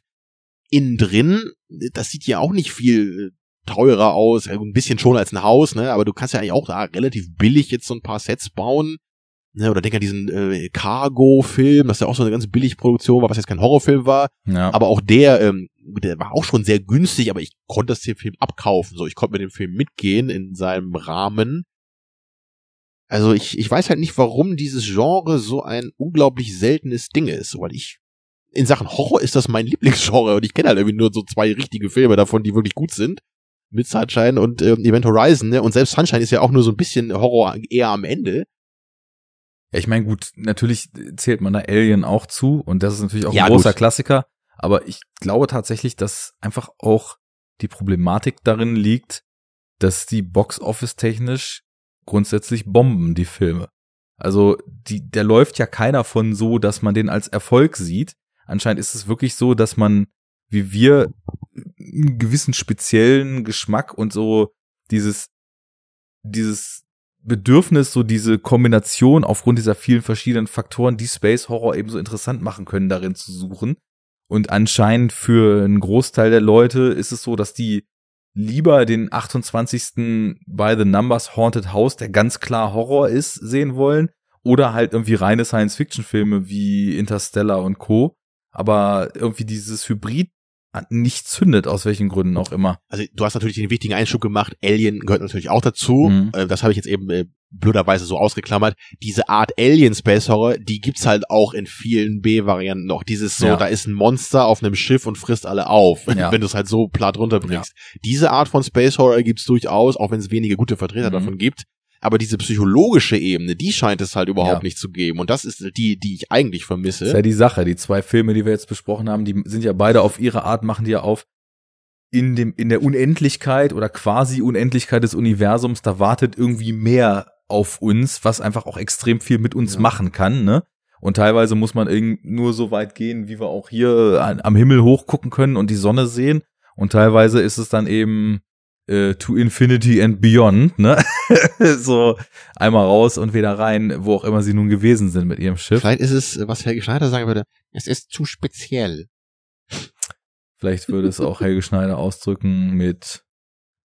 Innen drin, das sieht ja auch nicht viel äh, teurer aus, ein bisschen schon als ein Haus, ne? Aber du kannst ja eigentlich auch da relativ billig jetzt so ein paar Sets bauen. Ne? Oder denk an diesen äh, Cargo-Film, das ja auch so eine ganz billig Produktion war, was jetzt kein Horrorfilm war. Ja. Aber auch der, ähm, der war auch schon sehr günstig, aber ich konnte das den Film abkaufen. So, ich konnte mit dem Film mitgehen in seinem Rahmen. Also ich, ich weiß halt nicht, warum dieses Genre so ein unglaublich seltenes Ding ist, weil ich in Sachen Horror ist das mein Lieblingsgenre und ich kenne halt irgendwie nur so zwei richtige Filme davon, die wirklich gut sind mit Sunshine und äh, Event Horizon, ne? Und selbst Sunshine ist ja auch nur so ein bisschen Horror eher am Ende. Ja, ich meine, gut, natürlich zählt man da Alien auch zu und das ist natürlich auch ja, ein großer gut. Klassiker, aber ich glaube tatsächlich, dass einfach auch die Problematik darin liegt, dass die Box Office technisch grundsätzlich bomben, die Filme. Also, die, der läuft ja keiner von so, dass man den als Erfolg sieht. Anscheinend ist es wirklich so, dass man, wie wir, einen gewissen speziellen Geschmack und so dieses, dieses Bedürfnis, so diese Kombination aufgrund dieser vielen verschiedenen Faktoren, die Space Horror eben so interessant machen können, darin zu suchen. Und anscheinend für einen Großteil der Leute ist es so, dass die lieber den 28. by the Numbers Haunted House, der ganz klar Horror ist, sehen wollen. Oder halt irgendwie reine Science-Fiction-Filme wie Interstellar und Co. Aber irgendwie dieses Hybrid nicht zündet, aus welchen Gründen auch immer. Also du hast natürlich den wichtigen Einschub gemacht, Alien gehört natürlich auch dazu. Mhm. Äh, das habe ich jetzt eben äh, blöderweise so ausgeklammert. Diese Art Alien Space Horror, die gibt's halt auch in vielen B-Varianten noch. Dieses so, ja. da ist ein Monster auf einem Schiff und frisst alle auf, ja. wenn du es halt so platt runterbringst. Ja. Diese Art von Space Horror gibt's durchaus, auch wenn es wenige gute Vertreter mhm. davon gibt. Aber diese psychologische Ebene, die scheint es halt überhaupt ja. nicht zu geben. Und das ist die, die ich eigentlich vermisse. Das ist ja die Sache. Die zwei Filme, die wir jetzt besprochen haben, die sind ja beide auf ihre Art, machen die ja auf in dem, in der Unendlichkeit oder quasi Unendlichkeit des Universums, da wartet irgendwie mehr auf uns, was einfach auch extrem viel mit uns ja. machen kann, ne? Und teilweise muss man nur so weit gehen, wie wir auch hier am Himmel hochgucken können und die Sonne sehen. Und teilweise ist es dann eben äh, to Infinity and Beyond, ne? so einmal raus und wieder rein, wo auch immer sie nun gewesen sind mit ihrem Schiff. Vielleicht ist es, was Helge Schneider sagen würde, es ist zu speziell. Vielleicht würde es auch Helge Schneider ausdrücken mit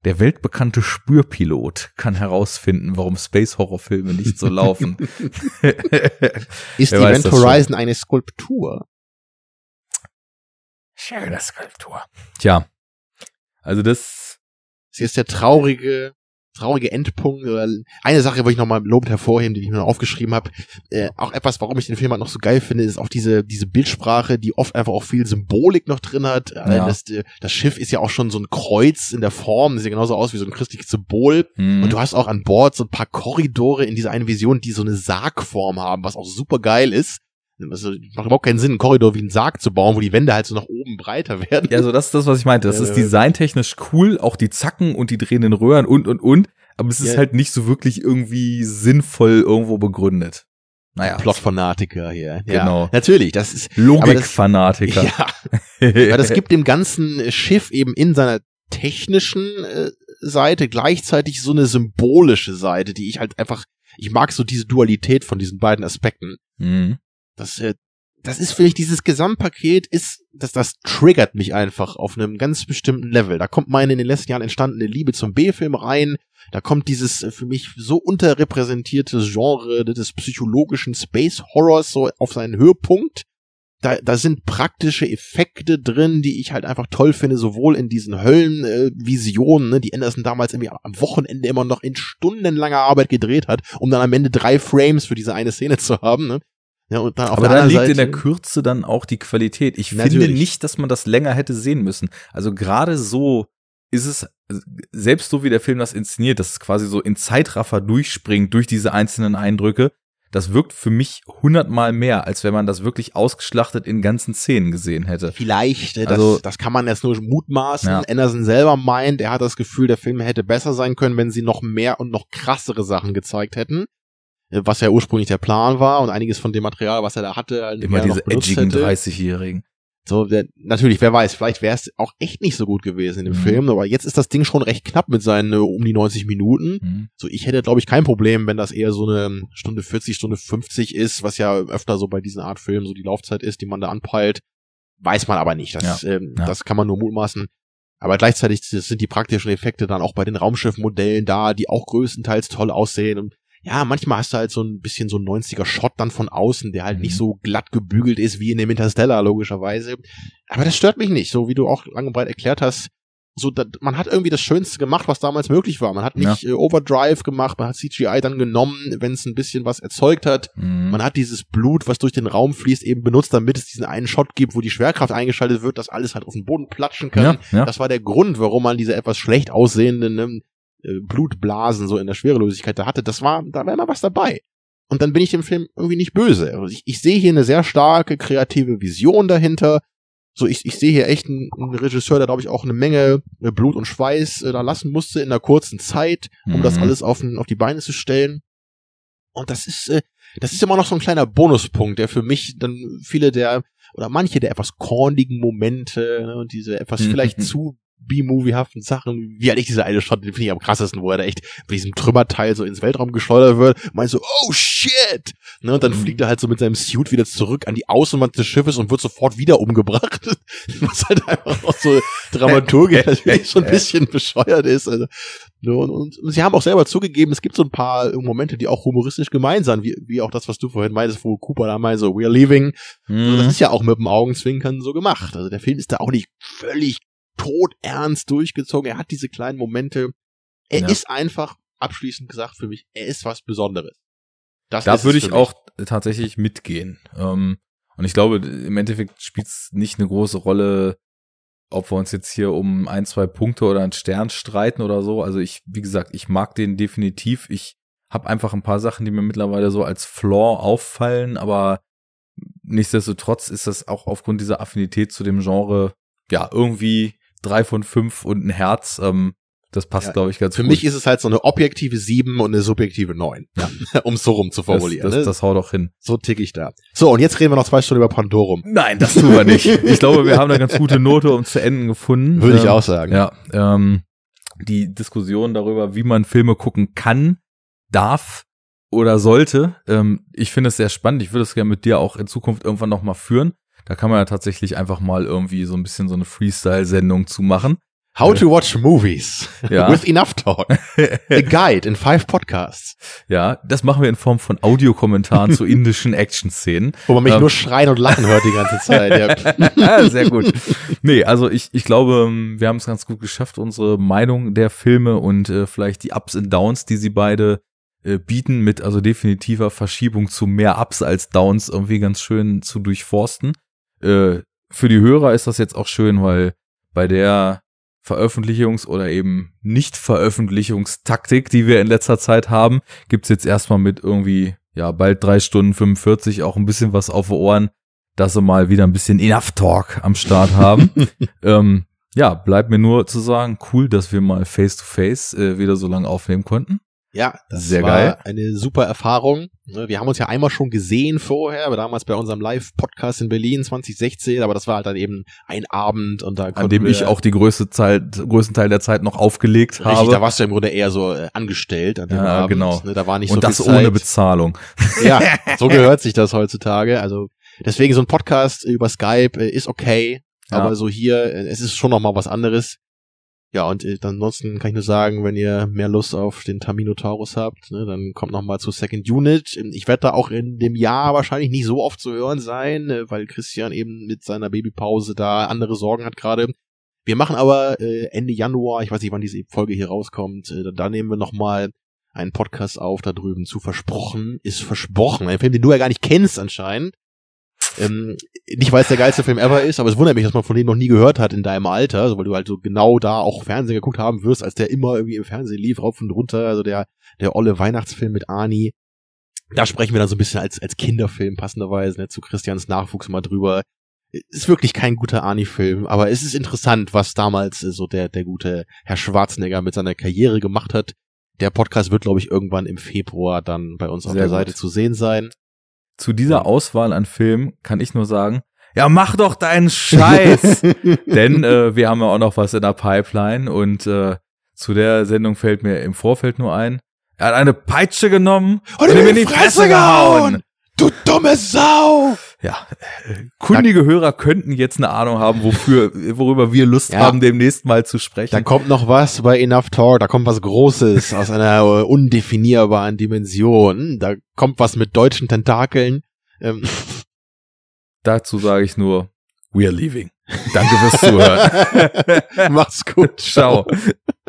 der weltbekannte Spürpilot kann herausfinden, warum Space Horrorfilme nicht so laufen. ist Event Horizon eine Skulptur? Schöne Skulptur. Tja, also das Sie ist der traurige, traurige Endpunkt. Eine Sache wollte ich nochmal lobend hervorheben, die ich mir noch aufgeschrieben habe. Äh, auch etwas, warum ich den Film halt noch so geil finde, ist auch diese, diese Bildsprache, die oft einfach auch viel Symbolik noch drin hat. Ja. Das, äh, das Schiff ist ja auch schon so ein Kreuz in der Form, sieht genauso aus wie so ein christliches Symbol. Mhm. Und du hast auch an Bord so ein paar Korridore in dieser einen Vision, die so eine Sargform haben, was auch super geil ist. Also macht überhaupt keinen Sinn, einen Korridor wie einen Sarg zu bauen, wo die Wände halt so nach oben breiter werden. Ja, so das ist das, was ich meinte. Das ist designtechnisch cool, auch die Zacken und die drehenden Röhren und und und. Aber es ist ja. halt nicht so wirklich irgendwie sinnvoll irgendwo begründet. Naja. Plotfanatiker hier. Ja, genau. Natürlich, das ist. Logikfanatiker. Ja. aber das gibt dem ganzen Schiff eben in seiner technischen äh, Seite gleichzeitig so eine symbolische Seite, die ich halt einfach, ich mag so diese Dualität von diesen beiden Aspekten. Mhm. Das, äh, das ist mich dieses Gesamtpaket ist, das, das triggert mich einfach auf einem ganz bestimmten Level. Da kommt meine in den letzten Jahren entstandene Liebe zum B-Film rein. Da kommt dieses äh, für mich so unterrepräsentierte Genre des psychologischen Space Horrors so auf seinen Höhepunkt. Da, da sind praktische Effekte drin, die ich halt einfach toll finde, sowohl in diesen Höllenvisionen, äh, ne, die Anderson damals irgendwie am Wochenende immer noch in stundenlanger Arbeit gedreht hat, um dann am Ende drei Frames für diese eine Szene zu haben. Ne? Ja, und dann auf Aber da liegt Seite, in der Kürze dann auch die Qualität. Ich finde Natürlich. nicht, dass man das länger hätte sehen müssen. Also gerade so ist es, selbst so wie der Film das inszeniert, dass es quasi so in Zeitraffer durchspringt durch diese einzelnen Eindrücke, das wirkt für mich hundertmal mehr, als wenn man das wirklich ausgeschlachtet in ganzen Szenen gesehen hätte. Vielleicht, äh, das, Also- das kann man jetzt nur mutmaßen. Ja. Anderson selber meint, er hat das Gefühl, der Film hätte besser sein können, wenn sie noch mehr und noch krassere Sachen gezeigt hätten. Was ja ursprünglich der Plan war und einiges von dem Material, was er da hatte, halt Immer diese edgigen hätte. 30-Jährigen. So, der, natürlich, wer weiß, vielleicht wäre es auch echt nicht so gut gewesen in dem Mhm. Film, aber jetzt ist das Ding schon recht knapp mit seinen äh, um die 90 Minuten. Mhm. So, ich hätte, glaube ich, kein Problem, wenn das eher so eine Stunde 40, Stunde 50 ist, was ja öfter so bei diesen Art Filmen so die Laufzeit ist, die man da anpeilt. Weiß man aber nicht. Das, ähm, ja. das kann man nur mutmaßen. Aber gleichzeitig sind die praktischen Effekte dann auch bei den Raumschiffmodellen da, die auch größtenteils toll aussehen. Und ja, manchmal hast du halt so ein bisschen so ein 90er Shot dann von außen, der halt Mhm. nicht so glatt gebügelt ist wie in dem Interstellar, logischerweise. Aber das stört mich nicht, so wie du auch lang und breit erklärt hast. So, da, man hat irgendwie das Schönste gemacht, was damals möglich war. Man hat nicht äh, Overdrive gemacht, man hat CGI dann genommen, wenn es ein bisschen was erzeugt hat. Mhm. Man hat dieses Blut, was durch den Raum fließt, eben benutzt, damit es diesen einen Shot gibt, wo die Schwerkraft eingeschaltet wird, dass alles halt auf den Boden platschen kann. ja, ja. Das war der Grund, warum man diese etwas schlecht aussehenden ne, Blutblasen so in der Schwerelosigkeit da hatte. Das war, da war immer was dabei. Und dann bin ich dem Film irgendwie nicht böse. Also ich, ich sehe hier eine sehr starke kreative Vision dahinter. So, ich, ich sehe hier echt einen, einen Regisseur, der, glaube ich, auch eine Menge äh, Blut und Schweiß äh, da lassen musste in einer kurzen Zeit, um das Mhm. alles auf, auf die Beine zu stellen. Und das ist, äh, das ist immer noch so ein kleiner Bonuspunkt, der für mich dann viele der, oder manche der etwas kornigen Momente ne, und diese etwas Mhm. vielleicht zu B-Movie-haften Sachen, wie halt ich diese eine Shot, den finde ich am krassesten, wo er da echt mit diesem Trümmerteil so ins Weltraum geschleudert wird, meint so, oh shit! Ne, und dann Mhm. fliegt er halt so mit seinem Suit wieder zurück an die Außenwand des Schiffes und wird sofort wieder umgebracht. Was halt einfach auch so dramaturgisch natürlich so ein bisschen bescheuert ist. Also, ne, und, und, und sie haben auch selber zugegeben, es gibt so ein paar Momente, die auch humoristisch gemeint sind, wie, wie auch das, was du vorhin meintest, wo Cooper da meinte, so, we're leaving. Also das Mhm. ist ja auch mit dem Augenzwinkern so gemacht. Also der Film ist da auch nicht völlig todernst durchgezogen. Er hat diese kleinen Momente. Er Ja. ist einfach, abschließend gesagt für mich, er ist was Besonderes. Das Da würde ich auch tatsächlich mitgehen. Ähm, und ich glaube, im Endeffekt spielt es nicht eine große Rolle, ob wir uns jetzt hier um ein, zwei Punkte oder einen Stern streiten oder so. Also ich, wie gesagt, ich mag den definitiv. Ich habe einfach ein paar Sachen, die mir mittlerweile so als Flaw auffallen, aber nichtsdestotrotz ist das auch aufgrund dieser Affinität zu dem Genre, ja, irgendwie drei von fünf und ein Herz. Ähm, das passt, Ja, glaube ich, ganz Für gut. mich ist es halt so eine objektive 7 und eine subjektive 9. Ja. um es so rum zu das, formulieren. das, ne? das haut doch hin. so tick ich da. So, und jetzt reden wir noch zwei Stunden über Pandorum. Nein, das tun wir nicht. Ich glaube, wir haben eine ganz gute Note, um zu enden gefunden. Würde ich Ähm, auch sagen. Ja, ähm, die Diskussion darüber, wie man Filme gucken kann, darf oder sollte, ähm, ich finde es sehr spannend. Ich würde es gerne mit dir auch in Zukunft irgendwann noch mal führen. Da kann man ja tatsächlich einfach mal irgendwie so ein bisschen so eine Freestyle-Sendung zu machen. How to watch movies Ja. with enough talk. A guide in five podcasts. Ja, das machen wir in Form von Audiokommentaren zu indischen Action-Szenen. Wo man mich Ähm. nur schreien und lachen hört die ganze Zeit. Ja. Ah, Sehr gut. Nee, also ich, ich glaube, ähm, wir haben es ganz gut geschafft, unsere Meinung der Filme und äh, vielleicht die Ups und Downs, die sie beide äh, bieten, mit also definitiver Verschiebung zu mehr Ups als Downs irgendwie ganz schön zu durchforsten. Äh, für die Hörer ist das jetzt auch schön, weil bei der Veröffentlichungs- oder eben Nicht-Veröffentlichungstaktik, die wir in letzter Zeit haben, gibt's jetzt erstmal mit irgendwie, ja, bald drei Stunden 45 auch ein bisschen was auf die Ohren, dass sie mal wieder ein bisschen Enough Talk am Start haben. ähm, ja, bleibt mir nur zu sagen, cool, dass wir mal face-to-face äh, wieder so lange aufnehmen konnten. Ja, das Sehr war geil. eine super Erfahrung. Ne, Wir haben uns ja einmal schon gesehen vorher, aber damals bei unserem Live-Podcast in Berlin 2016, aber das war halt dann eben ein Abend und da An dem ich auch die größte Zeit, größten Teil der Zeit noch aufgelegt Richtig, habe. da warst du im Grunde eher so äh, angestellt an dem Ja, Abend. genau. Ne, Da war nicht und so das viel Zeit. ohne Bezahlung. Ja, so gehört sich das heutzutage. Also deswegen so ein Podcast über Skype äh, ist okay, Ja. aber so hier, äh, es ist schon noch mal was anderes. Ja, und äh, ansonsten kann ich nur sagen, wenn ihr mehr Lust auf den Taminotaurus habt, ne, dann kommt noch mal zu Second Unit. Ich werde da auch in dem Jahr wahrscheinlich nicht so oft zu hören sein, äh, weil Christian eben mit seiner Babypause da andere Sorgen hat gerade. Wir machen aber äh, Ende Januar, ich weiß nicht, wann diese Folge hier rauskommt, äh, da nehmen wir noch mal einen Podcast auf da drüben zu Versprochen ist Versprochen. Ein Film, den du ja gar nicht kennst anscheinend. Ähm, nicht weil es der geilste Film ever ist, aber es wundert mich, dass man von dem noch nie gehört hat in deinem Alter, also weil du halt so genau da auch Fernsehen geguckt haben wirst, als der immer irgendwie im Fernsehen lief, rauf und runter, also der, der olle Weihnachtsfilm mit Ani. Da sprechen wir dann so ein bisschen als, als Kinderfilm passenderweise, ne, zu Christians Nachwuchs mal drüber. Ist wirklich kein guter Ani-Film, aber es ist interessant, was damals äh, so der, der gute Herr Schwarzenegger mit seiner Karriere gemacht hat. Der Podcast wird, glaube ich, irgendwann im Februar dann bei uns auf Sehr der gut. Seite zu sehen sein. Zu dieser Auswahl an Filmen kann ich nur sagen, ja, mach doch deinen Scheiß! Denn äh, wir haben ja auch noch was in der Pipeline und äh, zu der Sendung fällt mir im Vorfeld nur ein, er hat eine Peitsche genommen Und ihm in die Fresse gehauen! Du dumme Sau! Ja, kundige Hörer könnten jetzt eine Ahnung haben, wofür, worüber wir Lust Ja. haben, demnächst mal zu sprechen. Da kommt noch was bei Enough Talk, da kommt was Großes aus einer undefinierbaren Dimension. Da kommt was mit deutschen Tentakeln. Ähm, Dazu sage ich nur, we're leaving. Danke fürs Zuhören. Macht's gut. Ciao.